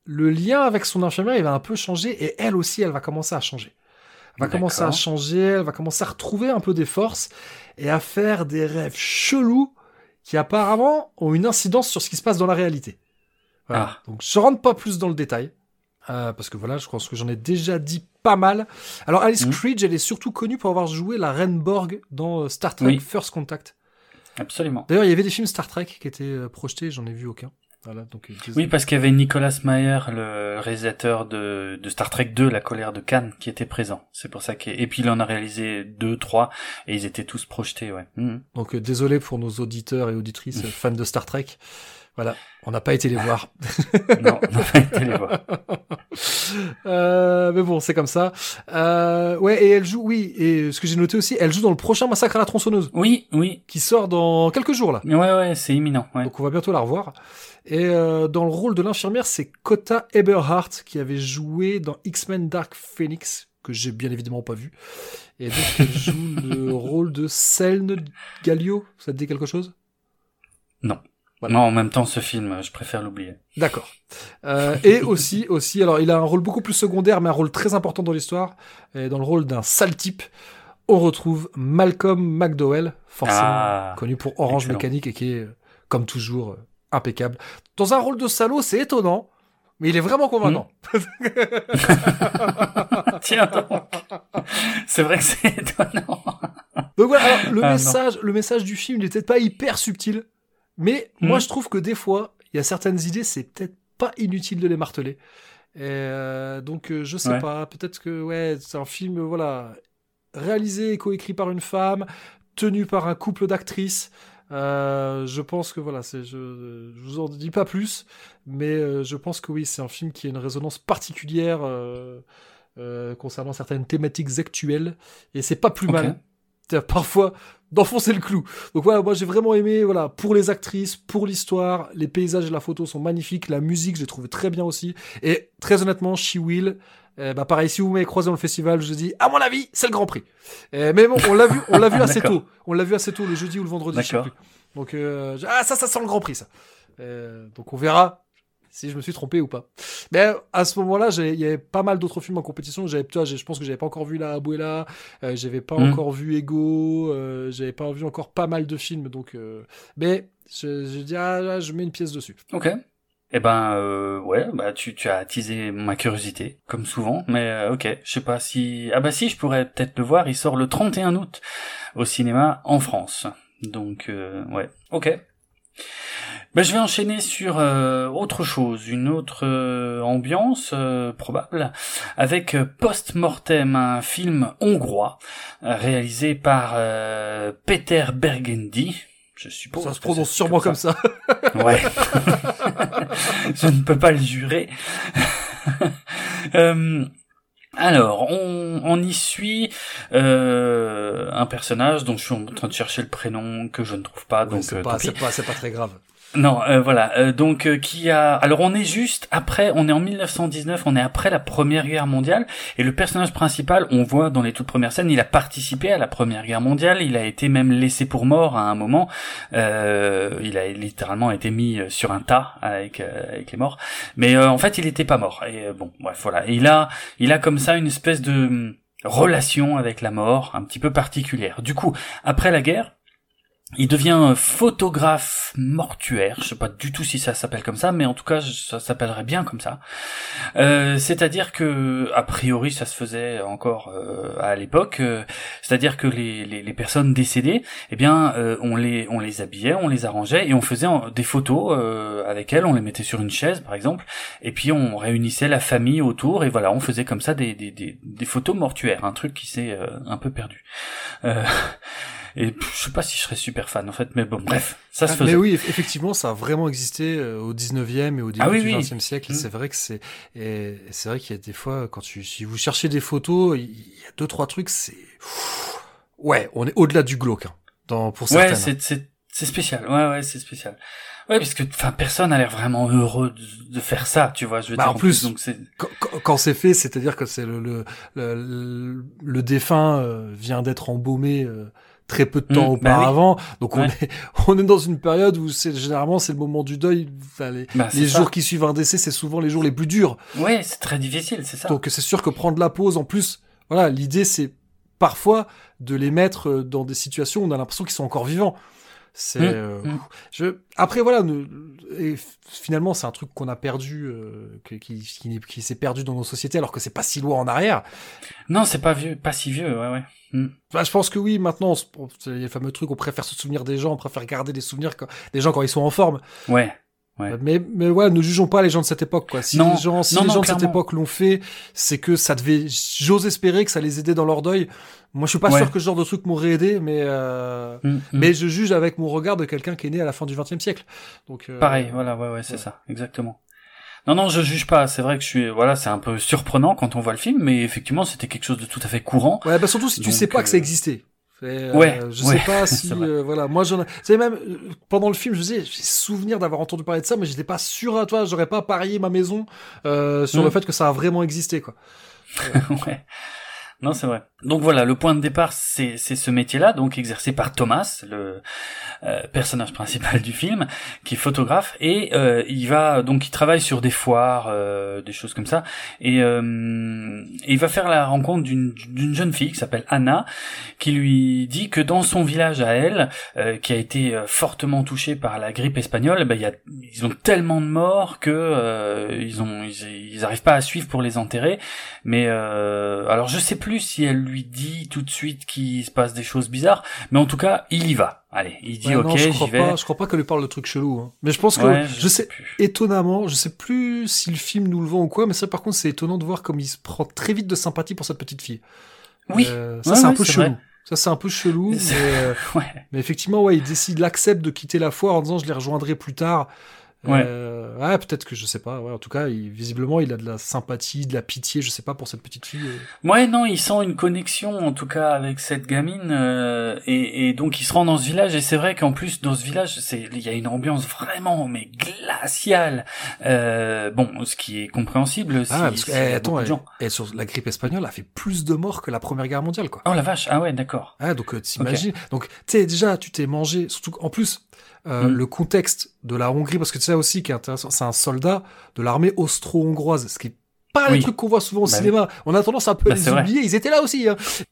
le lien avec son infirmière, il va un peu changer et elle aussi, elle va commencer à changer. Elle va commencer à changer, elle va commencer à retrouver un peu des forces et à faire des rêves chelous qui apparemment ont une incidence sur ce qui se passe dans la réalité. Voilà. Ah. Donc je rentre pas plus dans le détail. euh, parce que voilà, je pense que j'en ai déjà dit pas mal. Alors Alice Mhm. Cridge, elle est surtout connue pour avoir joué la Reine Borg dans euh, Star Trek Oui. First Contact. Absolument. D'ailleurs, il y avait des films Star Trek qui étaient euh, projetés, j'en ai vu aucun. Voilà, donc euh, Oui, parce qu'il y avait Nicolas Mayer, le réalisateur de, de Star Trek 2, La colère de Cannes, qui était présent. C'est pour ça qu'il... Et puis il en a réalisé deux, trois, et ils étaient tous projetés, ouais. Mhm. Donc euh, désolé pour nos auditeurs et auditrices fans de Star Trek. Voilà, on n'a pas été les voir. non, on n'a pas été les voir. Euh, mais bon, c'est comme ça. Euh, ouais, et elle joue, oui, et ce que j'ai noté aussi, elle joue dans le prochain Massacre à la tronçonneuse, Oui, oui. qui sort dans quelques jours là. Ouais, ouais, c'est imminent, ouais. Donc on va bientôt la revoir. Et euh, dans le rôle de l'infirmière, c'est Kota Eberhardt qui avait joué dans X-Men Dark Phoenix, que j'ai bien évidemment pas vu. Et donc elle joue le rôle de Selne Gallio. Ça te dit quelque chose? Voilà. Non, en même temps, ce film, je préfère l'oublier. D'accord. Euh, et aussi, aussi, alors il a un rôle beaucoup plus secondaire, mais un rôle très important dans l'histoire. Et dans le rôle d'un sale type, on retrouve Malcolm McDowell, forcément Ah, connu pour Orange excellent. Mécanique et qui est, euh, comme toujours, euh, impeccable. Dans un rôle de salaud, c'est étonnant, mais il est vraiment convaincant. Tiens donc. C'est vrai que c'est étonnant. Donc voilà, alors, le Ah, non. message, le message du film, il peut-être pas hyper subtil, mais Mhm. moi je trouve que des fois, il y a certaines idées, c'est peut-être pas inutile de les marteler. Et euh, donc euh, je sais Ouais. pas, peut-être que ouais, c'est un film voilà réalisé et coécrit par une femme, tenu par un couple d'actrices. Euh, je pense que voilà, c'est, je, je vous en dis pas plus, mais euh, je pense que oui, c'est un film qui a une résonance particulière euh, concernant certaines thématiques actuelles, et c'est pas plus mal. C'est Parfois d'enfoncer le clou. Donc voilà, moi j'ai vraiment aimé, voilà, pour les actrices, pour l'histoire, les paysages et la photo sont magnifiques, la musique je l'ai trouvé très bien aussi, et très honnêtement, She Will, euh, bah pareil, si vous m'avez croisé dans le festival, je dis, à mon avis, c'est le Grand Prix. Euh, mais bon, on l'a vu, on l'a vu assez tôt. On l'a vu assez tôt, le jeudi ou le vendredi, je sais plus. Donc, euh, ah, ça, ça sent le Grand Prix, ça. Euh, donc, on verra si je me suis trompé ou pas. Mais à ce moment-là, il y avait pas mal d'autres films en compétition. J'avais, je pense que j'avais pas encore vu La Abuela, euh, j'avais pas Mm. encore vu Ego, euh, j'avais pas vu encore pas mal de films. Donc, euh, mais je, je dis, ah, là, je mets une pièce dessus. Ok. Eh ben euh, ouais, bah tu, tu as attisé ma curiosité, comme souvent, mais euh, ok, je sais pas si... Ah bah si, je pourrais peut-être le voir, il sort le 31 août au cinéma en France. Donc euh, ouais, ok. Ben, je vais enchaîner sur euh, autre chose, une autre euh, ambiance euh, probable, avec euh, Post-Mortem, un film hongrois euh, réalisé par euh, Peter Bergendy. Je suppose. Ça se prononce sûrement comme ça. Ouais. Je ne peux pas le jurer. Euh, alors, on, on y suit euh, un personnage dont je suis en train de chercher le prénom que je ne trouve pas, donc c'est euh, pas, c'est pas, c'est pas très grave. Non, euh, voilà. euh, donc euh, qui a Alors on est juste après, on est en 1919, on est après la Première Guerre mondiale et le personnage principal, on voit dans les toutes premières scènes, il a participé à la Première Guerre mondiale, il a été même laissé pour mort à un moment. Euh, il a littéralement été mis euh, sur un tas avec avec les morts, mais en fait il était pas mort. Et bon, bref, voilà. Il a il a comme ça une espèce de hum, relation avec la mort un petit peu particulière. Du coup, après la guerre, il devient photographe mortuaire. Je sais pas du tout si ça s'appelle comme ça, mais en tout cas, ça s'appellerait bien comme ça. Euh, c'est-à-dire que, a priori, ça se faisait encore euh, à l'époque. euh, c'est-à-dire que les, les, personnes décédées, eh bien, on les on les habillait, on les arrangeait et on faisait des photos avec elles. On les mettait sur une chaise, par exemple, et puis on réunissait la famille autour et voilà, on faisait comme ça des des, des, photos mortuaires, un truc qui s'est un peu perdu. Et je sais pas si je serais super fan en fait, mais bon, bref, ça se Ah, faisait. mais oui, eff- effectivement, ça a vraiment existé euh, au 19e et au début Ah oui, du oui. 20e siècle. Mm. C'est vrai que c'est, et c'est vrai qu'il y a des fois, quand tu, si vous cherchez des photos, il y a deux, trois trucs, c'est, ouais, on est au-delà du glauque, hein, dans, pour certaines. Ouais, c'est c'est c'est spécial. Ouais, ouais, c'est spécial. Ouais, parce que enfin personne a l'air vraiment heureux de, de faire ça, tu vois. Je veux Bah, dire en plus- donc c'est Quand, quand- quand c'est fait, c'est-à-dire que c'est le, le, le, le défunt euh, vient d'être embaumé euh, très peu de temps Mm, bah oui. auparavant, donc on Ouais. est on est dans une période où c'est généralement c'est le moment du deuil. Enfin, les bah, les jours qui suivent un décès, c'est souvent les jours les plus durs. Ouais, c'est très difficile, c'est ça. Donc c'est sûr que prendre la pause, en plus, voilà, l'idée c'est parfois de les mettre euh, dans des situations où on a l'impression qu'ils sont encore vivants. C'est, Mm, euh, mm. je, après voilà, ne- et finalement c'est un truc qu'on a perdu, euh, qui, qui, qui, s'est perdu dans nos sociétés alors que c'est pas si loin en arrière. Non, c'est pas vieux, pas si vieux, ouais, ouais. Mm. Bah, je pense que oui, maintenant, on se- on- il y a le fameux truc, on préfère se souvenir des gens, on préfère garder des souvenirs des gens quand ils sont en forme. Ouais. Ouais. Mais, mais ouais, ne jugeons pas les gens de cette époque, quoi. Si Non, les gens, si non, les non, gens de cette époque l'ont fait, c'est que ça devait, j'ose espérer que ça les aidait dans leur deuil. Moi, je suis pas Ouais. sûr que ce genre de truc m'aurait aidé, mais, euh, Mm, mm. mais je juge avec mon regard de quelqu'un qui est né à la fin du XXe siècle. Donc, euh, Pareil, voilà, ouais, ouais, c'est ouais. ça, exactement. Non, non, je juge pas. C'est vrai que je suis, voilà, c'est un peu surprenant quand on voit le film, mais effectivement, c'était quelque chose de tout à fait courant. Ouais, bah surtout si tu Donc, sais pas que ça euh, C'est, euh, Ouais, je ouais, sais pas c'est si, euh, voilà, moi j'en sais même euh, pendant le film, je disais, j'ai souvenir d'avoir entendu parler de ça, mais j'étais pas sûr à toi, j'aurais pas parié ma maison sur Mm. le fait que ça a vraiment existé, quoi. ouais. Non, c'est vrai. Donc voilà, le point de départ, c'est ce métier-là, donc exercé par Thomas, le euh, personnage principal du film, qui est photographe, et euh, il va donc il travaille sur des foires, euh, des choses comme ça, et, euh, il va faire la rencontre d'une jeune fille qui s'appelle Anna, qui lui dit que dans son village à elle, euh, qui a été euh, fortement touché par la grippe espagnole, il y a ils ont tellement de morts que ils ont ils, ils arrivent pas à suivre pour les enterrer mais alors je sais plus si elle lui dit tout de suite qu'il se passe des choses bizarres, mais en tout cas il y va. Allez, il dit Ouais, ok, non, je crois vais. pas, je crois pas qu'elle lui parle de trucs chelous, hein. Mais je pense que, Ouais, je sais, plus. étonnamment, je sais plus si le film nous le vend ou quoi, mais ça par contre c'est étonnant de voir comme il se prend très vite de sympathie pour cette petite fille. Oui. Euh, ça Ouais, c'est un peu chelou. vrai. Ça, c'est un peu chelou, mais, euh, Ouais. mais effectivement, ouais, il décide, il accepte de quitter la foire en disant je les rejoindrai plus tard. Ouais. Euh, ouais, peut-être que je sais pas. Ouais, en tout cas, il- visiblement, il a de la sympathie, de la pitié, je sais pas pour cette petite fille. euh. Ouais, non, il sent une connexion en tout cas avec cette gamine euh, et, et donc il se rend dans ce village et c'est vrai qu'en plus dans ce village, c'est il y a une ambiance vraiment mais glaciale. Euh, bon, ce qui est compréhensible. Si, Ah, parce que, a eh, attends, elle- gens. elle, sur la grippe espagnole a fait plus de morts que la Première Guerre mondiale, quoi. Oh la vache, ah ouais, d'accord. Ah, donc euh, t'imagines. Donc, tu sais, déjà, tu t'es mangé, surtout en plus, euh, Mm. le contexte de la Hongrie, parce que tu sais aussi qui est intéressant, c'est un soldat de l'armée austro-hongroise, ce qui est pas les Oui. trucs qu'on voit souvent au Bah cinéma. On a tendance un peu Bah, à les vrai. oublier, ils étaient là aussi. Hein.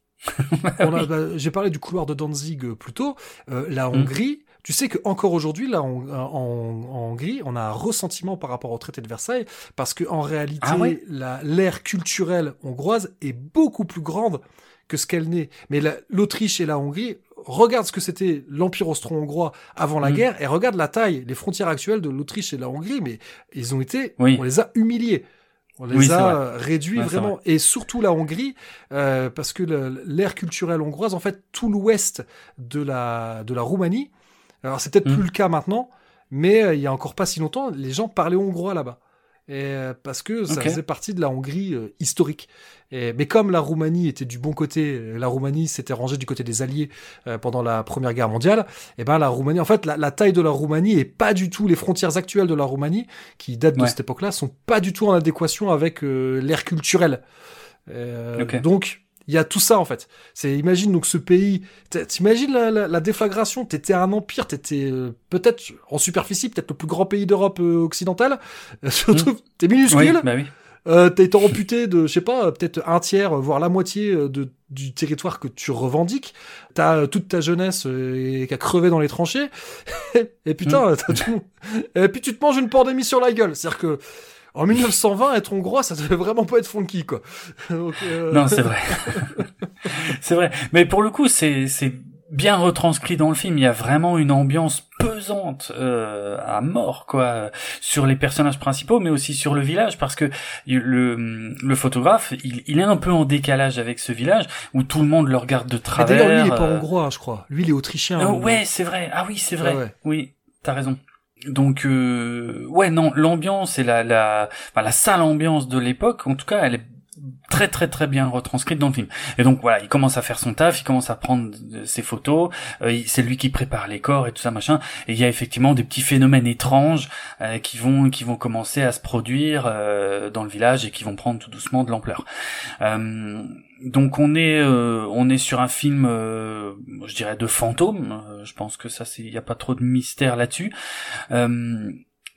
Bah, J'ai parlé du couloir de Danzig euh, plus tôt. Euh, la Hongrie, tu sais que encore aujourd'hui, là, en, en- en Hongrie, on a un ressentiment par rapport au traité de Versailles, parce que en réalité, Ah ouais? la- l'ère culturelle hongroise est beaucoup plus grande que ce qu'elle n'est. Mais la- l'Autriche et la Hongrie, regarde ce que c'était l'Empire austro-hongrois avant la Mm. guerre, et regarde la taille, les frontières actuelles de l'Autriche et de la Hongrie, mais ils ont été, Oui. on les a humiliés. On les Oui, a vrai. réduits Ouais, vraiment. Et surtout la Hongrie, euh, parce que l'ère culturelle hongroise, en fait, tout l'ouest de la, de la Roumanie, alors c'est peut-être Mm. plus le cas maintenant, mais euh, il y a encore pas si longtemps, les gens parlaient hongrois là-bas. Et, euh, parce que ça faisait partie de la Hongrie euh, historique. Et, mais comme la Roumanie était du bon côté, euh, la Roumanie s'était rangée du côté des Alliés euh, pendant la Première Guerre mondiale, et ben la Roumanie, en fait, la, la taille de la Roumanie et pas du tout les frontières actuelles de la Roumanie, qui datent de cette époque-là, sont pas du tout en adéquation avec l'ère culturelle. Donc il y a tout ça en fait. C'est imagine donc ce pays. T'imagines la, la, la déflagration. T'étais un empire. T'étais euh, peut-être en superficie, peut-être le plus grand pays d'Europe euh, occidentale. Euh, surtout, t'es minuscule. Oui, bah oui. Euh, t'as été amputé de, je sais pas, peut-être un tiers, voire la moitié de, du territoire que tu revendiques. T'as toute ta jeunesse euh, qui a crevé dans les tranchées. et putain, t'as tout. Et puis tu te manges une pandémie sur la gueule. C'est-à-dire que en 1920, être hongrois, ça devait vraiment pas être funky, quoi. Donc, euh, Non, c'est vrai. c'est vrai. Mais pour le coup, c'est c'est bien retranscrit dans le film. Il y a vraiment une ambiance pesante euh, à mort, quoi, sur les personnages principaux, mais aussi sur le village, parce que le le photographe, il, il est un peu en décalage avec ce village où tout le monde le regarde de travers. D'ailleurs, lui, il est pas hongrois, je crois. Lui, il est autrichien. euh, ouais, c'est vrai. Ah oui, c'est vrai. Ouais. Oui, t'as raison. Donc euh, ouais, non, l'ambiance et la la la sale ambiance de l'époque, en tout cas, elle est très très très bien retranscrite dans le film. Et donc voilà, il commence à faire son taf, il commence à prendre euh, ses photos, euh, c'est lui qui prépare les corps et tout ça machin. Et il y a effectivement des petits phénomènes étranges euh, qui vont qui vont commencer à se produire euh, dans le village et qui vont prendre tout doucement de l'ampleur. Euh, donc on est euh, on est sur un film je dirais de fantôme je pense que ça c'est il y a pas trop de mystère là-dessus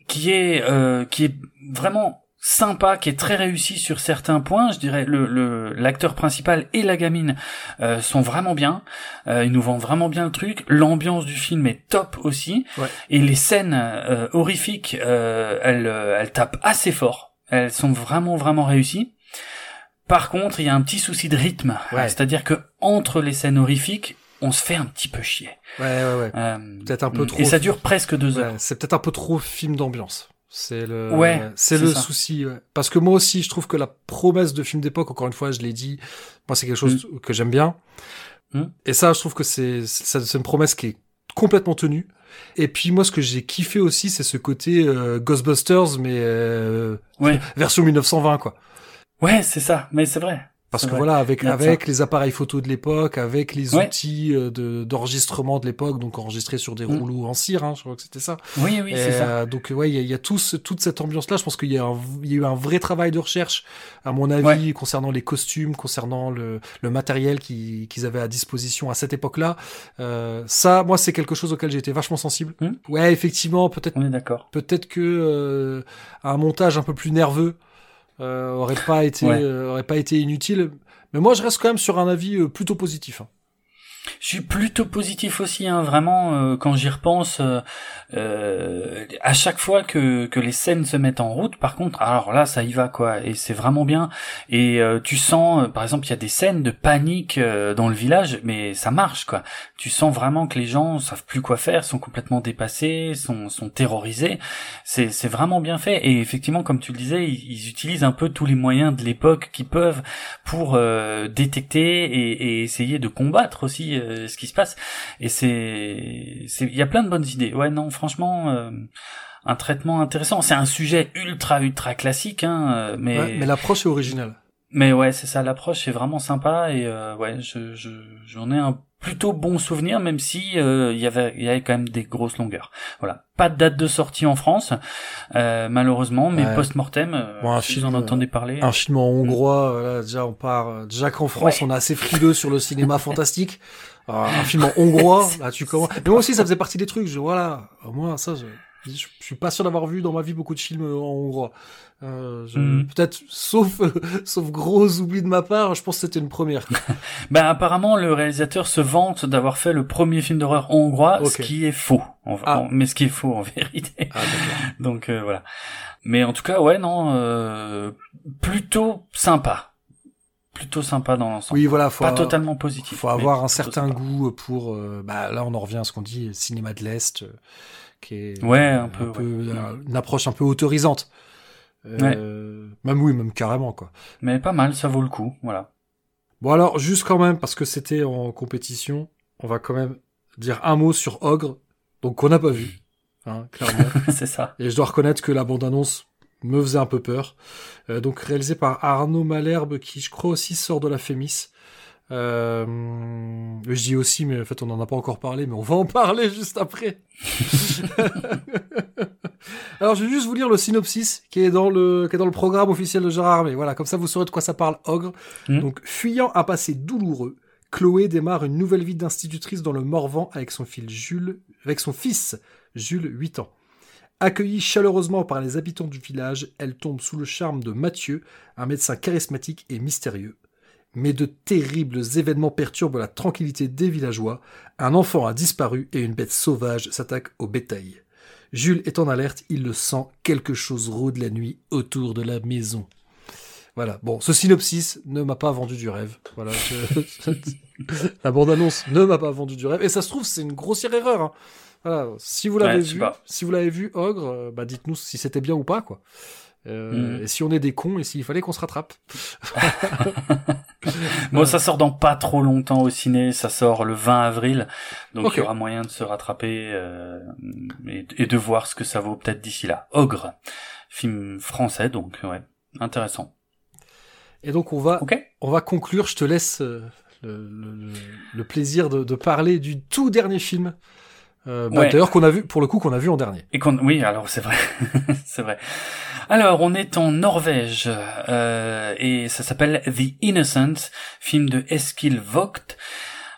qui est qui est vraiment sympa qui est très réussi sur certains points je dirais le le l'acteur principal et la gamine euh, sont vraiment bien euh, ils nous vendent vraiment bien le truc l'ambiance du film est top aussi Ouais. et les scènes euh, horrifiques euh, elles euh, elles tapent assez fort elles sont vraiment vraiment réussies par contre, il y a un petit souci de rythme. Ouais. C'est-à-dire que entre les scènes horrifiques, on se fait un petit peu chier. Ouais, ouais, ouais. Euh, Peut-être un peu trop. Et ça dure presque deux Ouais, heures. c'est peut-être un peu trop film d'ambiance. C'est le, Ouais, c'est le ça. souci. ouais. Parce que moi aussi, je trouve que la promesse de film d'époque, encore une fois, je l'ai dit, moi c'est quelque chose que j'aime bien. Mm. Et ça, je trouve que c'est, c'est c'est une promesse qui est complètement tenue. Et puis moi, ce que j'ai kiffé aussi, c'est ce côté euh, Ghostbusters, mais euh, Ouais. version 1920, quoi. Ouais, c'est ça. Mais c'est vrai. Parce que voilà, avec avec les appareils photo de l'époque, avec les Ouais. outils euh, de d'enregistrement de l'époque, donc enregistrés sur des Mm. rouleaux en cire, hein, je crois que c'était ça. Oui, oui, c'est ça. euh, donc ouais, il y a, y a tout ce- toute cette ambiance-là. Je pense qu'il y, a un- y a eu un vrai travail de recherche, à mon avis, Ouais. concernant les costumes, concernant le, le matériel qui- qu'ils avaient à disposition à cette époque-là. Euh, ça, moi, c'est quelque chose auquel j'ai été vachement sensible. Hmm. Ouais, effectivement, peut-être On est d'accord. peut-être que euh, un montage un peu plus nerveux aurait pas été Ouais. euh, aurait pas été inutile. Mais moi, je reste quand même sur un avis euh, plutôt positif. hein. Je suis plutôt positif aussi, hein, vraiment. euh, quand j'y repense, euh, euh, à chaque fois que que les scènes se mettent en route, par contre, alors là, ça y va quoi, et c'est vraiment bien. Et euh, tu sens, euh, par exemple, il y a des scènes de panique dans le village, mais ça marche quoi. Tu sens vraiment que les gens savent plus quoi faire, sont complètement dépassés, sont sont terrorisés. C'est c'est vraiment bien fait. Et effectivement, comme tu le disais, ils, utilisent un peu tous les moyens de l'époque qu'ils peuvent pour détecter et, et essayer de combattre aussi euh, ce qui se passe. Et c'est, c'est, il y a plein de bonnes idées. Ouais, non, franchement, euh, un traitement intéressant. C'est un sujet ultra ultra classique, hein, euh, mais Ouais, mais l'approche est originale. mais ouais, c'est ça. L'approche est vraiment sympa et euh, ouais, je, je, j'en ai un plutôt bon souvenir, même si euh, il y avait, il y avait quand même des grosses longueurs. Voilà, pas de date de sortie en France, euh, malheureusement, mais Ouais. post-mortem, euh, Bon, un si vous film, en entendez parler. Un film en hongrois, voilà, déjà on part. euh, Déjà qu'en France, Ouais. on est assez frileux sur le cinéma fantastique. Alors, un film en hongrois, là tu commences. Mais moi aussi, ça faisait partie des trucs. Je, voilà, moi ça, je, je, suis pas sûr d'avoir vu dans ma vie beaucoup de films en hongrois. Euh, je- Mhm. Peut-être, sauf sauf gros oubli de ma part, je pense que c'était une première. Ben apparemment le réalisateur se vante d'avoir fait le premier film d'horreur hongrois, ce qui est faux. En- Ah. en- mais ce qui est faux en vérité. Ah. Donc euh, voilà. Mais en tout cas, ouais, non, euh, plutôt sympa, plutôt sympa dans l'ensemble. Oui, voilà, faut Pas avoir- totalement positif. faut avoir un certain sympa. goût pour. euh, bah là, on en revient à ce qu'on dit, cinéma de l'est, euh, qui est Ouais, un peu, ouais. euh, une approche un peu autorisante. Euh, Même oui, même carrément quoi. Mais pas mal, ça vaut le coup. Voilà. Bon alors, juste quand même, parce que c'était en compétition, on va quand même dire un mot sur Ogre, donc qu'on n'a pas vu, hein, clairement. c'est ça. Et je dois reconnaître que la bande-annonce me faisait un peu peur. Euh, donc réalisé par Arnaud Malherbe, qui je crois aussi sort de la Fémis. Euh, je dis aussi, mais en fait on n'en a pas encore parlé, mais on va en parler juste après. Alors je vais juste vous lire le synopsis qui est dans le, qui est dans le programme officiel de Gérard Armé. Voilà, comme ça vous saurez de quoi ça parle, Ogre. Mhm. Donc fuyant un passé douloureux, Chloé démarre une nouvelle vie d'institutrice dans le Morvan avec son fils Jules, avec son fils Jules, 8 ans. Accueillie chaleureusement par les habitants du village, elle tombe sous le charme de Mathieu, un médecin charismatique et mystérieux. Mais de terribles événements perturbent la tranquillité des villageois. Un enfant a disparu et une bête sauvage s'attaque au bétail. Jules est en alerte, il le sent, quelque chose rôde la nuit autour de la maison. Voilà, bon, ce synopsis ne m'a pas vendu du rêve. Voilà, je- la bande-annonce ne m'a pas vendu du rêve. Et ça se trouve, c'est une grossière erreur. hein. Voilà, si vous l'avez Ouais, vu, si vous l'avez vu, Ogre, euh, bah dites-nous si c'était bien ou pas, quoi. Euh, Mhm. Et si on est des cons et s'il fallait qu'on se rattrape. Bon, ça sort dans pas trop longtemps au ciné. Ça sort le 20 avril, donc il y aura moyen de se rattraper euh, et, et de voir ce que ça vaut peut-être d'ici là. Ogre, film français, donc ouais, intéressant. Et donc on va, Ok. on va conclure. Je te laisse euh, le, le- le plaisir de, de parler du tout dernier film. Euh, bah, Ouais. D'ailleurs qu'on a vu, pour le coup, qu'on a vu en dernier. Et qu'on, oui, alors c'est vrai, c'est vrai. Alors, on est en Norvège euh, et ça s'appelle The Innocent, film de Eskil Vogt.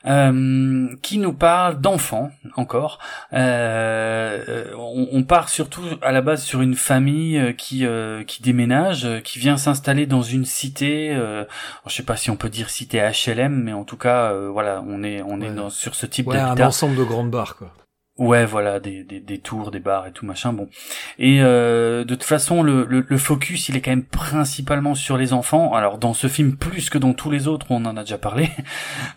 euh, qui nous parle d'enfants encore. Euh, on, on part surtout à la base sur une famille euh, qui euh, qui déménage, qui vient s'installer dans une cité. Euh, je sais pas si on peut dire cité HLM, mais en tout cas, euh, voilà, on est on est Ouais. dans, sur ce type Ouais, un ensemble de grandes barres, quoi. Ouais, voilà, des, des, des tours, des bars et tout machin. Bon, et euh, de toute façon, le, le, le focus, il est quand même principalement sur les enfants. Alors dans ce film, plus que dans tous les autres, on en a déjà parlé.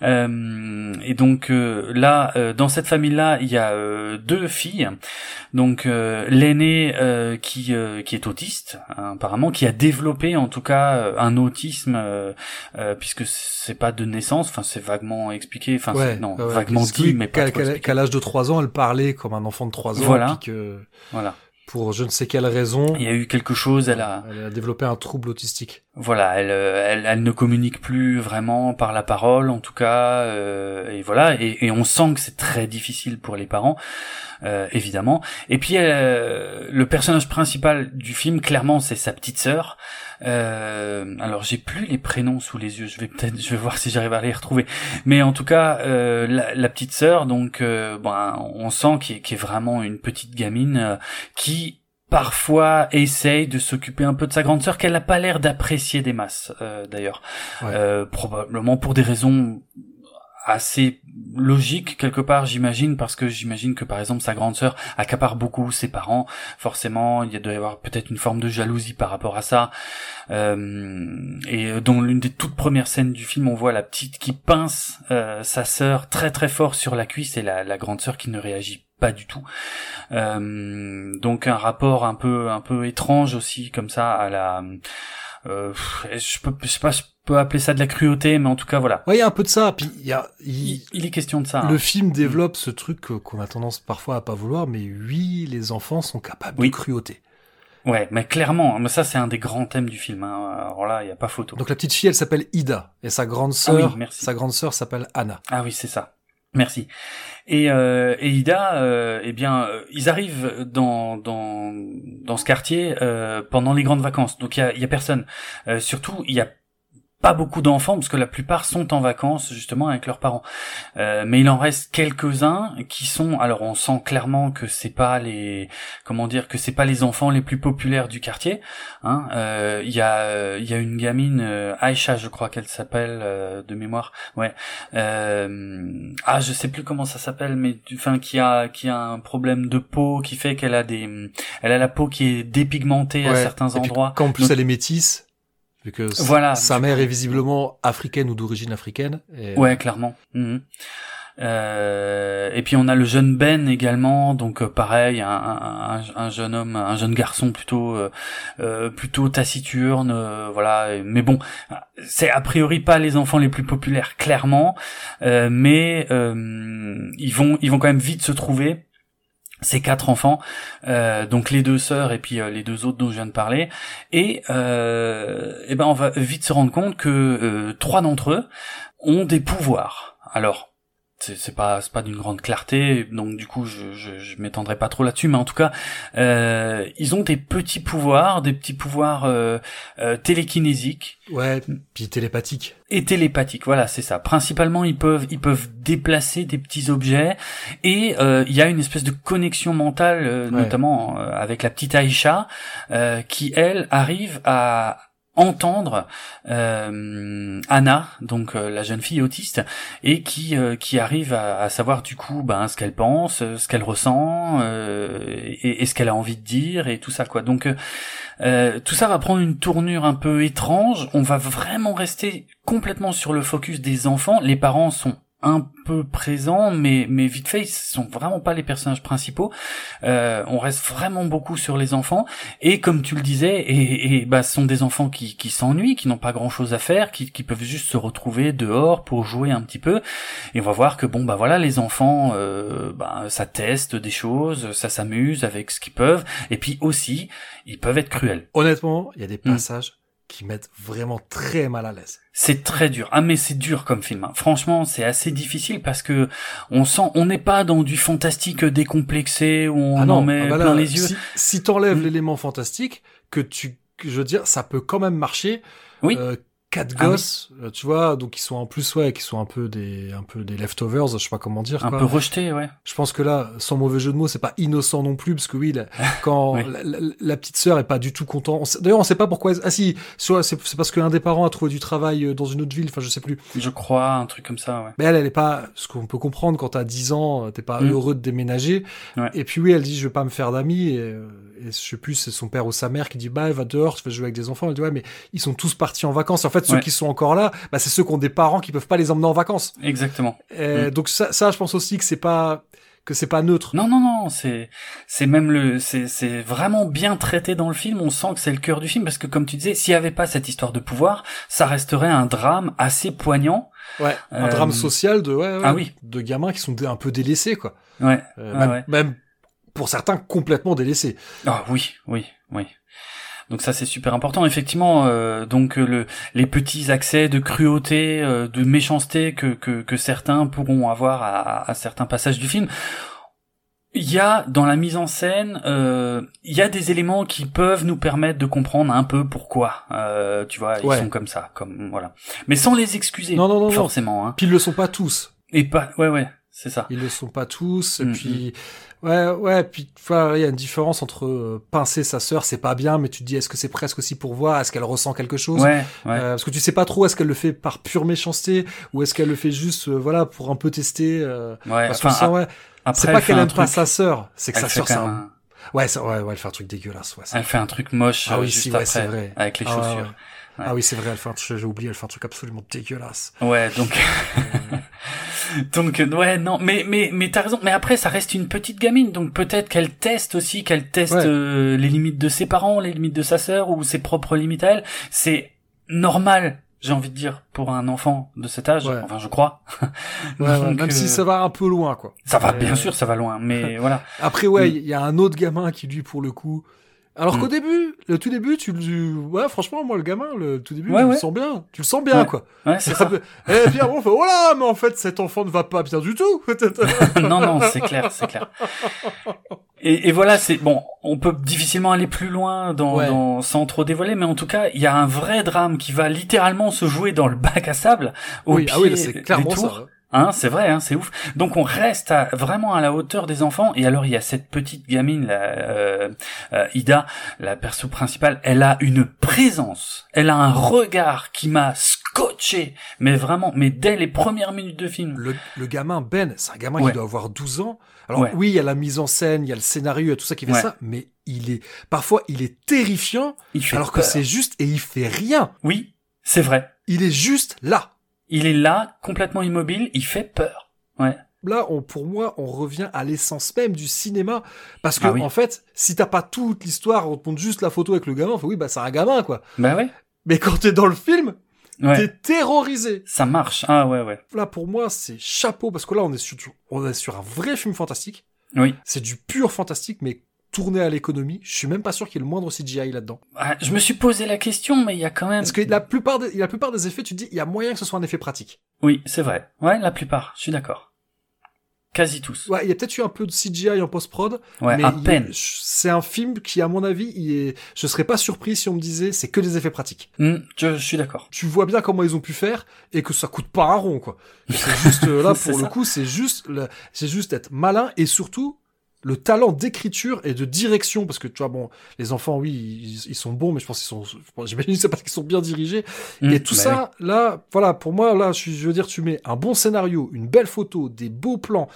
Euh, et donc euh, là, euh, dans cette famille-là, il y a euh, deux filles. Donc euh, l'aînée euh, qui euh, qui est autiste, hein, apparemment, qui a développé en tout cas un autisme, puisque c'est pas de naissance. Enfin, c'est vaguement expliqué. Enfin, Ouais, c'est- non, ouais, vaguement dit, mais pas qu'à, l'âge de 3 ans, elle comme un enfant de 3 ans, Voilà. puis que Voilà. pour je ne sais quelle raison, Il y a eu quelque chose, elle a, elle a développé un trouble autistique. voilà, elle, euh, elle, elle ne communique plus vraiment par la parole, en tout cas, euh, et voilà, et, et on sent que c'est très difficile pour les parents, euh, évidemment. Et puis euh, le personnage principal du film, clairement, c'est sa petite sœur. Euh, alors j'ai plus les prénoms sous les yeux, je vais peut-être, je vais voir si j'arrive à les retrouver. Mais en tout cas, euh, la, la petite sœur, donc, euh, ben, on sent qu'il est vraiment une petite gamine euh, qui parfois essaye de s'occuper un peu de sa grande sœur qu'elle n'a pas l'air d'apprécier des masses euh, d'ailleurs Ouais. Euh, probablement pour des raisons assez logique quelque part j'imagine parce que j'imagine que par exemple sa grande sœur accapare beaucoup ses parents. Forcément il doit y avoir peut-être une forme de jalousie par rapport à ça. Euh, et dans l'une des toutes premières scènes du film on voit la petite qui pince euh, sa sœur très très fort sur la cuisse et la, la grande sœur qui ne réagit pas du tout. Euh, donc un rapport un peu un peu étrange aussi comme ça à la euh, je peux je sais pas je peux appeler ça de la cruauté mais en tout cas voilà Ouais, il y a un peu de ça. Puis il y a, il- il, est question de ça hein. le film développe ce truc qu'on a tendance parfois à pas vouloir, mais oui, les enfants sont capables Oui. de cruauté. Ouais, mais clairement, mais ça c'est un des grands thèmes du film. Hein. Alors là, il y a pas photo. Donc la petite fille, elle s'appelle Ida, et sa grande Ah oui, sœur, sa grande sœur s'appelle Anna. Ah oui, c'est ça. Merci. Et, euh, et Ida, euh, eh bien, euh, ils arrivent dans dans dans ce quartier euh, pendant les grandes vacances. Donc il y a, il y a personne. Euh, surtout, il y a pas beaucoup d'enfants parce que la plupart sont en vacances justement avec leurs parents. Euh, mais il en reste quelques-uns qui sont. Alors on sent clairement que c'est pas les comment dire que c'est pas les enfants les plus populaires du quartier. Hein. Euh, Il y a il y a une gamine euh, Aïcha, je crois qu'elle s'appelle euh, de mémoire. Ouais. Euh, ah, je sais plus comment ça s'appelle, mais enfin qui a qui a un problème de peau qui fait qu'elle a des elle a la peau qui est dépigmentée à certains endroits. Quand en plus Donc- elle est métisse, vu que s- Voilà. sa mère est visiblement africaine ou d'origine africaine. et- Ouais, clairement. Mhm. Euh, et puis on a le jeune Ben également, donc euh, pareil, un, un, un- un jeune homme, un jeune garçon plutôt euh, plutôt taciturne, voilà. Mais bon, c'est a priori pas les enfants les plus populaires, clairement, euh, mais euh, ils vont ils vont quand même vite se trouver. Ces quatre enfants, euh, donc les deux sœurs et puis euh, les deux autres dont je viens de parler, et, euh, eh ben on va vite se rendre compte que euh, trois d'entre eux ont des pouvoirs. Alors, c'est pas c'est pas d'une grande clarté, donc du coup je je, je m'étendrai pas trop là-dessus, mais en tout cas euh, ils ont des petits pouvoirs, des petits pouvoirs euh, euh, télékinésiques Ouais, puis télépathique. et télépathiques. Voilà, c'est ça. Principalement, ils peuvent ils peuvent déplacer des petits objets et euh, il y a une espèce de connexion mentale, euh, Ouais. notamment euh, avec la petite Aïcha, euh, qui elle arrive à entendre euh, Anna, donc euh, la jeune fille autiste, et qui euh, qui arrive à, savoir du coup ben ce qu'elle pense, ce qu'elle ressent et, et ce qu'elle a envie de dire et tout ça quoi. Donc tout ça va prendre une tournure un peu étrange. On va vraiment rester complètement sur le focus des enfants. Les parents sont un peu présents, mais mais vite fait, ils sont vraiment pas les personnages principaux. Euh, on reste vraiment beaucoup sur les enfants. Et comme tu le disais, et, et bah, ce sont des enfants qui, qui s'ennuient, qui n'ont pas grand chose à faire, qui, qui peuvent juste se retrouver dehors pour jouer un petit peu. Et on va voir que bon bah voilà, les enfants, euh, bah, ça teste des choses, ça s'amuse avec ce qu'ils peuvent. Et puis aussi, ils peuvent être cruels. Honnêtement, il y a des Mm. passages qui mettent vraiment très mal à l'aise. C'est très dur. Ah mais c'est dur comme film. hein. Franchement, c'est assez difficile parce que on sent, on n'est pas dans du fantastique décomplexé où on ah non, en met ah bah là, plein les yeux. Si, si t'enlèves Mm. l'élément fantastique, que tu, je veux dire, ça peut quand même marcher. Oui. Euh, quatre Ah gosses, euh, tu vois, donc ils sont en plus, ouais, qui sont un peu des, un peu des leftovers, je sais pas comment dire. Un quoi. peu rejeté, ouais. Je pense que là, sans mauvais jeu de mots, c'est pas innocent non plus, parce que oui, la- quand la, la- la petite sœur est pas du tout contente. D'ailleurs, on sait pas pourquoi. elle- Ah si, soit c'est parce qu'un des parents a trouvé du travail euh, dans une autre ville. Enfin, je sais plus. Je crois, un truc comme ça, ouais. Mais elle, elle est pas. Ce qu'on peut comprendre quand t'as 10 ans, euh, t'es pas Mm. heureux de déménager. Ouais. Et puis oui, elle dit, je vais pas me faire d'amis. Et, euh, et je sais plus, c'est son père ou sa mère qui dit, bah, va dehors, tu vas jouer avec des enfants. Elle dit, ouais, mais ils sont tous partis en vacances. En fait, ceux Ouais. qui sont encore là, bah, c'est ceux qui ont des parents qui peuvent pas les emmener en vacances. Exactement. Euh, Donc ça, ça, je pense aussi que c'est pas que c'est pas neutre. Non, non, non, c'est, c'est même le, c'est, c'est vraiment bien traité dans le film. On sent que c'est le cœur du film parce que, comme tu disais, s'il y avait pas cette histoire de pouvoir, ça resterait un drame assez poignant. Ouais, un Euh, drame social de ouais, ouais, ah oui. de gamins qui sont un peu délaissés quoi. Ouais. Euh, même, ouais. même pour certains complètement délaissés. Ah oui, oui, oui. Donc ça c'est super important. Effectivement, euh, donc euh, le, les petits accès de cruauté, euh, de méchanceté que, que, que certains pourront avoir à, à certains passages du film. Il y a dans la mise en scène, euh, il y a des éléments qui peuvent nous permettre de comprendre un peu pourquoi. Euh, tu vois, ils Ouais. sont comme ça, comme voilà. Mais sans les excuser. Non non non non. forcément. Hein. Puis ils le sont pas tous. Et pas, ouais ouais. C'est ça. Ils le sont pas tous. Et Mm, puis, ouais, ouais. Puis, voilà, il y a une différence entre euh, pincer sa sœur, c'est pas bien, mais tu te dis, est-ce que c'est presque aussi pour voir, est-ce qu'elle ressent quelque chose? Ouais, ouais. Euh, Parce que tu sais pas trop, est-ce qu'elle le fait par pure méchanceté ou est-ce qu'elle le fait juste, euh, voilà, pour un peu tester. euh, ouais. parce qu'on sent, ouais, c'est pas qu'elle aime pas truc- sa sœur, c'est que elle sa sœur, c'est un... Ouais, ça, ouais, ouais, elle fait un truc dégueulasse. Ouais, ça- Elle fait un truc moche Ah oui, juste si, ouais, après, vrai. avec les Ah, chaussures. ouais. Ah oui, c'est vrai, elle fait un truc, j'ai oublié, elle fait un truc absolument dégueulasse. Ouais, donc donc euh, ouais non, mais mais mais t'as raison. Mais après, ça reste une petite gamine, donc peut-être qu'elle teste aussi, qu'elle teste Ouais. euh, les limites de ses parents, les limites de sa sœur ou ses propres limites à elle. C'est normal, j'ai envie de dire, pour un enfant de cet âge. Ouais. Enfin, je crois. Ouais, ouais, Donc, même euh, si ça va un peu loin, quoi. ça va, bien euh, sûr, ça va loin, mais voilà. Après, ouais, Mm. il y a un autre gamin qui, lui, pour le coup. Alors Mm. qu'au début, le tout début, tu le, ouais, franchement, moi, le gamin, le tout début, Ouais, tu ouais. le sens bien. Tu le sens bien, quoi. Ouais, c'est ça. Et puis après, on fait, oh là, mais en fait, cet enfant ne va pas bien du tout. non, non, c'est clair, c'est clair. Et, et voilà, c'est bon. On peut difficilement aller plus loin dans, dans- sans trop dévoiler, mais en tout cas, il y a un vrai drame qui va littéralement se jouer dans le bac à sable au oui, pied ah oui, là, c'est des clairement tours. ça. Hein. C'est vrai, hein, c'est ouf. Donc on reste à- vraiment à la hauteur des enfants. Et alors il y a cette petite gamine, la, euh, euh, Ida, la perso principale. Elle a une présence, elle a un regard qui m'a scotché, mais vraiment, mais dès les premières minutes de film. Le, le gamin, Ben, c'est un gamin Ouais. qui doit avoir 12 ans. Alors Ouais. oui, il y a la mise en scène, il y a le scénario, il y a tout ça qui fait Ouais. ça, mais il est, parfois, il est terrifiant, Il fait alors que c'est juste, et il fait rien. Oui, c'est vrai. Il est juste là. Il est là, complètement immobile, il fait peur. Ouais. Là, on, pour moi, on revient à l'essence même du cinéma. Parce que, Ah oui. en fait, si t'as pas toute l'histoire, on te montre juste la photo avec le gamin, on fait oui, bah, c'est un gamin, quoi. Bah ouais. Mais quand t'es dans le film, Ouais. t'es terrorisé. Ça marche. Ah ouais, ouais. Là, pour moi, c'est chapeau, parce que là, on est sur, on est sur un vrai film fantastique. Oui. C'est du pur fantastique, mais tourné à l'économie. Je suis même pas sûr qu'il y ait le moindre CGI là-dedans. Ah, je me suis posé la question, mais il y a quand même. Parce que la plupart des, la plupart des effets, tu te dis, il y a moyen que ce soit un effet pratique. Oui, c'est vrai. Ouais, la plupart. Je suis d'accord. Quasi tous. Ouais, il y a peut-être eu un peu de CGI en post-prod, Ouais, mais à peine. c'est un film qui, à mon avis, il est, je serais pas surpris si on me disait, c'est que des effets pratiques. Hmm, je, je suis d'accord. Tu vois bien comment ils ont pu faire et que ça coûte pas un rond, quoi. C'est juste, euh, là, pour le ça. coup, c'est juste, c'est juste être malin et surtout, le talent d'écriture et de direction, parce que tu vois, bon, les enfants, oui, ils, ils sont bons, mais je pense qu'ils sont, j'imagine c'est parce qu'ils sont bien dirigés. Hmm, et tout bah ça, là, voilà, pour moi, là, je, veux dire, tu mets un bon scénario, une belle photo, des beaux plans,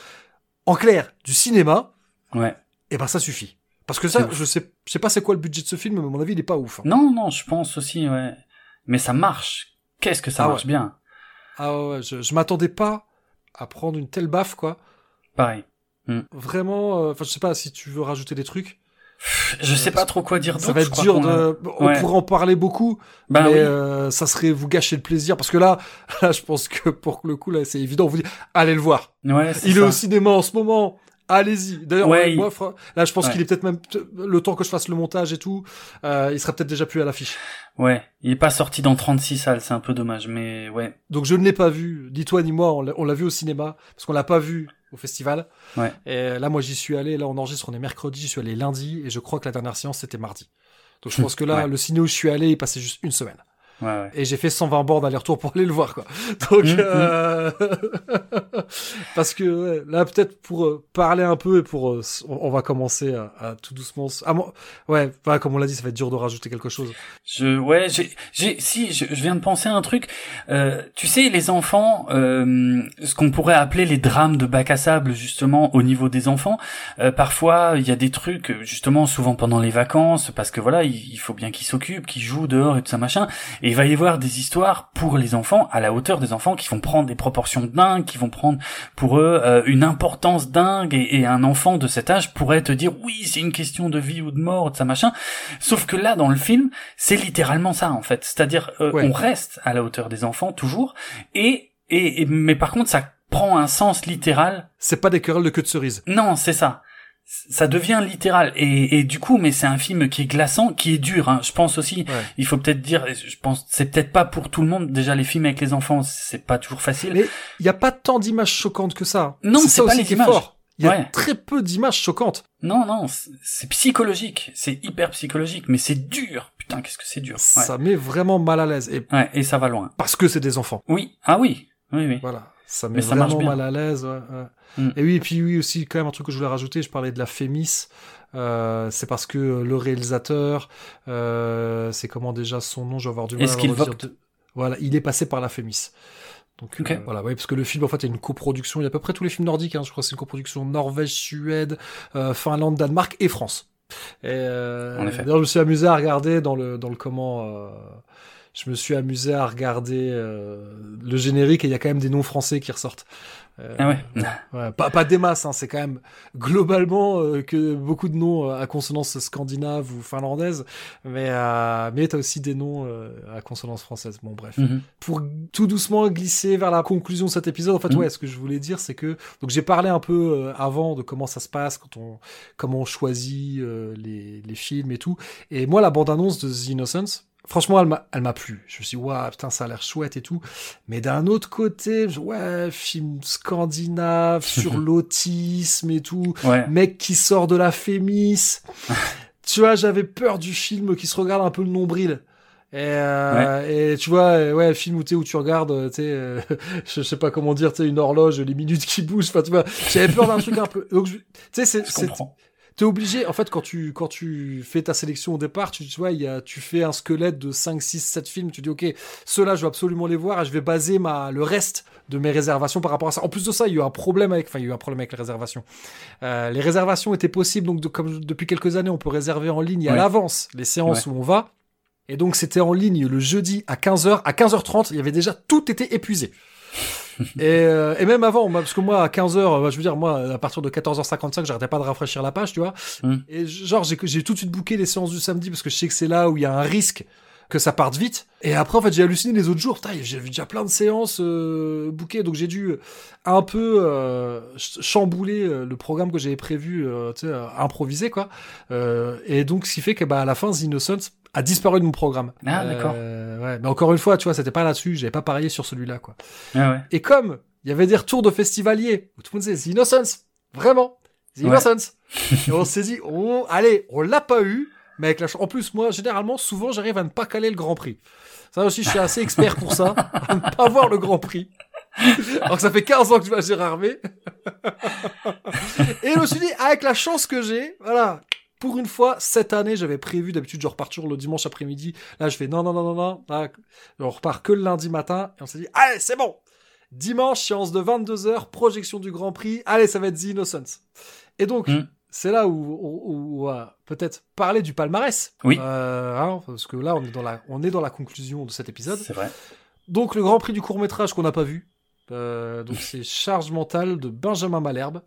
en clair, du cinéma. Ouais. et ben ça suffit. Parce que ça, je sais, je sais pas c'est quoi le budget de ce film, mais à mon avis, il est pas ouf. hein. Non, non, je pense aussi, ouais. Mais ça marche. Qu'est-ce que ça Ah marche bien? Ah ouais, ouais, je, je m'attendais pas à prendre une telle baffe, quoi. Pareil. Vraiment, euh, enfin, je sais pas si tu veux rajouter des trucs. Je sais pas trop quoi dire. Ça va être dur a- de, on Ouais. pourrait en parler beaucoup, Bah mais oui. euh, ça serait vous gâcher le plaisir, parce que là, là, je pense que pour le coup, là, c'est évident, vous dit, allez le voir. Ouais, Il ça. est au cinéma en ce moment. Allez-y. D'ailleurs, Ouais, il- moi, là, je pense qu'il est peut-être même le temps que je fasse le montage et tout, euh, il sera peut-être déjà plus à l'affiche. Ouais. Il est pas sorti dans 36 salles, c'est un peu dommage, mais ouais. Donc je ne l'ai pas vu, ni toi ni moi, on l'a on l'a vu au cinéma, parce qu'on l'a pas vu au festival. Ouais. Et là, moi, j'y suis allé, là, on enregistre, on est mercredi, j'y suis allé lundi, et je crois que la dernière séance, c'était mardi. Donc je pense que là, Ouais. le ciné où je suis allé, il passait juste une semaine. Ouais, ouais. Et j'ai fait 120 bornes aller-retour pour aller le voir, quoi. Donc, Mhm. euh... parce que ouais, là, peut-être pour euh, parler un peu et pour, euh, on, va commencer à, à tout doucement. Ah, moi- ouais, voilà, comme on l'a dit, ça va être dur de rajouter quelque chose. Je, ouais, j'ai, j'ai, si, je, je viens de penser à un truc. Euh, tu sais, les enfants, euh, ce qu'on pourrait appeler les drames de bac à sable, justement, au niveau des enfants. euh, parfois, il y a des trucs, justement, souvent pendant les vacances, parce que voilà, il, il faut bien qu'ils s'occupent, qu'ils jouent dehors et tout ça machin. Et il va y avoir des histoires pour les enfants, à la hauteur des enfants, qui vont prendre des proportions dingues, qui vont prendre pour eux euh, une importance dingue. Et, et un enfant de cet âge pourrait te dire, oui, c'est une question de vie ou de mort, de ça machin. Sauf que là, dans le film, c'est littéralement ça en fait. C'est-à-dire, euh, Ouais. on reste à la hauteur des enfants toujours, et, et, et- mais par contre, ça prend un sens littéral. C'est pas des querelles de queue de cerise. Non, c'est ça. Ça devient littéral et, et du coup, mais c'est un film qui est glaçant, qui est dur. Hein. Je pense aussi, Ouais. il faut peut-être dire, je pense, c'est peut-être pas pour tout le monde. Déjà, les films avec les enfants, c'est pas toujours facile. Mais il y a pas tant d'images choquantes que ça. Non, c'est pas les images. fort. Il y a Ouais. très peu d'images choquantes. Non, non, c'est- c'est psychologique, c'est hyper psychologique, mais c'est dur. Putain, qu'est-ce que c'est dur. Ouais. Ça met vraiment mal à l'aise. Et ouais, et ça va loin. parce que c'est des enfants. Oui, ah oui, oui, oui. Voilà. Ça met Mais ça marche vraiment mal à l'aise. ouais, ouais. Mm. Et oui, et puis oui aussi quand même un truc que je voulais rajouter. Je parlais de la Fémis. Euh, c'est parce que le réalisateur, euh, c'est comment déjà son nom, je vais avoir du mal à le de- Voilà, il est passé par la Fémis. Donc euh, voilà, ouais, parce que le film en fait est une coproduction. Il y a à peu près tous les films nordiques. Hein, je crois que c'est une coproduction Norvège, Suède, euh, Finlande, Danemark et France. Et euh, En effet. D'ailleurs, je me suis amusé à regarder dans le dans le comment. Je me suis amusé à regarder euh, le générique et il y a quand même des noms français qui ressortent. Euh, Ah ouais. Ouais, pas, pas des masses, hein, c'est quand même globalement euh, que beaucoup de noms à consonance scandinave ou finlandaise, mais, mais t'as aussi des noms à consonance française. Bon, bref. Mhm. Pour tout doucement glisser vers la conclusion de cet épisode, en fait, Mhm. ouais, ce que je voulais dire, c'est que donc j'ai parlé un peu avant de comment ça se passe quand on comment on choisit les, les films et tout. Et moi, la bande-annonce de The Innocence. Franchement, elle m'a, elle m'a plu. Je me suis dit, waouh, putain, ça a l'air chouette et tout. Mais d'un autre côté, je- ouais, film scandinave sur l'autisme et tout. Ouais. Mec qui sort de la Fémis. tu vois, j'avais peur du film qui se regarde un peu le nombril. Et, euh, et tu vois, ouais, film où, où tu regardes, euh, tu sais, euh, je sais pas comment dire, tu sais, une horloge, les minutes qui bougent, enfin, tu vois, j'avais peur d'un truc un peu. Donc, je- tu sais, c'est, Je. T'es obligé, en fait, quand tu, quand tu fais ta sélection au départ, tu, tu vois, y a, tu fais un squelette de 5, 6, 7 films, tu dis, OK, ceux-là, je veux absolument les voir et je vais baser ma, le reste de mes réservations par rapport à ça. En plus de ça, il y a eu un problème avec, enfin, il y a eu un problème avec les réservations. Euh, les réservations étaient possibles, donc, de- comme depuis quelques années, on peut réserver en ligne à l'avance les séances où on va. Et donc, c'était en ligne le jeudi à 15h. À 15h30, il y avait déjà tout été épuisé. Et, euh, et même avant, parce que moi, à 15h, je veux dire, moi, à partir de 14h55, j'arrêtais pas de rafraîchir la page, tu vois. Mm. Et genre, j'ai tout de suite booké les séances du samedi parce que je sais que c'est là où il y a un risque que ça parte vite. Et après, en fait, j'ai halluciné les autres jours. J'ai vu déjà plein de séances euh, bookées, donc j'ai dû un peu euh, ch- chambouler euh, le programme que j'avais prévu, euh, euh, improviser, quoi. Euh, et donc, ce qui fait que, bah, à la fin, The Innocent a disparu de mon programme. Ah, d'accord. Euh, ouais. Mais encore une fois, tu vois, c'était pas là-dessus. J'avais pas parié sur celui-là, quoi. Ah ouais. Et comme il y avait des retours de festivaliers où tout le monde disait The Innocence, vraiment, The Ouais. Innocence. et on s'est dit, oh, allez, on l'a pas eu, mais avec la En plus, moi, généralement, souvent, j'arrive à ne pas caler le Grand Prix. Ça aussi, je suis assez expert pour ça, à ne pas voir le Grand Prix. Alors que ça fait 15 ans que je vais à Gérard Armé. et je me suis dit, avec la chance que j'ai, voilà, pour une fois, cette année, j'avais prévu, d'habitude, je repars toujours le dimanche après-midi. Là, je fais non, non, non, non, non. Là, on repart que le lundi matin. Et on s'est dit, allez, c'est bon. Dimanche, séance de 22h, projection du Grand Prix. Allez, ça va être The Innocence. Et donc, Mm. c'est là où, on va peut-être parler du palmarès. Oui. Euh, hein, parce que là, on est, dans la, on est dans la conclusion de cet épisode. C'est vrai. Donc, le Grand Prix du court-métrage qu'on n'a pas vu. Euh, donc, c'est Charge mentale de Benjamin Malherbe.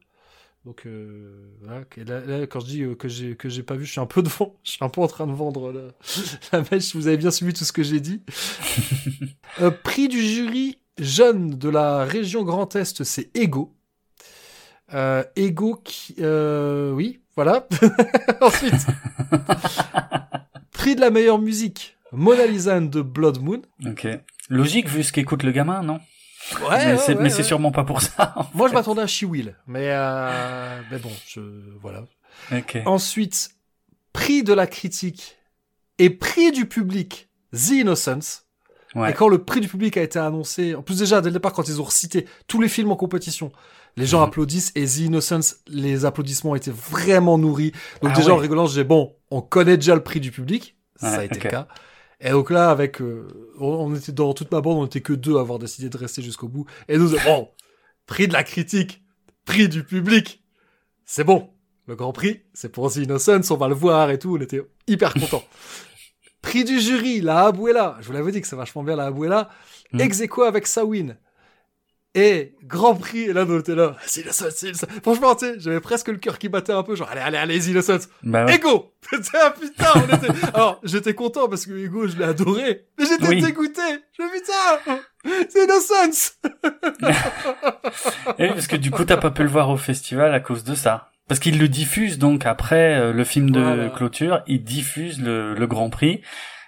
Donc, euh, voilà, là, là, quand je dis euh, que j'ai que j'ai pas vu, je suis un peu devant. Je suis un peu en train de vendre la, la mèche. Vous avez bien suivi tout ce que j'ai dit. Euh, prix du jury jeune de la région Grand Est, c'est Ego. Euh, Ego qui, euh, oui, voilà. Ensuite, prix de la meilleure musique, Mona Lisa and the Blood Moon. Ok. Logique vu ce qu'écoute le gamin, non? Ouais, Mais c'est sûrement pas pour ça. Moi, je m'attendais à She Will, mais euh, mais bon, je voilà. Ok. Ensuite, prix de la critique et prix du public, The Innocence. Ouais. Et quand le prix du public a été annoncé, en plus déjà dès le départ quand ils ont recité tous les films en compétition, les gens Mhm. applaudissent et The Innocence, les applaudissements étaient vraiment nourris. Donc Ah déjà en rigolant, je disais bon, on connaît déjà le prix du public, ça a été le cas. Et donc là, avec, euh, on, était dans toute ma bande, on était que deux à avoir décidé de rester jusqu'au bout. Et nous, bon, prix de la critique, prix du public, c'est bon. Le Grand Prix, c'est pour The Innocence, on va le voir et tout, on était hyper contents. prix du jury, la Abuela, je vous l'avais dit que c'est vachement bien la Abuela, Mm. ex aequo avec Sawin. Et Grand Prix, et là, on était là, The Innocence, The Innocence. Franchement, tu sais, j'avais presque le cœur qui battait un peu, genre, allez, allez, allez, Innocence. Bah ouais. Ego Putain, putain, on était... Alors, j'étais content parce que Ego, je l'ai adoré. Mais j'étais Oui. dégoûté. Je me putain, c'est Innocence. Et parce que du coup, t'as pas pu le voir au festival à cause de ça. Parce qu'il le diffuse donc après euh, le film de Voilà. clôture, il diffuse le, le Grand Prix.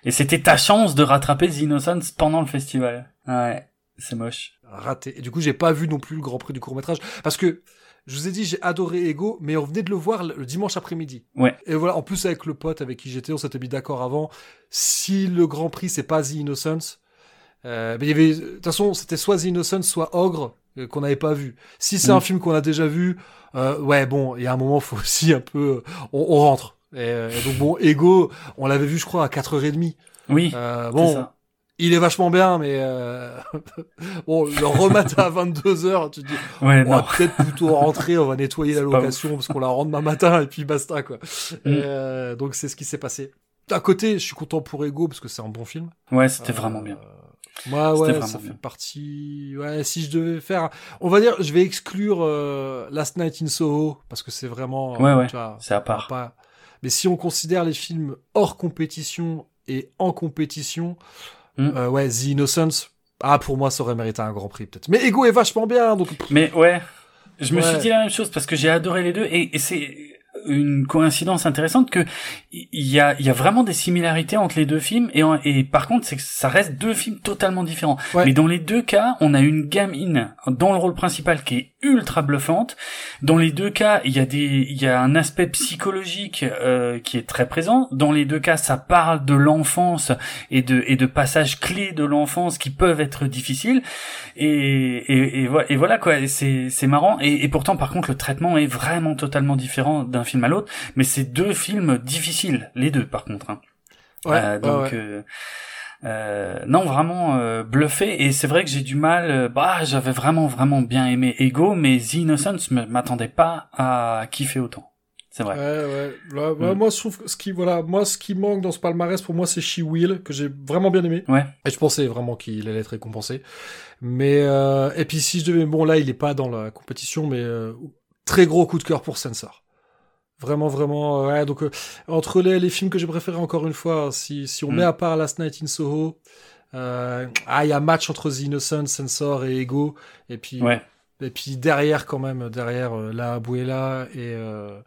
Et c'était ta chance de rattraper The Innocence pendant le festival. Ouais, c'est moche. Raté. Et du coup, j'ai pas vu non plus le Grand Prix du court-métrage parce que je vous ai dit, j'ai adoré Ego, mais on venait de le voir le, dimanche après-midi. Ouais. Et voilà, en plus avec le pote avec qui j'étais, on s'était mis d'accord avant. Si le Grand Prix c'est pas The Innocence, euh, mais il y avait, de toute façon, c'était soit The Innocence, soit Ogre. euh, qu'on n'avait pas vu. Si c'est Mm. un film qu'on a déjà vu, euh, ouais, bon, il y a un moment, faut aussi un peu, on, on rentre. Et, euh, et donc bon, Ego, on l'avait vu, je crois, à 4h30. Oui, Euh, c'est bon, ça. Il est vachement bien, mais euh... bon, le remettre à 22h, tu te dis, Ouais, on va peut-être plutôt rentrer, on va nettoyer la location parce qu'on la rend demain matin et puis basta quoi. Mm. Euh, donc c'est ce qui s'est passé. À côté, je suis content pour Ego parce que c'est un bon film. Ouais, c'était Euh, vraiment bien. Moi, C'était ouais, ça bien. fait partie. Ouais, si je devais faire, on va dire, je vais exclure euh, Last Night in Soho parce que c'est vraiment. Ouais, euh, ouais. tu vois, C'est à part. pas. Mais si on considère les films hors compétition et en compétition, Mm. euh, ouais, The Innocence. Ah, pour moi, ça aurait mérité un grand prix peut-être. Mais Ego est vachement bien, donc. Mais ouais, je me suis dit la même chose parce que j'ai adoré les deux et, et c'est une coïncidence intéressante que il y a, il y a vraiment des similarités entre les deux films et, en- et par contre c'est que ça reste deux films totalement différents. Ouais. Mais dans les deux cas, on a une gamine dans le rôle principal qui est ultra bluffante. Dans les deux cas, il y a des, il y a un aspect psychologique euh, qui est très présent. Dans les deux cas, ça parle de l'enfance et de et de passages clés de l'enfance qui peuvent être difficiles. Et et, et, vo- et voilà quoi. C'est c'est marrant. Et, et pourtant, par contre, le traitement est vraiment totalement différent d'un film à l'autre. Mais c'est deux films difficiles, les deux, par contre. hein. Ouais, Euh, donc ouais. euh, euh, non vraiment bluffé et c'est vrai que j'ai du mal bah j'avais vraiment vraiment bien aimé Ego mais The Innocence ne m'attendait pas à kiffer autant c'est vrai Ouais, ouais. Là, bah, Mm. Moi, je trouve que ce qui, voilà, moi, ce qui manque dans ce palmarès, pour moi, c'est She Will, que j'ai vraiment bien aimé. ouais Et je pensais vraiment qu'il allait être récompensé. Mais, euh, et puis si je devais, bon, là, il est pas dans la compétition, mais euh, très gros coup de cœur pour Sensor. Vraiment, vraiment, euh, ouais, donc, euh, entre les, les films que j'ai préférés, encore une fois, si, si on Mm. met à part Last Night in Soho, euh, ah, il y a match entre The Innocent, Sensor et Ego, et puis, ouais et puis derrière quand même, derrière euh, La Abuela et euh,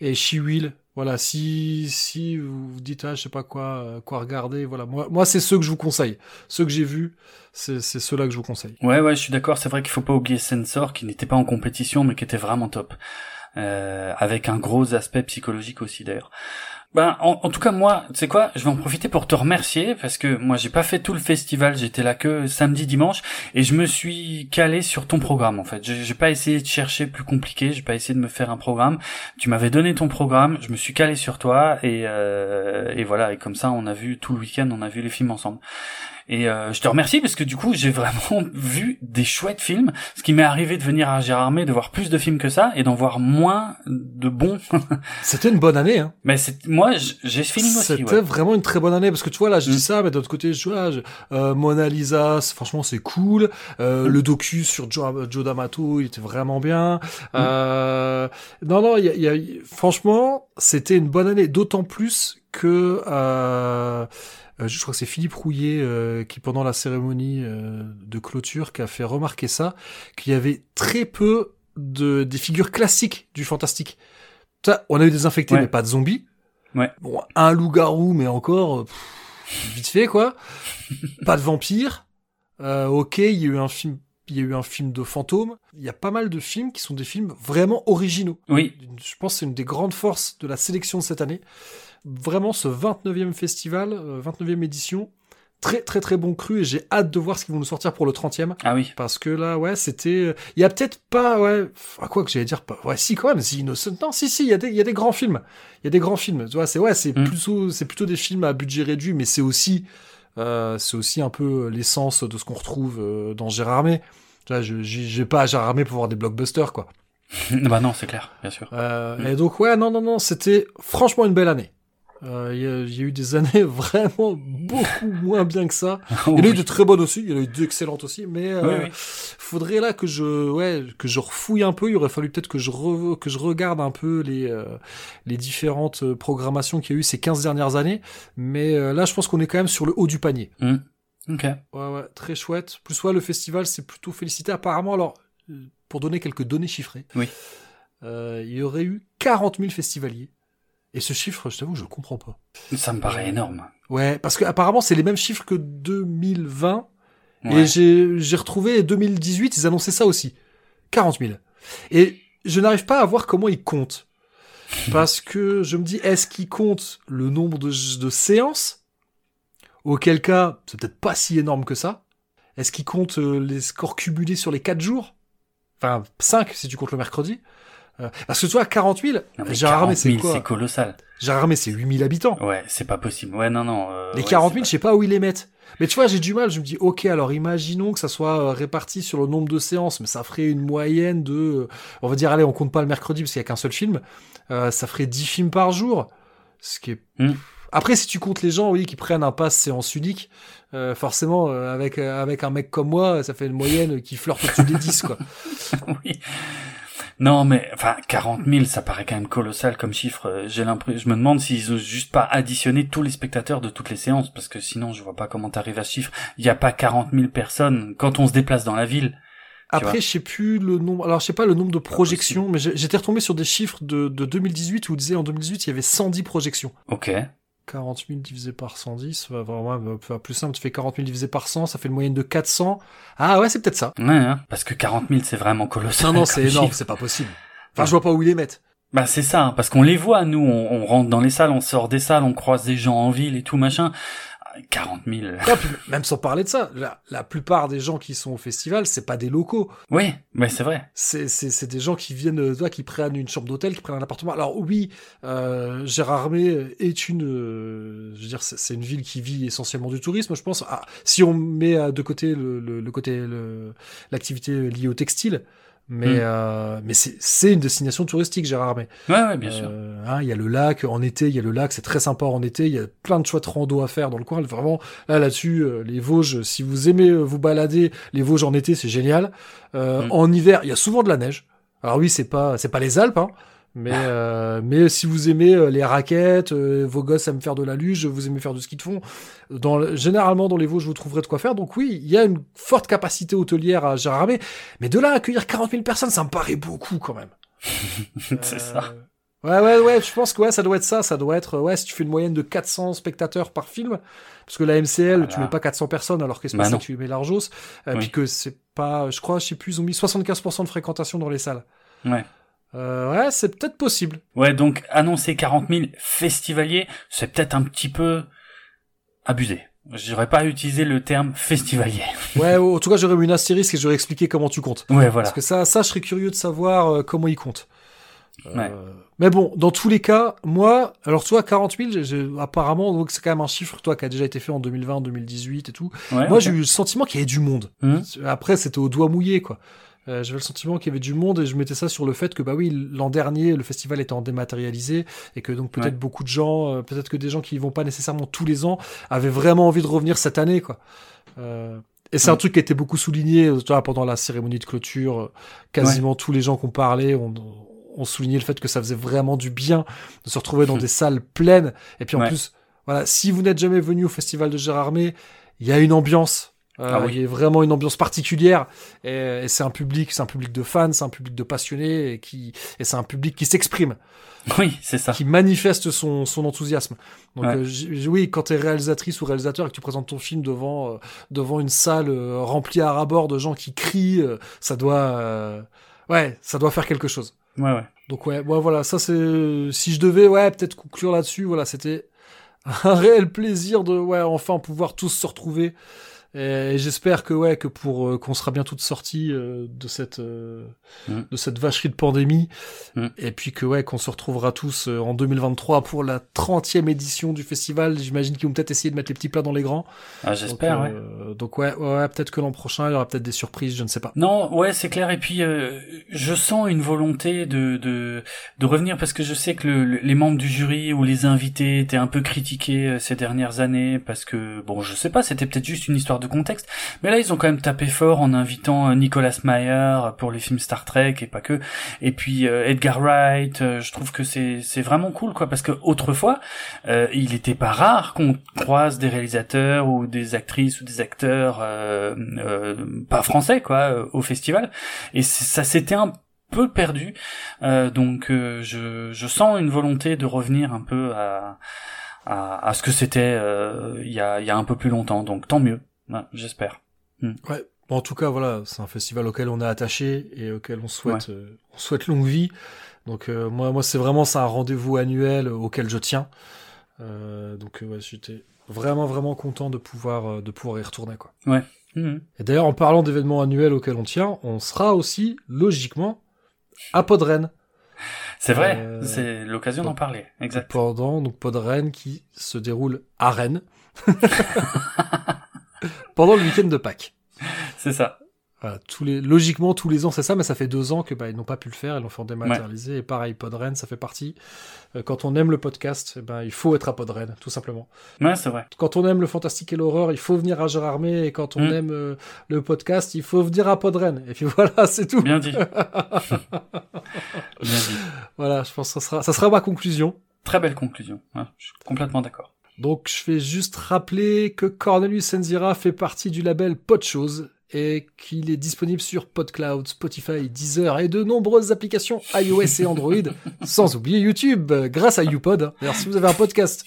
et She Will. Voilà, si si vous vous dites ah je sais pas quoi euh, quoi regarder, voilà moi moi c'est ceux que je vous conseille, ceux que j'ai vus, c'est c'est ceux-là que je vous conseille. ouais ouais je suis d'accord c'est vrai qu'il faut pas oublier Sensor qui n'était pas en compétition mais qui était vraiment top euh, avec un gros aspect psychologique aussi d'ailleurs ben, en, tout cas, moi, tu sais quoi, je vais en profiter pour te remercier parce que moi, j'ai pas fait tout le festival, j'étais là que samedi, dimanche, et je me suis calé sur ton programme en fait. J'ai pas essayé de chercher plus compliqué, j'ai pas essayé de me faire un programme. Tu m'avais donné ton programme, je me suis calé sur toi et euh, et voilà. Et comme ça, on a vu tout le week-end, on a vu les films ensemble. Et euh, je te remercie parce que du coup, j'ai vraiment vu des chouettes films. Ce qui m'est arrivé de venir à Gérardmer, de voir plus de films que ça et d'en voir moins de bons. C'était une bonne année hein. Mais c'est moi, j'ai ce feeling aussi. C'était Ouais. vraiment une très bonne année parce que tu vois là je dis Mm. ça mais d'autre côté je vois je- euh, Mona Lisa franchement c'est cool euh, Mm. le docu sur Joe, Joe D'Amato il était vraiment bien Mm. euh, non non il y a, il y a- franchement c'était une bonne année d'autant plus que euh, euh, je crois que c'est Philippe Rouillet euh, qui pendant la cérémonie euh, de clôture qui a fait remarquer ça qu'il y avait très peu de des figures classiques du fantastique Ça, on a eu des infectés Ouais. mais pas de zombies Ouais. Bon, un loup-garou, mais encore, pff, vite fait, quoi. pas de vampire. Euh, ok, il y a eu un film, il y a eu un film de fantôme. Il y a pas mal de films qui sont des films vraiment originaux. Oui, Je pense que c'est une des grandes forces de la sélection de cette année. Vraiment, ce 29e festival, euh, 29e édition, très très très bon cru et j'ai hâte de voir ce qu'ils vont nous sortir pour le 30e. ah oui. Parce que là, ouais, c'était. Il y a peut-être pas, ouais. À quoi que j'allais dire pas. Ouais, si quand même. Si Innocent. Non, si, si. Il y a des, il y a des grands films. Il y a des grands films. Tu vois, c'est ouais, c'est Mm. plutôt, c'est plutôt des films à budget réduit, mais c'est aussi, euh, c'est aussi un peu l'essence de ce qu'on retrouve euh, dans Gérard Armé. Tu vois, je, j'ai j'ai pas à Gérard Armé pour voir des blockbusters, quoi. bah non, c'est clair, bien sûr. Euh, Mm. Et donc, ouais, non, non, non, c'était franchement une belle année. Euh, Il y, a- il y a eu des années vraiment beaucoup moins bien que ça. Il y en a eu de très bonnes aussi, il y en a eu d'excellentes aussi, mais euh, Oui, oui. faudrait là que je, ouais, que je refouille un peu. Il aurait fallu peut-être que je re- que je regarde un peu les euh, les différentes euh, programmations qu'il y a eu ces 15 dernières années. Mais euh, là, je pense qu'on est quand même sur le haut du panier. Hmm. Ok. Ouais, ouais, très chouette. Plus ouais, le festival, c'est plutôt félicité. Apparemment, alors, euh, pour donner quelques données chiffrées, Oui. euh, il y aurait eu 40 000 festivaliers. Et ce chiffre, je t'avoue, je comprends pas. Ça me paraît énorme. Ouais, parce que apparemment, c'est les mêmes chiffres que 2020. Et Ouais. j'ai retrouvé 2018, ils annonçaient ça aussi. 40 000. Et je n'arrive pas à voir comment ils comptent. Parce que je me dis, est-ce qu'ils comptent le nombre de, de séances? Auquel cas, c'est peut-être pas si énorme que ça. Est-ce qu'ils comptent euh, les scores cumulés sur les 4 jours? Enfin, 5 si tu comptes le mercredi. Euh, parce que tu vois, 40 000, Non, mais Gérard 40 Armé, c'est 000, quoi c'est colossal. Gérard c'est 8000 habitants. Ouais, c'est pas possible. Ouais, non, non. euh, Les ouais, 40 c'est 000, pas- je sais pas où ils les mettent. Mais tu vois, j'ai du mal. Je me dis, ok, alors imaginons que ça soit euh, réparti sur le nombre de séances, mais ça ferait une moyenne de, euh, on va dire, allez, on compte pas le mercredi parce qu'il y a qu'un seul film. Euh, ça ferait 10 films par jour, ce qui est. Hmm. Après, si tu comptes les gens, oui, qui prennent un pass séance unique, euh, forcément, avec avec un mec comme moi, ça fait une moyenne qui flirte au-dessus des 10, quoi. oui. Non, mais enfin, 40 000, ça paraît quand même colossal comme chiffre. Euh, J'ai l'impression, je me demande s'ils ont juste pas additionné tous les spectateurs de toutes les séances, parce que sinon, je vois pas comment t'arrives à ce chiffre. Il y a pas 40 000 personnes quand on se déplace dans la ville. Après, je sais plus le nombre. Alors, je sais pas le nombre de projections, mais j'étais retombé sur des chiffres de, de 2018 où il disait en 2018 il y avait 110 projections. Ok. 40 000 divisé par 110, va vraiment faire plus simple, tu fais 40 000 divisé par 100, ça fait une moyenne de 400. Ah ouais, c'est peut-être ça. Ouais, hein, parce que 40 000, c'est vraiment colossal. Non, non, c'est énorme, c'est pas possible. Enfin, je vois pas où ils les mettent. Bah c'est ça, hein, parce qu'on les voit, nous, on, on rentre dans les salles, on sort des salles, on croise des gens en ville et tout machin. 40 000. Non, puis même sans parler de ça, la, la plupart des gens qui sont au festival, c'est pas des locaux. Oui, mais c'est vrai. C'est, des gens qui viennent, euh, vois, qui prennent une chambre d'hôtel, qui prennent un appartement. Alors oui, euh, Gérard Armé est une, euh, je veux dire, c'est, une ville qui vit essentiellement du tourisme, je pense. Ah, si on met euh, de côté le, le, le côté le, l'activité liée au textile, mais Mm. euh, mais c'est, c'est une destination touristique, Gérard Armé. Ouais, ouais, bien sûr. Euh, hein, Il y a le lac en été, il y a le lac, c'est très sympa en été. Il y a plein de chouettes rando à faire dans le coin. Vraiment, là là-dessus, euh, les Vosges, si vous aimez euh, vous balader, les Vosges en été, c'est génial. Euh, Mm. En hiver, il y a souvent de la neige. Alors oui, c'est pas c'est pas les Alpes, hein, mais euh, mais si vous aimez euh, les raquettes, euh, vos gosses aiment faire de la luge, vous aimez faire du ski de fond, dans le- généralement dans les Vosges vous trouverez de quoi faire. Donc oui, il y a une forte capacité hôtelière à Gérard Armé, mais de là à accueillir 40 000 personnes, ça me paraît beaucoup quand même. c'est Euh, ça. Ouais, ouais, ouais, je pense que ouais, ça doit être ça. Ça doit être, ouais, si tu fais une moyenne de 400 spectateurs par film, parce que la MCL, tu Voilà. mets pas 400 personnes, alors qu'est-ce que Bah que tu mets Largos, euh, Oui. puis que c'est pas, je crois, je sais plus, ils ont mis 75% de fréquentation dans les salles. Ouais. Euh, ouais, c'est peut-être possible. Ouais, donc annoncer 40 000 festivaliers, c'est peut-être un petit peu abusé. J'aurais pas utilisé le terme festivalier. Ouais, en tout cas, j'aurais mis une astérisque et j'aurais expliqué comment tu comptes. Ouais, voilà. Parce que ça, ça, je serais curieux de savoir euh, comment ils comptent. Euh, Ouais. Mais bon, dans tous les cas, moi, alors toi, 40 000, j'ai- j'ai- apparemment, donc c'est quand même un chiffre, toi, qui a déjà été fait en 2020, 2018 et tout. Ouais, Moi, j'ai eu le sentiment qu'il y avait du monde. Mhm. Après, c'était au doigt mouillé, quoi. Euh, J'avais le sentiment qu'il y avait du monde et je mettais ça sur le fait que, bah oui, l'an dernier, le festival était en dématérialisé et que donc peut-être Ouais. beaucoup de gens, euh, peut-être que des gens qui y vont pas nécessairement tous les ans, avaient vraiment envie de revenir cette année, quoi. Euh, et c'est un truc qui a été beaucoup souligné euh, tu vois, pendant la cérémonie de clôture. euh, Quasiment tous les gens qu'on parlait ont, ont souligné le fait que ça faisait vraiment du bien de se retrouver dans Mhm. des salles pleines. Et puis en plus, voilà, si vous n'êtes jamais venu au festival de Gérard Armé, il y a une ambiance. Euh, Ah oui. Il y a vraiment une ambiance particulière et, et c'est un public, c'est un public de fans, c'est un public de passionnés et qui et c'est un public qui s'exprime, Oui, c'est ça. qui manifeste son, son enthousiasme. Donc Ouais. euh, oui, quand tu es réalisatrice ou réalisateur et que tu présentes ton film devant euh, devant une salle euh, remplie à ras-bord de gens qui crient, euh, ça doit euh, ouais, ça doit faire quelque chose. Ouais, ouais. Donc ouais, ouais, voilà, ça c'est si je devais ouais peut-être conclure là-dessus, voilà, c'était un réel plaisir de ouais enfin pouvoir tous se retrouver. J'espère que ouais que pour euh, qu'on sera bien toutes sorties euh, de cette euh, Mm. de cette vacherie de pandémie Mm. et puis que ouais qu'on se retrouvera tous euh, en 2023 pour la 30e édition du festival. J'imagine qu'ils vont peut-être essayer de mettre les petits plats dans les grands. Ah, j'espère, donc, ouais. donc ouais, ouais, peut-être que l'an prochain il y aura peut-être des surprises, je ne sais pas. Non, ouais, c'est clair. Et puis, euh, je sens une volonté de, de de revenir parce que je sais que le- le- les membres du jury ou les invités étaient un peu critiqués ces dernières années parce que bon, je sais pas, c'était peut-être juste une histoire de contexte. Mais là, ils ont quand même tapé fort en invitant euh, Nicolas Meyer pour les films Star Trek et pas que. Et puis euh, Edgar Wright. euh, je trouve que c'est c'est vraiment cool quoi parce que autrefois, euh, il était pas rare qu'on croise des réalisateurs ou des actrices ou des acteurs euh, euh, pas français quoi euh, au festival et ça s'était un peu perdu Euh, donc euh, je, je sens une volonté de revenir un peu à à, à ce que c'était euh, il y a il y a un peu plus longtemps donc tant mieux Ouais, j'espère Ouais. Bon, en tout cas, voilà, c'est un festival auquel on est attaché et auquel on souhaite, euh, on souhaite longue vie. Donc euh, moi, moi, c'est vraiment un rendez-vous annuel auquel je tiens. Euh, donc euh, ouais, j'étais vraiment, vraiment content de pouvoir, euh, de pouvoir y retourner quoi. Mhm. Et d'ailleurs, en parlant d'événements annuels auxquels on tient, on sera aussi, logiquement, à Podren. C'est vrai, Euh, c'est l'occasion d'en parler. Exact. Pendant, donc Podren qui se déroule à Rennes. Pendant le week-end de Pâques. C'est ça. Voilà, tous les, logiquement, tous les ans, c'est ça, mais ça fait deux ans que bah, ils n'ont pas pu le faire, ils l'ont fait en dématérialisé. Et pareil, Podren, ça fait partie. Euh, quand on aime le podcast, eh ben, il faut être à Podren, tout simplement. Ouais, c'est vrai. Quand on aime le fantastique et l'horreur, il faut venir à Gérardmer, et quand on Mm. aime euh, le podcast, il faut venir à Podren. Et puis voilà, c'est tout. Bien dit. Bien dit. Voilà, je pense que ça sera, ça sera ma conclusion. Très belle conclusion. hein. Je suis complètement d'accord. Donc, je vais juste rappeler que Cornelius Enzira fait partie du label Podchose et qu'il est disponible sur PodCloud, Spotify, Deezer et de nombreuses applications iOS et Android, sans oublier YouTube, grâce à YouPod. D'ailleurs, si vous avez un podcast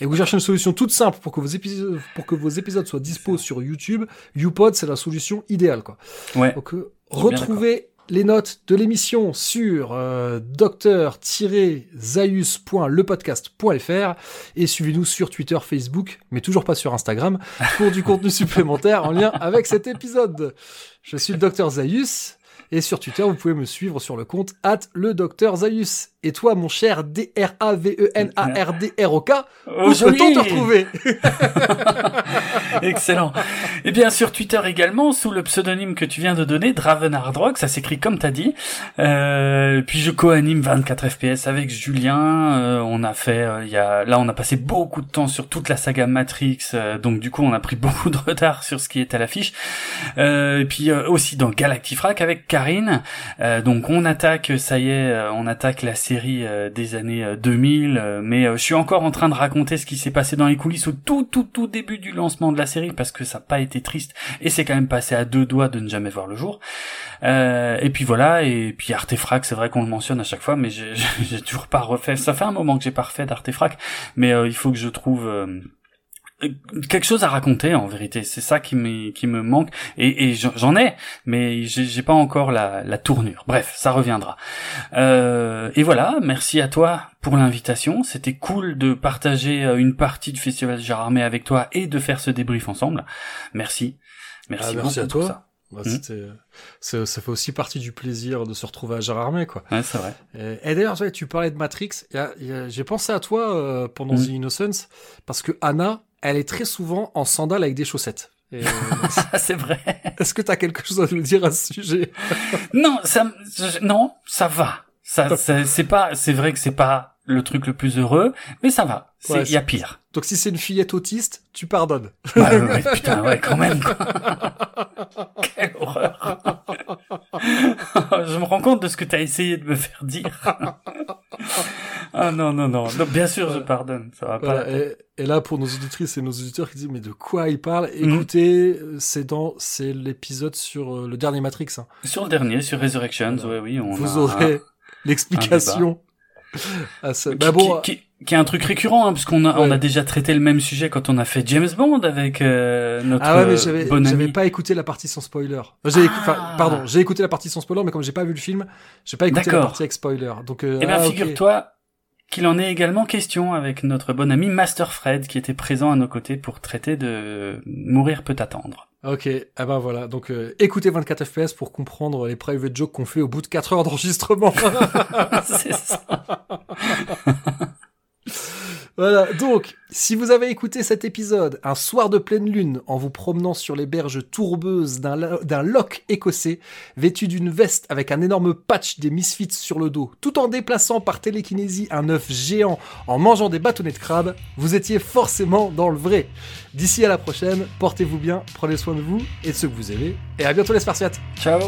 et que vous cherchez une solution toute simple pour que vos épisodes, pour que vos épisodes soient dispo sur YouTube, YouPod, c'est la solution idéale, quoi. Ouais. Donc, euh, retrouvez les notes de l'émission sur euh, docteur-zaius.lepodcast.fr et suivez-nous sur Twitter, Facebook, mais toujours pas sur Instagram, pour du contenu supplémentaire en lien avec cet épisode. Je suis le docteur Zaius, et sur Twitter, vous pouvez me suivre sur le compte at le docteur Zaius. Et toi, mon cher D-R-A-V-E-N-A-R-D-R-O-K, Oh, où joli peut-on te retrouver Excellent. Et bien sur Twitter également, sous le pseudonyme que tu viens de donner, Draven Hardrock, ça s'écrit comme t'as dit. Euh, puis je co-anime 24 FPS avec Julien. Euh, on a fait, euh, il y a, là on a passé beaucoup de temps sur toute la saga Matrix, euh, donc du coup on a pris beaucoup de retard sur ce qui est à l'affiche. Euh, et puis euh, aussi dans Galactifrac avec Karine. Euh, donc on attaque, ça y est, euh, on attaque la série euh, des années euh, 2000. euh, mais euh, je suis encore en train de raconter ce qui s'est passé dans les coulisses au tout tout tout début du lancement de la série parce que ça n'a pas été triste et c'est quand même passé à deux doigts de ne jamais voir le jour. Et puis voilà, et puis Artefrac, c'est vrai qu'on le mentionne à chaque fois, mais j'ai toujours pas refait. Ça fait un moment que j'ai pas refait d'Artefrac, mais il faut que je trouve quelque chose à raconter en vérité. C'est ça qui me qui me manque et, et j'en ai, mais j'ai pas encore la, la tournure. Bref, ça reviendra. Euh, et voilà, merci à toi pour l'invitation. C'était cool de partager euh, une partie du festival Gérardmer avec toi et de faire ce débrief ensemble. Merci. Merci, Ah, merci à pour toi. ça. Bah, c'était, c'est- ça fait aussi partie du plaisir de se retrouver à Gérardmer, quoi. Ouais, c'est vrai. Et, et d'ailleurs, tu parlais de Matrix. J'ai pensé à toi euh, pendant Mhm. The Innocence parce que Anna, elle est très souvent en sandales avec des chaussettes. Et, euh, c'est vrai. Est-ce que tu as quelque chose à nous dire à ce sujet? Non, ça, non, ça va. Ça, c'est pas, c'est vrai que c'est pas le truc le plus heureux, mais ça va. Il Ouais, y a pire. Donc si c'est une fillette autiste, tu pardonnes. Bah, ouais, ouais, putain, ouais, quand même. quoi. Quelle horreur. je me rends compte de ce que t'as essayé de me faire dire. ah non, non, non. Bien sûr, je pardonne. Ça va. Voilà, et, et là, pour nos auditrices et nos auditeurs qui disent mais de quoi il parle Mhm. Écoutez, euh, c'est dans c'est l'épisode sur euh, le dernier Matrix. hein. Sur le dernier, sur Resurrections, ouais, oui, on Vous a aurez l'explication. à ce- Qui, Bah bon, qui- qui- qui est un truc récurrent, hein, parce qu'on a, on a déjà traité le même sujet quand on a fait James Bond avec euh, notre Ah ouais, mais euh, j'avais, bon j'avais pas écouté la partie sans spoiler. J'ai, écou- enfin, Ah. pardon, j'ai écouté la partie sans spoiler, mais comme j'ai pas vu le film, j'ai pas écouté la partie avec spoiler. Donc, euh, Eh bien, ah, ok. figure-toi qu'il en est également question avec notre bon ami Master Fred, qui était présent à nos côtés pour traiter de Mourir peut attendre. Ok, ah ben voilà. Donc, euh, écoutez 24 FPS pour comprendre les private jokes qu'on fait au bout de 4 heures d'enregistrement. C'est ça. Voilà, donc, si vous avez écouté cet épisode un soir de pleine lune en vous promenant sur les berges tourbeuses d'un loch écossais, vêtu d'une veste avec un énorme patch des Misfits sur le dos, tout en déplaçant par télékinésie un œuf géant en mangeant des bâtonnets de crabe, vous étiez forcément dans le vrai. D'ici à la prochaine, portez-vous bien, prenez soin de vous et de ceux que vous aimez, et à bientôt les Spartiates Ciao.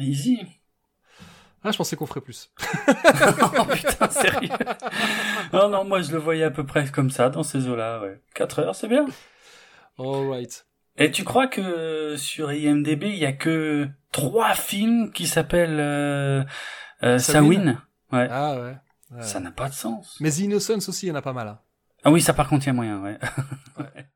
Easy. Ah, je pensais qu'on ferait plus. oh putain, sérieux Non, non, moi je le voyais à peu près comme ça, dans ces eaux-là, ouais. 4 heures, c'est bien. Alright. Et tu crois que sur IMDB, il y a que trois films qui s'appellent euh, euh, Samhain Ouais. Ah ouais. ouais. Ça n'a pas de sens. Mais The Innocence aussi, il y en a pas mal. hein. Ah oui, ça par contre, il y a moyen, ouais. Ouais.